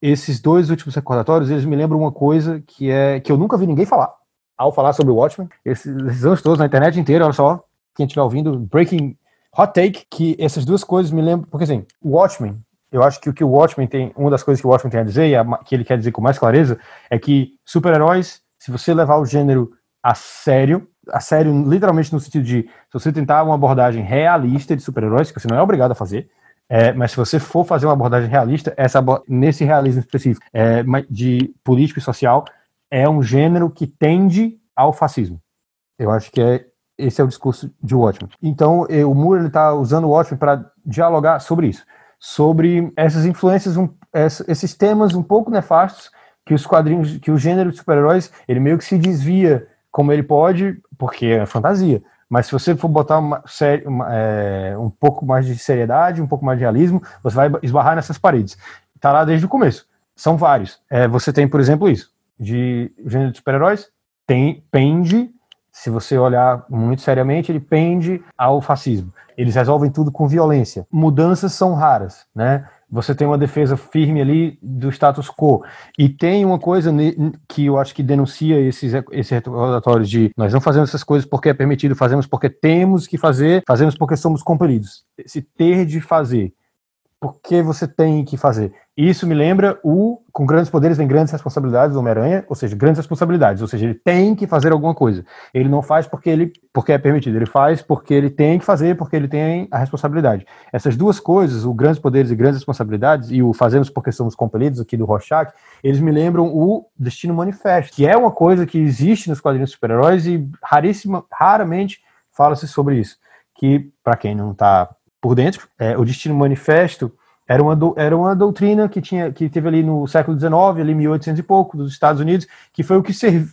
esses dois últimos recordatórios, eles me lembram uma coisa que é que eu nunca vi ninguém falar ao falar sobre o Watchmen. Esses, esses anos todos na internet inteira, olha só, quem estiver ouvindo, Breaking Hot Take, que essas duas coisas me lembram, porque assim, o Watchmen, eu acho que o que o Watchmen tem, uma das coisas que o Watchmen tem a dizer, e a, que ele quer dizer com mais clareza, é que super-heróis, se você levar o gênero a sério, a sério literalmente no sentido de, se você tentar uma abordagem realista de super-heróis, que você não é obrigado a fazer, é, mas se você for fazer uma abordagem realista, essa nesse realismo específico é, de político e social, é um gênero que tende ao fascismo. Eu acho que é esse é o discurso de Watchmen. Então, o Moore está usando o Watchmen para dialogar sobre isso, sobre essas influências, um, esses temas um pouco nefastos que os quadrinhos, que o gênero de super-heróis, ele meio que se desvia como ele pode, porque é fantasia. Mas se você for botar uma, uma, é, um pouco mais de seriedade, um pouco mais de realismo, você vai esbarrar nessas paredes. Está lá desde o começo. São vários. É, você tem, por exemplo, isso. De gênero de super-heróis, tem, pende, se você olhar muito seriamente, ele pende ao fascismo. Eles resolvem tudo com violência. Mudanças são raras, né? Você tem uma defesa firme ali do status quo. E tem uma coisa que eu acho que denuncia esses, esses relatórios de nós não fazemos essas coisas porque é permitido, fazemos porque temos que fazer, fazemos porque somos compelidos. Esse ter de fazer porque você tem que fazer. Isso me lembra o com grandes poderes vem grandes responsabilidades do Homem-Aranha, ou seja, grandes responsabilidades, ou seja, ele tem que fazer alguma coisa. Ele não faz porque ele porque é permitido, ele faz porque ele tem que fazer, porque ele tem a responsabilidade. Essas duas coisas, o grandes poderes e grandes responsabilidades e o fazemos porque somos compelidos aqui do Rorschach, eles me lembram o Destino Manifesto, que é uma coisa que existe nos quadrinhos super-heróis e raríssima, raramente fala-se sobre isso. Que para quem não está por dentro. É, o Destino Manifesto era uma, do, era uma doutrina que tinha que teve ali no século XIX, ali 1800 e pouco, dos Estados Unidos, que foi o que,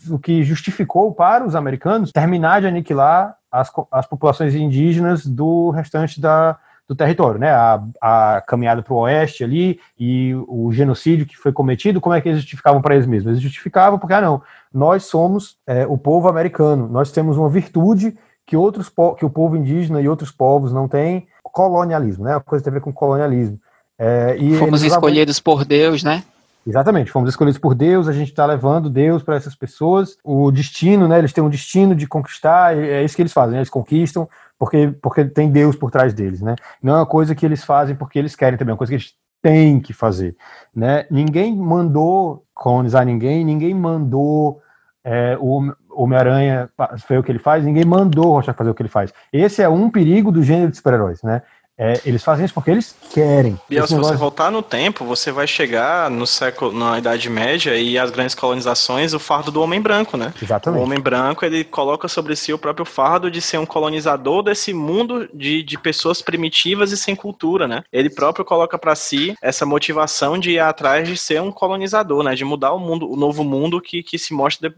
o que justificou para os americanos terminar de aniquilar as, as populações indígenas do restante da, do território, né? A, a caminhada para o oeste ali e o genocídio que foi cometido, como é que eles justificavam para eles mesmos? Eles justificavam porque, ah, não, nós somos é, o povo americano, nós temos uma virtude que outros que o povo indígena e outros povos não têm, colonialismo, né? Uma coisa tem a ver com colonialismo. É, fomos escolhidos por Deus, né? Exatamente, fomos escolhidos por Deus, a gente está levando Deus para essas pessoas. O destino, né? Eles têm um destino de conquistar, é isso que eles fazem, né, eles conquistam porque, porque tem Deus por trás deles, né? Não é uma coisa que eles fazem porque eles querem também, é uma coisa que eles têm que fazer, né? Ninguém mandou colonizar ninguém, ninguém mandou é, o Homem-Aranha foi o que ele faz, ninguém mandou o Rorschach fazer o que ele faz. Esse é um perigo do gênero de super-heróis, né? É, eles fazem isso porque eles querem. Biel, se negócio... você voltar no tempo, você vai chegar no século, na Idade Média e as grandes colonizações, o fardo do homem branco, né? Exatamente. O homem branco, ele coloca sobre si o próprio fardo de ser um colonizador desse mundo de, de pessoas primitivas e sem cultura, né? Ele próprio coloca para si essa motivação de ir atrás de ser um colonizador, né? De mudar o mundo, o novo mundo que, que se mostra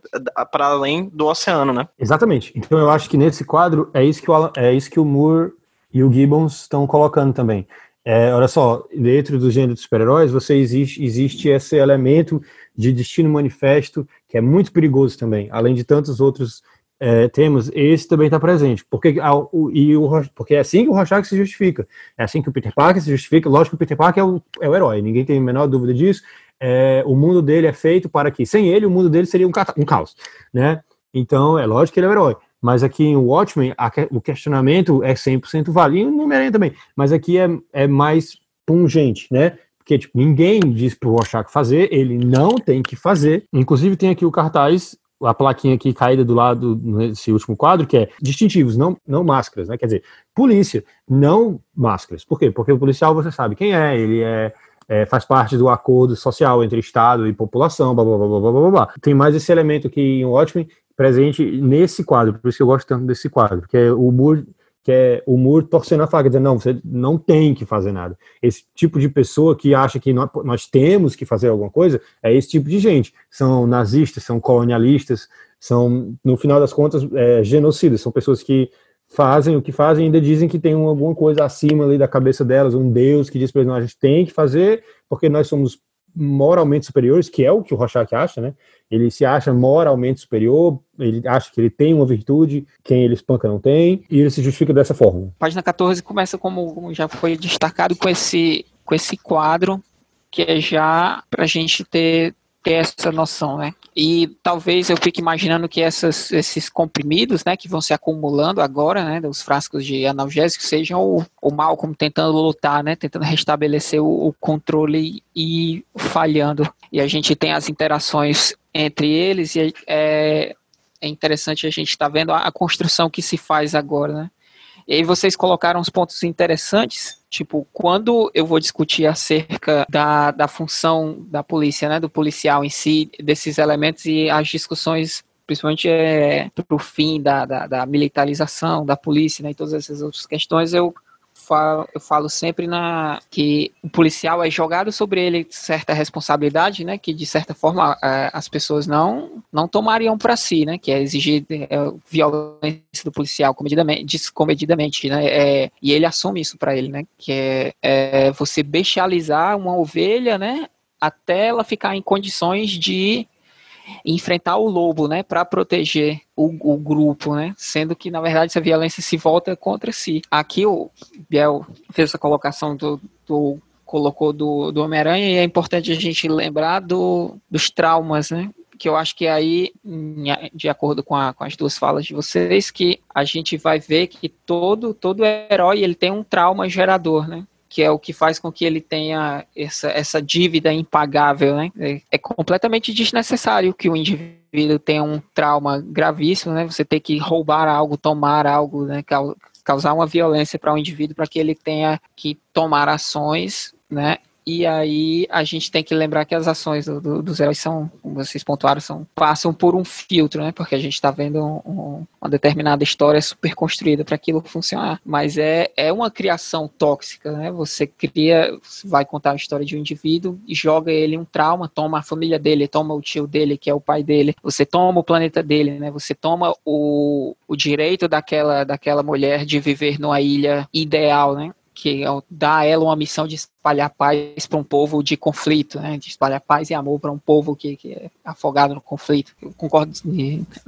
para além do oceano, né? Exatamente. Então eu acho que nesse quadro é isso que o, é isso que o Moore e o Gibbons estão colocando também. É, olha só, dentro do gênero de super-heróis, você existe, existe esse elemento de destino manifesto que é muito perigoso também, além de tantos outros é, temas, esse também está presente. Porque, o, e o, porque é assim que o Rorschach se justifica, é assim que o Peter Parker se justifica. Lógico que o Peter Parker é o, é o herói, ninguém tem a menor dúvida disso. É, o mundo dele é feito para que, sem ele, o mundo dele seria um, um caos, né? Então, é lógico que ele é o herói. Mas aqui em Watchmen, a, o questionamento é 100% válido, e no Homem-Aranha também. Mas aqui é, é mais pungente, né? Porque tipo, ninguém diz pro Rorschach fazer, ele não tem que fazer. Inclusive tem aqui o cartaz, a plaquinha aqui caída do lado nesse último quadro, que é distintivos, não, não máscaras, né? Quer dizer, polícia, não máscaras. Por quê? Porque o policial você sabe quem é, ele é é, faz parte do acordo social entre Estado e população, blá, blá, blá, blá, blá, blá. Tem mais esse elemento aqui em Watchmen presente nesse quadro, por isso que eu gosto tanto desse quadro, que é o Moore, que é o Moore torcendo a faca, dizendo, não, você não tem que fazer nada. Esse tipo de pessoa que acha que nós, nós temos que fazer alguma coisa, é esse tipo de gente. São nazistas, são colonialistas, são, no final das contas, é, genocidas, são pessoas que fazem o que fazem e ainda dizem que tem alguma coisa acima ali da cabeça delas, um Deus que diz para eles, não, a gente tem que fazer porque nós somos moralmente superiores, que é o que o Rorschach acha, né? Ele se acha moralmente superior, ele acha que ele tem uma virtude, quem ele espanca não tem, e ele se justifica dessa forma. Página 14 começa como já foi destacado com esse com esse quadro que é já para a gente ter ter essa noção, né? E talvez eu fique imaginando que essas, esses comprimidos, né, que vão se acumulando agora, né, dos frascos de analgésicos, sejam o, o mal como tentando lutar, né, tentando restabelecer o, o controle e falhando. E a gente tem as interações entre eles e é, é interessante a gente estar tá vendo a, a construção que se faz agora, né? E aí vocês colocaram uns pontos interessantes Tipo, quando eu vou discutir acerca da, da função da polícia, né, do policial em si, desses elementos e as discussões principalmente é, para o fim da, da, da, militarização da polícia né, e todas essas outras questões, eu falo, eu falo sempre na que o policial é jogado sobre ele certa responsabilidade, né, que de certa forma é, as pessoas não não tomariam para si, né, que é exigir é, violência do policial comedidamente, descomedidamente, né, é, e ele assume isso para ele, né, que é, é você bestializar uma ovelha, né, até ela ficar em condições de enfrentar o lobo, né, para proteger o, o, grupo, né, sendo que na verdade essa violência se volta contra si. Aqui o Biel fez essa colocação do, do colocou do, do Homem-Aranha e é importante a gente lembrar do, dos traumas, né, que eu acho que aí, de acordo com, a, com, as duas falas de vocês, que a gente vai ver que todo, todo herói ele tem um trauma gerador, né? Que é o que faz com que ele tenha essa, essa dívida impagável, né? É, é completamente desnecessário que o indivíduo tenha um trauma gravíssimo, né? Você ter que roubar algo, tomar algo, né? Causar uma violência para o um indivíduo para que ele tenha que tomar ações, né? E aí a gente tem que lembrar que as ações do, do, dos heróis são, como vocês pontuaram, são, passam por um filtro, né? Porque a gente está vendo um, um, uma determinada história super construída para aquilo funcionar. Mas é, é uma criação tóxica, né? Você cria, vai contar a história de um indivíduo e joga ele um trauma, toma a família dele, toma o tio dele, que é o pai dele, você toma o planeta dele, né? Você toma o, o direito daquela, daquela mulher de viver numa ilha ideal, né? que dá a ela uma missão de espalhar paz para um povo de conflito, né? de espalhar paz e amor para um povo que, que, é afogado no conflito. Eu concordo,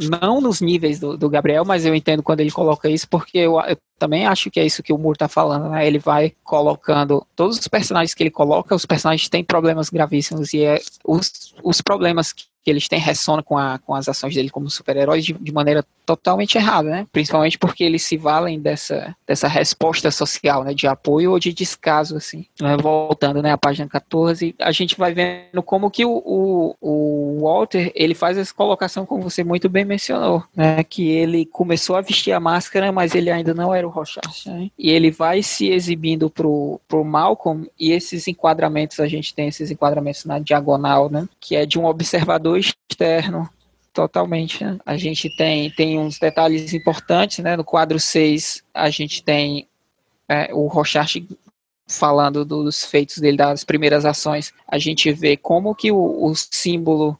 não nos níveis do, do Gabriel, mas eu entendo quando ele coloca isso, porque eu, eu também acho que é isso que o Moore está falando. Né? Ele vai colocando todos os personagens que ele coloca, os personagens têm problemas gravíssimos e é os, os problemas que que eles têm ressona com, com as ações dele como super-heróis de, de, maneira totalmente errada, né? Principalmente porque eles se valem dessa, dessa resposta social, né? De apoio ou de descaso, assim. Voltando, né? À página 14, a gente vai vendo como que o, o, o Walter, ele faz essa colocação, como você muito bem mencionou, né? Que ele começou a vestir a máscara, mas ele ainda não era o Rorschach, né? E ele vai se exibindo pro, pro Malcolm e esses enquadramentos, a gente tem esses enquadramentos na diagonal, né? Que é de um observador externo, totalmente. Né? A gente tem, tem uns detalhes importantes, né? No quadro 6, a gente tem é, o Rochard falando dos feitos dele, das primeiras ações. A gente vê como que o, o símbolo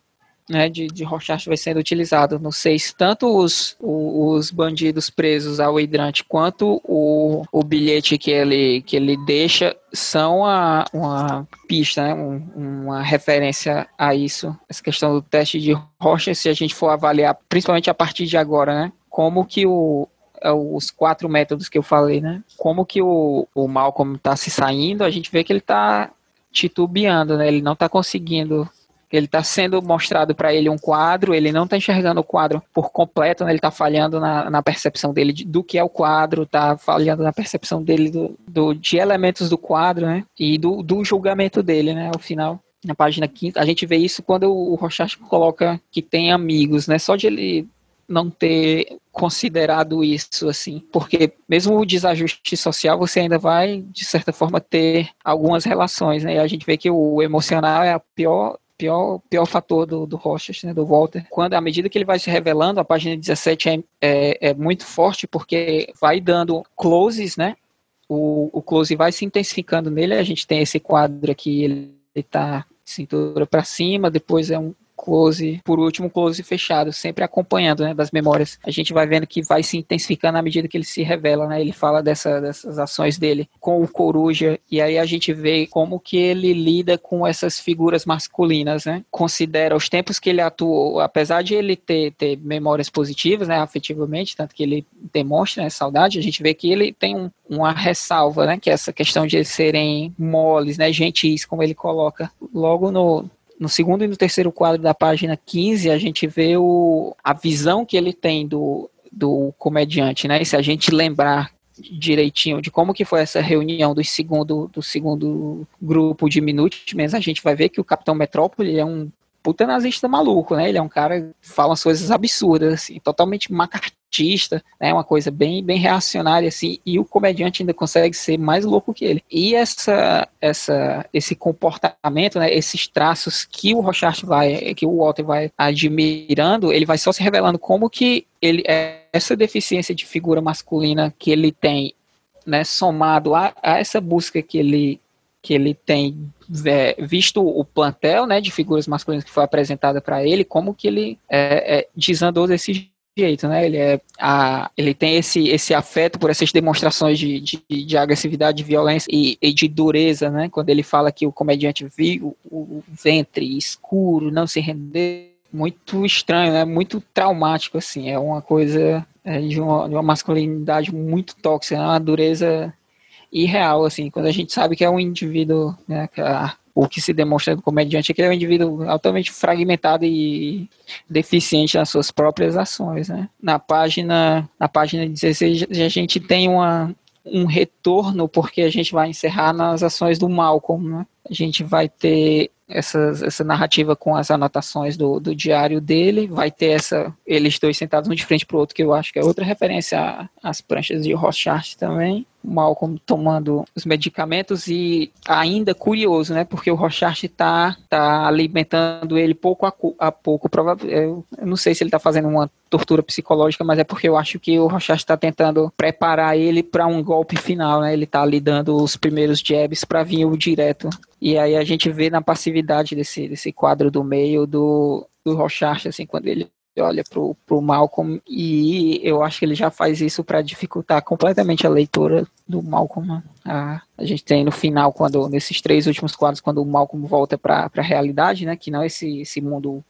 né, de, de Rorschach vai sendo utilizado no 6, tanto os, os bandidos presos ao hidrante quanto o, o bilhete que ele, que ele deixa são a, uma pista, né, um, uma referência a isso. Essa questão do teste de Rocha, se a gente for avaliar, principalmente a partir de agora, né, como que o, os quatro métodos que eu falei, né? Como que o, o Malcolm está se saindo, a gente vê que ele está titubeando, né? Ele não está conseguindo ele está sendo mostrado para ele um quadro, ele não está enxergando o quadro por completo, né? ele está falhando na, na, percepção dele de, do que é o quadro, está falhando na percepção dele do, do, de elementos do quadro, né? E do, do julgamento dele, né? Ao final na página 15, a gente vê isso quando o Rochard coloca que tem amigos, né? Só de ele não ter considerado isso assim, porque mesmo o desajuste social você ainda vai de certa forma ter algumas relações, né? E a gente vê que o emocional é a pior pior, pior fator do, do Rochas, né, do Walter. Quando, à medida que ele vai se revelando, a página 17 é, é, é muito forte porque vai dando closes, né? O, o close vai se intensificando nele. A gente tem esse quadro aqui, ele está cintura para cima, depois é um close, por último, close fechado, sempre acompanhando, né, das memórias. A gente vai vendo que vai se intensificando à medida que ele se revela, né? Ele fala dessa, dessas ações dele com o Coruja e aí a gente vê como que ele lida com essas figuras masculinas, né? Considera os tempos que ele atuou, apesar de ele ter, ter memórias positivas, né, afetivamente, tanto que ele demonstra né, saudade, a gente vê que ele tem um, uma ressalva, né, que é essa questão de serem moles, né, gentis, como ele coloca logo no, no segundo e no terceiro quadro da página 15, a gente vê o, a visão que ele tem do, do comediante, né? E se a gente lembrar direitinho de como que foi essa reunião do segundo, do segundo grupo de Minutemen, a gente vai ver que o Capitão Metrópole é um puta nazista maluco, né? Ele é um cara que fala umas coisas absurdas, assim, totalmente macartista, né? Uma coisa bem, bem reacionária, assim, e o comediante ainda consegue ser mais louco que ele. E essa, essa, esse comportamento, né? Esses traços que o Rochard vai, que o Walter vai admirando, ele vai só se revelando como que ele é essa deficiência de figura masculina que ele tem, né, somado a, a essa busca que ele que ele tem é, visto o plantel né, de figuras masculinas que foi apresentada para ele, como que ele é, é, desandou desse jeito, né? Ele, é, a, ele tem esse, esse afeto por essas demonstrações de, de, de agressividade, de violência e, e, de dureza, né? Quando ele fala que o comediante viu o, o ventre escuro, não se render, muito estranho, né? Muito traumático, assim. É uma coisa é, de, uma, de uma masculinidade muito tóxica, né? uma dureza irreal, assim, quando a gente sabe que é um indivíduo, né, que o que se demonstra do comediante é que ele é um indivíduo altamente fragmentado e deficiente nas suas próprias ações, né. Na página, na página 16 a gente tem uma, um retorno porque a gente vai encerrar nas ações do Malcolm, né. A gente vai ter essa, essa narrativa com as anotações do, do diário dele, vai ter essa eles dois sentados um de frente para o outro, que eu acho que é outra referência às pranchas de Rothschild também. Malcolm tomando os medicamentos e ainda curioso, né? Porque o Rochard está tá alimentando ele pouco a, a pouco. Eu, não sei se ele está fazendo uma tortura psicológica, mas é porque eu acho que o Rochard está tentando preparar ele para um golpe final, né? Ele está ali dando os primeiros jabs para vir o direto. E aí a gente vê na passividade desse, desse quadro do meio do, do Rochard, assim, quando ele olha pro, pro Malcolm e eu acho que ele já faz isso para dificultar completamente a leitura do Malcolm. Né? A, a gente tem no final, quando nesses três últimos quadros, quando o Malcolm volta para a realidade, né, que não é esse, esse mundo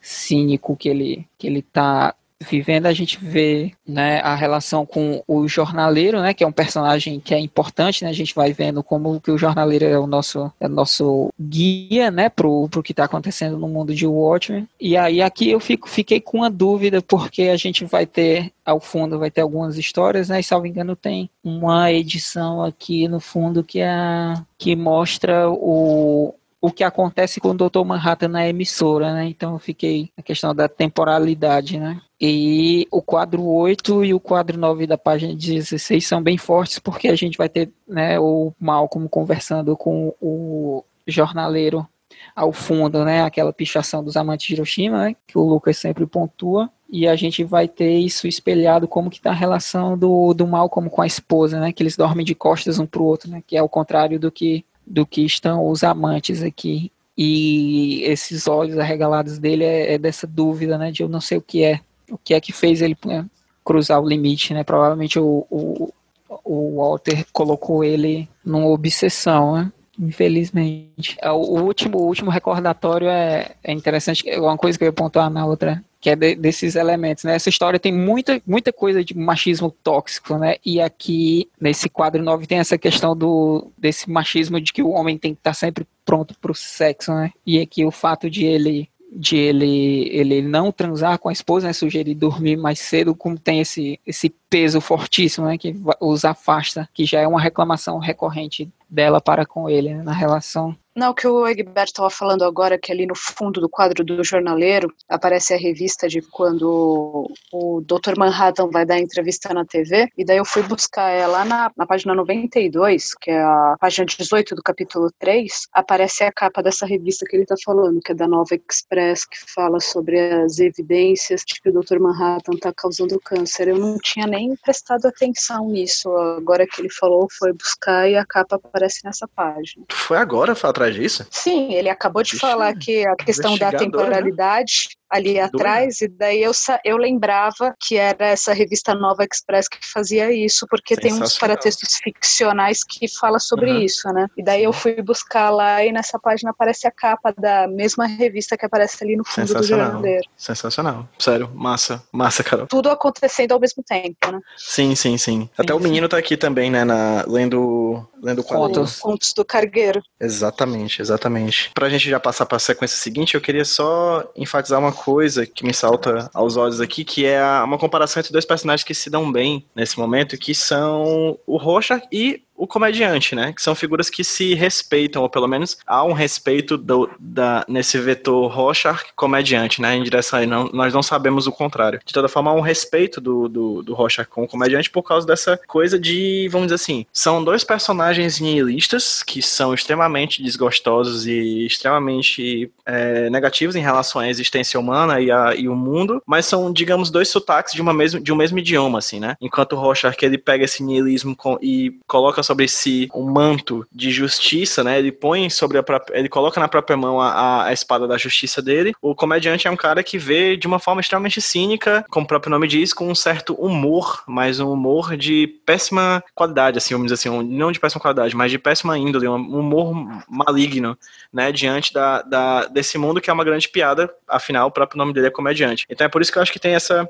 cínico que ele que ele tá vivendo a gente vê né, a relação com o jornaleiro, né, que é um personagem que é importante, né, a gente vai vendo como que o jornaleiro é o nosso, é o nosso guia, né, pro, pro que está acontecendo no mundo de Watchmen. E aí aqui eu fico, fiquei com uma dúvida porque a gente vai ter ao fundo vai ter algumas histórias, né, e salvo engano tem uma edição aqui no fundo que é que mostra o o que acontece com o Dr. Manhattan na emissora, né? Então eu fiquei a questão da temporalidade, né? E o quadro 8 e o quadro 9 da página 16 são bem fortes porque a gente vai ter né, o Malcolm conversando com o jornaleiro ao fundo, né, aquela pichação dos amantes de Hiroshima, né, que o Lucas sempre pontua, e a gente vai ter isso espelhado como que está a relação do, do Malcolm com a esposa, né, que eles dormem de costas um para o outro, né, que é o contrário do que do que estão os amantes aqui. E esses olhos arregalados dele é, é dessa dúvida, né? De eu não sei o que é. O que é que fez ele né, cruzar o limite, né? Provavelmente o, o, o Walter colocou ele numa obsessão, né? Infelizmente. É, o último, o último recordatório é, é interessante. É uma coisa que eu ia pontuar na outra que é de, desses elementos, né? Essa história tem muita, muita coisa de machismo tóxico, né? E aqui, nesse quadro 9, tem essa questão do, desse machismo de que o homem tem que estar sempre pronto para o sexo, né? E aqui o fato de ele de ele, ele não transar com a esposa, né, sugerir dormir mais cedo, como tem esse, esse peso fortíssimo, né, que os afasta, que já é uma reclamação recorrente dela para com ele, né, na relação não, o que o Egberto estava falando agora, que ali no fundo do quadro do jornaleiro aparece a revista de quando o Dr. Manhattan vai dar entrevista na TV, e daí eu fui buscar ela na, na página 92, que é a página 18 do capítulo 3, aparece a capa dessa revista que ele está falando, que é da Nova Express, que fala sobre as evidências de que o Dr. Manhattan está causando câncer. Eu não tinha nem prestado atenção nisso, agora que ele falou, foi buscar e a capa aparece nessa página. Foi agora, atrás disso? Sim, ele acabou de Vixe, falar que a questão da né? temporalidade ali atrás, e daí eu, eu lembrava que era essa revista Nova Express que fazia isso, porque tem uns paratextos ficcionais que fala sobre uhum. isso, né? E daí eu fui buscar lá e nessa página aparece a capa da mesma revista que aparece ali no fundo do jornaleiro. Sensacional. Sério, massa. Massa, Carol. Tudo acontecendo ao mesmo tempo, né? Sim, sim, sim. Até sim, o menino tá aqui também, né, na, lendo, lendo contos. Contos do Cargueiro. Exatamente, exatamente. Pra gente já passar pra sequência seguinte, eu queria só enfatizar uma coisa que me salta aos olhos aqui, que é uma comparação entre dois personagens que se dão bem nesse momento, que são o Rocha e o comediante, né? Que são figuras que se respeitam, ou pelo menos há um respeito do, da, nesse vetor Rorschach comediante, né? Em direção a não, nós não sabemos o contrário. De toda forma, há um respeito do, do, do Rorschach com o comediante por causa dessa coisa de, vamos dizer assim, são dois personagens nihilistas que são extremamente desgostosos e extremamente é, negativos em relação à existência humana e, a, e o mundo, mas são, digamos, dois sotaques de, uma mesmo, de um mesmo idioma, assim, né? Enquanto o Rorschach, ele pega esse nihilismo com, e coloca sobre si um manto de justiça, né? Ele põe sobre a própria, ele coloca na própria mão a, a, espada da justiça dele. O comediante é um cara que vê de uma forma extremamente cínica, como o próprio nome diz, com um certo humor, mas um humor de péssima qualidade, assim, vamos dizer assim, não de péssima qualidade, mas de péssima índole, um humor maligno, né? Diante da, da, desse mundo que é uma grande piada, afinal, o próprio nome dele é comediante. Então é por isso que eu acho que tem essa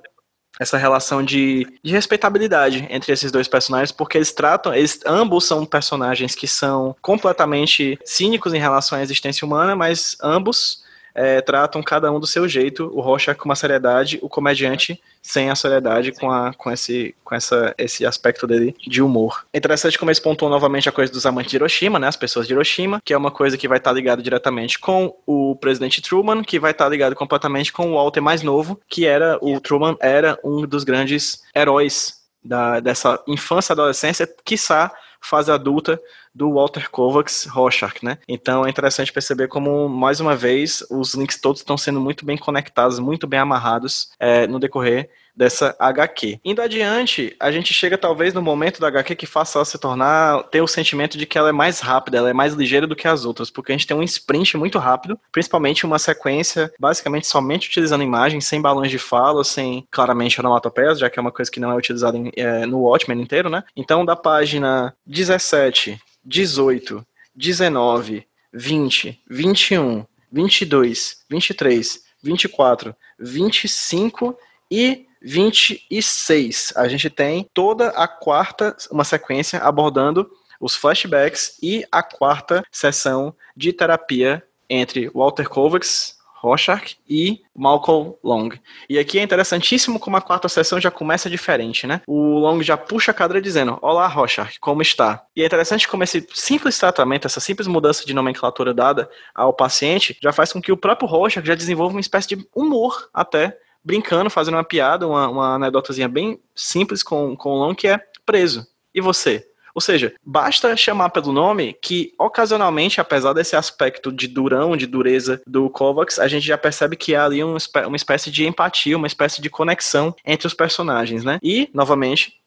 essa relação de, de respeitabilidade entre esses dois personagens, porque eles tratam, eles ambos são personagens que são completamente cínicos em relação à existência humana, mas ambos é, tratam cada um do seu jeito, o Rocha com uma seriedade, o comediante sem a seriedade, com, a, com, esse, com essa, esse aspecto dele de humor. Interessante como eles pontuam novamente a coisa dos amantes de Hiroshima, né, as pessoas de Hiroshima, que é uma coisa que vai estar ligada diretamente com o presidente Truman, que vai estar ligado completamente com o Walter mais novo, que era, o Truman era um dos grandes heróis da, dessa infância, adolescência, quiçá fase adulta do Walter Kovacs Rorschach, né? Então é interessante perceber como, mais uma vez, os links todos estão sendo muito bem conectados, muito bem amarrados é, no decorrer dessa HQ. Indo adiante, a gente chega talvez no momento da HQ que faça ela se tornar, ter o sentimento de que ela é mais rápida, ela é mais ligeira do que as outras, porque a gente tem um sprint muito rápido, principalmente uma sequência basicamente somente utilizando imagens, sem balões de fala, sem claramente onomatopeias, já que é uma coisa que não é utilizada em, é, no Watchmen inteiro, né? Então, da página 17, 18, 19, 20, 21, 22, 23, 24, 25 e 26, a gente tem toda a quarta, uma sequência abordando os flashbacks e a quarta sessão de terapia entre Walter Kovacs, Rorschach e Malcolm Long. E aqui é interessantíssimo como a quarta sessão já começa diferente, né? O Long já puxa a cadeira dizendo: Olá, Rorschach, como está? E é interessante como esse simples tratamento, essa simples mudança de nomenclatura dada ao paciente, já faz com que o próprio Rorschach já desenvolva uma espécie de humor até brincando, fazendo uma piada, uma, uma anedotazinha bem simples com, com o Long, que é preso. E você? Ou seja, basta chamar pelo nome que, ocasionalmente, apesar desse aspecto de durão, de dureza do Kovacs, a gente já percebe que há ali uma espécie de empatia, uma espécie de conexão entre os personagens, né? E, novamente,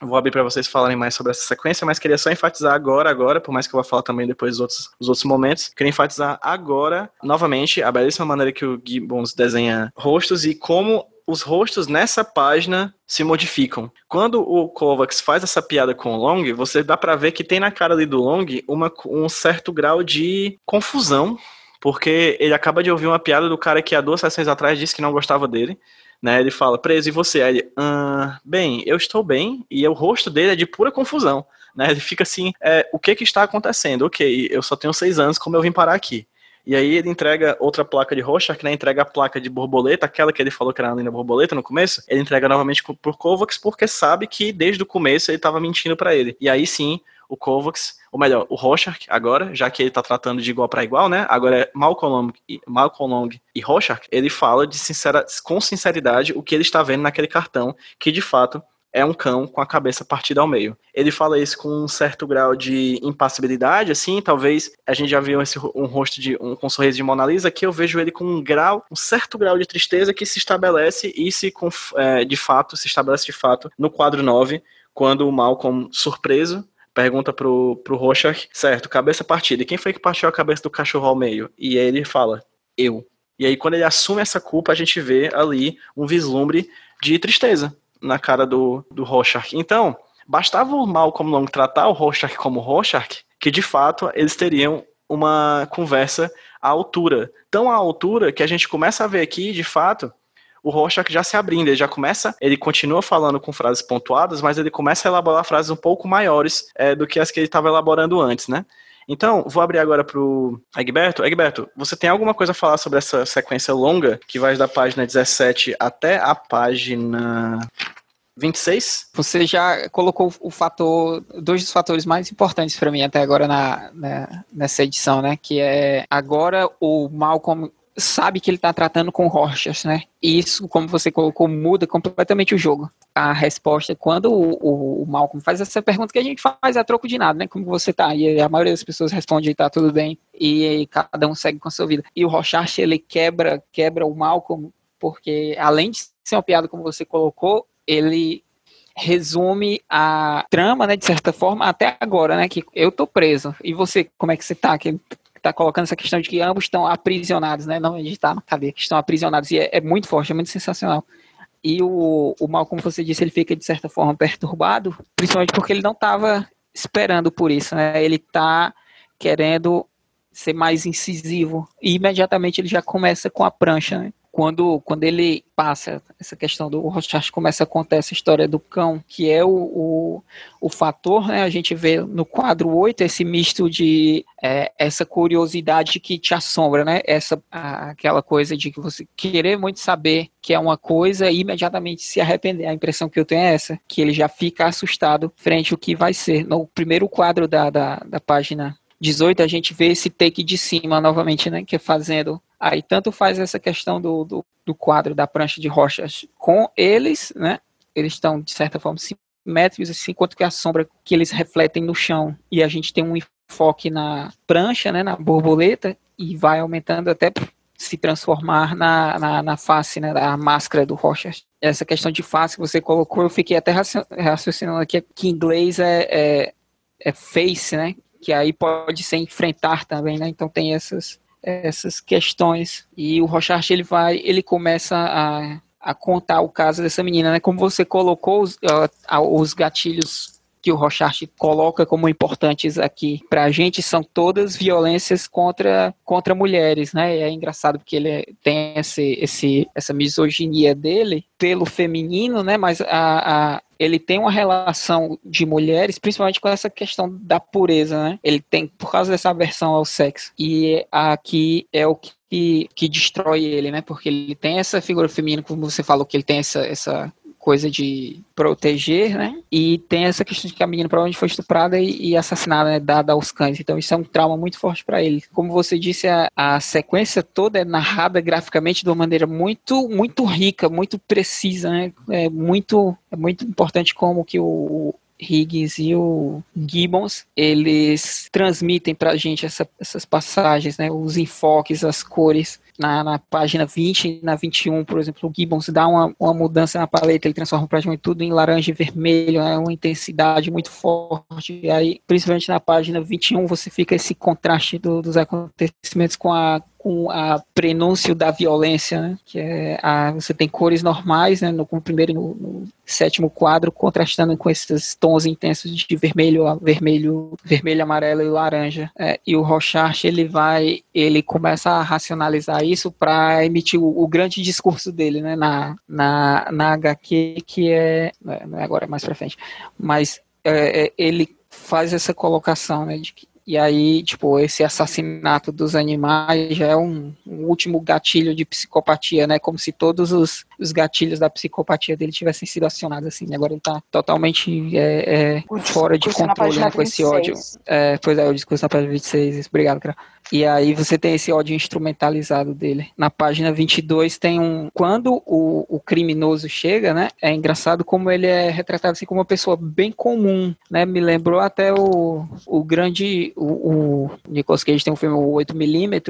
Vou abrir para vocês falarem mais sobre essa sequência, mas queria só enfatizar agora, agora, por mais que eu vá falar também depois dos outros, dos outros momentos, queria enfatizar agora, novamente, a belíssima maneira que o Gibbons desenha rostos e como os rostos nessa página se modificam. Quando o Kovacs faz essa piada com o Long, você dá para ver que tem na cara ali do Long uma, um certo grau de confusão, porque ele acaba de ouvir uma piada do cara que há duas sessões atrás disse que não gostava dele né? Ele fala, preso, e você? Aí ele, ah, bem, eu estou bem, e o rosto dele é de pura confusão, né? Ele fica assim, é, o que que está acontecendo? Ok, eu só tenho seis anos, como eu vim parar aqui? E aí ele entrega outra placa de que né, entrega a placa de borboleta, aquela que ele falou que era a linda borboleta no começo, ele entrega novamente por Kovacs porque sabe que desde o começo ele estava mentindo para ele. E aí sim, o Kovacs, ou melhor, o Rorschach agora, já que ele tá tratando de igual para igual, né? Agora é Malcolm Long, Malcolm Long e Rorschach, ele fala de sincera, com sinceridade o que ele está vendo naquele cartão, que de fato é um cão com a cabeça partida ao meio. Ele fala isso com um certo grau de impassibilidade, assim, talvez a gente já viu esse, um rosto de um, com um sorriso de Mona Lisa, que eu vejo ele com um grau, um certo grau de tristeza que se estabelece e se é, de fato se estabelece de fato no quadro 9, quando o Malcolm surpreso pergunta pro, pro Rorschach, certo, cabeça partida. E quem foi que partiu a cabeça do cachorro ao meio? E ele fala, eu. E aí quando ele assume essa culpa, a gente vê ali um vislumbre de tristeza na cara do, do Rorschach. Então, bastava o Malcolm Long tratar o Rorschach como Rorschach, que de fato eles teriam uma conversa à altura. Tão à altura que a gente começa a ver aqui, de fato, o Rorschach já se abrindo, ele já começa, ele continua falando com frases pontuadas, mas ele começa a elaborar frases um pouco maiores é, do que as que ele estava elaborando antes, né? Então, vou abrir agora para o Egberto. Egberto, você tem alguma coisa a falar sobre essa sequência longa que vai da página 17 até a página 26? Você já colocou o fator, dois dos fatores mais importantes para mim até agora na, na, nessa edição, né? Que é agora o Malcolm sabe que ele está tratando com rochas, né? E isso, como você colocou, muda completamente o jogo. A resposta, quando o, o, o, Malcolm faz essa pergunta que a gente faz a troco de nada, né? Como você tá? E a maioria das pessoas responde, tá tudo bem. E, e cada um segue com a sua vida. E o Rochard, ele quebra, quebra o Malcolm, porque além de ser uma piada, como você colocou, ele resume a trama, né, de certa forma, até agora, né, que eu tô preso. E você, como é que você tá? Que tá colocando essa questão de que ambos estão aprisionados, né? Não, a gente tá na cadeia, estão aprisionados. E é, é muito forte, é muito sensacional. E o, o mal, como você disse, ele fica de certa forma perturbado, principalmente porque ele não estava esperando por isso, né? Ele tá querendo ser mais incisivo. E imediatamente ele já começa com a prancha, né? Quando, quando ele passa essa questão do Rothschild começa a contar essa história do cão, que é o, o, o fator, né? A gente vê no quadro 8 esse misto de é, essa curiosidade que te assombra, né? Essa aquela coisa de que você querer muito saber que é uma coisa e imediatamente se arrepender. A impressão que eu tenho é essa, que ele já fica assustado frente ao que vai ser. No primeiro quadro da, da, da página 18, a gente vê esse take de cima novamente, né? Que é fazendo Aí tanto faz essa questão do, do, do, quadro da prancha de rochas com eles, né? Eles estão, de certa forma, simétricos, assim, enquanto que a sombra que eles refletem no chão. E a gente tem um enfoque na prancha, né? Na borboleta, e vai aumentando até se transformar na, na, na face, né? Da máscara do Rochas. Essa questão de face que você colocou, eu fiquei até raciocinando aqui que em inglês é, é, é face, né? Que aí pode ser enfrentar também, né? Então tem essas essas questões. E o Rochard ele vai, ele começa a, a contar o caso dessa menina, né? Como você colocou os, os gatilhos que o Rochard coloca como importantes aqui para a gente são todas violências contra, contra mulheres, né? É engraçado porque ele tem esse, esse, essa misoginia dele pelo feminino, né? Mas a, a ele tem uma relação de mulheres, principalmente com essa questão da pureza, né? Ele tem, por causa dessa aversão ao sexo. E aqui é o que, que destrói ele, né? Porque ele tem essa figura feminina, como você falou, que ele tem essa, essa coisa de proteger, né? E tem essa questão de que a menina provavelmente foi estuprada e, e assassinada, né? Dada aos cães. Então isso é um trauma muito forte para ele. Como você disse, a, a, sequência toda é narrada graficamente de uma maneira muito, muito rica, muito precisa, né? É muito, é muito importante como que o, Higgins e o Gibbons, eles transmitem pra gente essa, essas passagens, né, os enfoques, as cores. Na, na página 20 e na 21, por exemplo, o Gibbons dá uma, uma mudança na paleta, ele transforma praticamente tudo em laranja e vermelho, é né, uma intensidade muito forte. E aí, principalmente na página 21, você fica esse contraste do, dos acontecimentos com a com a prenúncio da violência, né? que é a, você tem cores normais, né? no, no primeiro e no, no, sétimo quadro, contrastando com esses tons intensos de vermelho, vermelho, vermelho, amarelo e laranja. É, e o Rochart ele vai, ele começa a racionalizar isso para emitir o, o, grande discurso dele, né? na, na, na HQ, que é, não é agora, é mais para frente, mas é, é, ele faz essa colocação né, de que e aí, tipo, esse assassinato dos animais já é um, um, último gatilho de psicopatia, né? Como se todos os, os gatilhos da psicopatia dele tivessem sido acionados, assim. Agora ele tá totalmente é, é, fora de controle né, com esse ódio. É, pois é, o discurso na página 26. Obrigado, cara. E aí você tem esse ódio instrumentalizado dele. Na página 22 tem um... Quando o, o criminoso chega, né? É engraçado como ele é retratado assim como uma pessoa bem comum, né? Me lembrou até o, o grande... O, o Nicolas Cage tem um filme 8mm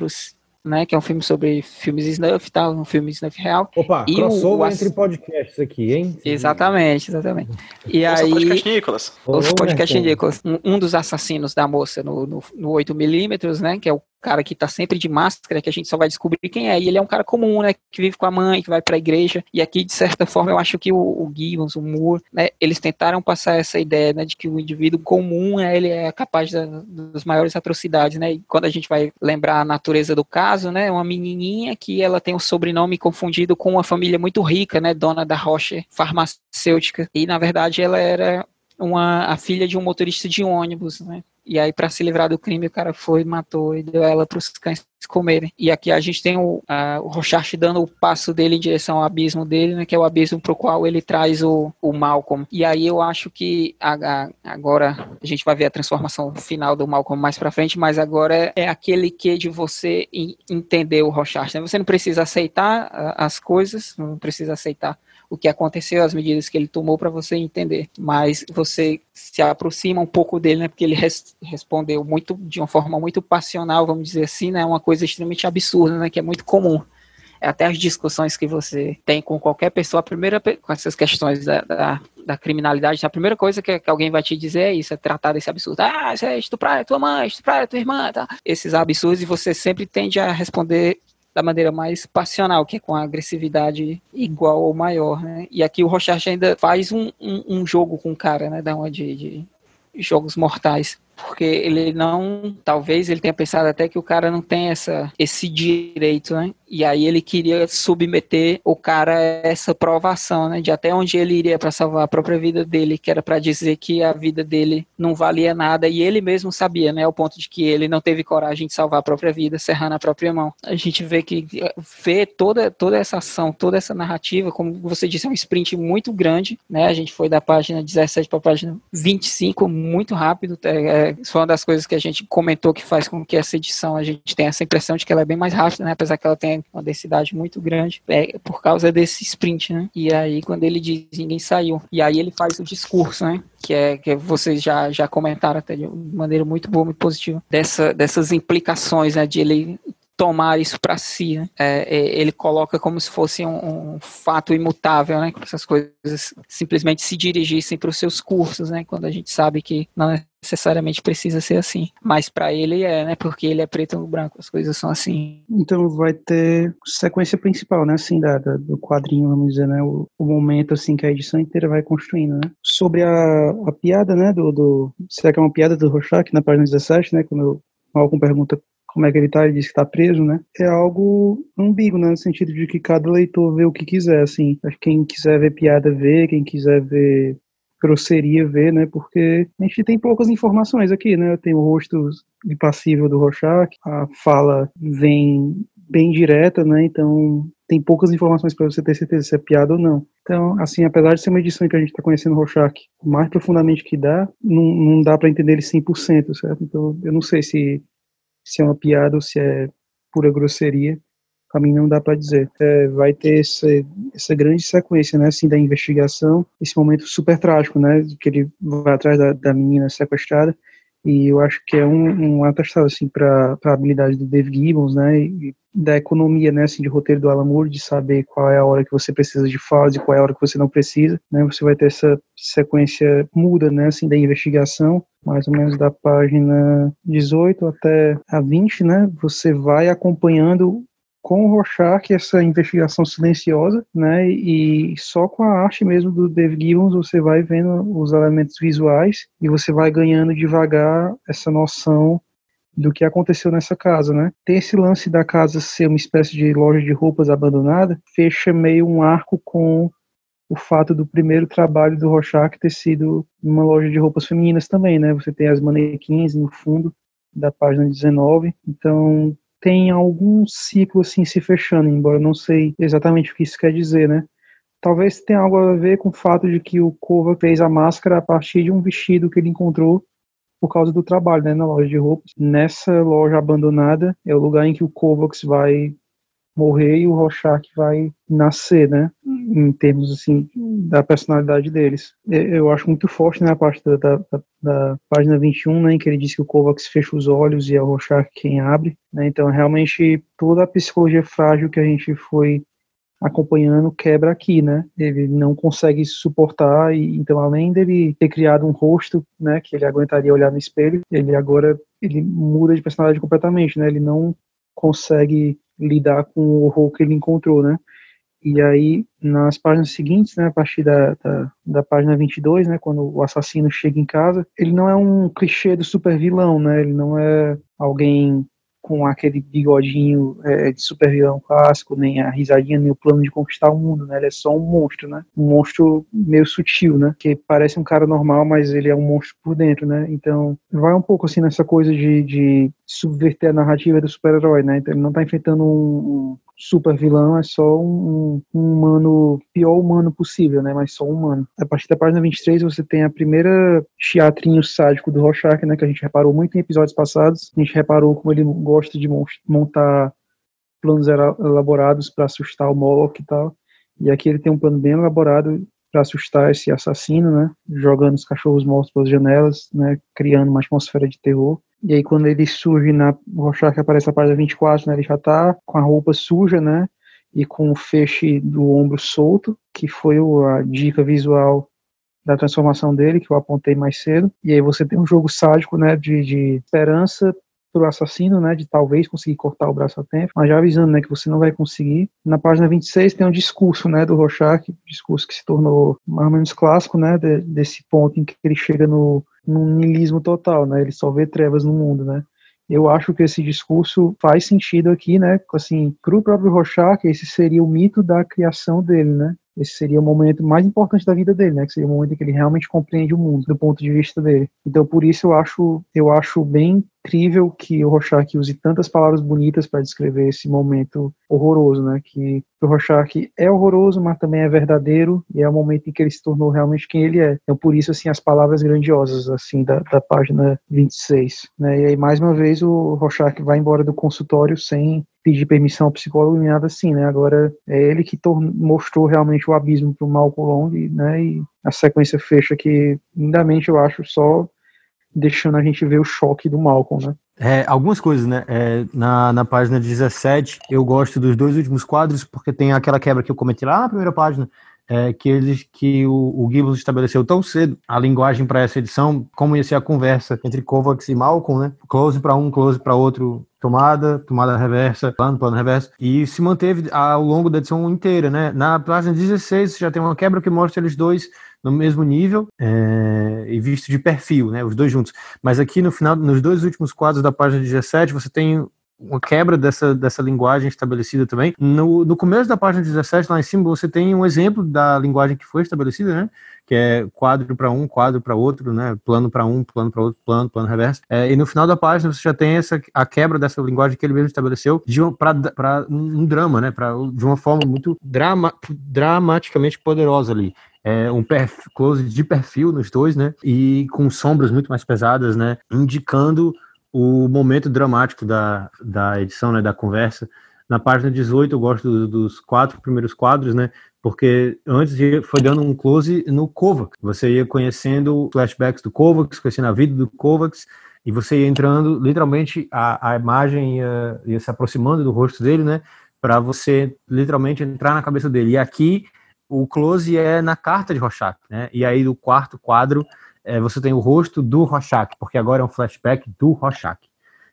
né? Que é um filme sobre filmes snuff, tal, um filme snuff real. Opa, e crossover o, entre podcasts aqui, hein? Exatamente, exatamente. E Ouça aí... podcast Nicolas. Os podcast Nicolas. Um, um, dos assassinos da moça no, no, no 8mm, né? Que é o cara que tá sempre de máscara, que a gente só vai descobrir quem é. E ele é um cara comum, né? Que vive com a mãe, que vai pra igreja. E aqui, de certa forma, eu acho que o, o Gibbons, o Moore, né? Eles tentaram passar essa ideia, né? De que o indivíduo comum, né, ele é capaz da, das maiores atrocidades, né? E quando a gente vai lembrar a natureza do caso, né? Uma menininha que ela tem um sobrenome confundido com uma família muito rica, né? Dona da Rocha Farmacêutica. E, na verdade, ela era uma, a filha de um motorista de ônibus, né? E aí, para se livrar do crime, o cara foi, matou e deu ela para os cães comerem. E aqui a gente tem o, o Rochard dando o passo dele em direção ao abismo dele, né, que é o abismo pro qual ele traz o, o Malcolm. E aí eu acho que a, a, agora a gente vai ver a transformação final do Malcolm mais pra frente, mas agora é, é aquele que de você entender o Rochard. Né? Você não precisa aceitar as coisas, não precisa aceitar o que aconteceu, as medidas que ele tomou para você entender. Mas você se aproxima um pouco dele, né? Porque ele res respondeu muito de uma forma muito passional, vamos dizer assim, né? Uma coisa extremamente absurda, né? Que é muito comum. É até as discussões que você tem com qualquer pessoa, a primeira com essas questões da, da, da criminalidade, a primeira coisa que, que, alguém vai te dizer é isso, é tratar desse absurdo. Ah, isso é estuprar tua mãe, estuprar tua irmã, tá? Esses absurdos e você sempre tende a responder da maneira mais passional, que é com a agressividade igual ou maior, né? E aqui o Rochard ainda faz um, um, um, jogo com o cara, né? Da de, de jogos mortais porque ele não, talvez ele tenha pensado até que o cara não tem essa, esse direito, né? E aí ele queria submeter o cara a essa provação, né? De até onde ele iria para salvar a própria vida dele, que era para dizer que a vida dele não valia nada e ele mesmo sabia, né? Ao ponto de que ele não teve coragem de salvar a própria vida, serrando a própria mão. A gente vê que vê toda toda essa ação, toda essa narrativa, como você disse, é um sprint muito grande, né? A gente foi da página 17 para a página 25 muito rápido, é, isso foi uma das coisas que a gente comentou que faz com que essa edição a gente tenha essa impressão de que ela é bem mais rápida, né? Apesar que ela tem uma densidade muito grande, é por causa desse sprint, né? E aí, quando ele diz ninguém saiu, e aí ele faz o discurso, né? Que é que vocês já, já comentaram até de maneira muito boa, muito positiva, dessa, dessas implicações, né? De ele tomar isso para si. Né? É, é, ele coloca como se fosse um, um, fato imutável, né? Se essas coisas simplesmente se dirigissem para os seus cursos, né? Quando a gente sabe que não necessariamente precisa ser assim. Mas para ele é, né? Porque ele é preto no branco, as coisas são assim. Então vai ter sequência principal, né? Assim, da, da do quadrinho, vamos dizer, né? O, o, momento, assim, que a edição inteira vai construindo, né? Sobre a, a piada, né? Do, do, será que é uma piada do Rorschach na página 17, né? Quando algum pergunta como é que ele tá, ele diz que tá preso, né? É algo ambíguo, né? No sentido de que cada leitor vê o que quiser, assim. Quem quiser ver piada, vê. Quem quiser ver grosseria, vê, né? Porque a gente tem poucas informações aqui, né? Tem o rosto impassível do Rorschach, a fala vem bem direta, né? Então tem poucas informações para você ter certeza se é piada ou não. Então, assim, apesar de ser uma edição que a gente está conhecendo o Rorschach mais profundamente que dá, não, não dá para entender ele 100%, certo? Então, eu não sei se se é uma piada ou se é pura grosseria, para mim não dá para dizer. É, vai ter essa, essa grande sequência, né, assim, da investigação, esse momento super trágico, né, que ele vai atrás da, da menina sequestrada, e eu acho que é um, um atestado, assim, para a habilidade do Dave Gibbons, né, e da economia, né, assim, de roteiro do Alan Moore, de saber qual é a hora que você precisa de falas e qual é a hora que você não precisa, né, você vai ter essa sequência muda, né, assim, da investigação, mais ou menos da página 18 até a 20, né, você vai acompanhando com o Rorschach essa investigação silenciosa, né, e só com a arte mesmo do Dave Gibbons você vai vendo os elementos visuais e você vai ganhando devagar essa noção do que aconteceu nessa casa, né? Tem esse lance da casa ser uma espécie de loja de roupas abandonada, fecha meio um arco com o fato do primeiro trabalho do Rorschach ter sido uma loja de roupas femininas também, né? Você tem as manequins no fundo da página 19, então tem algum ciclo assim se fechando, embora eu não sei exatamente o que isso quer dizer, né? Talvez tenha algo a ver com o fato de que o Kova fez a máscara a partir de um vestido que ele encontrou por causa do trabalho, né, na loja de roupas. Nessa loja abandonada é o lugar em que o Kovacs vai morrer e o Rorschach vai nascer, né? Em termos assim da personalidade deles. Eu acho muito forte né, a parte da, da, da página 21, né, em que ele diz que o Kovacs fecha os olhos e é o Rorschach quem abre. Né? Então, realmente, toda a psicologia frágil que a gente foi acompanhando quebra aqui, né? Ele não consegue suportar e então além dele ter criado um rosto, né, que ele aguentaria olhar no espelho, ele agora ele muda de personalidade completamente, né? Ele não consegue lidar com o horror que ele encontrou, né? E aí, nas páginas seguintes, né, a partir da, da, da, página 22, né, quando o assassino chega em casa, ele não é um clichê do super vilão, né? Ele não é alguém com aquele bigodinho é, de super vilão clássico, nem a risadinha, nem o plano de conquistar o mundo, né? Ele é só um monstro, né? Um monstro meio sutil, né? Que parece um cara normal, mas ele é um monstro por dentro, né? Então, vai um pouco assim nessa coisa de, de subverter a narrativa do super-herói, né? Então, ele não tá enfrentando um, um super vilão, é só um, um, humano, pior humano possível, né? Mas só um humano. A partir da página 23 você tem a primeira teatrinho sádico do Rorschach, né? Que a gente reparou muito em episódios passados. A gente reparou como ele gosta de montar planos elaborados para assustar o Moloch e tal. E aqui ele tem um plano bem elaborado para assustar esse assassino, né? Jogando os cachorros mortos pelas janelas, né? Criando uma atmosfera de terror. E aí quando ele surge na Rorschach aparece a página 24, né? Ele já tá com a roupa suja, né? E com o feixe do ombro solto, que foi a dica visual da transformação dele, que eu apontei mais cedo. E aí você tem um jogo sádico, né? De, de esperança pro assassino, né, de talvez conseguir cortar o braço a tempo, mas já avisando, né, que você não vai conseguir. Na página 26 tem um discurso, né, do Rorschach, discurso que se tornou mais ou menos clássico, né, de, desse ponto em que ele chega no num niilismo total, né? Ele só vê trevas no mundo, né? Eu acho que esse discurso faz sentido aqui, né? Assim, para o próprio Rorschach, esse seria o mito da criação dele, né? Esse seria o momento mais importante da vida dele, né? Que seria o momento em que ele realmente compreende o mundo do ponto de vista dele. Então, por isso eu acho, eu acho bem incrível que o Rorschach use tantas palavras bonitas para descrever esse momento horroroso, né? Que o Rorschach é horroroso, mas também é verdadeiro e é o momento em que ele se tornou realmente quem ele é. Então, por isso, assim, as palavras grandiosas, assim, da, da página 26, né? E aí, mais uma vez, o Rorschach vai embora do consultório sem pedir permissão ao psicólogo nem nada assim, né? Agora é ele que mostrou realmente o abismo para o Malcolm Long, né? E a sequência fecha que, lindamente, eu acho, só deixando a gente ver o choque do Malcolm, né? É, algumas coisas, né? É, na, na página 17, eu gosto dos dois últimos quadros, porque tem aquela quebra que eu comentei lá na primeira página, é, que eles que o, o Gibbons estabeleceu tão cedo a linguagem para essa edição, como ia ser a conversa entre Kovacs e Malcolm, né? Close para um, close para outro, tomada, tomada reversa, plano, plano reverso, e se manteve ao longo da edição inteira, né? Na página 16 você já tem uma quebra que mostra eles dois no mesmo nível é, e visto de perfil, né? Os dois juntos. Mas aqui no final, nos dois últimos quadros da página 17, você tem uma quebra dessa, dessa linguagem estabelecida também. No, no começo da página 17, lá em cima, você tem um exemplo da linguagem que foi estabelecida, né? Que é quadro para um, quadro para outro, né? Plano para um, plano para outro, plano, plano reverso. É, e no final da página você já tem essa, a quebra dessa linguagem que ele mesmo estabeleceu para um, um drama, né? Pra, de uma forma muito drama, dramaticamente poderosa ali. É, um perfil, close de perfil nos dois, né? E com sombras muito mais pesadas, né? Indicando o momento dramático da, da edição, né, da conversa. Na página 18 eu gosto do, dos quatro primeiros quadros, né, porque antes foi dando um close no Kovacs. Você ia conhecendo flashbacks do Kovacs, conhecendo a vida do Kovacs, e você ia entrando, literalmente, a, a imagem ia, ia se aproximando do rosto dele, né, para você literalmente entrar na cabeça dele. E aqui o close é na carta de Rorschach, né, e aí do quarto quadro é, você tem o rosto do Rorschach, porque agora é um flashback do Rorschach,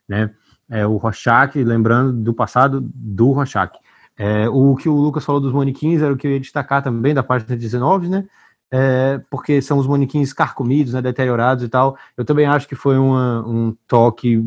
né? É, o Rorschach, lembrando do passado do Rorschach. É, o que o Lucas falou dos manequins era o que eu ia destacar também da página 19, né? É, porque são os manequins carcomidos, né, deteriorados e tal. Eu também acho que foi uma, um toque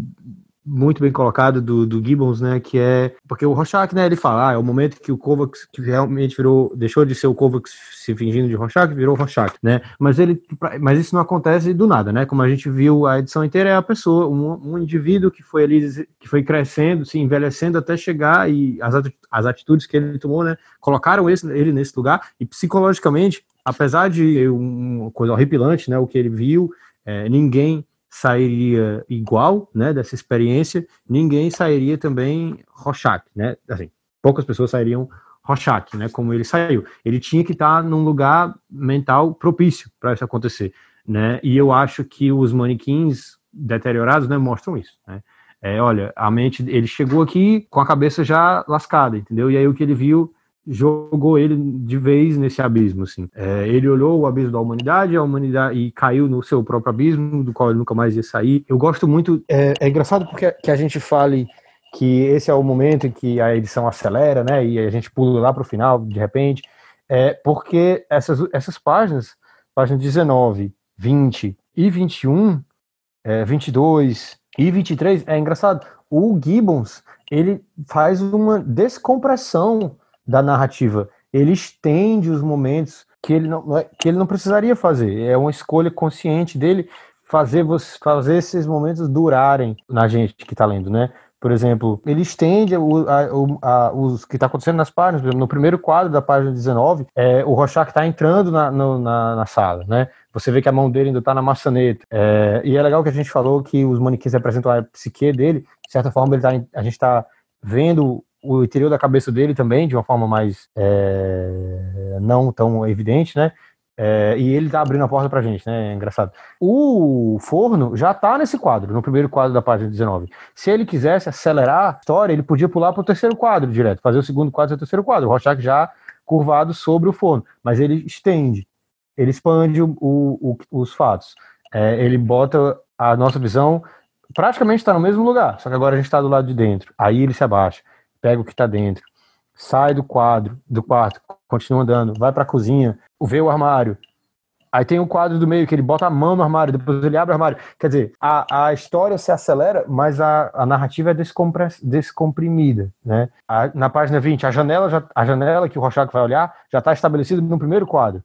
muito bem colocado do, do Gibbons, né, que é, porque o Rorschach, né, ele fala, ah, é o momento que o Kovacs, que realmente virou, deixou de ser o Kovacs se fingindo de Rorschach, virou Rorschach, né, mas ele, mas isso não acontece do nada, né, como a gente viu a edição inteira, é a pessoa, um, um indivíduo que foi ali, que foi crescendo, se envelhecendo até chegar e as, as atitudes que ele tomou, né, colocaram esse, ele nesse lugar, e psicologicamente, apesar de uma coisa horripilante, né, o que ele viu, é, ninguém sairia igual, né, dessa experiência, ninguém sairia também Rorschach, né, assim, poucas pessoas sairiam Rorschach, né, como ele saiu. Ele tinha que estar num lugar mental propício para isso acontecer, né, e eu acho que os manequins deteriorados, né, mostram isso, né, é, olha, a mente, ele chegou aqui com a cabeça já lascada, entendeu, e aí o que ele viu jogou ele de vez nesse abismo, assim. É, ele olhou o abismo da humanidade, a humanidade e caiu no seu próprio abismo, do qual ele nunca mais ia sair. Eu gosto muito. É, é engraçado porque que a gente fale que esse é o momento em que a edição acelera, né? E a gente pula lá para o final, de repente. É porque essas, essas páginas, páginas 19, 20 e 21, é, 22 e 23, é engraçado. o Gibbons, ele faz uma descompressão da narrativa. Ele estende os momentos que ele não, é, que ele não precisaria fazer. É uma escolha consciente dele fazer, você, fazer esses momentos durarem na gente que está lendo, né? Por exemplo, ele estende o, a, a, os que está acontecendo nas páginas. Exemplo, no primeiro quadro da página 19, é, o Rorschach está entrando na, no, na, na, sala, né? Você vê que a mão dele ainda está na maçaneta. É, e é legal que a gente falou que os manequins representam a psique dele. De certa forma, tá, a gente está vendo o interior da cabeça dele também, de uma forma mais é, não tão evidente, né? É, e ele tá abrindo a porta pra gente, né? É engraçado. O forno já tá nesse quadro, no primeiro quadro da página 19. Se ele quisesse acelerar a história, ele podia pular pro terceiro quadro direto, fazer o segundo quadro e o terceiro quadro. O Rorschach já curvado sobre o forno, mas ele estende, ele expande o, o, os fatos. É, ele bota a nossa visão praticamente está no mesmo lugar, só que agora a gente está do lado de dentro. Aí ele se abaixa, pega o que está dentro, sai do quadro, do quarto, continua andando, vai para a cozinha, vê o armário. Aí tem um quadro do meio que ele bota a mão no armário, depois ele abre o armário. Quer dizer, a, a história se acelera, mas a, a narrativa é descomprimida. Né? A, na página 20, a janela, já, a janela que o Rorschach vai olhar já está estabelecida no primeiro quadro.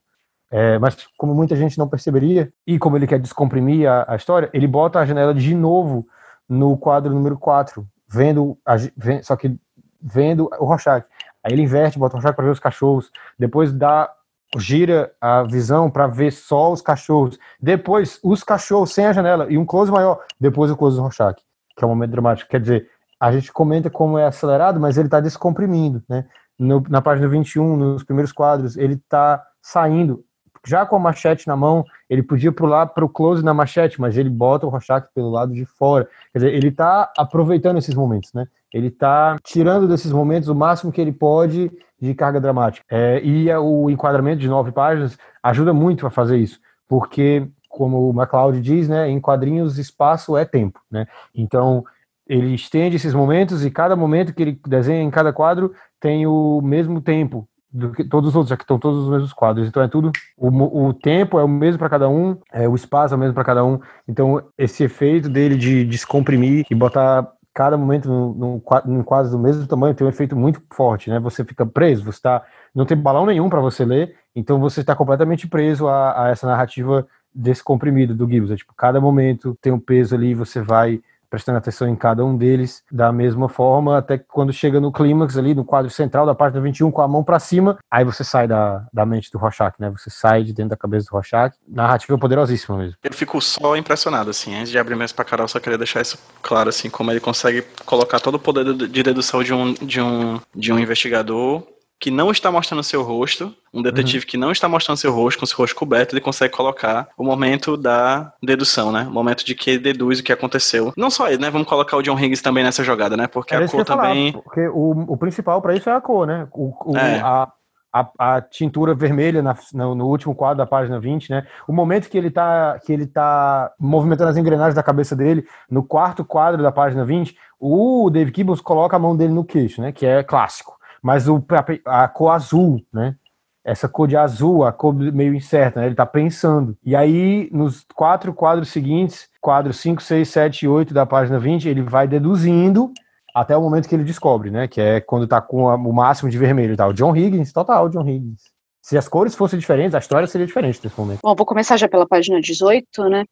É, mas como muita gente não perceberia, e como ele quer descomprimir a, a, história, ele bota a janela de novo no quadro número 4, vendo, a, só que vendo o Rorschach. Aí ele inverte, bota o Rorschach para ver os cachorros, depois dá gira a visão para ver só os cachorros, depois os cachorros sem a janela e um close maior, depois o close do Rorschach, que é um momento dramático. Quer dizer, a gente comenta como é acelerado, mas ele está descomprimindo, né? No, na página 21, nos primeiros quadros, ele está saindo já com a machete na mão, ele podia pular para o close na machete, mas ele bota o Rorschach pelo lado de fora. Quer dizer, ele está aproveitando esses momentos, né? Ele está tirando desses momentos o máximo que ele pode de carga dramática. É, e o enquadramento de nove páginas ajuda muito a fazer isso, porque, como o MacLeod diz, né, em quadrinhos espaço é tempo, né? Então, ele estende esses momentos e cada momento que ele desenha em cada quadro tem o mesmo tempo do que todos os outros, já que estão todos os mesmos quadros. Então é tudo, o, o tempo é o mesmo para cada um, é, o espaço é o mesmo para cada um. Então esse efeito dele de descomprimir e botar cada momento num, num quadro do mesmo tamanho tem um efeito muito forte, né? Você fica preso, você tá, não tem balão nenhum para você ler, então você está completamente preso a, a, essa narrativa descomprimida do Gibbs. É, tipo, cada momento tem um peso ali, você vai prestando atenção em cada um deles da mesma forma, até que quando chega no clímax ali, no quadro central da página 21, com a mão para cima, aí você sai da, da mente do Rorschach, né? Você sai de dentro da cabeça do Rorschach. Narrativa poderosíssima mesmo. Eu fico só impressionado, assim, antes de abrir mesmo pra Carol, só queria deixar isso claro, assim, como ele consegue colocar todo o poder de dedução de um, de um, de um investigador que não está mostrando seu rosto, um detetive uhum. que não está mostrando seu rosto, com seu rosto coberto, ele consegue colocar o momento da dedução, né? O momento de que ele deduz o que aconteceu. Não só ele, né? Vamos colocar o John Higgins também nessa jogada, né? Porque Era a cor também. Falar, porque o, o principal para isso é a cor, né? O, o é. a, a, a, tintura vermelha na, no, no, último quadro da página 20, né? O momento que ele tá que ele tá movimentando as engrenagens da cabeça dele, no quarto quadro da página 20, o Dave Gibbons coloca a mão dele no queixo, né? Que é clássico mas o, a, a cor azul, né? Essa cor de azul, a cor meio incerta, né? Ele tá pensando. E aí, nos quatro quadros seguintes, quadros 5, 6, 7 e 8 da página 20, ele vai deduzindo até o momento que ele descobre, né? Que é quando tá com a, o máximo de vermelho e tal. John Higgins, total, John Higgins. Se as cores fossem diferentes, a história seria diferente nesse momento. Bom, vou começar já pela página 18, né?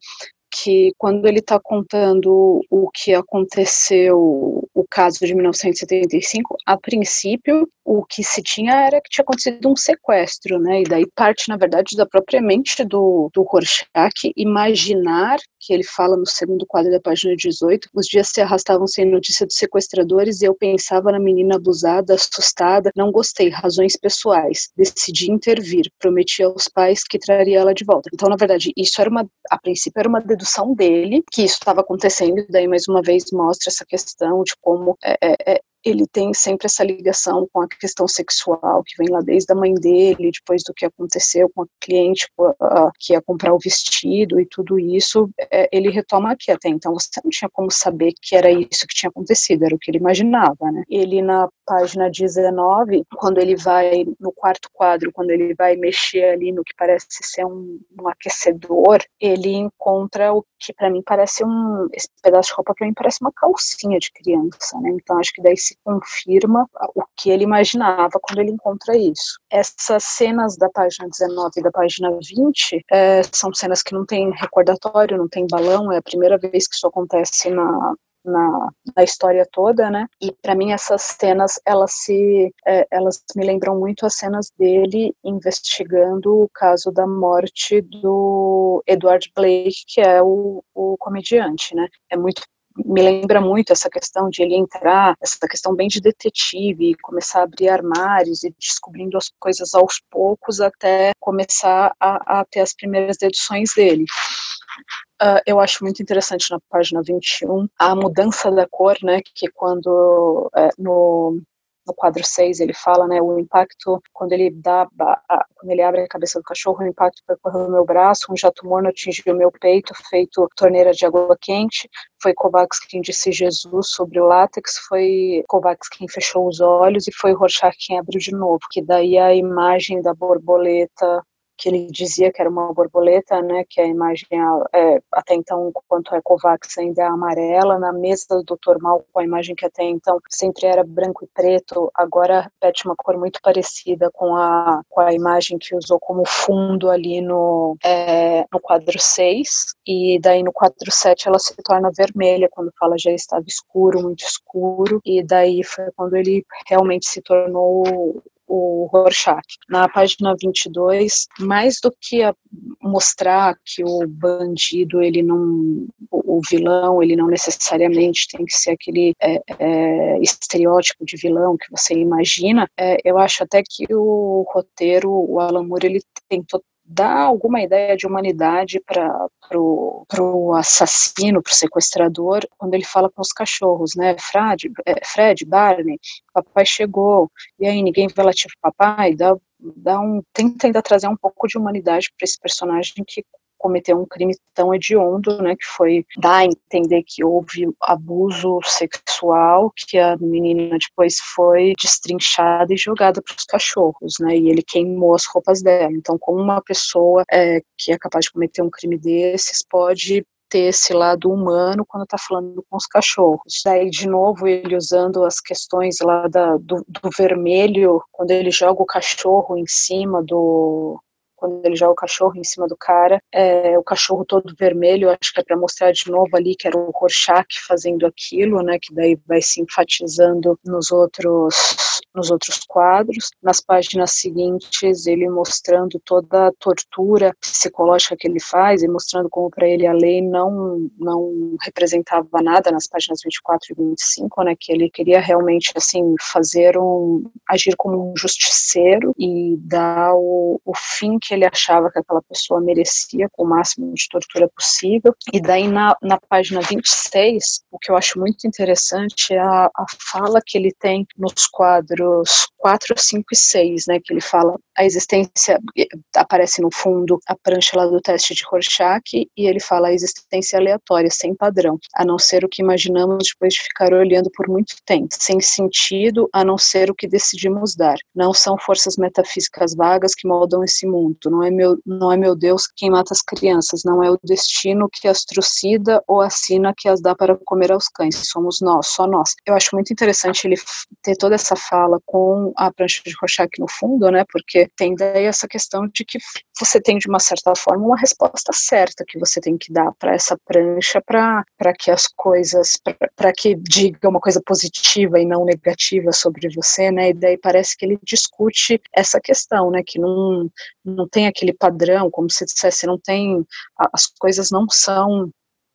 Que quando ele está contando o que aconteceu o caso de 1975, a princípio, o que se tinha era que tinha acontecido um sequestro, né? E daí parte, na verdade, da própria mente do, do Rorschach imaginar, que ele fala no segundo quadro da página 18, os dias se arrastavam sem notícia dos sequestradores e eu pensava na menina abusada, assustada, não gostei, razões pessoais, decidi intervir, prometi aos pais que traria ela de volta. Então, na verdade, isso era uma, a princípio era uma dedução dele, que isso estava acontecendo, e daí mais uma vez mostra essa questão de como é, é, é, ele tem sempre essa ligação com a questão sexual, que vem lá desde a mãe dele, depois do que aconteceu com a cliente que ia comprar o vestido e tudo isso, é, ele retoma aqui até então. Você não tinha como saber que era isso que tinha acontecido, era o que ele imaginava, né? Ele, na página 19, quando ele vai no quarto quadro, quando ele vai mexer ali no que parece ser um, um aquecedor, ele encontra o que para mim parece um. Esse pedaço de roupa para mim parece uma calcinha de criança, né? Então acho que daí se confirma o que ele imaginava quando ele encontra isso. Essas cenas da página 19 e da página 20 é, são cenas que não tem recordatório, não tem balão, é a primeira vez que isso acontece na, na, na, história toda, né? E para mim essas cenas elas se é, elas me lembram muito as cenas dele investigando o caso da morte do Edward Blake, que é o, o comediante, né? É muito me lembra muito essa questão de ele entrar, essa questão bem de detetive, começar a abrir armários e descobrindo as coisas aos poucos até começar a, a ter as primeiras deduções dele. Uh, eu acho muito interessante na página 21 a mudança da cor, né, que quando é, no no quadro 6 ele fala, né, o impacto quando ele dá, a, quando ele abre a cabeça do cachorro, o impacto percorreu meu braço, um jato morno atingiu o meu peito, feito torneira de água quente, foi Kovacs quem disse Jesus sobre o látex, foi Kovacs quem fechou os olhos e foi Rorschach quem abriu de novo, que daí a imagem da borboleta que ele dizia que era uma borboleta, né, que a imagem é, até então, quanto é Kovacs, ainda é amarela, na mesa do Dr. Mal, com a imagem que até então sempre era branco e preto, agora repete uma cor muito parecida com a, com a imagem que usou como fundo ali no, é, no quadro 6, e daí no quadro 7 ela se torna vermelha, quando fala já estava escuro, muito escuro, e daí foi quando ele realmente se tornou o Rorschach. Na página 22, mais do que mostrar que o bandido, ele não, o vilão, ele não necessariamente tem que ser aquele é, é, estereótipo de vilão que você imagina, é, eu acho até que o roteiro, o Alan Moore, ele tentou dá alguma ideia de humanidade para o assassino, para o sequestrador, quando ele fala com os cachorros, né? Fred, é, Fred, Barney, papai chegou, e aí ninguém vai latir pro papai, dá, dá um, tenta ainda trazer um pouco de humanidade para esse personagem que cometeu um crime tão hediondo, né, que foi dar a entender que houve abuso sexual, que a menina depois foi destrinchada e jogada para os cachorros, né, e ele queimou as roupas dela. Então, como uma pessoa é, que é capaz de cometer um crime desses pode ter esse lado humano quando está falando com os cachorros. Daí, de novo, ele usando as questões lá da, do, do vermelho, quando ele joga o cachorro em cima do, quando ele joga o cachorro em cima do cara, é, o cachorro todo vermelho, acho que é para mostrar de novo ali que era o Rorschach fazendo aquilo, né, que daí vai se enfatizando nos outros nos outros quadros. Nas páginas seguintes, ele mostrando toda a tortura psicológica que ele faz e mostrando como para ele a lei não não representava nada nas páginas 24 e 25, né, que ele queria realmente assim fazer um agir como um justiceiro e dar o, o fim que ele achava que aquela pessoa merecia com o máximo de tortura possível. E daí na, na página 26, o que eu acho muito interessante é a, a fala que ele tem nos quadros 4, 5 e 6, né, que ele fala a existência, aparece no fundo a prancha lá do teste de Rorschach, e ele fala a existência aleatória, sem padrão, a não ser o que imaginamos depois de ficar olhando por muito tempo, sem sentido, a não ser o que decidimos dar. Não são forças metafísicas vagas que moldam esse mundo, não é meu, não é meu Deus quem mata as crianças, não é o destino que as trucida ou a sina que as dá para comer aos cães, somos nós, só nós. Eu acho muito interessante ele ter toda essa fala com a prancha de Rorschach no fundo, né, porque tem daí essa questão de que você tem, de uma certa forma, uma resposta certa que você tem que dar para essa prancha para que as coisas, para que diga uma coisa positiva e não negativa sobre você, né, e daí parece que ele discute essa questão, né, que não, não tem aquele padrão, como se dissesse, não tem, as coisas não são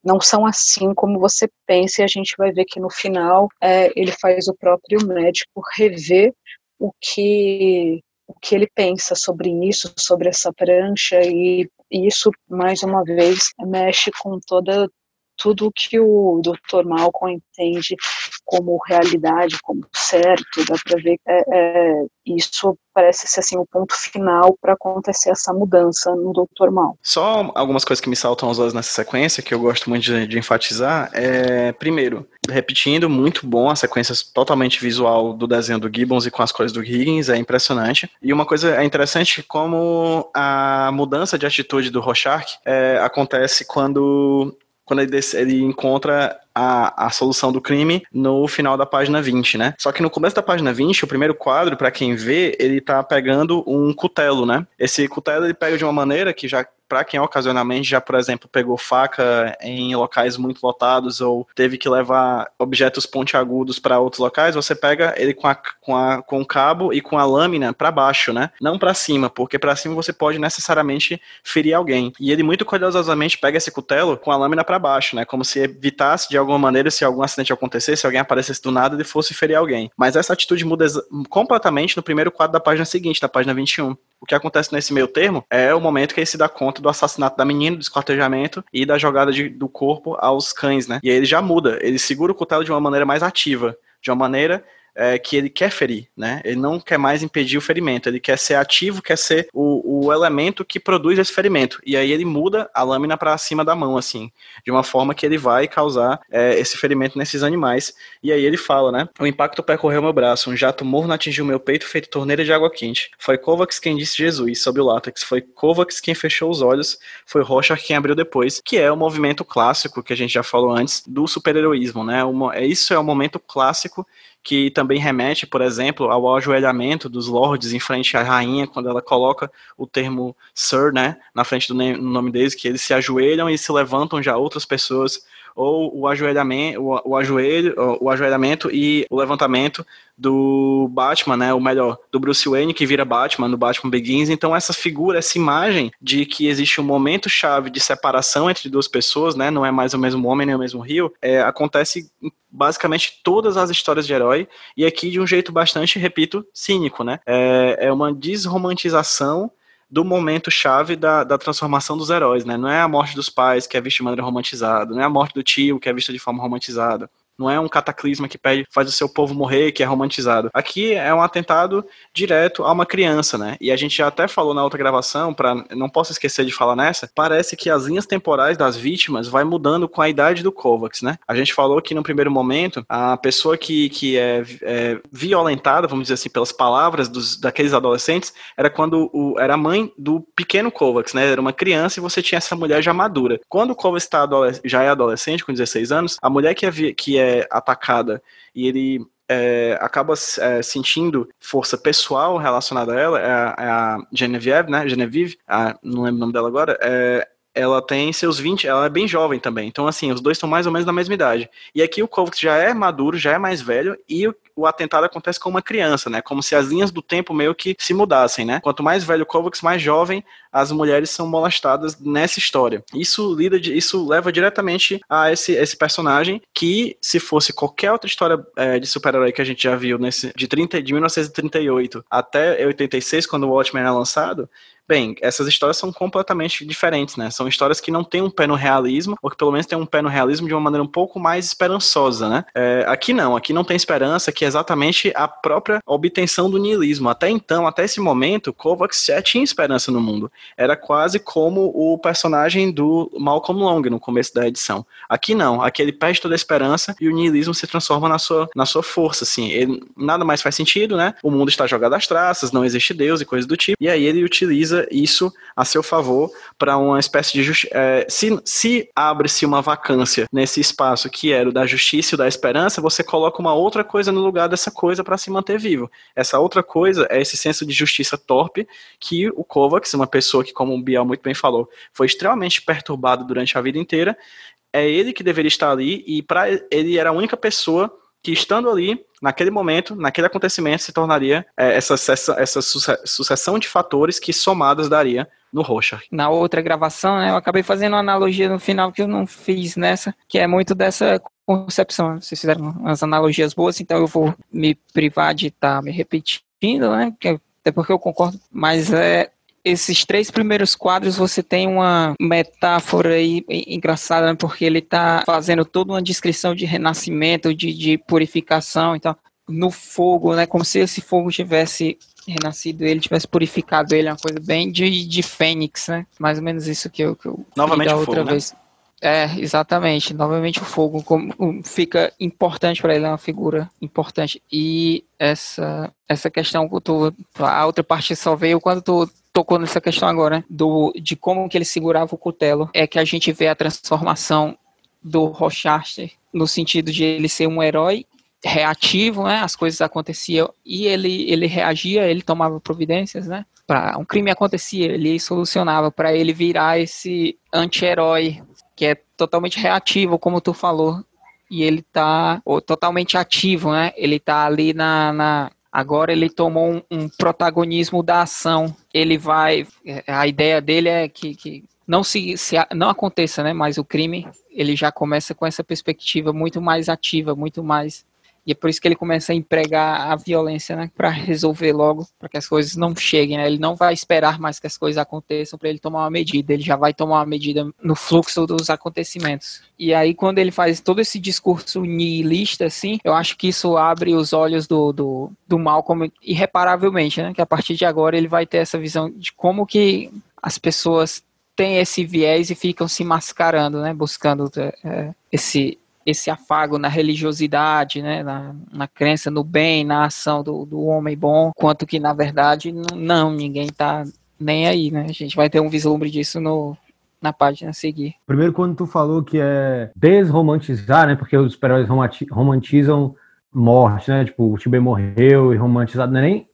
não são assim como você pensa, e a gente vai ver que no final é, ele faz o próprio médico rever o que o que ele pensa sobre isso, sobre essa prancha, e, e isso, mais uma vez, mexe com toda tudo que o Dr. Malcolm entende como realidade, como certo, dá para ver é, é, isso parece ser assim o ponto final para acontecer essa mudança no Dr. Mal. Só algumas coisas que me saltam aos olhos nessa sequência que eu gosto muito de, de enfatizar é primeiro repetindo muito bom a sequência totalmente visual do desenho do Gibbons e com as cores do Higgins é impressionante e uma coisa é interessante como a mudança de atitude do Rorschach é, acontece quando quando ele, ele encontra a, a solução do crime no final da página 20, né? Só que no começo da página 20, o primeiro quadro, para quem vê, ele tá pegando um cutelo, né? Esse cutelo ele pega de uma maneira que já para quem ocasionalmente já, por exemplo, pegou faca em locais muito lotados ou teve que levar objetos pontiagudos para outros locais, você pega ele com, a, com, a, com o cabo e com a lâmina para baixo, né? Não para cima, porque para cima você pode necessariamente ferir alguém. E ele muito cuidadosamente pega esse cutelo com a lâmina para baixo, né? Como se evitasse de alguma maneira, se algum acidente acontecesse, se alguém aparecesse do nada, ele fosse ferir alguém. Mas essa atitude muda completamente no primeiro quadro da página seguinte, da página 21. O que acontece nesse meio termo é o momento que ele se dá conta do assassinato da menina, do esquartejamento e da jogada de, do corpo aos cães, né? E aí ele já muda, ele segura o cutelo de uma maneira mais ativa, de uma maneira é, que ele quer ferir, né? Ele não quer mais impedir o ferimento, ele quer ser ativo, quer ser o, o elemento que produz esse ferimento. E aí ele muda a lâmina para cima da mão, assim, de uma forma que ele vai causar é, esse ferimento nesses animais. E aí ele fala, né? O impacto percorreu meu braço, um jato morno atingiu meu peito feito torneira de água quente. Foi Kovacs quem disse Jesus sobre o látex, foi Kovacs quem fechou os olhos, foi Rocha quem abriu depois, que é o movimento clássico que a gente já falou antes do super-heroísmo, né? Uma, isso é o momento clássico que também remete, por exemplo, ao ajoelhamento dos lords em frente à rainha, quando ela coloca o termo Sir, né, na frente do nome deles, que eles se ajoelham e se levantam já outras pessoas ou o ajoelhamento, o, o, ajoelho, o ajoelhamento e o levantamento do Batman, né, ou melhor, do Bruce Wayne que vira Batman no Batman Begins. Então essa figura, essa imagem de que existe um momento chave de separação entre duas pessoas, né, não é mais o mesmo homem nem o mesmo rio, é, acontece em basicamente todas as histórias de herói e aqui de um jeito bastante, repito, cínico, né? É, é uma desromantização do momento chave da, da transformação dos heróis, né? Não é a morte dos pais que é vista de maneira romantizada, não é a morte do tio que é vista de forma romantizada. Não é um cataclisma que pede, faz o seu povo morrer, que é romantizado. Aqui é um atentado direto a uma criança, né? E a gente já até falou na outra gravação, para não posso esquecer de falar nessa, parece que as linhas temporais das vítimas vai mudando com a idade do Kovacs, né? A gente falou que no primeiro momento, a pessoa que, que é, é violentada, vamos dizer assim, pelas palavras dos, daqueles adolescentes, era quando o, era a mãe do pequeno Kovacs, né? Era uma criança e você tinha essa mulher já madura. Quando o Kovacs tá já é adolescente, com 16 anos, a mulher que é, que é é atacada e ele é, acaba é, sentindo força pessoal relacionada a ela, é a, é a Genevieve, né? Genevieve, a, não lembro o nome dela agora, é, ela tem seus 20, ela é bem jovem também. Então, assim, os dois estão mais ou menos na mesma idade. E aqui o Kovacs já é maduro, já é mais velho, e o, o, atentado acontece com uma criança, né? Como se as linhas do tempo meio que se mudassem, né? Quanto mais velho Kovacs, mais jovem as mulheres são molestadas nessa história. Isso lida isso leva diretamente a esse, esse personagem que, se fosse qualquer outra história é, de super-herói que a gente já viu nesse, de, 30, de 1938 até 86, quando o Watchmen é lançado, Bem, essas histórias são completamente diferentes, né? São histórias que não têm um pé no realismo, ou que pelo menos têm um pé no realismo de uma maneira um pouco mais esperançosa, né? É, aqui não, aqui não tem esperança, é exatamente a própria obtenção do niilismo. Até então, até esse momento, Kovacs já tinha esperança no mundo. Era quase como o personagem do Malcolm Long no começo da edição. Aqui não, aqui ele perde toda a esperança e o niilismo se transforma na sua, na sua força, assim. Ele, nada mais faz sentido, né? O mundo está jogado às traças, não existe Deus e coisas do tipo. E aí ele utiliza isso a seu favor para uma espécie de. É, se, se abre-se uma vacância nesse espaço que era o da justiça e da esperança, você coloca uma outra coisa no lugar dessa coisa para se manter vivo. Essa outra coisa é esse senso de justiça torpe que o Kovacs, uma pessoa que, como o Biel muito bem falou, foi extremamente perturbado durante a vida inteira, é ele que deveria estar ali e para ele era a única pessoa que estando ali, naquele momento, naquele acontecimento, se tornaria é, essa, essa, essa sucessão de fatores que somadas daria no Rocha. Na outra gravação, né, eu acabei fazendo uma analogia no final que eu não fiz nessa, que é muito dessa concepção. Vocês fizeram umas analogias boas, então eu vou me privar de estar tá me repetindo, né? Até porque eu concordo, mas é esses três primeiros quadros você tem uma metáfora aí engraçada, né? porque ele está fazendo toda uma descrição de renascimento, de, de purificação e tal, no fogo, né? Como se esse fogo tivesse renascido ele, tivesse purificado ele, uma coisa bem de, de fênix, né? Mais ou menos isso que eu, que eu Novamente o outra fogo, né? vez. Né? É, exatamente. Novamente o fogo como, fica importante para ele, é uma figura importante. E essa essa questão que tu, a outra parte só veio quando tu tocou nessa questão agora, do de como que ele segurava o cutelo, é que a gente vê a transformação do Rochester no sentido de ele ser um herói reativo, né? As coisas aconteciam e ele ele reagia, ele tomava providências, né? Para um crime acontecia, ele solucionava para ele virar esse anti-herói que é totalmente reativo, como tu falou, e ele tá ou, totalmente ativo, né? Ele tá ali na, na agora ele tomou um, um, protagonismo da ação. Ele vai, a ideia dele é que, que não se, se não aconteça, né? Mas o crime ele já começa com essa perspectiva muito mais ativa, muito mais e é por isso que ele começa a empregar a violência, né, para resolver logo, para que as coisas não cheguem, né? Ele não vai esperar mais que as coisas aconteçam para ele tomar uma medida, ele já vai tomar uma medida no fluxo dos acontecimentos. E aí quando ele faz todo esse discurso nihilista assim, eu acho que isso abre os olhos do, do, do mal como irreparavelmente, né? Que a partir de agora ele vai ter essa visão de como que as pessoas têm esse viés e ficam se mascarando, né? Buscando é, esse esse afago na religiosidade, né, na, na crença no bem, na ação do, do homem bom, quanto que na verdade não, ninguém está nem aí, né? A gente vai ter um vislumbre disso no, na página a seguir. Primeiro, quando tu falou que é desromantizar, né? Porque os super-heróis romantizam morte, né? Tipo, o Tibet morreu e romantizado. Não é nem.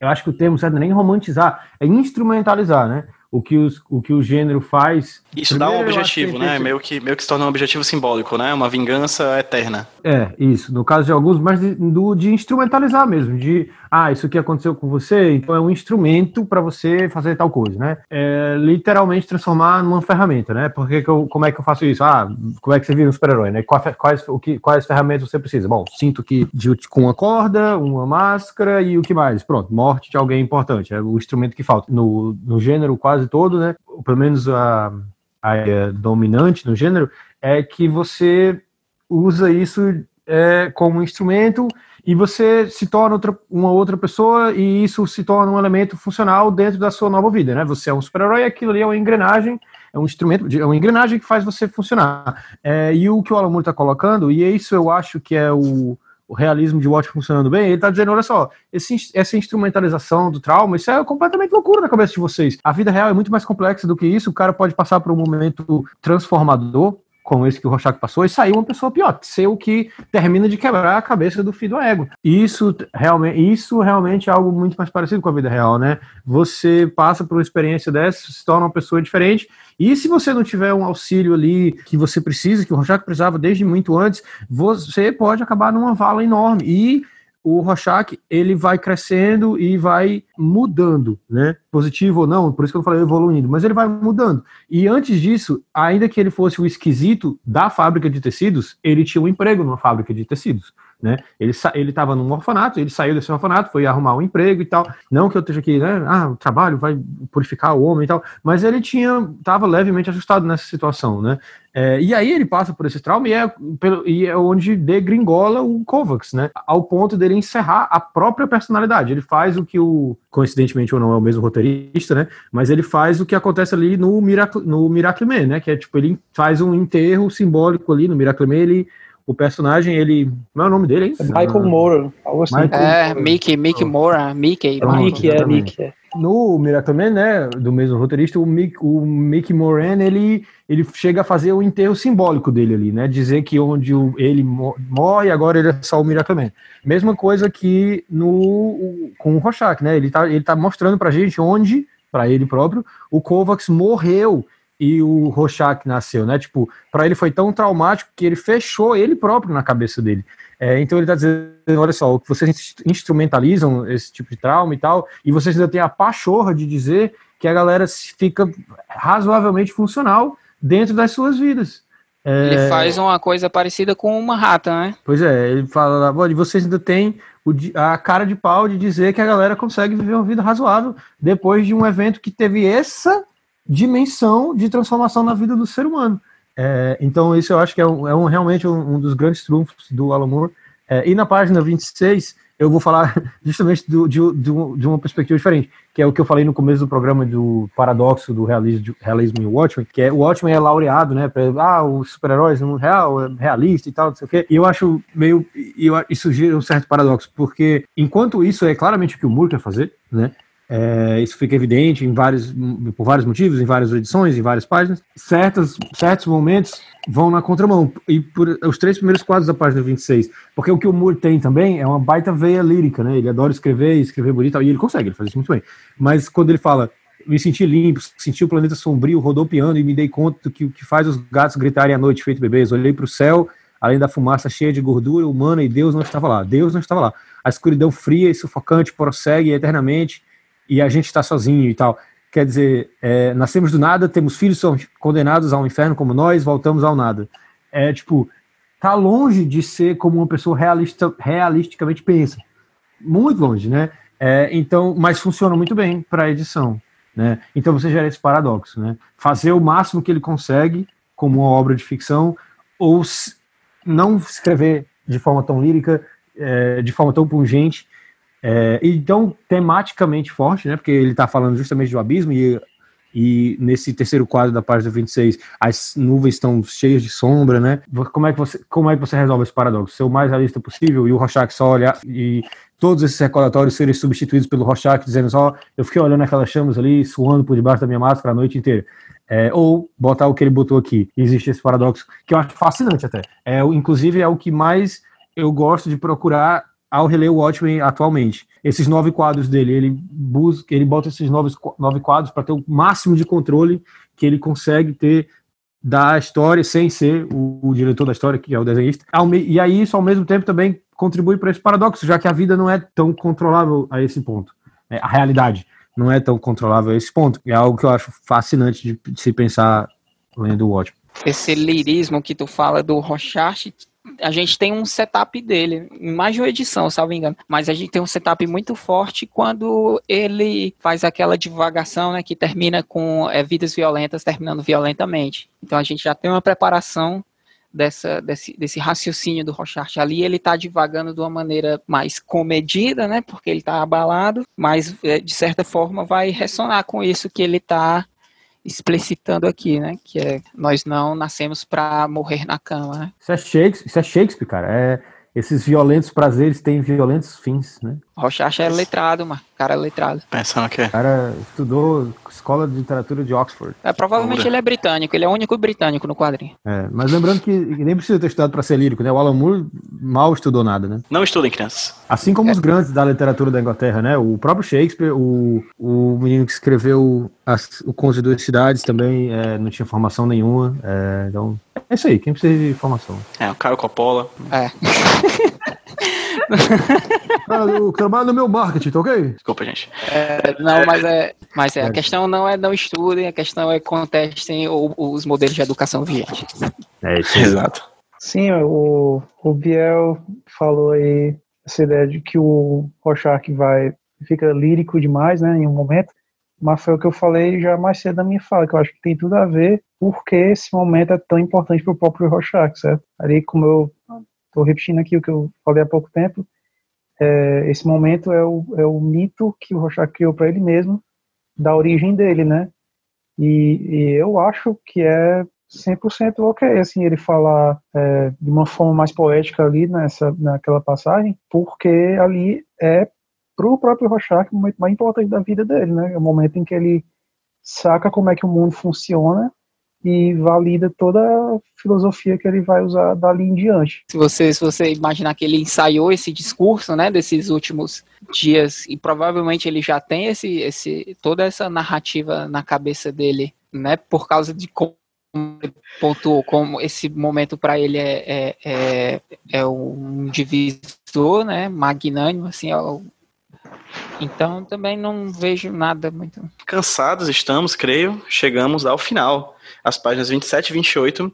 Eu acho que o termo certo não é nem romantizar, é instrumentalizar, né? O que, os, o que o gênero faz. Isso dá um objetivo, né? Meio que, meio que se torna um objetivo simbólico, né? Uma vingança eterna. É, isso. No caso de alguns, mas de, do, de instrumentalizar mesmo, de ah, isso aqui aconteceu com você, então é um instrumento para você fazer tal coisa, né? É, literalmente transformar numa ferramenta, né? Porque que eu, como é que eu faço isso? Ah, como é que você vira um super-herói, né? Quais, o que, quais ferramentas você precisa? Bom, sinto que de, com uma corda, uma máscara e o que mais? Pronto, morte de alguém importante, é o instrumento que falta. No, no gênero quase todo, né? Pelo menos a, a, a dominante no gênero é que você usa isso é, como instrumento e você se torna outra, uma outra pessoa e isso se torna um elemento funcional dentro da sua nova vida, né? Você é um super-herói, aquilo ali é uma engrenagem, é um instrumento, é uma engrenagem que faz você funcionar. É, e o que o Alan Moore está colocando, e isso eu acho que é o, o realismo de Watch funcionando bem, ele está dizendo, olha só, esse, essa instrumentalização do trauma, isso é completamente loucura na cabeça de vocês. A vida real é muito mais complexa do que isso, o cara pode passar por um momento transformador, como esse que o Rorschach passou, e saiu uma pessoa pior, ser o que termina de quebrar a cabeça do filho do ego. Isso realmente, isso realmente é algo muito mais parecido com a vida real, né? Você passa por uma experiência dessa, se torna uma pessoa diferente, e se você não tiver um auxílio ali que você precisa, que o Rorschach precisava desde muito antes, você pode acabar numa vala enorme. E o Rorschach, ele vai crescendo e vai mudando, né? Positivo ou não, por isso que eu falei evoluindo, mas ele vai mudando. E antes disso, ainda que ele fosse o esquisito da fábrica de tecidos, ele tinha um emprego numa fábrica de tecidos. Né? Ele ele estava num orfanato, ele saiu desse orfanato, foi arrumar um emprego e tal. Não que eu esteja aqui, né? Ah, o trabalho vai purificar o homem e tal, mas ele tinha estava levemente ajustado nessa situação, né? É, e aí ele passa por esse trauma e é, pelo, e é onde degringola o Kovacs, né? Ao ponto dele encerrar a própria personalidade. Ele faz o que o, coincidentemente ou não é o mesmo roteirista, né? Mas ele faz o que acontece ali no Miracle, no Miracle Man, né? Que é tipo, ele faz um enterro simbólico ali no Miracle Man, ele o personagem, ele. Como é o nome dele, hein? É Michael Moore, algo assim. Michael é, Mickey, Mickey Moore, Mickey. É, Mickey, é, Mickey, é. No Miracle né, do mesmo roteirista, o Mick, o Mickey Moran, ele, ele chega a fazer o enterro simbólico dele ali, né? Dizer que onde o, ele morre, agora ele é só o Miracle Mesma coisa que no, com o Rorschach, né? Ele tá, ele tá mostrando pra gente onde, para ele próprio, o Kovacs morreu e o Rorschach nasceu, né? Tipo, para ele foi tão traumático que ele fechou ele próprio na cabeça dele. É, então ele está dizendo, olha só, que vocês instrumentalizam esse tipo de trauma e tal, e vocês ainda têm a pachorra de dizer que a galera fica razoavelmente funcional dentro das suas vidas. É... Ele faz uma coisa parecida com uma rata, né? Pois é, ele fala, olha, vocês ainda têm a cara de pau de dizer que a galera consegue viver uma vida razoável depois de um evento que teve essa dimensão de transformação na vida do ser humano. É, então, isso eu acho que é, um, é um realmente um, um, dos grandes trunfos do Alan Moore. É, e na página 26, eu vou falar <laughs> justamente do, de, de, de, uma perspectiva diferente, que é o que eu falei no começo do programa do paradoxo do realismo, realismo em Watchmen, que é o Watchmen é laureado, né? Pra, ah, os super-heróis no real, é realista e tal, não sei o quê. E eu acho meio. Eu, isso gira um certo paradoxo, porque enquanto isso é claramente o que o Moore quer fazer, né? É, isso fica evidente em vários, por vários motivos, em várias edições, em várias páginas. Certos, certos momentos vão na contramão. E por os três primeiros quadros da página 26. Porque o que o Moore tem também é uma baita veia lírica, né? Ele adora escrever, escrever bonito, e ele consegue, ele faz isso muito bem. Mas quando ele fala, me senti limpo, senti o planeta sombrio, rodopiando e me dei conta do que o que faz os gatos gritarem à noite feito bebês. Olhei para o céu, além da fumaça cheia de gordura humana, e Deus não estava lá. Deus não estava lá. A escuridão fria e sufocante prossegue eternamente e a gente está sozinho e tal. Quer dizer, é, nascemos do nada, temos filhos são condenados ao inferno como nós, voltamos ao nada. É tipo, tá longe de ser como uma pessoa realista, realisticamente pensa. Muito longe, né? É, então, mas funciona muito bem para a edição. Né? Então você gera esse paradoxo, né? Fazer o máximo que ele consegue como uma obra de ficção, ou não escrever de forma tão lírica, é, de forma tão pungente, é, então, tematicamente forte, né? Porque ele está falando justamente do abismo e, e nesse terceiro quadro da página 26, as nuvens estão cheias de sombra, né? Como é que você, como é que você resolve esse paradoxo? Ser o mais realista possível e o Rorschach só olhar e todos esses recordatórios serem substituídos pelo Rorschach dizendo só, eu fiquei olhando aquelas chamas ali, suando por debaixo da minha máscara a noite inteira. É, ou botar o que ele botou aqui. Existe esse paradoxo que eu acho fascinante até. É, inclusive é o que mais eu gosto de procurar ao reler o Watchmen atualmente. Esses nove quadros dele, ele busca, ele bota esses nove, nove quadros para ter o máximo de controle que ele consegue ter da história sem ser o, o diretor da história, que é o desenhista. E aí isso ao mesmo tempo também contribui para esse paradoxo, já que a vida não é tão controlável a esse ponto. É, a realidade não é tão controlável a esse ponto. É algo que eu acho fascinante de, de se pensar lendo o Watchmen. Esse lirismo que tu fala do Rochart a gente tem um setup dele, mais de uma edição, salvo engano. Mas a gente tem um setup muito forte quando ele faz aquela divagação, né, que termina com é, vidas violentas terminando violentamente. Então a gente já tem uma preparação dessa, desse, desse raciocínio do Rochart. Ali ele está divagando de uma maneira mais comedida, né, porque ele está abalado, mas é, de certa forma vai ressonar com isso que ele está explicitando aqui, né? Que é nós não nascemos para morrer na cama. Né? Isso é Shakespeare, isso é Shakespeare, cara. É, esses violentos prazeres têm violentos fins, né? Rochacha é letrado, mano. Cara é letrado. Pensando que. O cara estudou escola de literatura de Oxford. É, provavelmente Pura. ele é britânico, ele é o único britânico no quadrinho. É, mas lembrando que nem precisa ter estudado para ser lírico, né? O Alan Moore mal estudou nada, né? Não estudem crianças. Assim como é. os grandes da literatura da Inglaterra, né? O próprio Shakespeare, o, o menino que escreveu as, o Conto de Duas Cidades também é, não tinha formação nenhuma. É, então, é isso aí, quem precisa de formação? É, o Caio Coppola. É. <laughs> <laughs> eu trabalho no meu marketing, tá ok? Desculpa, gente. É, não, mas é. Mas é, a questão não é não estudem, a questão é contestem os modelos de educação vigentes. É isso, exato. Sim, o, o Biel falou aí essa ideia de que o Rorschach vai fica lírico demais, né, em um momento, mas foi o que eu falei já mais cedo da minha fala, que eu acho que tem tudo a ver porque esse momento é tão importante para o próprio Rorschach, certo? Ali, como eu estou repetindo aqui o que eu falei há pouco tempo, é, esse momento é o, é o mito que o Rorschach criou para ele mesmo, da origem dele, né? E, e eu acho que é 100% ok, assim, ele falar é, de uma forma mais poética ali nessa, naquela passagem, porque ali é para o próprio Rorschach o momento mais importante da vida dele, né? É o momento em que ele saca como é que o mundo funciona e valida toda a filosofia que ele vai usar dali em diante. Se você, se você imaginar que ele ensaiou esse discurso, né, desses últimos dias e provavelmente ele já tem esse, esse toda essa narrativa na cabeça dele, né, por causa de como pontuou como esse momento para ele é, é, é, é, um divisor, né, magnânimo, assim, é o então também não vejo nada muito. Cansados estamos, creio. Chegamos ao final. As páginas 27 e 28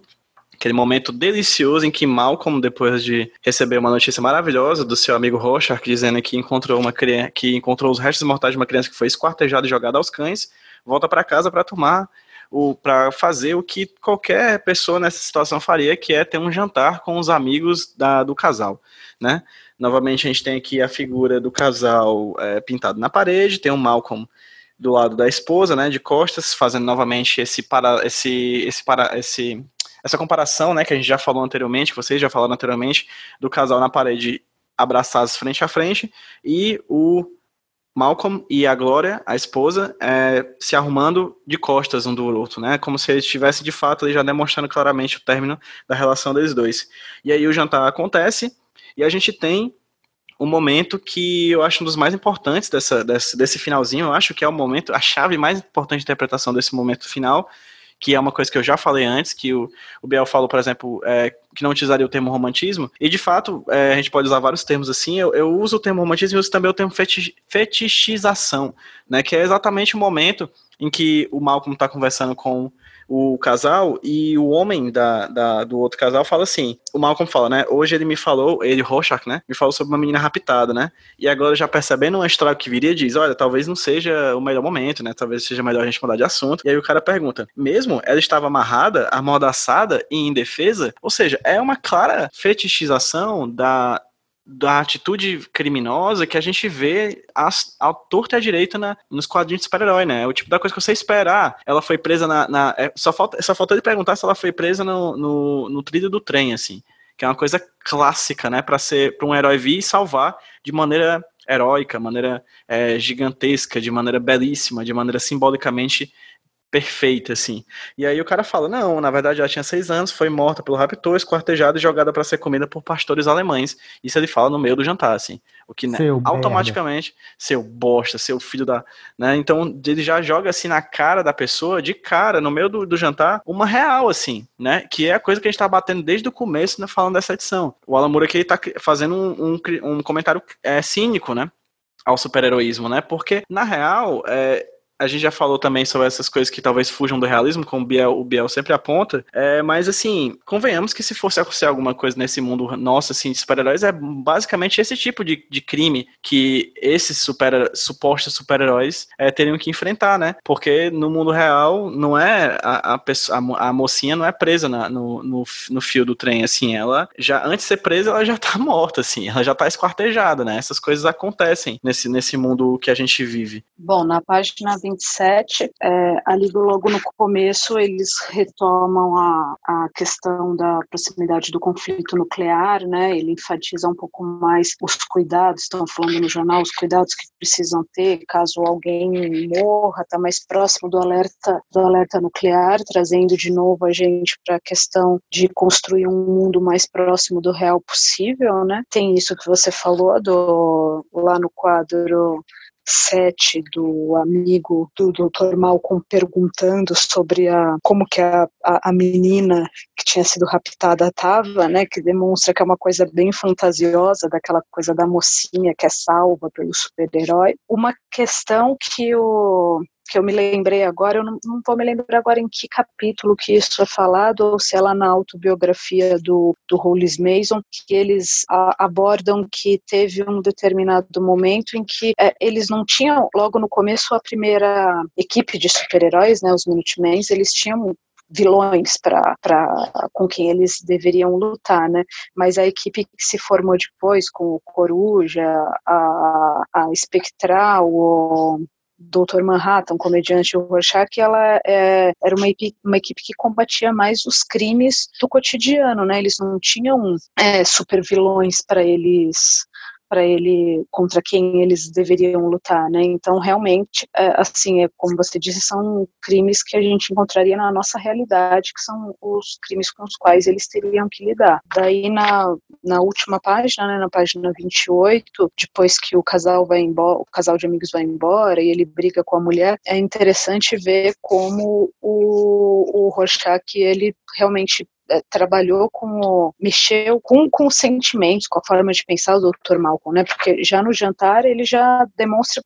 Aquele momento delicioso em que Malcolm, depois de receber uma notícia maravilhosa do seu amigo Rorschach, dizendo que encontrou uma criança, que encontrou os restos mortais de uma criança que foi esquartejada e jogada aos cães, volta para casa para tomar para fazer o que qualquer pessoa nessa situação faria, que é ter um jantar com os amigos da, do casal, né? Novamente a gente tem aqui a figura do casal é, pintado na parede, tem o Malcolm do lado da esposa, né, de costas, fazendo novamente esse para esse esse para esse essa comparação, né, que a gente já falou anteriormente, que vocês já falaram anteriormente, do casal na parede abraçados frente a frente e o Malcolm e a Glória, a esposa, é, se arrumando de costas um do outro, né? Como se eles estivessem de fato ali já demonstrando claramente o término da relação deles dois. E aí o jantar acontece e a gente tem um momento que eu acho um dos mais importantes dessa, desse, desse finalzinho. Eu acho que é o momento, a chave mais importante de interpretação desse momento final, que é uma coisa que eu já falei antes, que o, o Biel falou, por exemplo, é, que não utilizaria o termo romantismo, e de fato, é, a gente pode usar vários termos assim, eu, eu uso o termo romantismo e uso também o termo fetich, fetichização, né, que é exatamente o momento em que o Malcolm está conversando com o casal e o homem da, da, do outro casal fala assim: o Malcolm fala, né? Hoje ele me falou, ele, Rorschach, né? Me falou sobre uma menina raptada, né? E agora, já percebendo uma história que viria, diz: olha, talvez não seja o melhor momento, né? Talvez seja melhor a gente mudar de assunto. E aí o cara pergunta: mesmo ela estava amarrada, amordaçada e indefesa? Ou seja, é uma clara fetichização da da atitude criminosa que a gente vê as, ao torto e à direita na, nos quadrinhos de super-herói, né? É o tipo da coisa que você esperar. Ela foi presa na. na é, só, falta, só falta ele perguntar se ela foi presa no, no, no trilho do trem, assim. Que é uma coisa clássica, né? Pra, ser, pra um herói vir e salvar de maneira heróica, maneira é, gigantesca, de maneira belíssima, de maneira simbolicamente perfeita, assim. E aí o cara fala, não, na verdade ela tinha seis anos, foi morta pelo raptor, esquartejada e jogada para ser comida por pastores alemães. Isso ele fala no meio do jantar, assim. O que, né, automaticamente, merda. seu bosta, seu filho da... Né, então ele já joga, assim, na cara da pessoa, de cara, no meio do, do jantar, uma real, assim, né, que é a coisa que a gente tá batendo desde o começo, né, falando dessa edição. O Alan Moore aqui, ele tá fazendo um, um, um comentário é, cínico, né, ao super-heroísmo, né? Porque, na real, é, a gente já falou também sobre essas coisas que talvez fujam do realismo, como o Biel, o Biel sempre aponta. É, mas assim, convenhamos que se fosse acontecer alguma coisa nesse mundo nosso, assim, de super-heróis, é basicamente esse tipo de, de crime que esses super, supostos super-heróis é, teriam que enfrentar, né? Porque no mundo real não é a, a, a mocinha não é presa na, no, no, no fio do trem, assim, ela já, antes de ser presa, ela já tá <laughs> morta, assim, ela já tá esquartejada, né? Essas coisas acontecem nesse, nesse mundo que a gente vive. Bom, na página 20 27, é, ali logo no começo eles retomam a, a questão da proximidade do conflito nuclear, né? Ele enfatiza um pouco mais os cuidados, estão falando no jornal, os cuidados que precisam ter caso alguém morra, está mais próximo do alerta do alerta nuclear, trazendo de novo a gente para a questão de construir um mundo mais próximo do real possível, né? Tem isso que você falou do lá no quadro 7 do amigo do Dr. Malcolm perguntando sobre a como que a, a, a menina que tinha sido raptada estava, né, que demonstra que é uma coisa bem fantasiosa, daquela coisa da mocinha que é salva pelo super-herói. Uma questão que o que eu me lembrei agora, eu não, não vou me lembrar agora em que capítulo que isso é falado, ou se é lá na autobiografia do, do Hollis Mason, que eles a, abordam que teve um determinado momento em que é, eles não tinham, logo no começo, a primeira equipe de super-heróis, né, os Minutemens, eles tinham vilões para com quem eles deveriam lutar, né? Mas a equipe que se formou depois com o Coruja, a, a Espectral, o Dr. Manhattan, comediante Rorschach, ela é, era uma equipe, uma equipe que combatia mais os crimes do cotidiano, né? Eles não tinham é, super vilões para eles para ele contra quem eles deveriam lutar, né? Então realmente, é, assim, é, como você disse, são crimes que a gente encontraria na nossa realidade, que são os crimes com os quais eles teriam que lidar. Daí na, na última página, né, na página 28, depois que o casal vai embora, o casal de amigos vai embora e ele briga com a mulher, é interessante ver como o, o Rorschach ele realmente trabalhou com mexeu com, com os sentimentos, com a forma de pensar do Dr. Malcolm, né? Porque já no jantar ele já demonstra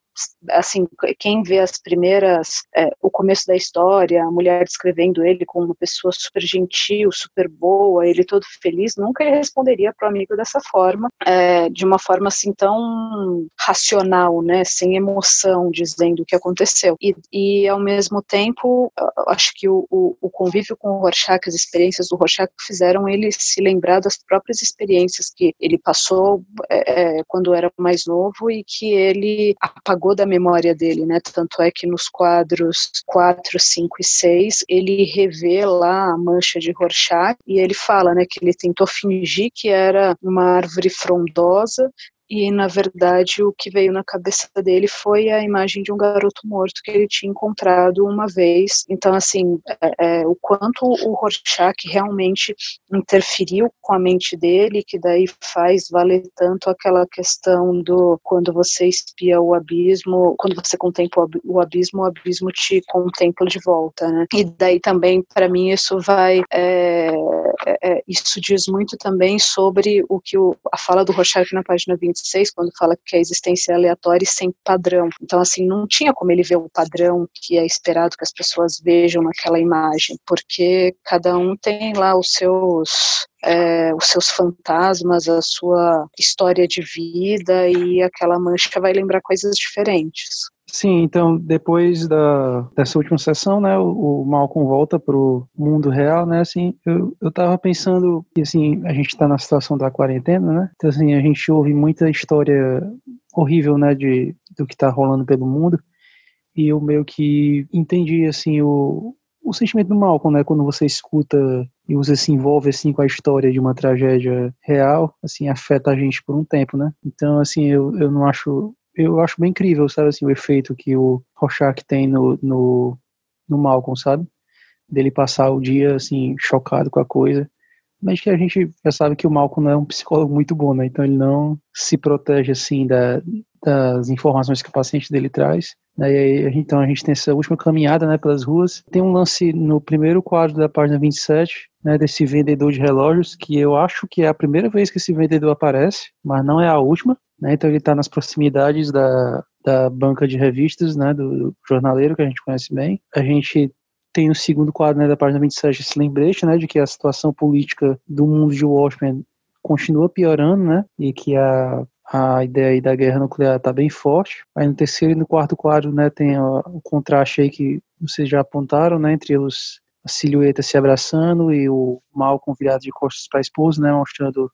assim, quem vê as primeiras, é, o começo da história, a mulher descrevendo ele como uma pessoa super gentil, super boa, ele todo feliz, nunca ele responderia para o amigo dessa forma, é, de uma forma assim tão racional, né, sem emoção, dizendo o que aconteceu. E, e ao mesmo tempo, acho que o, o, o convívio com o Rorschach, as experiências do Rorschach fizeram ele se lembrar das próprias experiências que ele passou é, é quando era mais novo e que ele apagou da memória dele, né? Tanto é que nos quadros 4, 5 e 6 ele revê lá a mancha de Rorschach e ele fala, né, que ele tentou fingir que era uma árvore frondosa e na verdade o que veio na cabeça dele foi a imagem de um garoto morto que ele tinha encontrado uma vez. Então, assim, é, é, o quanto o Rorschach realmente interferiu com a mente dele, que daí faz valer tanto aquela questão do quando você espia o abismo, quando você contempla o abismo, o abismo te contempla de volta, né? E daí também, para mim, isso vai, é, é, é, isso diz muito também sobre o que o, a fala do Rorschach na página 20 26, quando fala que a existência é aleatória e sem padrão. Então, assim, não tinha como ele ver o padrão que é esperado que as pessoas vejam naquela imagem, porque cada um tem lá os seus é, os seus fantasmas, a sua história de vida e aquela mancha vai lembrar coisas diferentes. Sim, então depois da, dessa última sessão, né, o, o Malcolm volta pro mundo real, né, assim, eu, eu tava pensando que, assim, a gente tá na situação da quarentena, né, então, assim, a gente ouve muita história horrível, né, de, do que tá rolando pelo mundo, e eu meio que entendi, assim, o, o sentimento do Malcolm, né, quando você escuta e você se envolve, assim, com a história de uma tragédia real, assim, afeta a gente por um tempo, né, então, assim, eu, eu não acho eu acho bem incrível, sabe, assim, o efeito que o Rorschach tem no, no, no Malcolm, sabe? Dele passar o dia, assim, chocado com a coisa. Mas que a gente já sabe que o Malcolm é um psicólogo muito bom, né? Então ele não se protege, assim, da, das informações que o paciente dele traz. Né? então a gente tem essa última caminhada, né, pelas ruas. Tem um lance no primeiro quadro da página 27, né, desse vendedor de relógios, que eu acho que é a primeira vez que esse vendedor aparece, mas não é a última. Né? Então ele está nas proximidades da, da banca de revistas, né, do, do, jornaleiro que a gente conhece bem. A gente tem o segundo quadro né, da página 27 esse lembrete né, de que a situação política do mundo de Watchmen continua piorando, né, e que a, a ideia aí da guerra nuclear está bem forte. Aí no terceiro e no quarto quadro né, tem ó, o contraste aí que vocês já apontaram, né, entre os a silhueta se abraçando e o mal virado de costas para a esposa, né, mostrando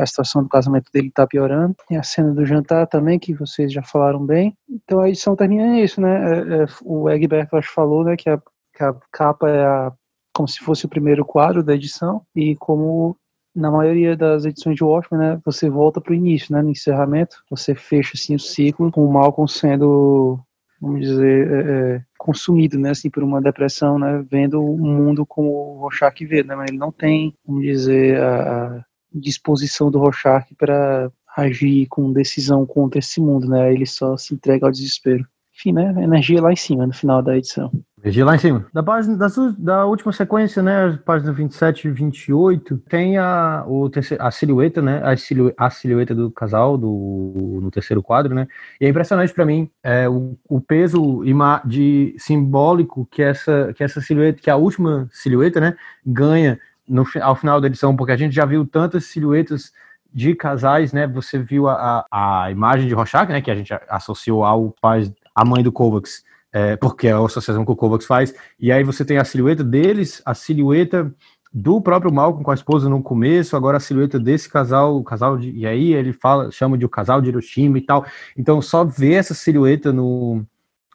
que a situação do casamento dele está piorando. Tem a cena do jantar também, que vocês já falaram bem. Então a edição termina isso, né? É, é, o Egberto acho falou, né, que a, que a capa é a, como se fosse o primeiro quadro da edição e como na maioria das edições de Watchmen, né, você volta para o início, né, no encerramento, você fecha assim o ciclo com o Malcolm sendo, vamos dizer, é, é, consumido, né, assim, por uma depressão, né, vendo o mundo como o Rorschach vê, né, mas ele não tem, vamos dizer, a, disposição do Rorschach para agir com decisão contra esse mundo, né? Ele só se entrega ao desespero. Enfim, né? Energia lá em cima no final da edição. Energia lá em cima. Da, página, da, da última sequência, né? As páginas 27 e 28, tem a, o terceiro, a silhueta, né? A, silu, a silhueta do casal do, no terceiro quadro, né? E é impressionante para mim é, o, o peso de simbólico que essa, que essa silhueta, que a última silhueta, né? Ganha no, ao final da edição, porque a gente já viu tantas silhuetas de casais, né? Você viu a, a, a imagem de Rorschach, né? Que a gente associou ao pai, a mãe do Kovacs, é, porque é a associação que o Kovacs faz. E aí você tem a silhueta deles, a silhueta do próprio Malcolm com a esposa no começo, agora a silhueta desse casal, o casal de, e aí ele fala, chama de o casal de Hiroshima e tal. Então só ver essa silhueta no,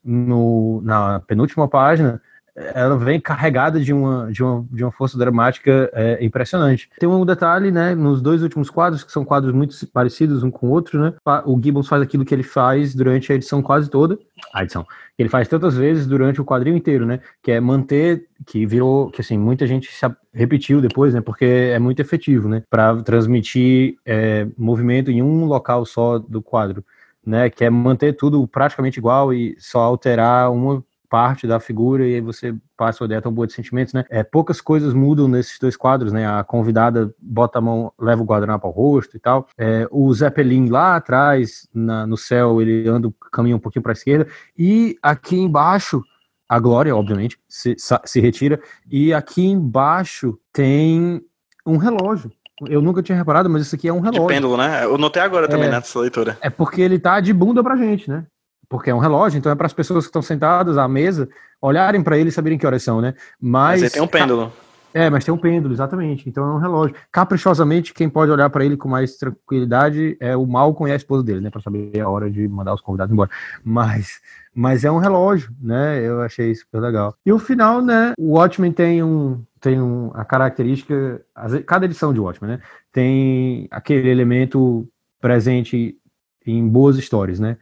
no na penúltima página ela vem carregada de uma, de uma, de uma força dramática é, impressionante. Tem um detalhe, né, nos dois últimos quadros, que são quadros muito parecidos um com o outro, né, o Gibbons faz aquilo que ele faz durante a edição quase toda, a edição, que ele faz tantas vezes durante o quadrinho inteiro, né, que é manter, que virou, que assim, muita gente se repetiu depois, né, porque é muito efetivo, né, para transmitir é, movimento em um local só do quadro, né, que é manter tudo praticamente igual e só alterar uma parte da figura e aí você passa uma ideia tão boa de sentimentos, né? É, poucas coisas mudam nesses dois quadros, né? A convidada bota a mão, leva o guardanapo ao rosto e tal. É, o Zeppelin lá atrás, na, no céu, ele anda, caminha um pouquinho para a esquerda. E aqui embaixo, a Glória, obviamente, se, se retira. E aqui embaixo tem um relógio. Eu nunca tinha reparado, mas isso aqui é um relógio. De pêndulo, né? Eu notei agora também É. nessa leitura. É porque ele tá de bunda pra gente, né? Porque é um relógio, então é para as pessoas que estão sentadas à mesa olharem para ele e saberem que horas são, né? Mas, Mas tem um pêndulo. É, mas tem um pêndulo, exatamente. Então é um relógio. Caprichosamente, quem pode olhar para ele com mais tranquilidade é o Malcolm e a esposa dele, né? Para saber a hora de mandar os convidados embora. Mas, mas é um relógio, né? Eu achei super legal. E o final, né? O Watchmen tem um tem um, a característica, cada edição de Watchmen, né? Tem aquele elemento presente em boas histórias, né?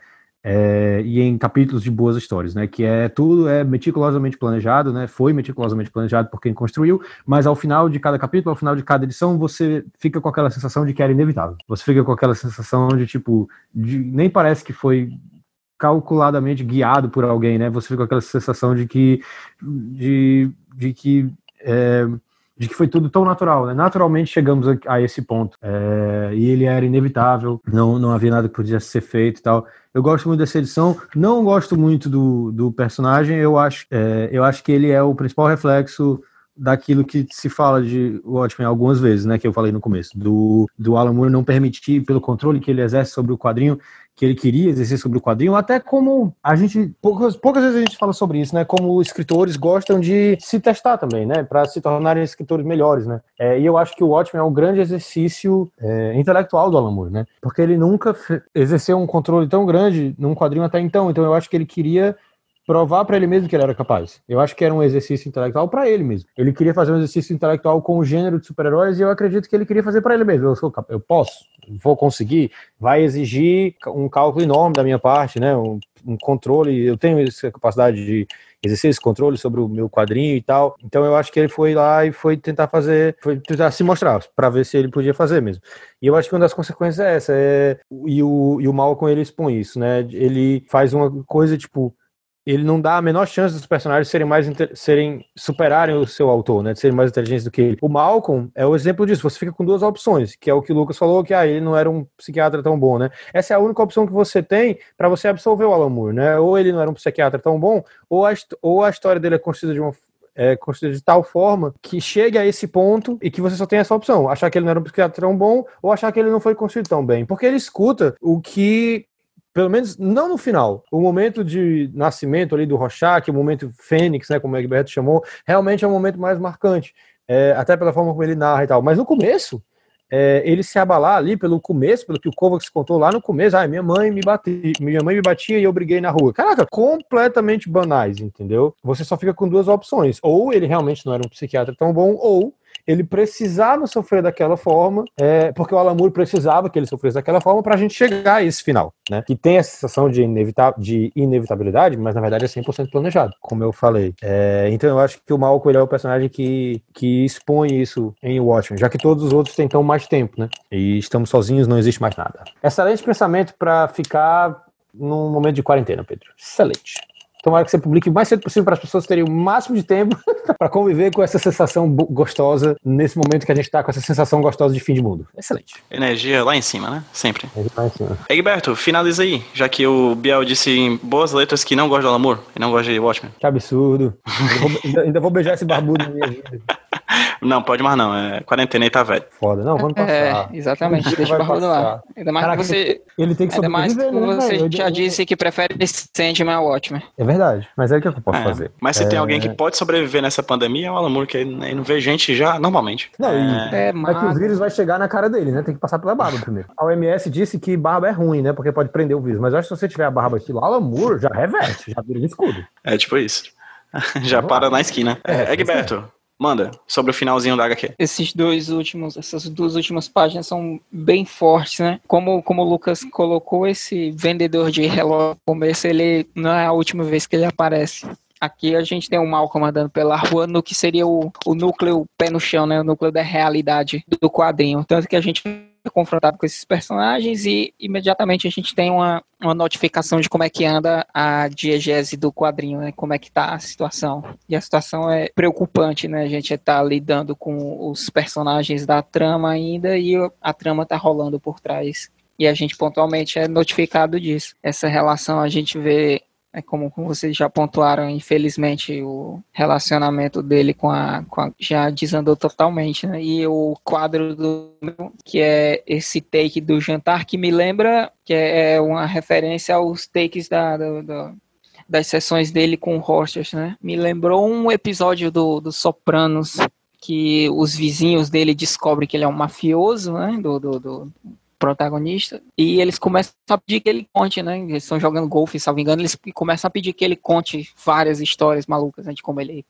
É, e em capítulos de boas histórias, né? Que é tudo é meticulosamente planejado, né? Foi meticulosamente planejado por quem construiu, mas ao final de cada capítulo, ao final de cada edição, você fica com aquela sensação de que era inevitável. Você fica com aquela sensação de tipo, de, nem parece que foi calculadamente guiado por alguém, né? Você fica com aquela sensação de que de, de que é, de que foi tudo tão natural, né? Naturalmente chegamos a, a esse ponto É, e ele era inevitável, não não havia nada que podia ser feito e tal. Eu gosto muito dessa edição, não gosto muito do, do personagem. Eu acho é, eu acho que ele é o principal reflexo daquilo que se fala de Watchmen algumas vezes, né, que eu falei no começo, do, do Alan Moore não permitir, pelo controle que ele exerce sobre o quadrinho, que ele queria exercer sobre o quadrinho, até como a gente, poucas, poucas vezes a gente fala sobre isso, né, como escritores gostam de se testar também, né, para se tornarem escritores melhores, né, é, e eu acho que o Watchmen é um grande exercício é, intelectual do Alan Moore, né, porque ele nunca exerceu um controle tão grande num quadrinho até então, então eu acho que ele queria provar para ele mesmo que ele era capaz. Eu acho que era um exercício intelectual para ele mesmo. Ele queria fazer um exercício intelectual com o gênero de super-heróis e eu acredito que ele queria fazer para ele mesmo. Eu, sou eu posso, vou conseguir. Vai exigir um cálculo enorme da minha parte, né? Um, um controle. Eu tenho essa capacidade de exercer esse controle sobre o meu quadrinho e tal. Então eu acho que ele foi lá e foi tentar fazer, foi tentar se mostrar para ver se ele podia fazer mesmo. E eu acho que uma das consequências é essa. É, e o e o ele expõe isso, né? Ele faz uma coisa tipo ele não dá a menor chance dos personagens serem mais serem superarem o seu autor, né, de serem mais inteligentes do que ele. O Malcolm é o exemplo disso. Você fica com duas opções, que é o que o Lucas falou, que ah, ele não era um psiquiatra tão bom, né? Essa é a única opção que você tem para você absolver o Alan Moore, né? Ou ele não era um psiquiatra tão bom, ou a, ou a história dele é construída de uma é construída de tal forma que chegue a esse ponto e que você só tem essa opção, achar que ele não era um psiquiatra tão bom ou achar que ele não foi construído tão bem, porque ele escuta o que pelo menos não no final. O momento de nascimento ali do Rorschach, o momento Fênix, né, como o Egberto chamou, realmente é o momento mais marcante, é, até pela forma como ele narra e tal. Mas no começo, é, ele se abalar ali pelo começo, pelo que o Kovacs contou lá no começo, ah, minha mãe me batia, minha mãe me batia e eu briguei na rua. Caraca, completamente banais, entendeu? Você só fica com duas opções. Ou ele realmente não era um psiquiatra tão bom, ou ele precisava sofrer daquela forma, é, porque o Alan Moore precisava que ele sofresse daquela forma para a gente chegar a esse final, né? Que tem a sensação de, inevita de inevitabilidade, mas na verdade é 100% planejado, como eu falei. É, então eu acho que o Malcolm ele é o personagem que, que expõe isso em Watchmen, já que todos os outros têm tão mais tempo, né? E estamos sozinhos, não existe mais nada. Excelente pensamento para ficar num momento de quarentena, Pedro. Excelente. Tomara que você publique o mais cedo possível para as pessoas terem o máximo de tempo <laughs> para conviver com essa sensação gostosa nesse momento que a gente está com essa sensação gostosa de fim de mundo. Excelente. Energia lá em cima, né? Sempre. É lá em cima. Egberto, finaliza aí, já que o Biel disse em boas letras que não gosta do Moore e não gosta de Watchmen. Que absurdo. Ainda vou, ainda- <laughs> ainda vou beijar esse barbudo na minha vida. <laughs> Não, pode mais não, é quarentena e tá velho. Foda. Não, vamos É, passar. exatamente, Ele deixa o lá. passar. Ainda mais Caraca, que você, Ele tem que ainda mais que sobreviver, né, você velho? já disse que prefere Sandman ao Watchmen. É verdade. Mas é o que eu posso É, fazer. Mas se tem É, alguém que pode sobreviver nessa pandemia, é o Alan Moore, que ele não vê gente já normalmente. Não, É, É, Mas que o vírus vai chegar na cara dele, né? Tem que passar pela barba primeiro. A OMS disse que barba é ruim, né? Porque pode prender o vírus. Mas eu acho que se você tiver a barba estilo Alan Moore, já reverte, já vira um escudo. é tipo isso. <laughs> já para na esquina. É, É, Egberto, manda, sobre o finalzinho da HQ. Esses dois últimos, essas duas últimas páginas são bem fortes, né? Como, como o Lucas colocou, esse vendedor de relógio no começo, ele não é a última vez que ele aparece. Aqui a gente tem o Malcolm andando pela rua no que seria o, o núcleo pé no chão, né? O núcleo da realidade do quadrinho. Tanto que a gente confrontado com esses personagens e imediatamente a gente tem uma, uma notificação de como é que anda a diegese do quadrinho, né? Como é que tá a situação. E a situação é preocupante, né? A gente está lidando com os personagens da trama ainda e a trama tá rolando por trás. E a gente pontualmente é notificado disso. Essa relação a gente vê é como, vocês já pontuaram, infelizmente, o relacionamento dele com a, com a, já desandou totalmente, né? E o quadro do que é esse take do jantar que me lembra que é, é uma referência aos takes da, do, do, das sessões dele com o Rosters, né? Me lembrou um episódio do, do Sopranos que os vizinhos dele descobrem que ele é um mafioso, né? Do, do, do protagonista, e eles começam a pedir que ele conte, né? Eles estão jogando golfe, salvo engano, eles começam a pedir que ele conte várias histórias malucas, né? De como ele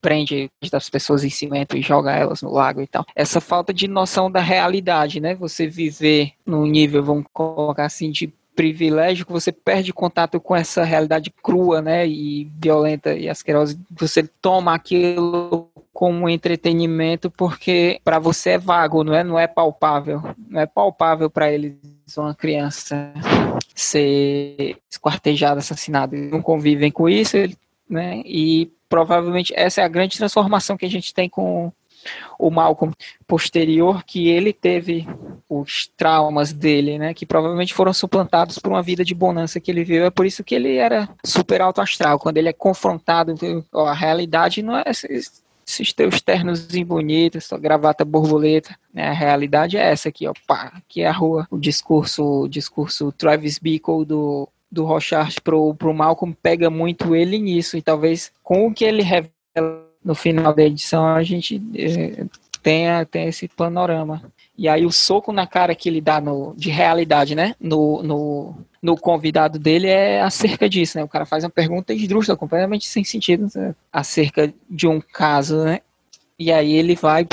prende as pessoas em cimento e joga elas no lago e tal. Essa falta de noção da realidade, né? Você viver num nível, vamos colocar assim, de privilégio que você perde contato com essa realidade crua, né, e violenta e asquerosa. Você toma aquilo como entretenimento porque para você é vago, não é, não é palpável, não é palpável para eles uma criança ser esquartejada, assassinada. Eles não convivem com isso, né? E provavelmente essa é a grande transformação que a gente tem com o Malcolm posterior, que ele teve os traumas dele, né, que provavelmente foram suplantados por uma vida de bonança que ele viveu. É por isso que ele era super alto astral. Quando ele é confrontado, ó, a realidade não é esses teus ternos bonitos, sua gravata borboleta. Né? A realidade é essa aqui, ó. Pá, aqui é a rua. O discurso, o discurso Travis Bickle do, do Rochard pro, pro Malcolm pega muito ele nisso. E talvez com o que ele revela no final da edição a gente é, tenha, tenha esse panorama. E aí o soco na cara que ele dá no, de realidade, né? No, no, no convidado dele é acerca disso, né? O cara faz uma pergunta esdrúxula, completamente sem sentido, né? acerca de um caso, né? E aí ele vai,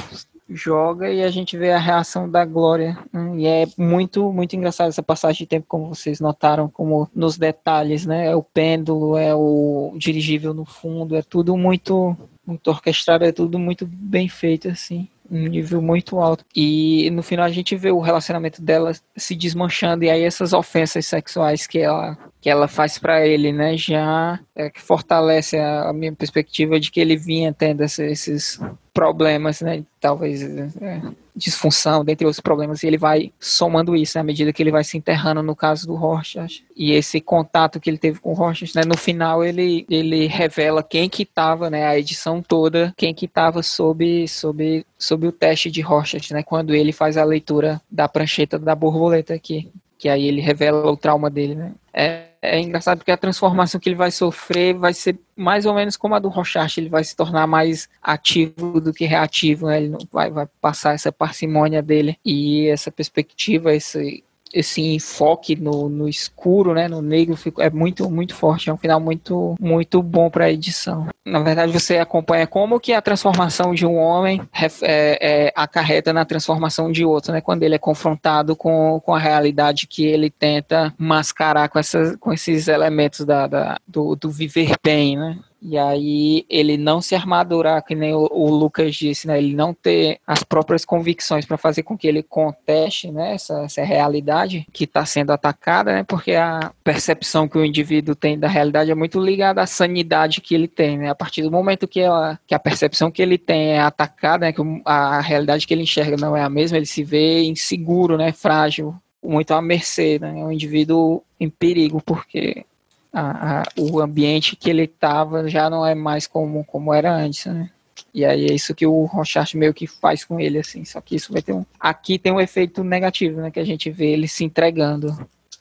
joga e a gente vê a reação da Glória. Né? E é muito, muito engraçado essa passagem de tempo, como vocês notaram, como nos detalhes, né? É o pêndulo, é o dirigível no fundo, é tudo muito, muito orquestrado, é tudo muito bem feito, assim um nível muito alto. E no final a gente vê o relacionamento dela se desmanchando e aí essas ofensas sexuais que ela que ela faz para ele, né, já é, que fortalece a, a, minha perspectiva de que ele vinha tendo esses problemas, né, talvez é, disfunção, dentre outros problemas, e ele vai somando isso né, à medida que ele vai se enterrando no caso do Rorschach. E esse contato que ele teve com o Rorschach, né, no final ele, ele revela quem que estava, né, a edição toda, quem que estava sob, sob, sob o teste de Rorschach, né, quando ele faz a leitura da prancheta da borboleta aqui que aí ele revela o trauma dele, né? É, é engraçado porque a transformação que ele vai sofrer vai ser mais ou menos como a do Rochard, ele vai se tornar mais ativo do que reativo, né? Ele vai, vai passar essa parcimônia dele e essa perspectiva, esse esse enfoque no, no escuro, né, no negro, é muito muito forte, é um final muito muito bom para a edição. Na verdade, você acompanha como que a transformação de um homem é, é, acarreta na transformação de outro, né, quando ele é confrontado com, com a realidade que ele tenta mascarar com, essa, com esses elementos da, da do, do viver bem, né. E aí ele não se armadurar, que nem o, o Lucas disse, né? Ele não ter as próprias convicções para fazer com que ele conteste, né? Essa, essa realidade que está sendo atacada, né? Porque a percepção que o indivíduo tem da realidade é muito ligada à sanidade que ele tem, né? A partir do momento que, ela, que a percepção que ele tem é atacada, né? Que a realidade que ele enxerga não é a mesma, ele se vê inseguro, né? Frágil, muito à mercê, né? É um indivíduo em perigo, porque a, a, o ambiente que ele estava já não é mais como, como era antes, né? E aí é isso que o Rochard meio que faz com ele, assim. Só que isso vai ter um. Aqui tem um efeito negativo, né? Que a gente vê ele se entregando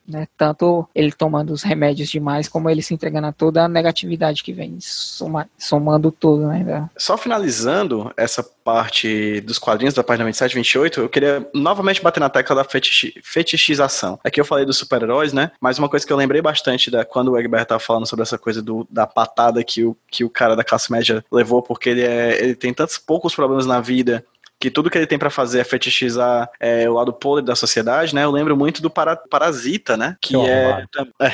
né? Tanto ele tomando os remédios demais, como ele se entregando a toda a negatividade que vem soma, somando tudo, né? Só finalizando essa parte dos quadrinhos da página 27 e 28, eu queria novamente bater na tecla da fetich, fetichização. Aqui eu falei dos super-heróis, né? Mas uma coisa que eu lembrei bastante da quando o Egbert tava falando sobre essa coisa do, da patada que o, que o cara da classe média levou, porque ele, é, ele tem tantos poucos problemas na vida que tudo que ele tem para fazer é fetichizar é, o lado podre da sociedade, né? Eu lembro muito do para, Parasita, né? Que, que é, <laughs> é,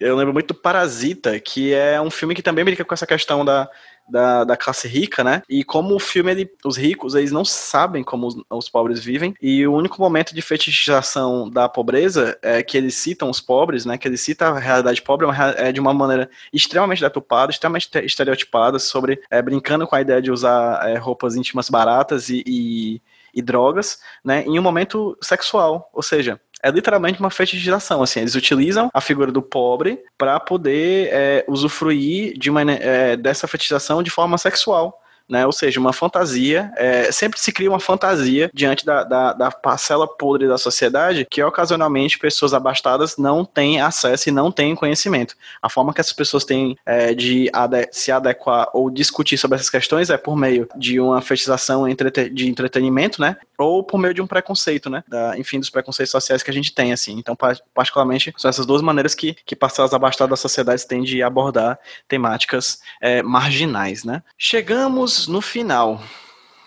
Eu lembro muito do Parasita, que é um filme que também brinca com essa questão da, da, da classe rica, né? E como o filme, ele, os ricos, eles não sabem como os, os pobres vivem, e o único momento de fetichização da pobreza é que eles citam os pobres, né? Que eles citam a realidade pobre é de uma maneira extremamente deturpada, extremamente estereotipada, sobre é, brincando com a ideia de usar é, roupas íntimas baratas e, e, e drogas, né? Em um momento sexual, ou seja, é literalmente uma fetichização, assim, eles utilizam a figura do pobre para poder é, usufruir de uma, é, dessa fetichização de forma sexual né? Ou seja, uma fantasia, é, sempre se cria uma fantasia diante da, da, da, parcela podre da sociedade que ocasionalmente pessoas abastadas não têm acesso e não têm conhecimento. A forma que essas pessoas têm é, de ade se adequar ou discutir sobre essas questões é por meio de uma fetichização de entretenimento, né? Ou por meio de um preconceito, né? Da, enfim, dos preconceitos sociais que a gente tem, assim. Então, particularmente, são essas duas maneiras que, que parcelas abastadas da sociedade têm de abordar temáticas é, marginais, né? Chegamos no final,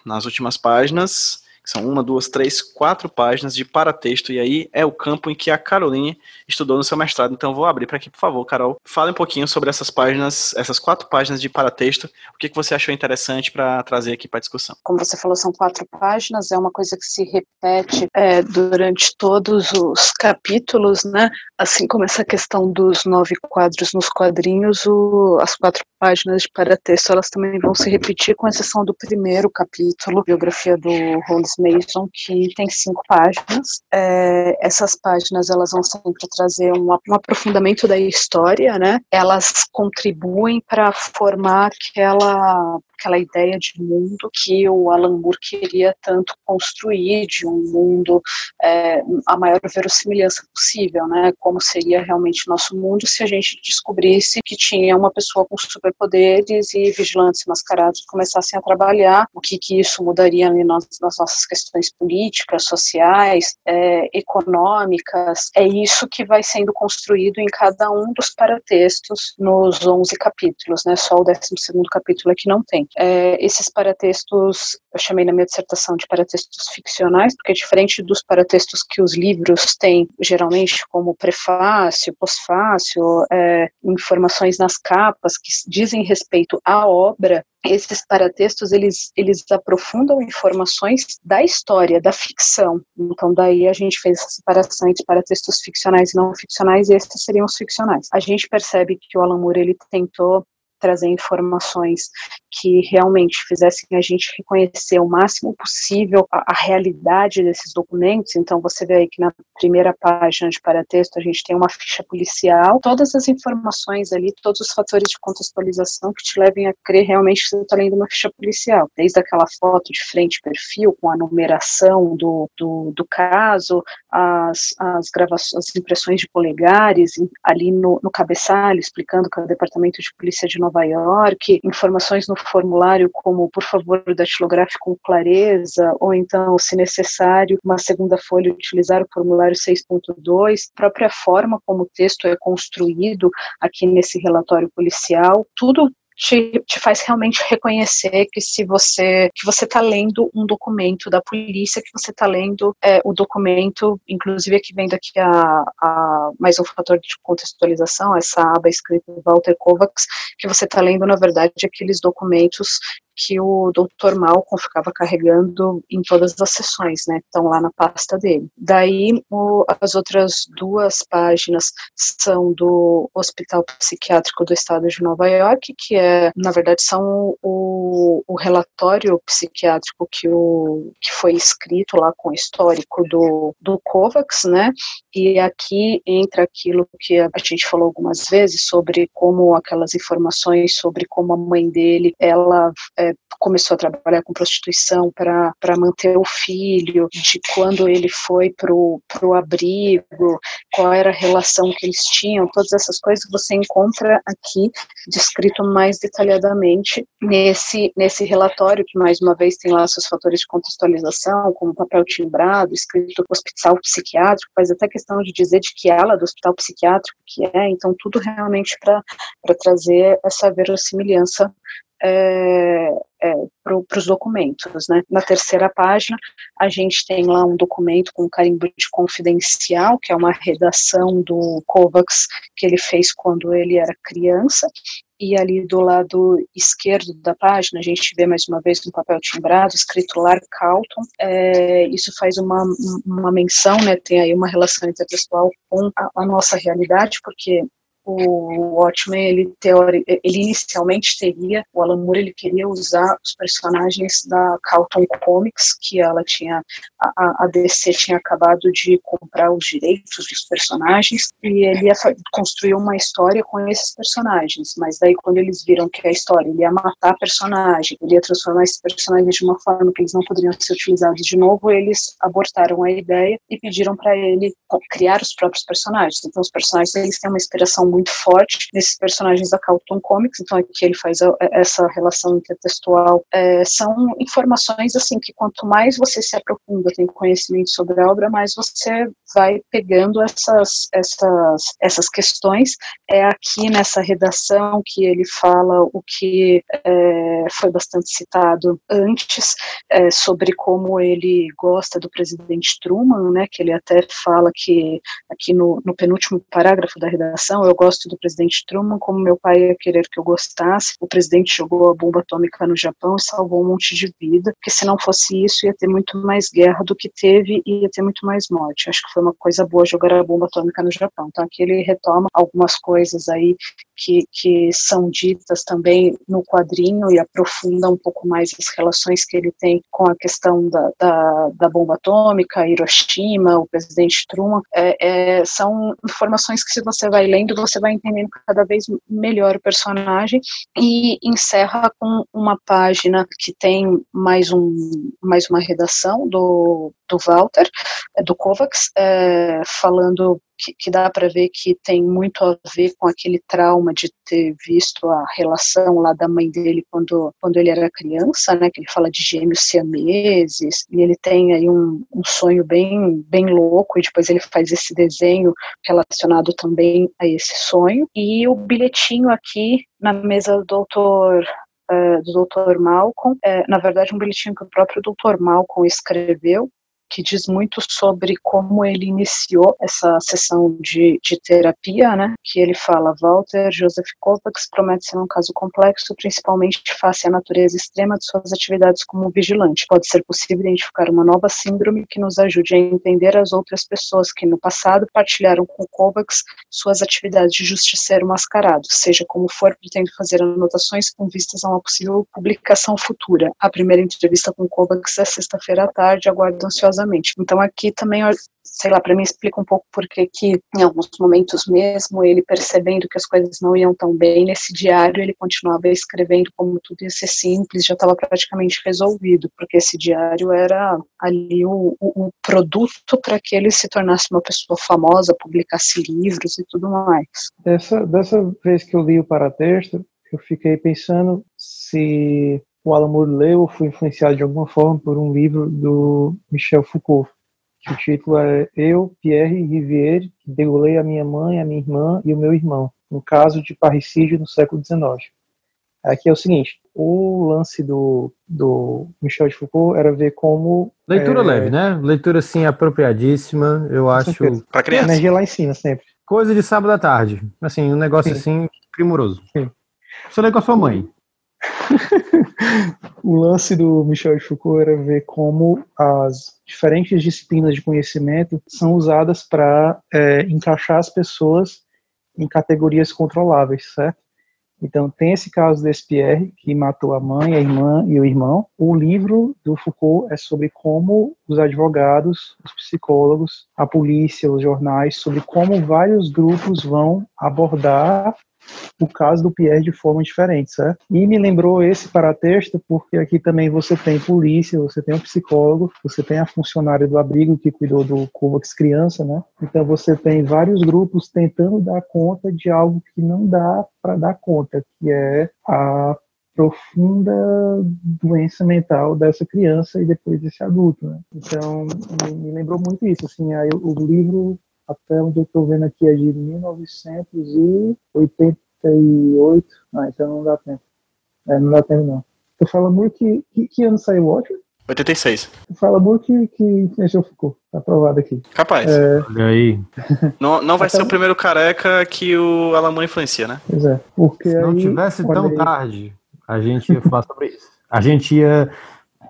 nas últimas páginas, são uma, duas, três, quatro páginas de paratexto, e aí é o campo em que a Caroline estudou no seu mestrado. Então vou abrir para aqui, por favor, Carol. Fale um pouquinho sobre essas páginas, essas quatro páginas de paratexto, o que, que você achou interessante para trazer aqui para a discussão. Como você falou, são quatro páginas, é uma coisa que se repete é, durante todos os capítulos, né? Assim como essa questão dos nove quadros nos quadrinhos, o, as quatro páginas de paratexto, elas também vão se repetir, com exceção do primeiro capítulo, biografia do Holmes Mason, que tem cinco páginas. É, essas páginas elas vão sempre trazer um, um aprofundamento da história, né? Elas contribuem para formar aquela aquela ideia de mundo que o Alan Moore queria tanto construir, de um mundo é, a maior verossimilhança possível, né? Como seria realmente nosso mundo se a gente descobrisse que tinha uma pessoa com superpoderes e vigilantes mascarados começassem a trabalhar, o que que isso mudaria nas, nas nossas questões políticas, sociais, é, econômicas. É isso que vai sendo construído em cada um dos paratextos nos 11 capítulos, né? Só o 12 segundo capítulo é que não tem. É, esses paratextos, eu chamei na minha dissertação de paratextos ficcionais, porque diferente dos paratextos que os livros têm, geralmente, como prefácio, pós-fácio, é, informações nas capas que dizem respeito à obra, esses paratextos eles, eles aprofundam informações da história, da ficção. Então, daí a gente fez essa separação entre paratextos ficcionais e não ficcionais, e esses seriam os ficcionais. A gente percebe que o Alan Moore ele tentou trazer informações que realmente fizessem a gente reconhecer o máximo possível a, a, realidade desses documentos. Então, você vê aí que na primeira página de paratexto a gente tem uma ficha policial, todas as informações ali, todos os fatores de contextualização que te levem a crer realmente que você está lendo uma ficha policial, desde aquela foto de frente perfil com a numeração do, do, do caso, as, as gravações, as impressões de polegares ali no, no cabeçalho, explicando que é o Departamento de Polícia de Nova Nova York, informações no formulário como, por favor, datilográfico com clareza, ou então, se necessário, uma segunda folha, utilizar o formulário 6.2, própria forma como o texto é construído aqui nesse relatório policial, tudo te, te faz realmente reconhecer que se você que você está lendo um documento da polícia, que você está lendo é, o documento, inclusive aqui vendo aqui a, a, mais um fator de contextualização, essa aba escrita Walter Kovacs, que você está lendo na verdade aqueles documentos que o Dr. Malcolm ficava carregando em todas as sessões, né? Estão lá na pasta dele. Daí, o, as outras duas páginas são do Hospital Psiquiátrico do Estado de Nova York, que é, na verdade, são o, o relatório psiquiátrico que, o, que foi escrito lá com o histórico do, do COVAX, né? E aqui entra aquilo que a gente falou algumas vezes sobre como aquelas informações sobre como a mãe dele, ela começou a trabalhar com prostituição para manter o filho, de quando ele foi para o abrigo, qual era a relação que eles tinham, todas essas coisas você encontra aqui descrito mais detalhadamente nesse, nesse relatório, que mais uma vez tem lá seus fatores de contextualização, como papel timbrado, escrito hospital psiquiátrico, faz até questão de dizer de que ela do hospital psiquiátrico que é, então tudo realmente para trazer essa verossimilhança é, é, para os documentos. Né? Na terceira página, a gente tem lá um documento com carimbo de confidencial, que é uma redação do Kovacs que ele fez quando ele era criança, e ali do lado esquerdo da página a gente vê mais uma vez no papel timbrado, escrito Lar Calton. É, isso faz uma, uma menção, né, tem aí uma relação interpessoal com a, a nossa realidade, porque o Watchmen, ele, teori, ele inicialmente teria, o Alan Moore, ele queria usar os personagens da Carlton Comics, que ela tinha, a, a DC tinha acabado de comprar os direitos dos personagens, e ele ia construir uma história com esses personagens, mas daí quando eles viram que a história ele ia matar personagem, ele ia transformar esses personagens de uma forma que eles não poderiam ser utilizados de novo, eles abortaram a ideia e pediram para ele criar os próprios personagens. Então os personagens, eles têm uma inspiração muito forte nesses personagens da Carlton Comics, então aqui ele faz a, essa relação intertextual. É, são informações assim que quanto mais você se aprofunda, tem conhecimento sobre a obra, mais você vai pegando essas essas essas questões. É aqui nessa redação que ele fala o que é, foi bastante citado antes é, sobre como ele gosta do presidente Truman, né? Que ele até fala que aqui no, no penúltimo parágrafo da redação eu gosto do presidente Truman, como meu pai ia querer que eu gostasse. O presidente jogou a bomba atômica no Japão e salvou um monte de vida, porque se não fosse isso, ia ter muito mais guerra do que teve e ia ter muito mais morte. Acho que foi uma coisa boa jogar a bomba atômica no Japão. Então aqui ele retoma algumas coisas aí que, que são ditas também no quadrinho e aprofunda um pouco mais as relações que ele tem com a questão da, da, da bomba atômica, Hiroshima, o presidente Truman. É, é, são informações que se você vai lendo, você vai entendendo cada vez melhor o personagem e encerra com uma página que tem mais, um, mais uma redação do, do Walter, do Kovacs, é, falando que, que dá para ver que tem muito a ver com aquele trauma de ter visto a relação lá da mãe dele quando, quando ele era criança, né, que ele fala de gêmeos siameses, e ele tem aí um, um sonho bem, bem louco, e depois ele faz esse desenho relacionado também a esse sonho, e o bilhetinho aqui na mesa do doutor Uh, do Dr. Malcolm, é, na verdade um bilhetinho que o próprio Dr. Malcolm escreveu, que diz muito sobre como ele iniciou essa sessão de, de terapia, né? Que ele fala, Walter Joseph Kovacs promete ser um caso complexo, principalmente face à natureza extrema de suas atividades como vigilante. Pode ser possível identificar uma nova síndrome que nos ajude a entender as outras pessoas que no passado partilharam com Kovacs suas atividades de justiceiro mascarado. Seja como for, pretendo fazer anotações com vistas a uma possível publicação futura. A primeira entrevista com Kovacs é sexta-feira à tarde, aguardo ansiosamente então aqui também, sei lá, para mim explica um pouco porque que em alguns momentos mesmo ele percebendo que as coisas não iam tão bem nesse diário, ele continuava escrevendo como tudo ia ser simples, já estava praticamente resolvido, porque esse diário era ali o, o, o produto para que ele se tornasse uma pessoa famosa, publicasse livros e tudo mais. Dessa, dessa vez que eu li o paratexto, eu fiquei pensando se o Alan Moore leu ou foi influenciado de alguma forma por um livro do Michel Foucault, que o título é Eu, Pierre Rivière, que degolei a minha mãe, a minha irmã e o meu irmão, um caso de parricídio no século XIX. Aqui é o seguinte, o lance do, do Michel de Foucault era ver como... Leitura é, leve, né? Leitura, assim, apropriadíssima, eu acho... Para criança. Energia lá em cima, sempre. Coisa de sábado à tarde. Assim, um negócio, Sim. assim, primoroso. Sim. Você lê com a sua mãe. <laughs> o lance do Michel de Foucault era ver como as diferentes disciplinas de conhecimento são usadas para é, encaixar as pessoas em categorias controláveis, certo? Então, tem esse caso desse Pierre, que matou a mãe, a irmã e o irmão. O livro do Foucault é sobre como os advogados, os psicólogos, a polícia, os jornais, sobre como vários grupos vão abordar o caso do Pierre de forma diferente, certo? E me lembrou esse paratexto porque aqui também você tem polícia, você tem um psicólogo, você tem a funcionária do abrigo que cuidou do Kovacs criança, né? Então você tem vários grupos tentando dar conta de algo que não dá para dar conta, que é a profunda doença mental dessa criança e depois desse adulto, né? Então me, lembrou muito isso, assim, aí o livro até onde eu estou vendo aqui é de 1988. Ah, então não dá tempo. É, não dá tempo não. Tu fala muito que, que, que ano saiu o Watchmen? 86. Fala muito que, que influenciou ficou. Tá aprovado aqui. Capaz. É, Olha aí. <laughs> Não, não vai Até- ser o primeiro careca que o Alamã influencia, né? pois é. Porque Se não aí, tivesse tão aí, tarde, a gente ia falar sobre isso. A gente ia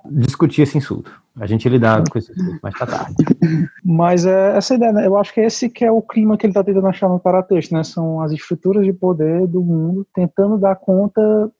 discutir esse insulto. A gente lidar com insulto, mas tá tarde. <laughs> Mas é essa ideia, né? Eu acho que esse que é o clima que ele está tentando achar no paratexto, né? São as estruturas de poder do mundo tentando dar conta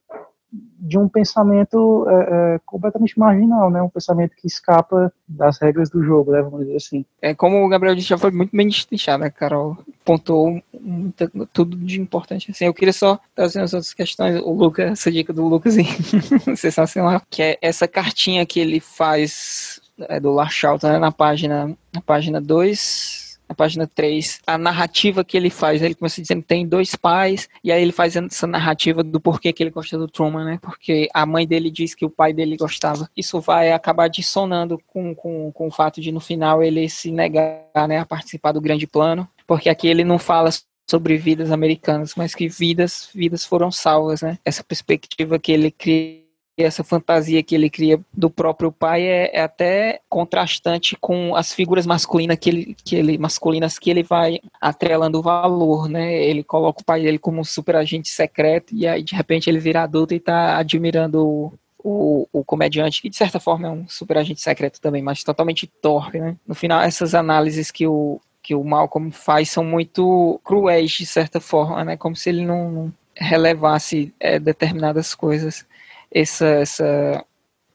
de um pensamento é, é, completamente marginal, né? Um pensamento que escapa das regras do jogo, né? Vamos dizer assim. É, como o Gabriel disse, já foi muito bem destrinchado, né, Carol? Pontuou muita- tudo de importante. Assim, eu queria só trazer as outras questões. O Lucas, essa dica do Lucas, <laughs> sensacional. Que é essa cartinha que ele faz é, do Lachalta, né, na página na página 2. Na página 3, a narrativa que ele faz, ele começa dizendo que tem dois pais, e aí ele faz essa narrativa do porquê que ele gosta do Truman, né? Porque a mãe dele diz que o pai dele gostava. Isso vai acabar dissonando com, com, com o fato de no final ele se negar né, a participar do grande plano, porque aqui ele não fala sobre vidas americanas, mas que vidas vidas foram salvas, né? Essa perspectiva que ele cria essa fantasia que ele cria do próprio pai é, é até contrastante com as figuras masculinas que ele, que ele masculinas que ele vai atrelando valor, né? Ele coloca o pai dele como um super agente secreto e aí de repente ele vira adulto e tá admirando o, o, o comediante, que de certa forma é um super agente secreto também, mas totalmente torpe, né? No final, essas análises que o, que o Malcolm faz são muito cruéis, de certa forma, né? Como se ele não, não relevasse é, determinadas coisas. Essa, essa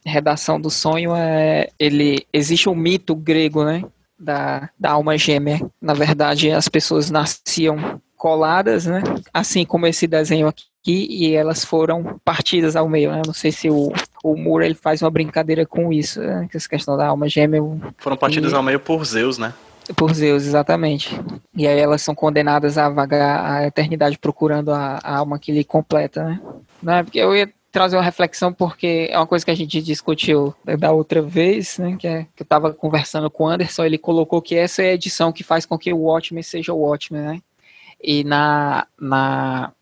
redação do sonho é ele existe um mito grego, né? Da, da alma gêmea. Na verdade, as pessoas nasciam coladas, né? Assim como esse desenho aqui, e elas foram partidas ao meio, né? Não sei se o, o Moore ele faz uma brincadeira com isso, né? Essa questão da alma gêmea. Foram partidas E- ao meio por Zeus, né? por Zeus, exatamente. E aí elas são condenadas a vagar a eternidade procurando a, a alma que lhe completa, né? né? Porque eu ia trazer uma reflexão porque é uma coisa que a gente discutiu da outra vez, né? Que, é, que eu estava conversando com o Anderson, ele colocou que essa é a edição que faz com que o Watchmen seja o Watchmen, né? E na, na,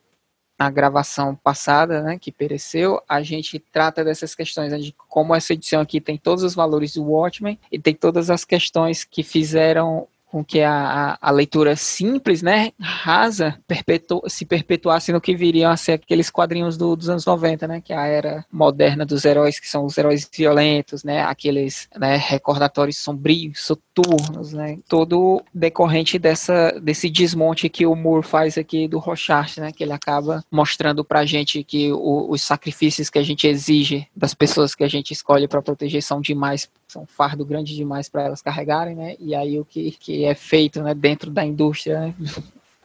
na gravação passada, né, que pereceu, a gente trata dessas questões, né, de como essa edição aqui tem todos os valores do Watchmen e tem todas as questões que fizeram com que a, a, leitura simples, né, rasa, perpetu, se perpetuasse no que viriam a ser aqueles quadrinhos do, dos anos 90, né, que é a era moderna dos heróis, que são os heróis violentos, né, aqueles né, recordatórios sombrios, soturnos, né, todo decorrente dessa, desse desmonte que o Moore faz aqui do Rorschach, né, que ele acaba mostrando pra gente que o, os sacrifícios que a gente exige das pessoas que a gente escolhe para proteger são demais são um fardo grande demais para elas carregarem, né? E aí o que, que é feito, né, dentro da indústria, né?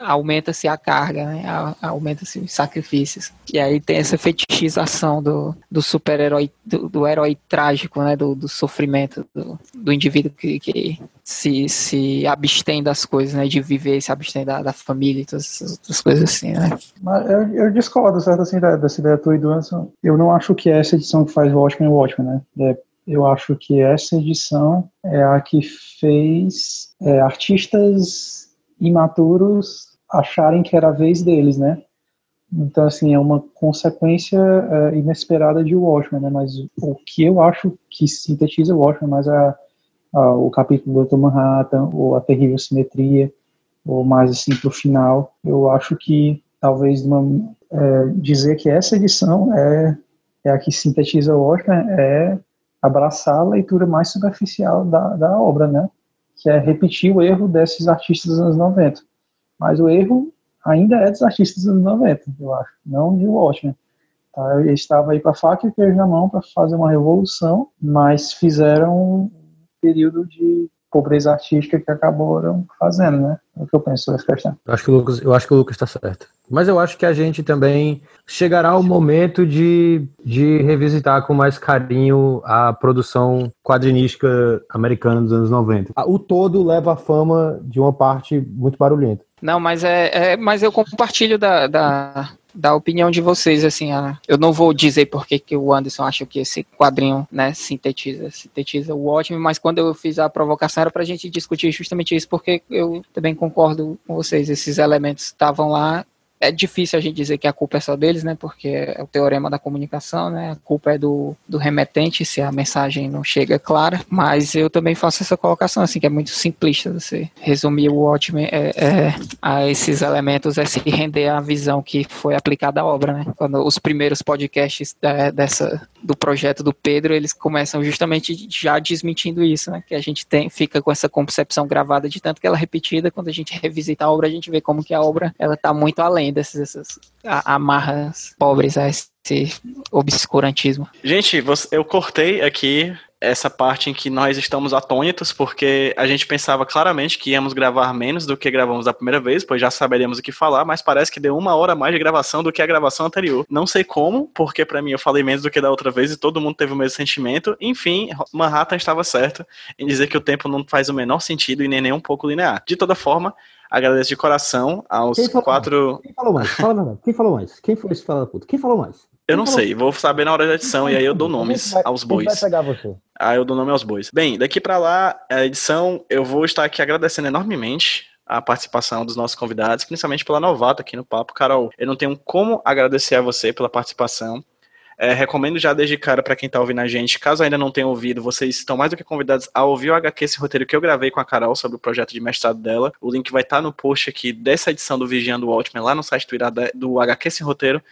Aumenta-se a carga, né? Aumenta-se os sacrifícios. E aí tem essa fetichização do, do super-herói, do, do herói trágico, né? Do, do sofrimento do, do indivíduo que, que se, se abstém das coisas, né? De viver, se abstém da, da família e todas essas outras coisas assim, né? Eu, eu discordo, certo, assim, da- dessa ideia tua e do Anderson. Eu não acho que essa edição que faz Watchmen é Watchmen, né? É, eu acho que essa edição é a que fez é, artistas imaturos acharem que era a vez deles, né? Então, assim, é uma consequência é, inesperada de Watchmen, né? Mas o que eu acho que sintetiza o Watchmen mais é a- o capítulo do Dr. Manhattan, ou a terrível simetria, ou mais assim pro final. Eu acho que talvez uma, é, dizer que essa edição é, é a que sintetiza o Watchmen é abraçar a leitura mais superficial da, da obra, né? Que é repetir o erro desses artistas dos anos 90. Mas o erro ainda é dos artistas dos anos 90, eu acho, não de Watchmen. Tá? Eles estavam aí com a faca e queijo na mão para fazer uma revolução, mas fizeram um período de pobreza artística que acabaram fazendo, né? É o que eu penso sobre essa questão. Eu acho que o Lucas, eu acho que o Lucas está certo. Mas eu acho que a gente também chegará o momento de, de revisitar com mais carinho a produção quadrinística americana dos anos 90. O todo leva a fama de uma parte muito barulhenta. Não, mas é, é- mas eu compartilho da, da, da opinião de vocês, assim, a- eu não vou dizer porque que o Anderson acha que esse quadrinho, né, sintetiza, sintetiza o ótimo, mas quando eu fiz a provocação era pra gente discutir justamente isso, porque eu também concordo com vocês, esses elementos estavam lá, é difícil a gente dizer que a culpa é só deles, né? Porque é o teorema da comunicação, né? A culpa é do, do remetente se a mensagem não chega clara. Mas eu também faço essa colocação, assim, que é muito simplista você resumir o Watchmen é, é, a esses elementos, é se render à visão que foi aplicada à obra, né? Quando os primeiros podcasts da, dessa, do projeto do Pedro, eles começam justamente já desmentindo isso, né? Que a gente tem, fica com essa concepção gravada de tanto que ela é repetida, quando a gente revisita a obra, a gente vê como que a obra ela tá muito além dessas essas amarras pobres a esse obscurantismo. Gente, eu cortei aqui essa parte em que nós estamos atônitos, porque a gente pensava claramente que íamos gravar menos do que gravamos da primeira vez, pois já saberíamos o que falar, mas parece que deu uma hora mais de gravação do que a gravação anterior. Não sei como, porque para mim eu falei menos do que da outra vez e todo mundo teve o mesmo sentimento. Enfim, Manhattan estava certo em dizer que o tempo não faz o menor sentido e nem, nem um pouco linear. De toda forma, agradeço de coração aos Quem quatro. Mais? Quem falou mais? Fala Quem falou mais? Quem foi esse fala puta? Quem falou mais? Eu não sei, vou saber na hora da edição e aí eu dou <laughs> nomes aos bois. Vai pegar você? Aí eu dou nome aos bois. Bem, daqui para lá, a edição, eu vou estar aqui agradecendo enormemente a participação dos nossos convidados, principalmente pela novata aqui no Papo. Carol, eu não tenho como agradecer a você pela participação. É, recomendo já desde cara para quem tá ouvindo a gente, caso ainda não tenha ouvido, vocês estão mais do que convidados a ouvir o HQ, esse roteiro que eu gravei com a Carol sobre o projeto de mestrado dela. O link vai estar tá no post aqui dessa edição do Vigiando Watchmen, lá no site do, do HQ Esse Roteiro,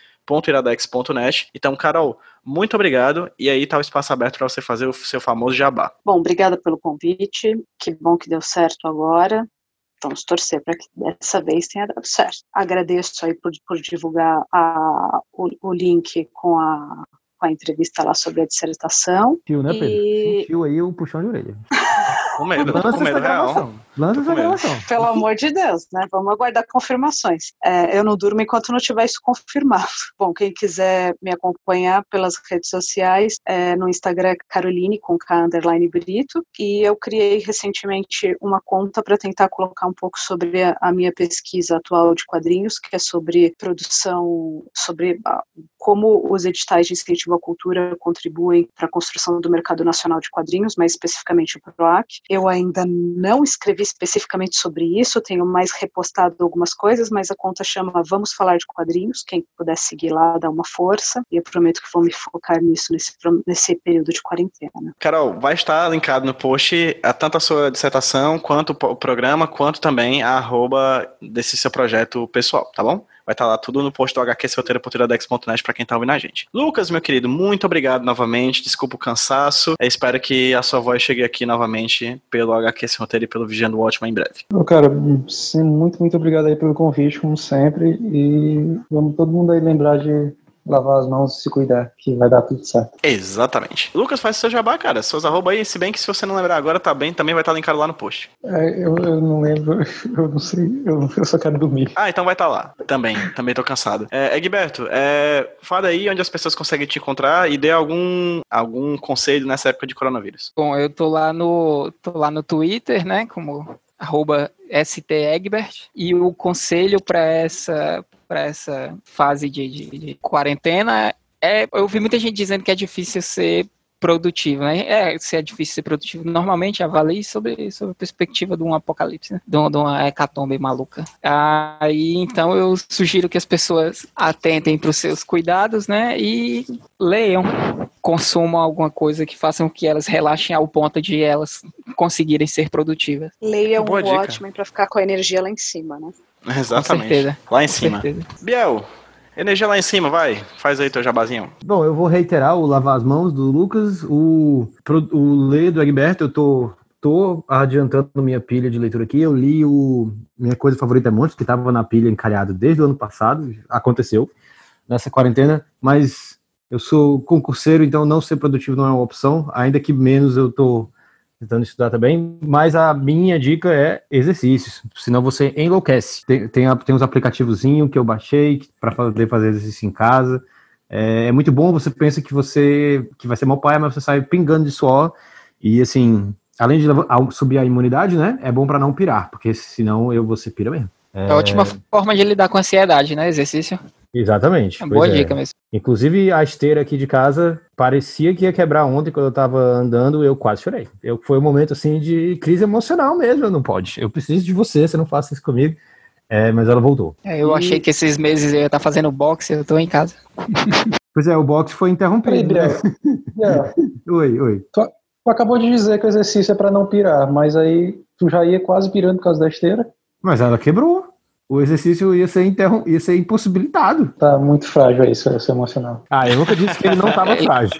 iradex.net. Então, Carol, muito obrigado. E aí tá o espaço aberto para você fazer o seu famoso jabá. Bom, obrigada pelo convite. Que bom que deu certo agora. Vamos torcer para que dessa vez tenha dado certo. Agradeço aí por, por divulgar a, o, o link com a, com a entrevista lá sobre a dissertação. Fio, né, Pedro? E... Fio aí o puxão de orelha. <laughs> Com medo, com medo real. Lança essa gravação. Pelo amor de Deus, né? Vamos aguardar confirmações. É, eu não durmo enquanto não tiver isso confirmado. <laughs> Bom, quem quiser me acompanhar pelas redes sociais, é, no Instagram Caroline com K underline Brito. E eu criei recentemente uma conta para tentar colocar um pouco sobre a, a, minha pesquisa atual de quadrinhos, que é sobre produção, sobre a, como os editais de incentivo à cultura contribuem para a construção do mercado nacional de quadrinhos, mais especificamente o PROAC. Eu ainda não escrevi especificamente sobre isso, tenho mais repostado algumas coisas, mas a conta chama Vamos Falar de Quadrinhos, quem puder seguir lá, dá uma força, e eu prometo que vou me focar nisso nesse, nesse período de quarentena. Carol, vai estar linkado no post a tanto a sua dissertação, quanto o programa, quanto também a arroba desse seu projeto pessoal, tá bom? Vai estar tá lá tudo no post do hqsroteiro.iradex.net para quem tá ouvindo a gente. Lucas, meu querido, muito obrigado novamente. Desculpa o cansaço. Eu espero que a sua voz chegue aqui novamente pelo HQ Roteiro e pelo Vigiando Watchman em breve. Oh, cara, sim, muito, muito obrigado aí pelo convite, como sempre. E vamos todo mundo aí lembrar de lavar as mãos e se cuidar, que vai dar tudo certo. Exatamente. Lucas, faz seu jabá, cara. Seus arroba aí, se bem que se você não lembrar agora, tá bem, também vai estar linkado lá no post. É, eu, eu, não lembro, <laughs> eu não sei, eu, eu, só quero dormir. Ah, então vai estar lá. Também, também tô cansado. É, Egberto, é, fala aí onde as pessoas conseguem te encontrar e dê algum, algum conselho nessa época de coronavírus. Bom, eu tô lá no, tô lá no Twitter, né, como arroba stegbert, e o conselho para essa para essa fase de, de, de, quarentena é eu vi muita gente dizendo que é difícil ser produtivo, né? É, se é difícil ser produtivo, normalmente avalie sobre, sobre a perspectiva de um apocalipse, né? de, uma, de uma hecatombe maluca. Aí, então, eu sugiro que as pessoas atentem para os seus cuidados, né? E leiam, consumam alguma coisa que façam que elas relaxem ao ponto de elas conseguirem ser produtivas. Leiam o Watchmen para ficar com a energia lá em cima, né? Exatamente. Lá em cima. Biel, Energia lá em cima, vai. Faz aí teu jabazinho. Bom, eu vou reiterar o lavar as mãos do Lucas, o, o ler do Egberto, eu tô, tô adiantando minha pilha de leitura aqui. Eu li o Minha Coisa Favorita é Monstro, que estava na pilha encalhado desde o ano passado, aconteceu nessa quarentena, mas eu sou concurseiro, então não ser produtivo não é uma opção, ainda que menos eu tô tentando estudar também, mas a minha dica é exercícios, senão você enlouquece. Tem, tem, tem uns aplicativozinhos que eu baixei para poder fazer exercício em casa. É, é, muito bom, você pensa que você que vai ser mal pai, mas você sai pingando de suor e assim, além de subir a imunidade, né? É bom para não pirar, porque senão eu você pira mesmo. É... é a ótima forma de lidar com a ansiedade, né? Exercício. Exatamente. É boa é. dica mesmo. Inclusive, a esteira aqui de casa parecia que ia quebrar ontem quando eu tava andando, eu quase chorei. Eu, foi um momento assim de crise emocional mesmo, não pode. Eu preciso de você, você não faça isso comigo. É, mas ela voltou. É, eu achei que esses meses eu ia estar fazendo boxe, eu tô em casa. <laughs> Pois é, o boxe foi interrompido. né? Biel, <laughs> Oi, oi. tu acabou de dizer que o exercício é pra não pirar, mas aí tu já ia quase pirando por causa da esteira. Mas ela quebrou. O exercício ia ser, interrom... ia ser impossibilitado. Tá muito frágil aí, seu, seu emocional. Ah, eu nunca disse que ele não estava <laughs> frágil.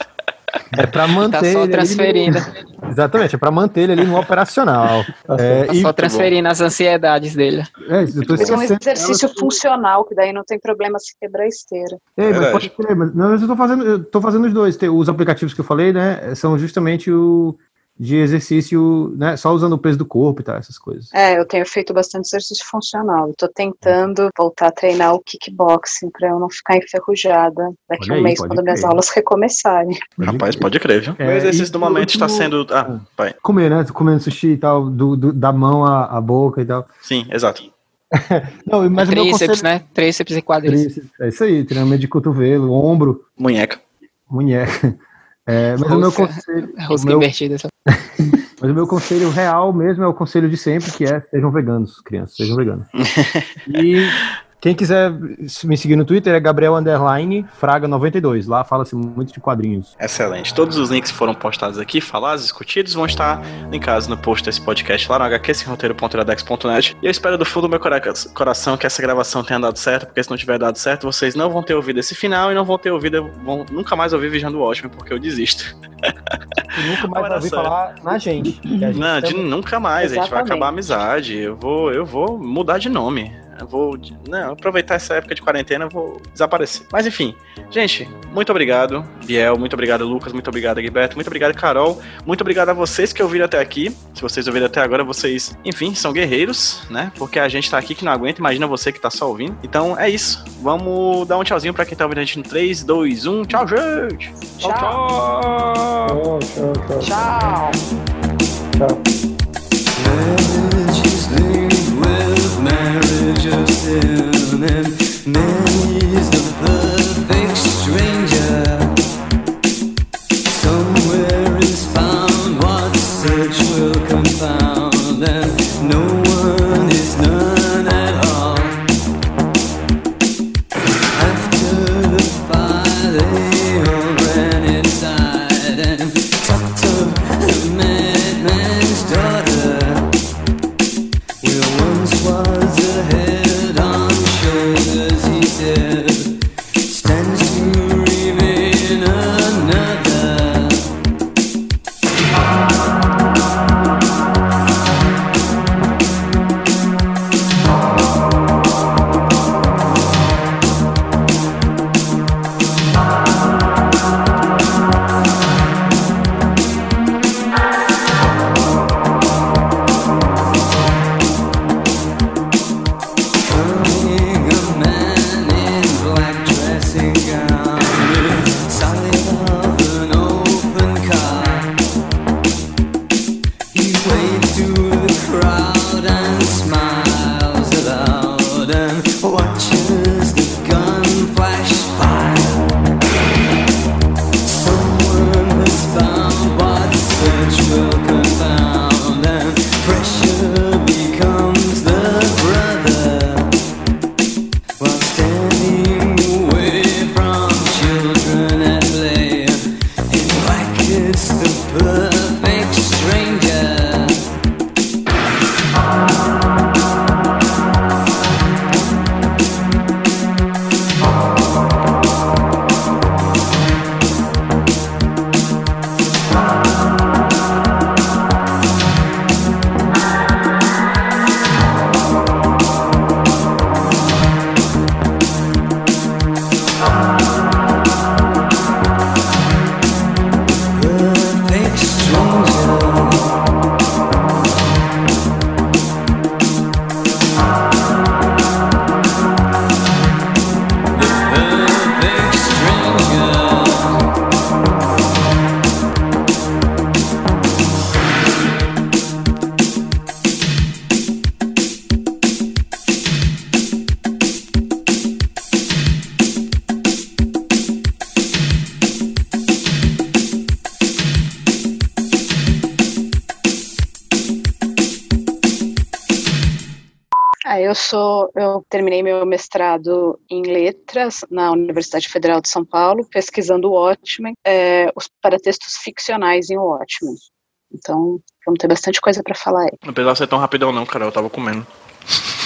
É pra manter. Tá ele só ali transferindo, no- Exatamente, é pra manter ele ali no operacional. <laughs> É, tá e- só transferindo as ansiedades dele. é, eu tô Fazer um exercício ela- funcional, que daí não tem problema se quebrar a esteira. É, mas pode crer, mas, não, mas eu tô fazendo, eu tô fazendo os dois. Os aplicativos que eu falei, né, são justamente o de exercício, né, só usando o peso do corpo e tal, essas coisas. É, eu tenho feito bastante exercício funcional. Eu tô tentando voltar a treinar o kickboxing pra eu não ficar enferrujada daqui a um mês, pode quando minhas crer. aulas recomeçarem. <laughs> Rapaz, pode crer, viu? É, Meu exercício do momento está sendo. Ah, vai. Comer, né, comendo sushi e tal, do, do- da mão à, à boca e tal. Sim, exato. <laughs> Não, mas o meu Tríceps, conselho... né? Tríceps e quadríceps. Tríceps, É isso aí, treinamento de cotovelo, ombro, Munheca. munheca. É, mas o meu conselho... o Rosca meu- só. <laughs> Mas o meu conselho real mesmo é o conselho de sempre, que é sejam veganos, crianças, sejam veganos. <laughs> e quem quiser me seguir no Twitter é Gabriel Underline Fraga 92. Lá fala-se muito de quadrinhos. Excelente. Todos os links que foram postados aqui, falados, discutidos, vão estar linkados no post desse podcast lá no hqsroteiro.iradex.net. E eu espero do fundo do meu cora- coração que essa gravação tenha dado certo, porque se não tiver dado certo, vocês não vão ter ouvido esse final e não vão ter ouvido, vão nunca mais ouvir Vigiando o Watchmen, porque eu desisto. E nunca mais vai ouvir falar na gente. gente Não, de nunca mais, a gente vai Exatamente. acabar a amizade. Eu vou, eu vou mudar de nome. Eu vou, não, aproveitar essa época de quarentena, vou desaparecer. Mas enfim, gente, muito obrigado, Biel, muito obrigado, Lucas, muito obrigado, Gilberto, muito obrigado, Carol, muito obrigado a vocês que ouviram até aqui. Se vocês ouviram até agora, vocês, enfim, são guerreiros, né? Porque a gente tá aqui que não aguenta, imagina você que tá só ouvindo. Então é isso. Vamos dar um tchauzinho pra quem tá ouvindo a gente no 3, 2, 1. Tchau, gente! Tchau. tchau. Tchau, tchau, tchau. Tchau! tchau. Marriage of sin, and man is the perfect stranger. Mestrado em letras na Universidade Federal de São Paulo, pesquisando o Watchmen, é, os paratextos ficcionais em Watchmen. Então, vamos ter bastante coisa para falar aí. Não precisava ser tão rapidão, não, cara. Eu tava comendo.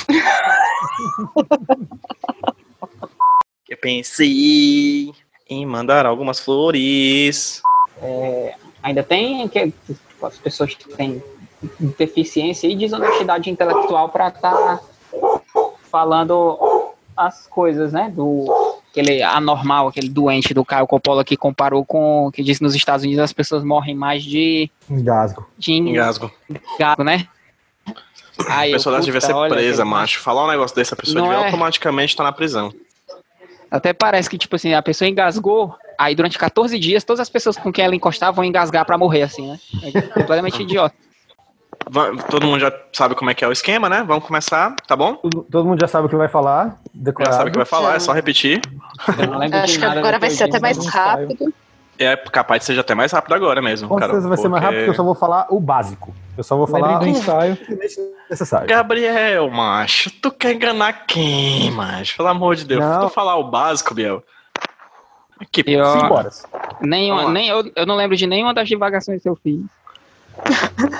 <laughs> eu pensei em mandar algumas flores. É, ainda tem que, tipo, as pessoas que têm deficiência e desonestidade intelectual para estar falando as coisas, né? Do aquele anormal, aquele doente do Caio Coppola que comparou com que diz que nos Estados Unidos as pessoas morrem mais de, Engasgo. de Engasgo. engasgo, né? A Aí eu, pessoa devia puta, ser olha, presa, macho. Falar um negócio desse, a pessoa devia é. automaticamente estar na prisão. Até parece que, tipo assim, a pessoa engasgou, aí durante 14 dias, todas as pessoas com quem ela encostar vão engasgar pra morrer, assim, né? É completamente <laughs> idiota. Todo mundo já sabe como é que é o esquema, né? Vamos começar, tá bom? Todo, mundo já sabe o que vai falar. Já Decorado. sabe o que vai falar, é só repetir. Eu Acho que agora vai eu ser até mais ensaio. rápido. É capaz de ser até mais rápido agora mesmo, Com cara. certeza vai ser mais rápido, porque eu só vou falar o básico. Eu só vou falar do ensaio. necessário. Gabriel, macho, tu quer enganar quem, macho? Pelo amor de Deus. Não. Se tu falar o básico, Biel. Que E, Cinco horas. Nenhuma, nem, eu, eu não lembro de nenhuma das divagações que eu fiz.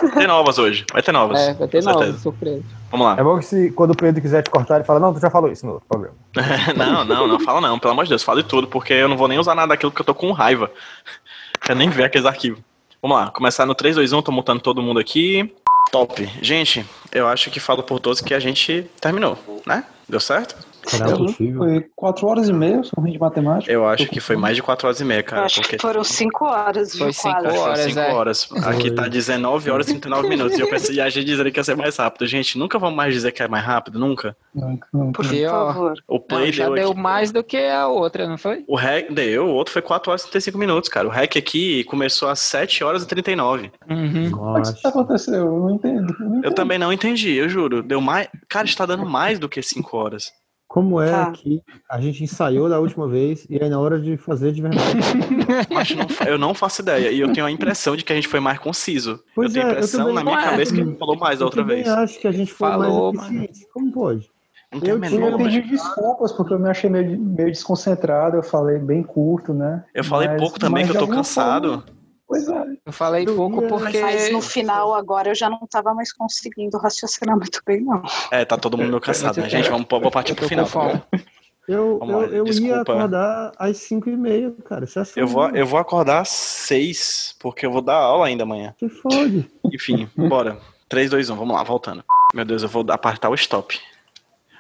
Vai ter novas hoje. Vai ter novas. É, vai ter com nova, certeza. surpresa. Vamos lá. É bom que se, quando o Pedro quiser te cortar, ele fala, não, tu já falou isso no outro programa. <laughs> não, não, não fala não, pelo amor de Deus, fale tudo, porque eu não vou nem usar nada daquilo que eu tô com raiva. <laughs> Quero nem ver aqueles arquivos. Vamos lá, começar no 3, 2, 1, tô montando todo mundo aqui. Top. Gente, eu acho que falo por todos que a gente terminou, né? Deu certo? Será Eu- possível? Foi quatro horas e meia, ruim de matemática. Eu acho que foi mais de 4 horas e meia, Eu cara. acho porque que foram cinco horas, Foi viu, cinco quase. horas. Foram 5 é. horas. Aqui tá Foi. 19 horas e 39 minutos. E eu pensei, e a gente dizendo que ia ser mais rápido. Gente, nunca vamos mais dizer que é mais rápido, nunca. Não, não, Por favor. O não, play já deu aqui. mais do que a outra, não foi? O hack deu, o outro foi 4 horas e 35 minutos, cara. O hack aqui começou às 7 horas e 39. Uhum. Como é que isso Nossa. aconteceu? Eu não entendo. Eu, não Eu entendo. também não entendi, eu juro. Deu mais. Cara, está dando mais do que 5 horas. Como é Tá. que a gente ensaiou da última vez e aí na hora de fazer de verdade? Não eu não faço ideia. E eu tenho a impressão de que a gente foi mais conciso. Pois eu tenho é, a eu impressão na minha Ué, cabeça que a gente falou mais da Eu outra vez. acho que a gente foi Falou, mais eficiente. Como pode? Eu Eu tinha- pedi lógica. desculpas porque eu me achei meio, meio desconcentrado, eu falei bem curto, né? Eu falei Mas- pouco também, mas que eu tô cansado. forma- Pois é. Eu falei pouco ia- porque. Mas no final, agora, eu já não tava mais conseguindo raciocinar muito bem, não. É, tá todo mundo cansado, né, gente? Vamos, vamos partir pro final. fome. Eu, eu, eu ia acordar às 5 e meia, cara. Isso é Eu vou, assim, eu vou acordar às 6, porque eu vou dar aula ainda amanhã. Que fode. Enfim, bora. 3, 2, 1, vamos lá, voltando. Meu Deus, eu vou apertar o stop.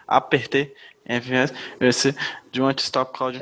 Apertei. FS, esse, do you want to stop, Claudio?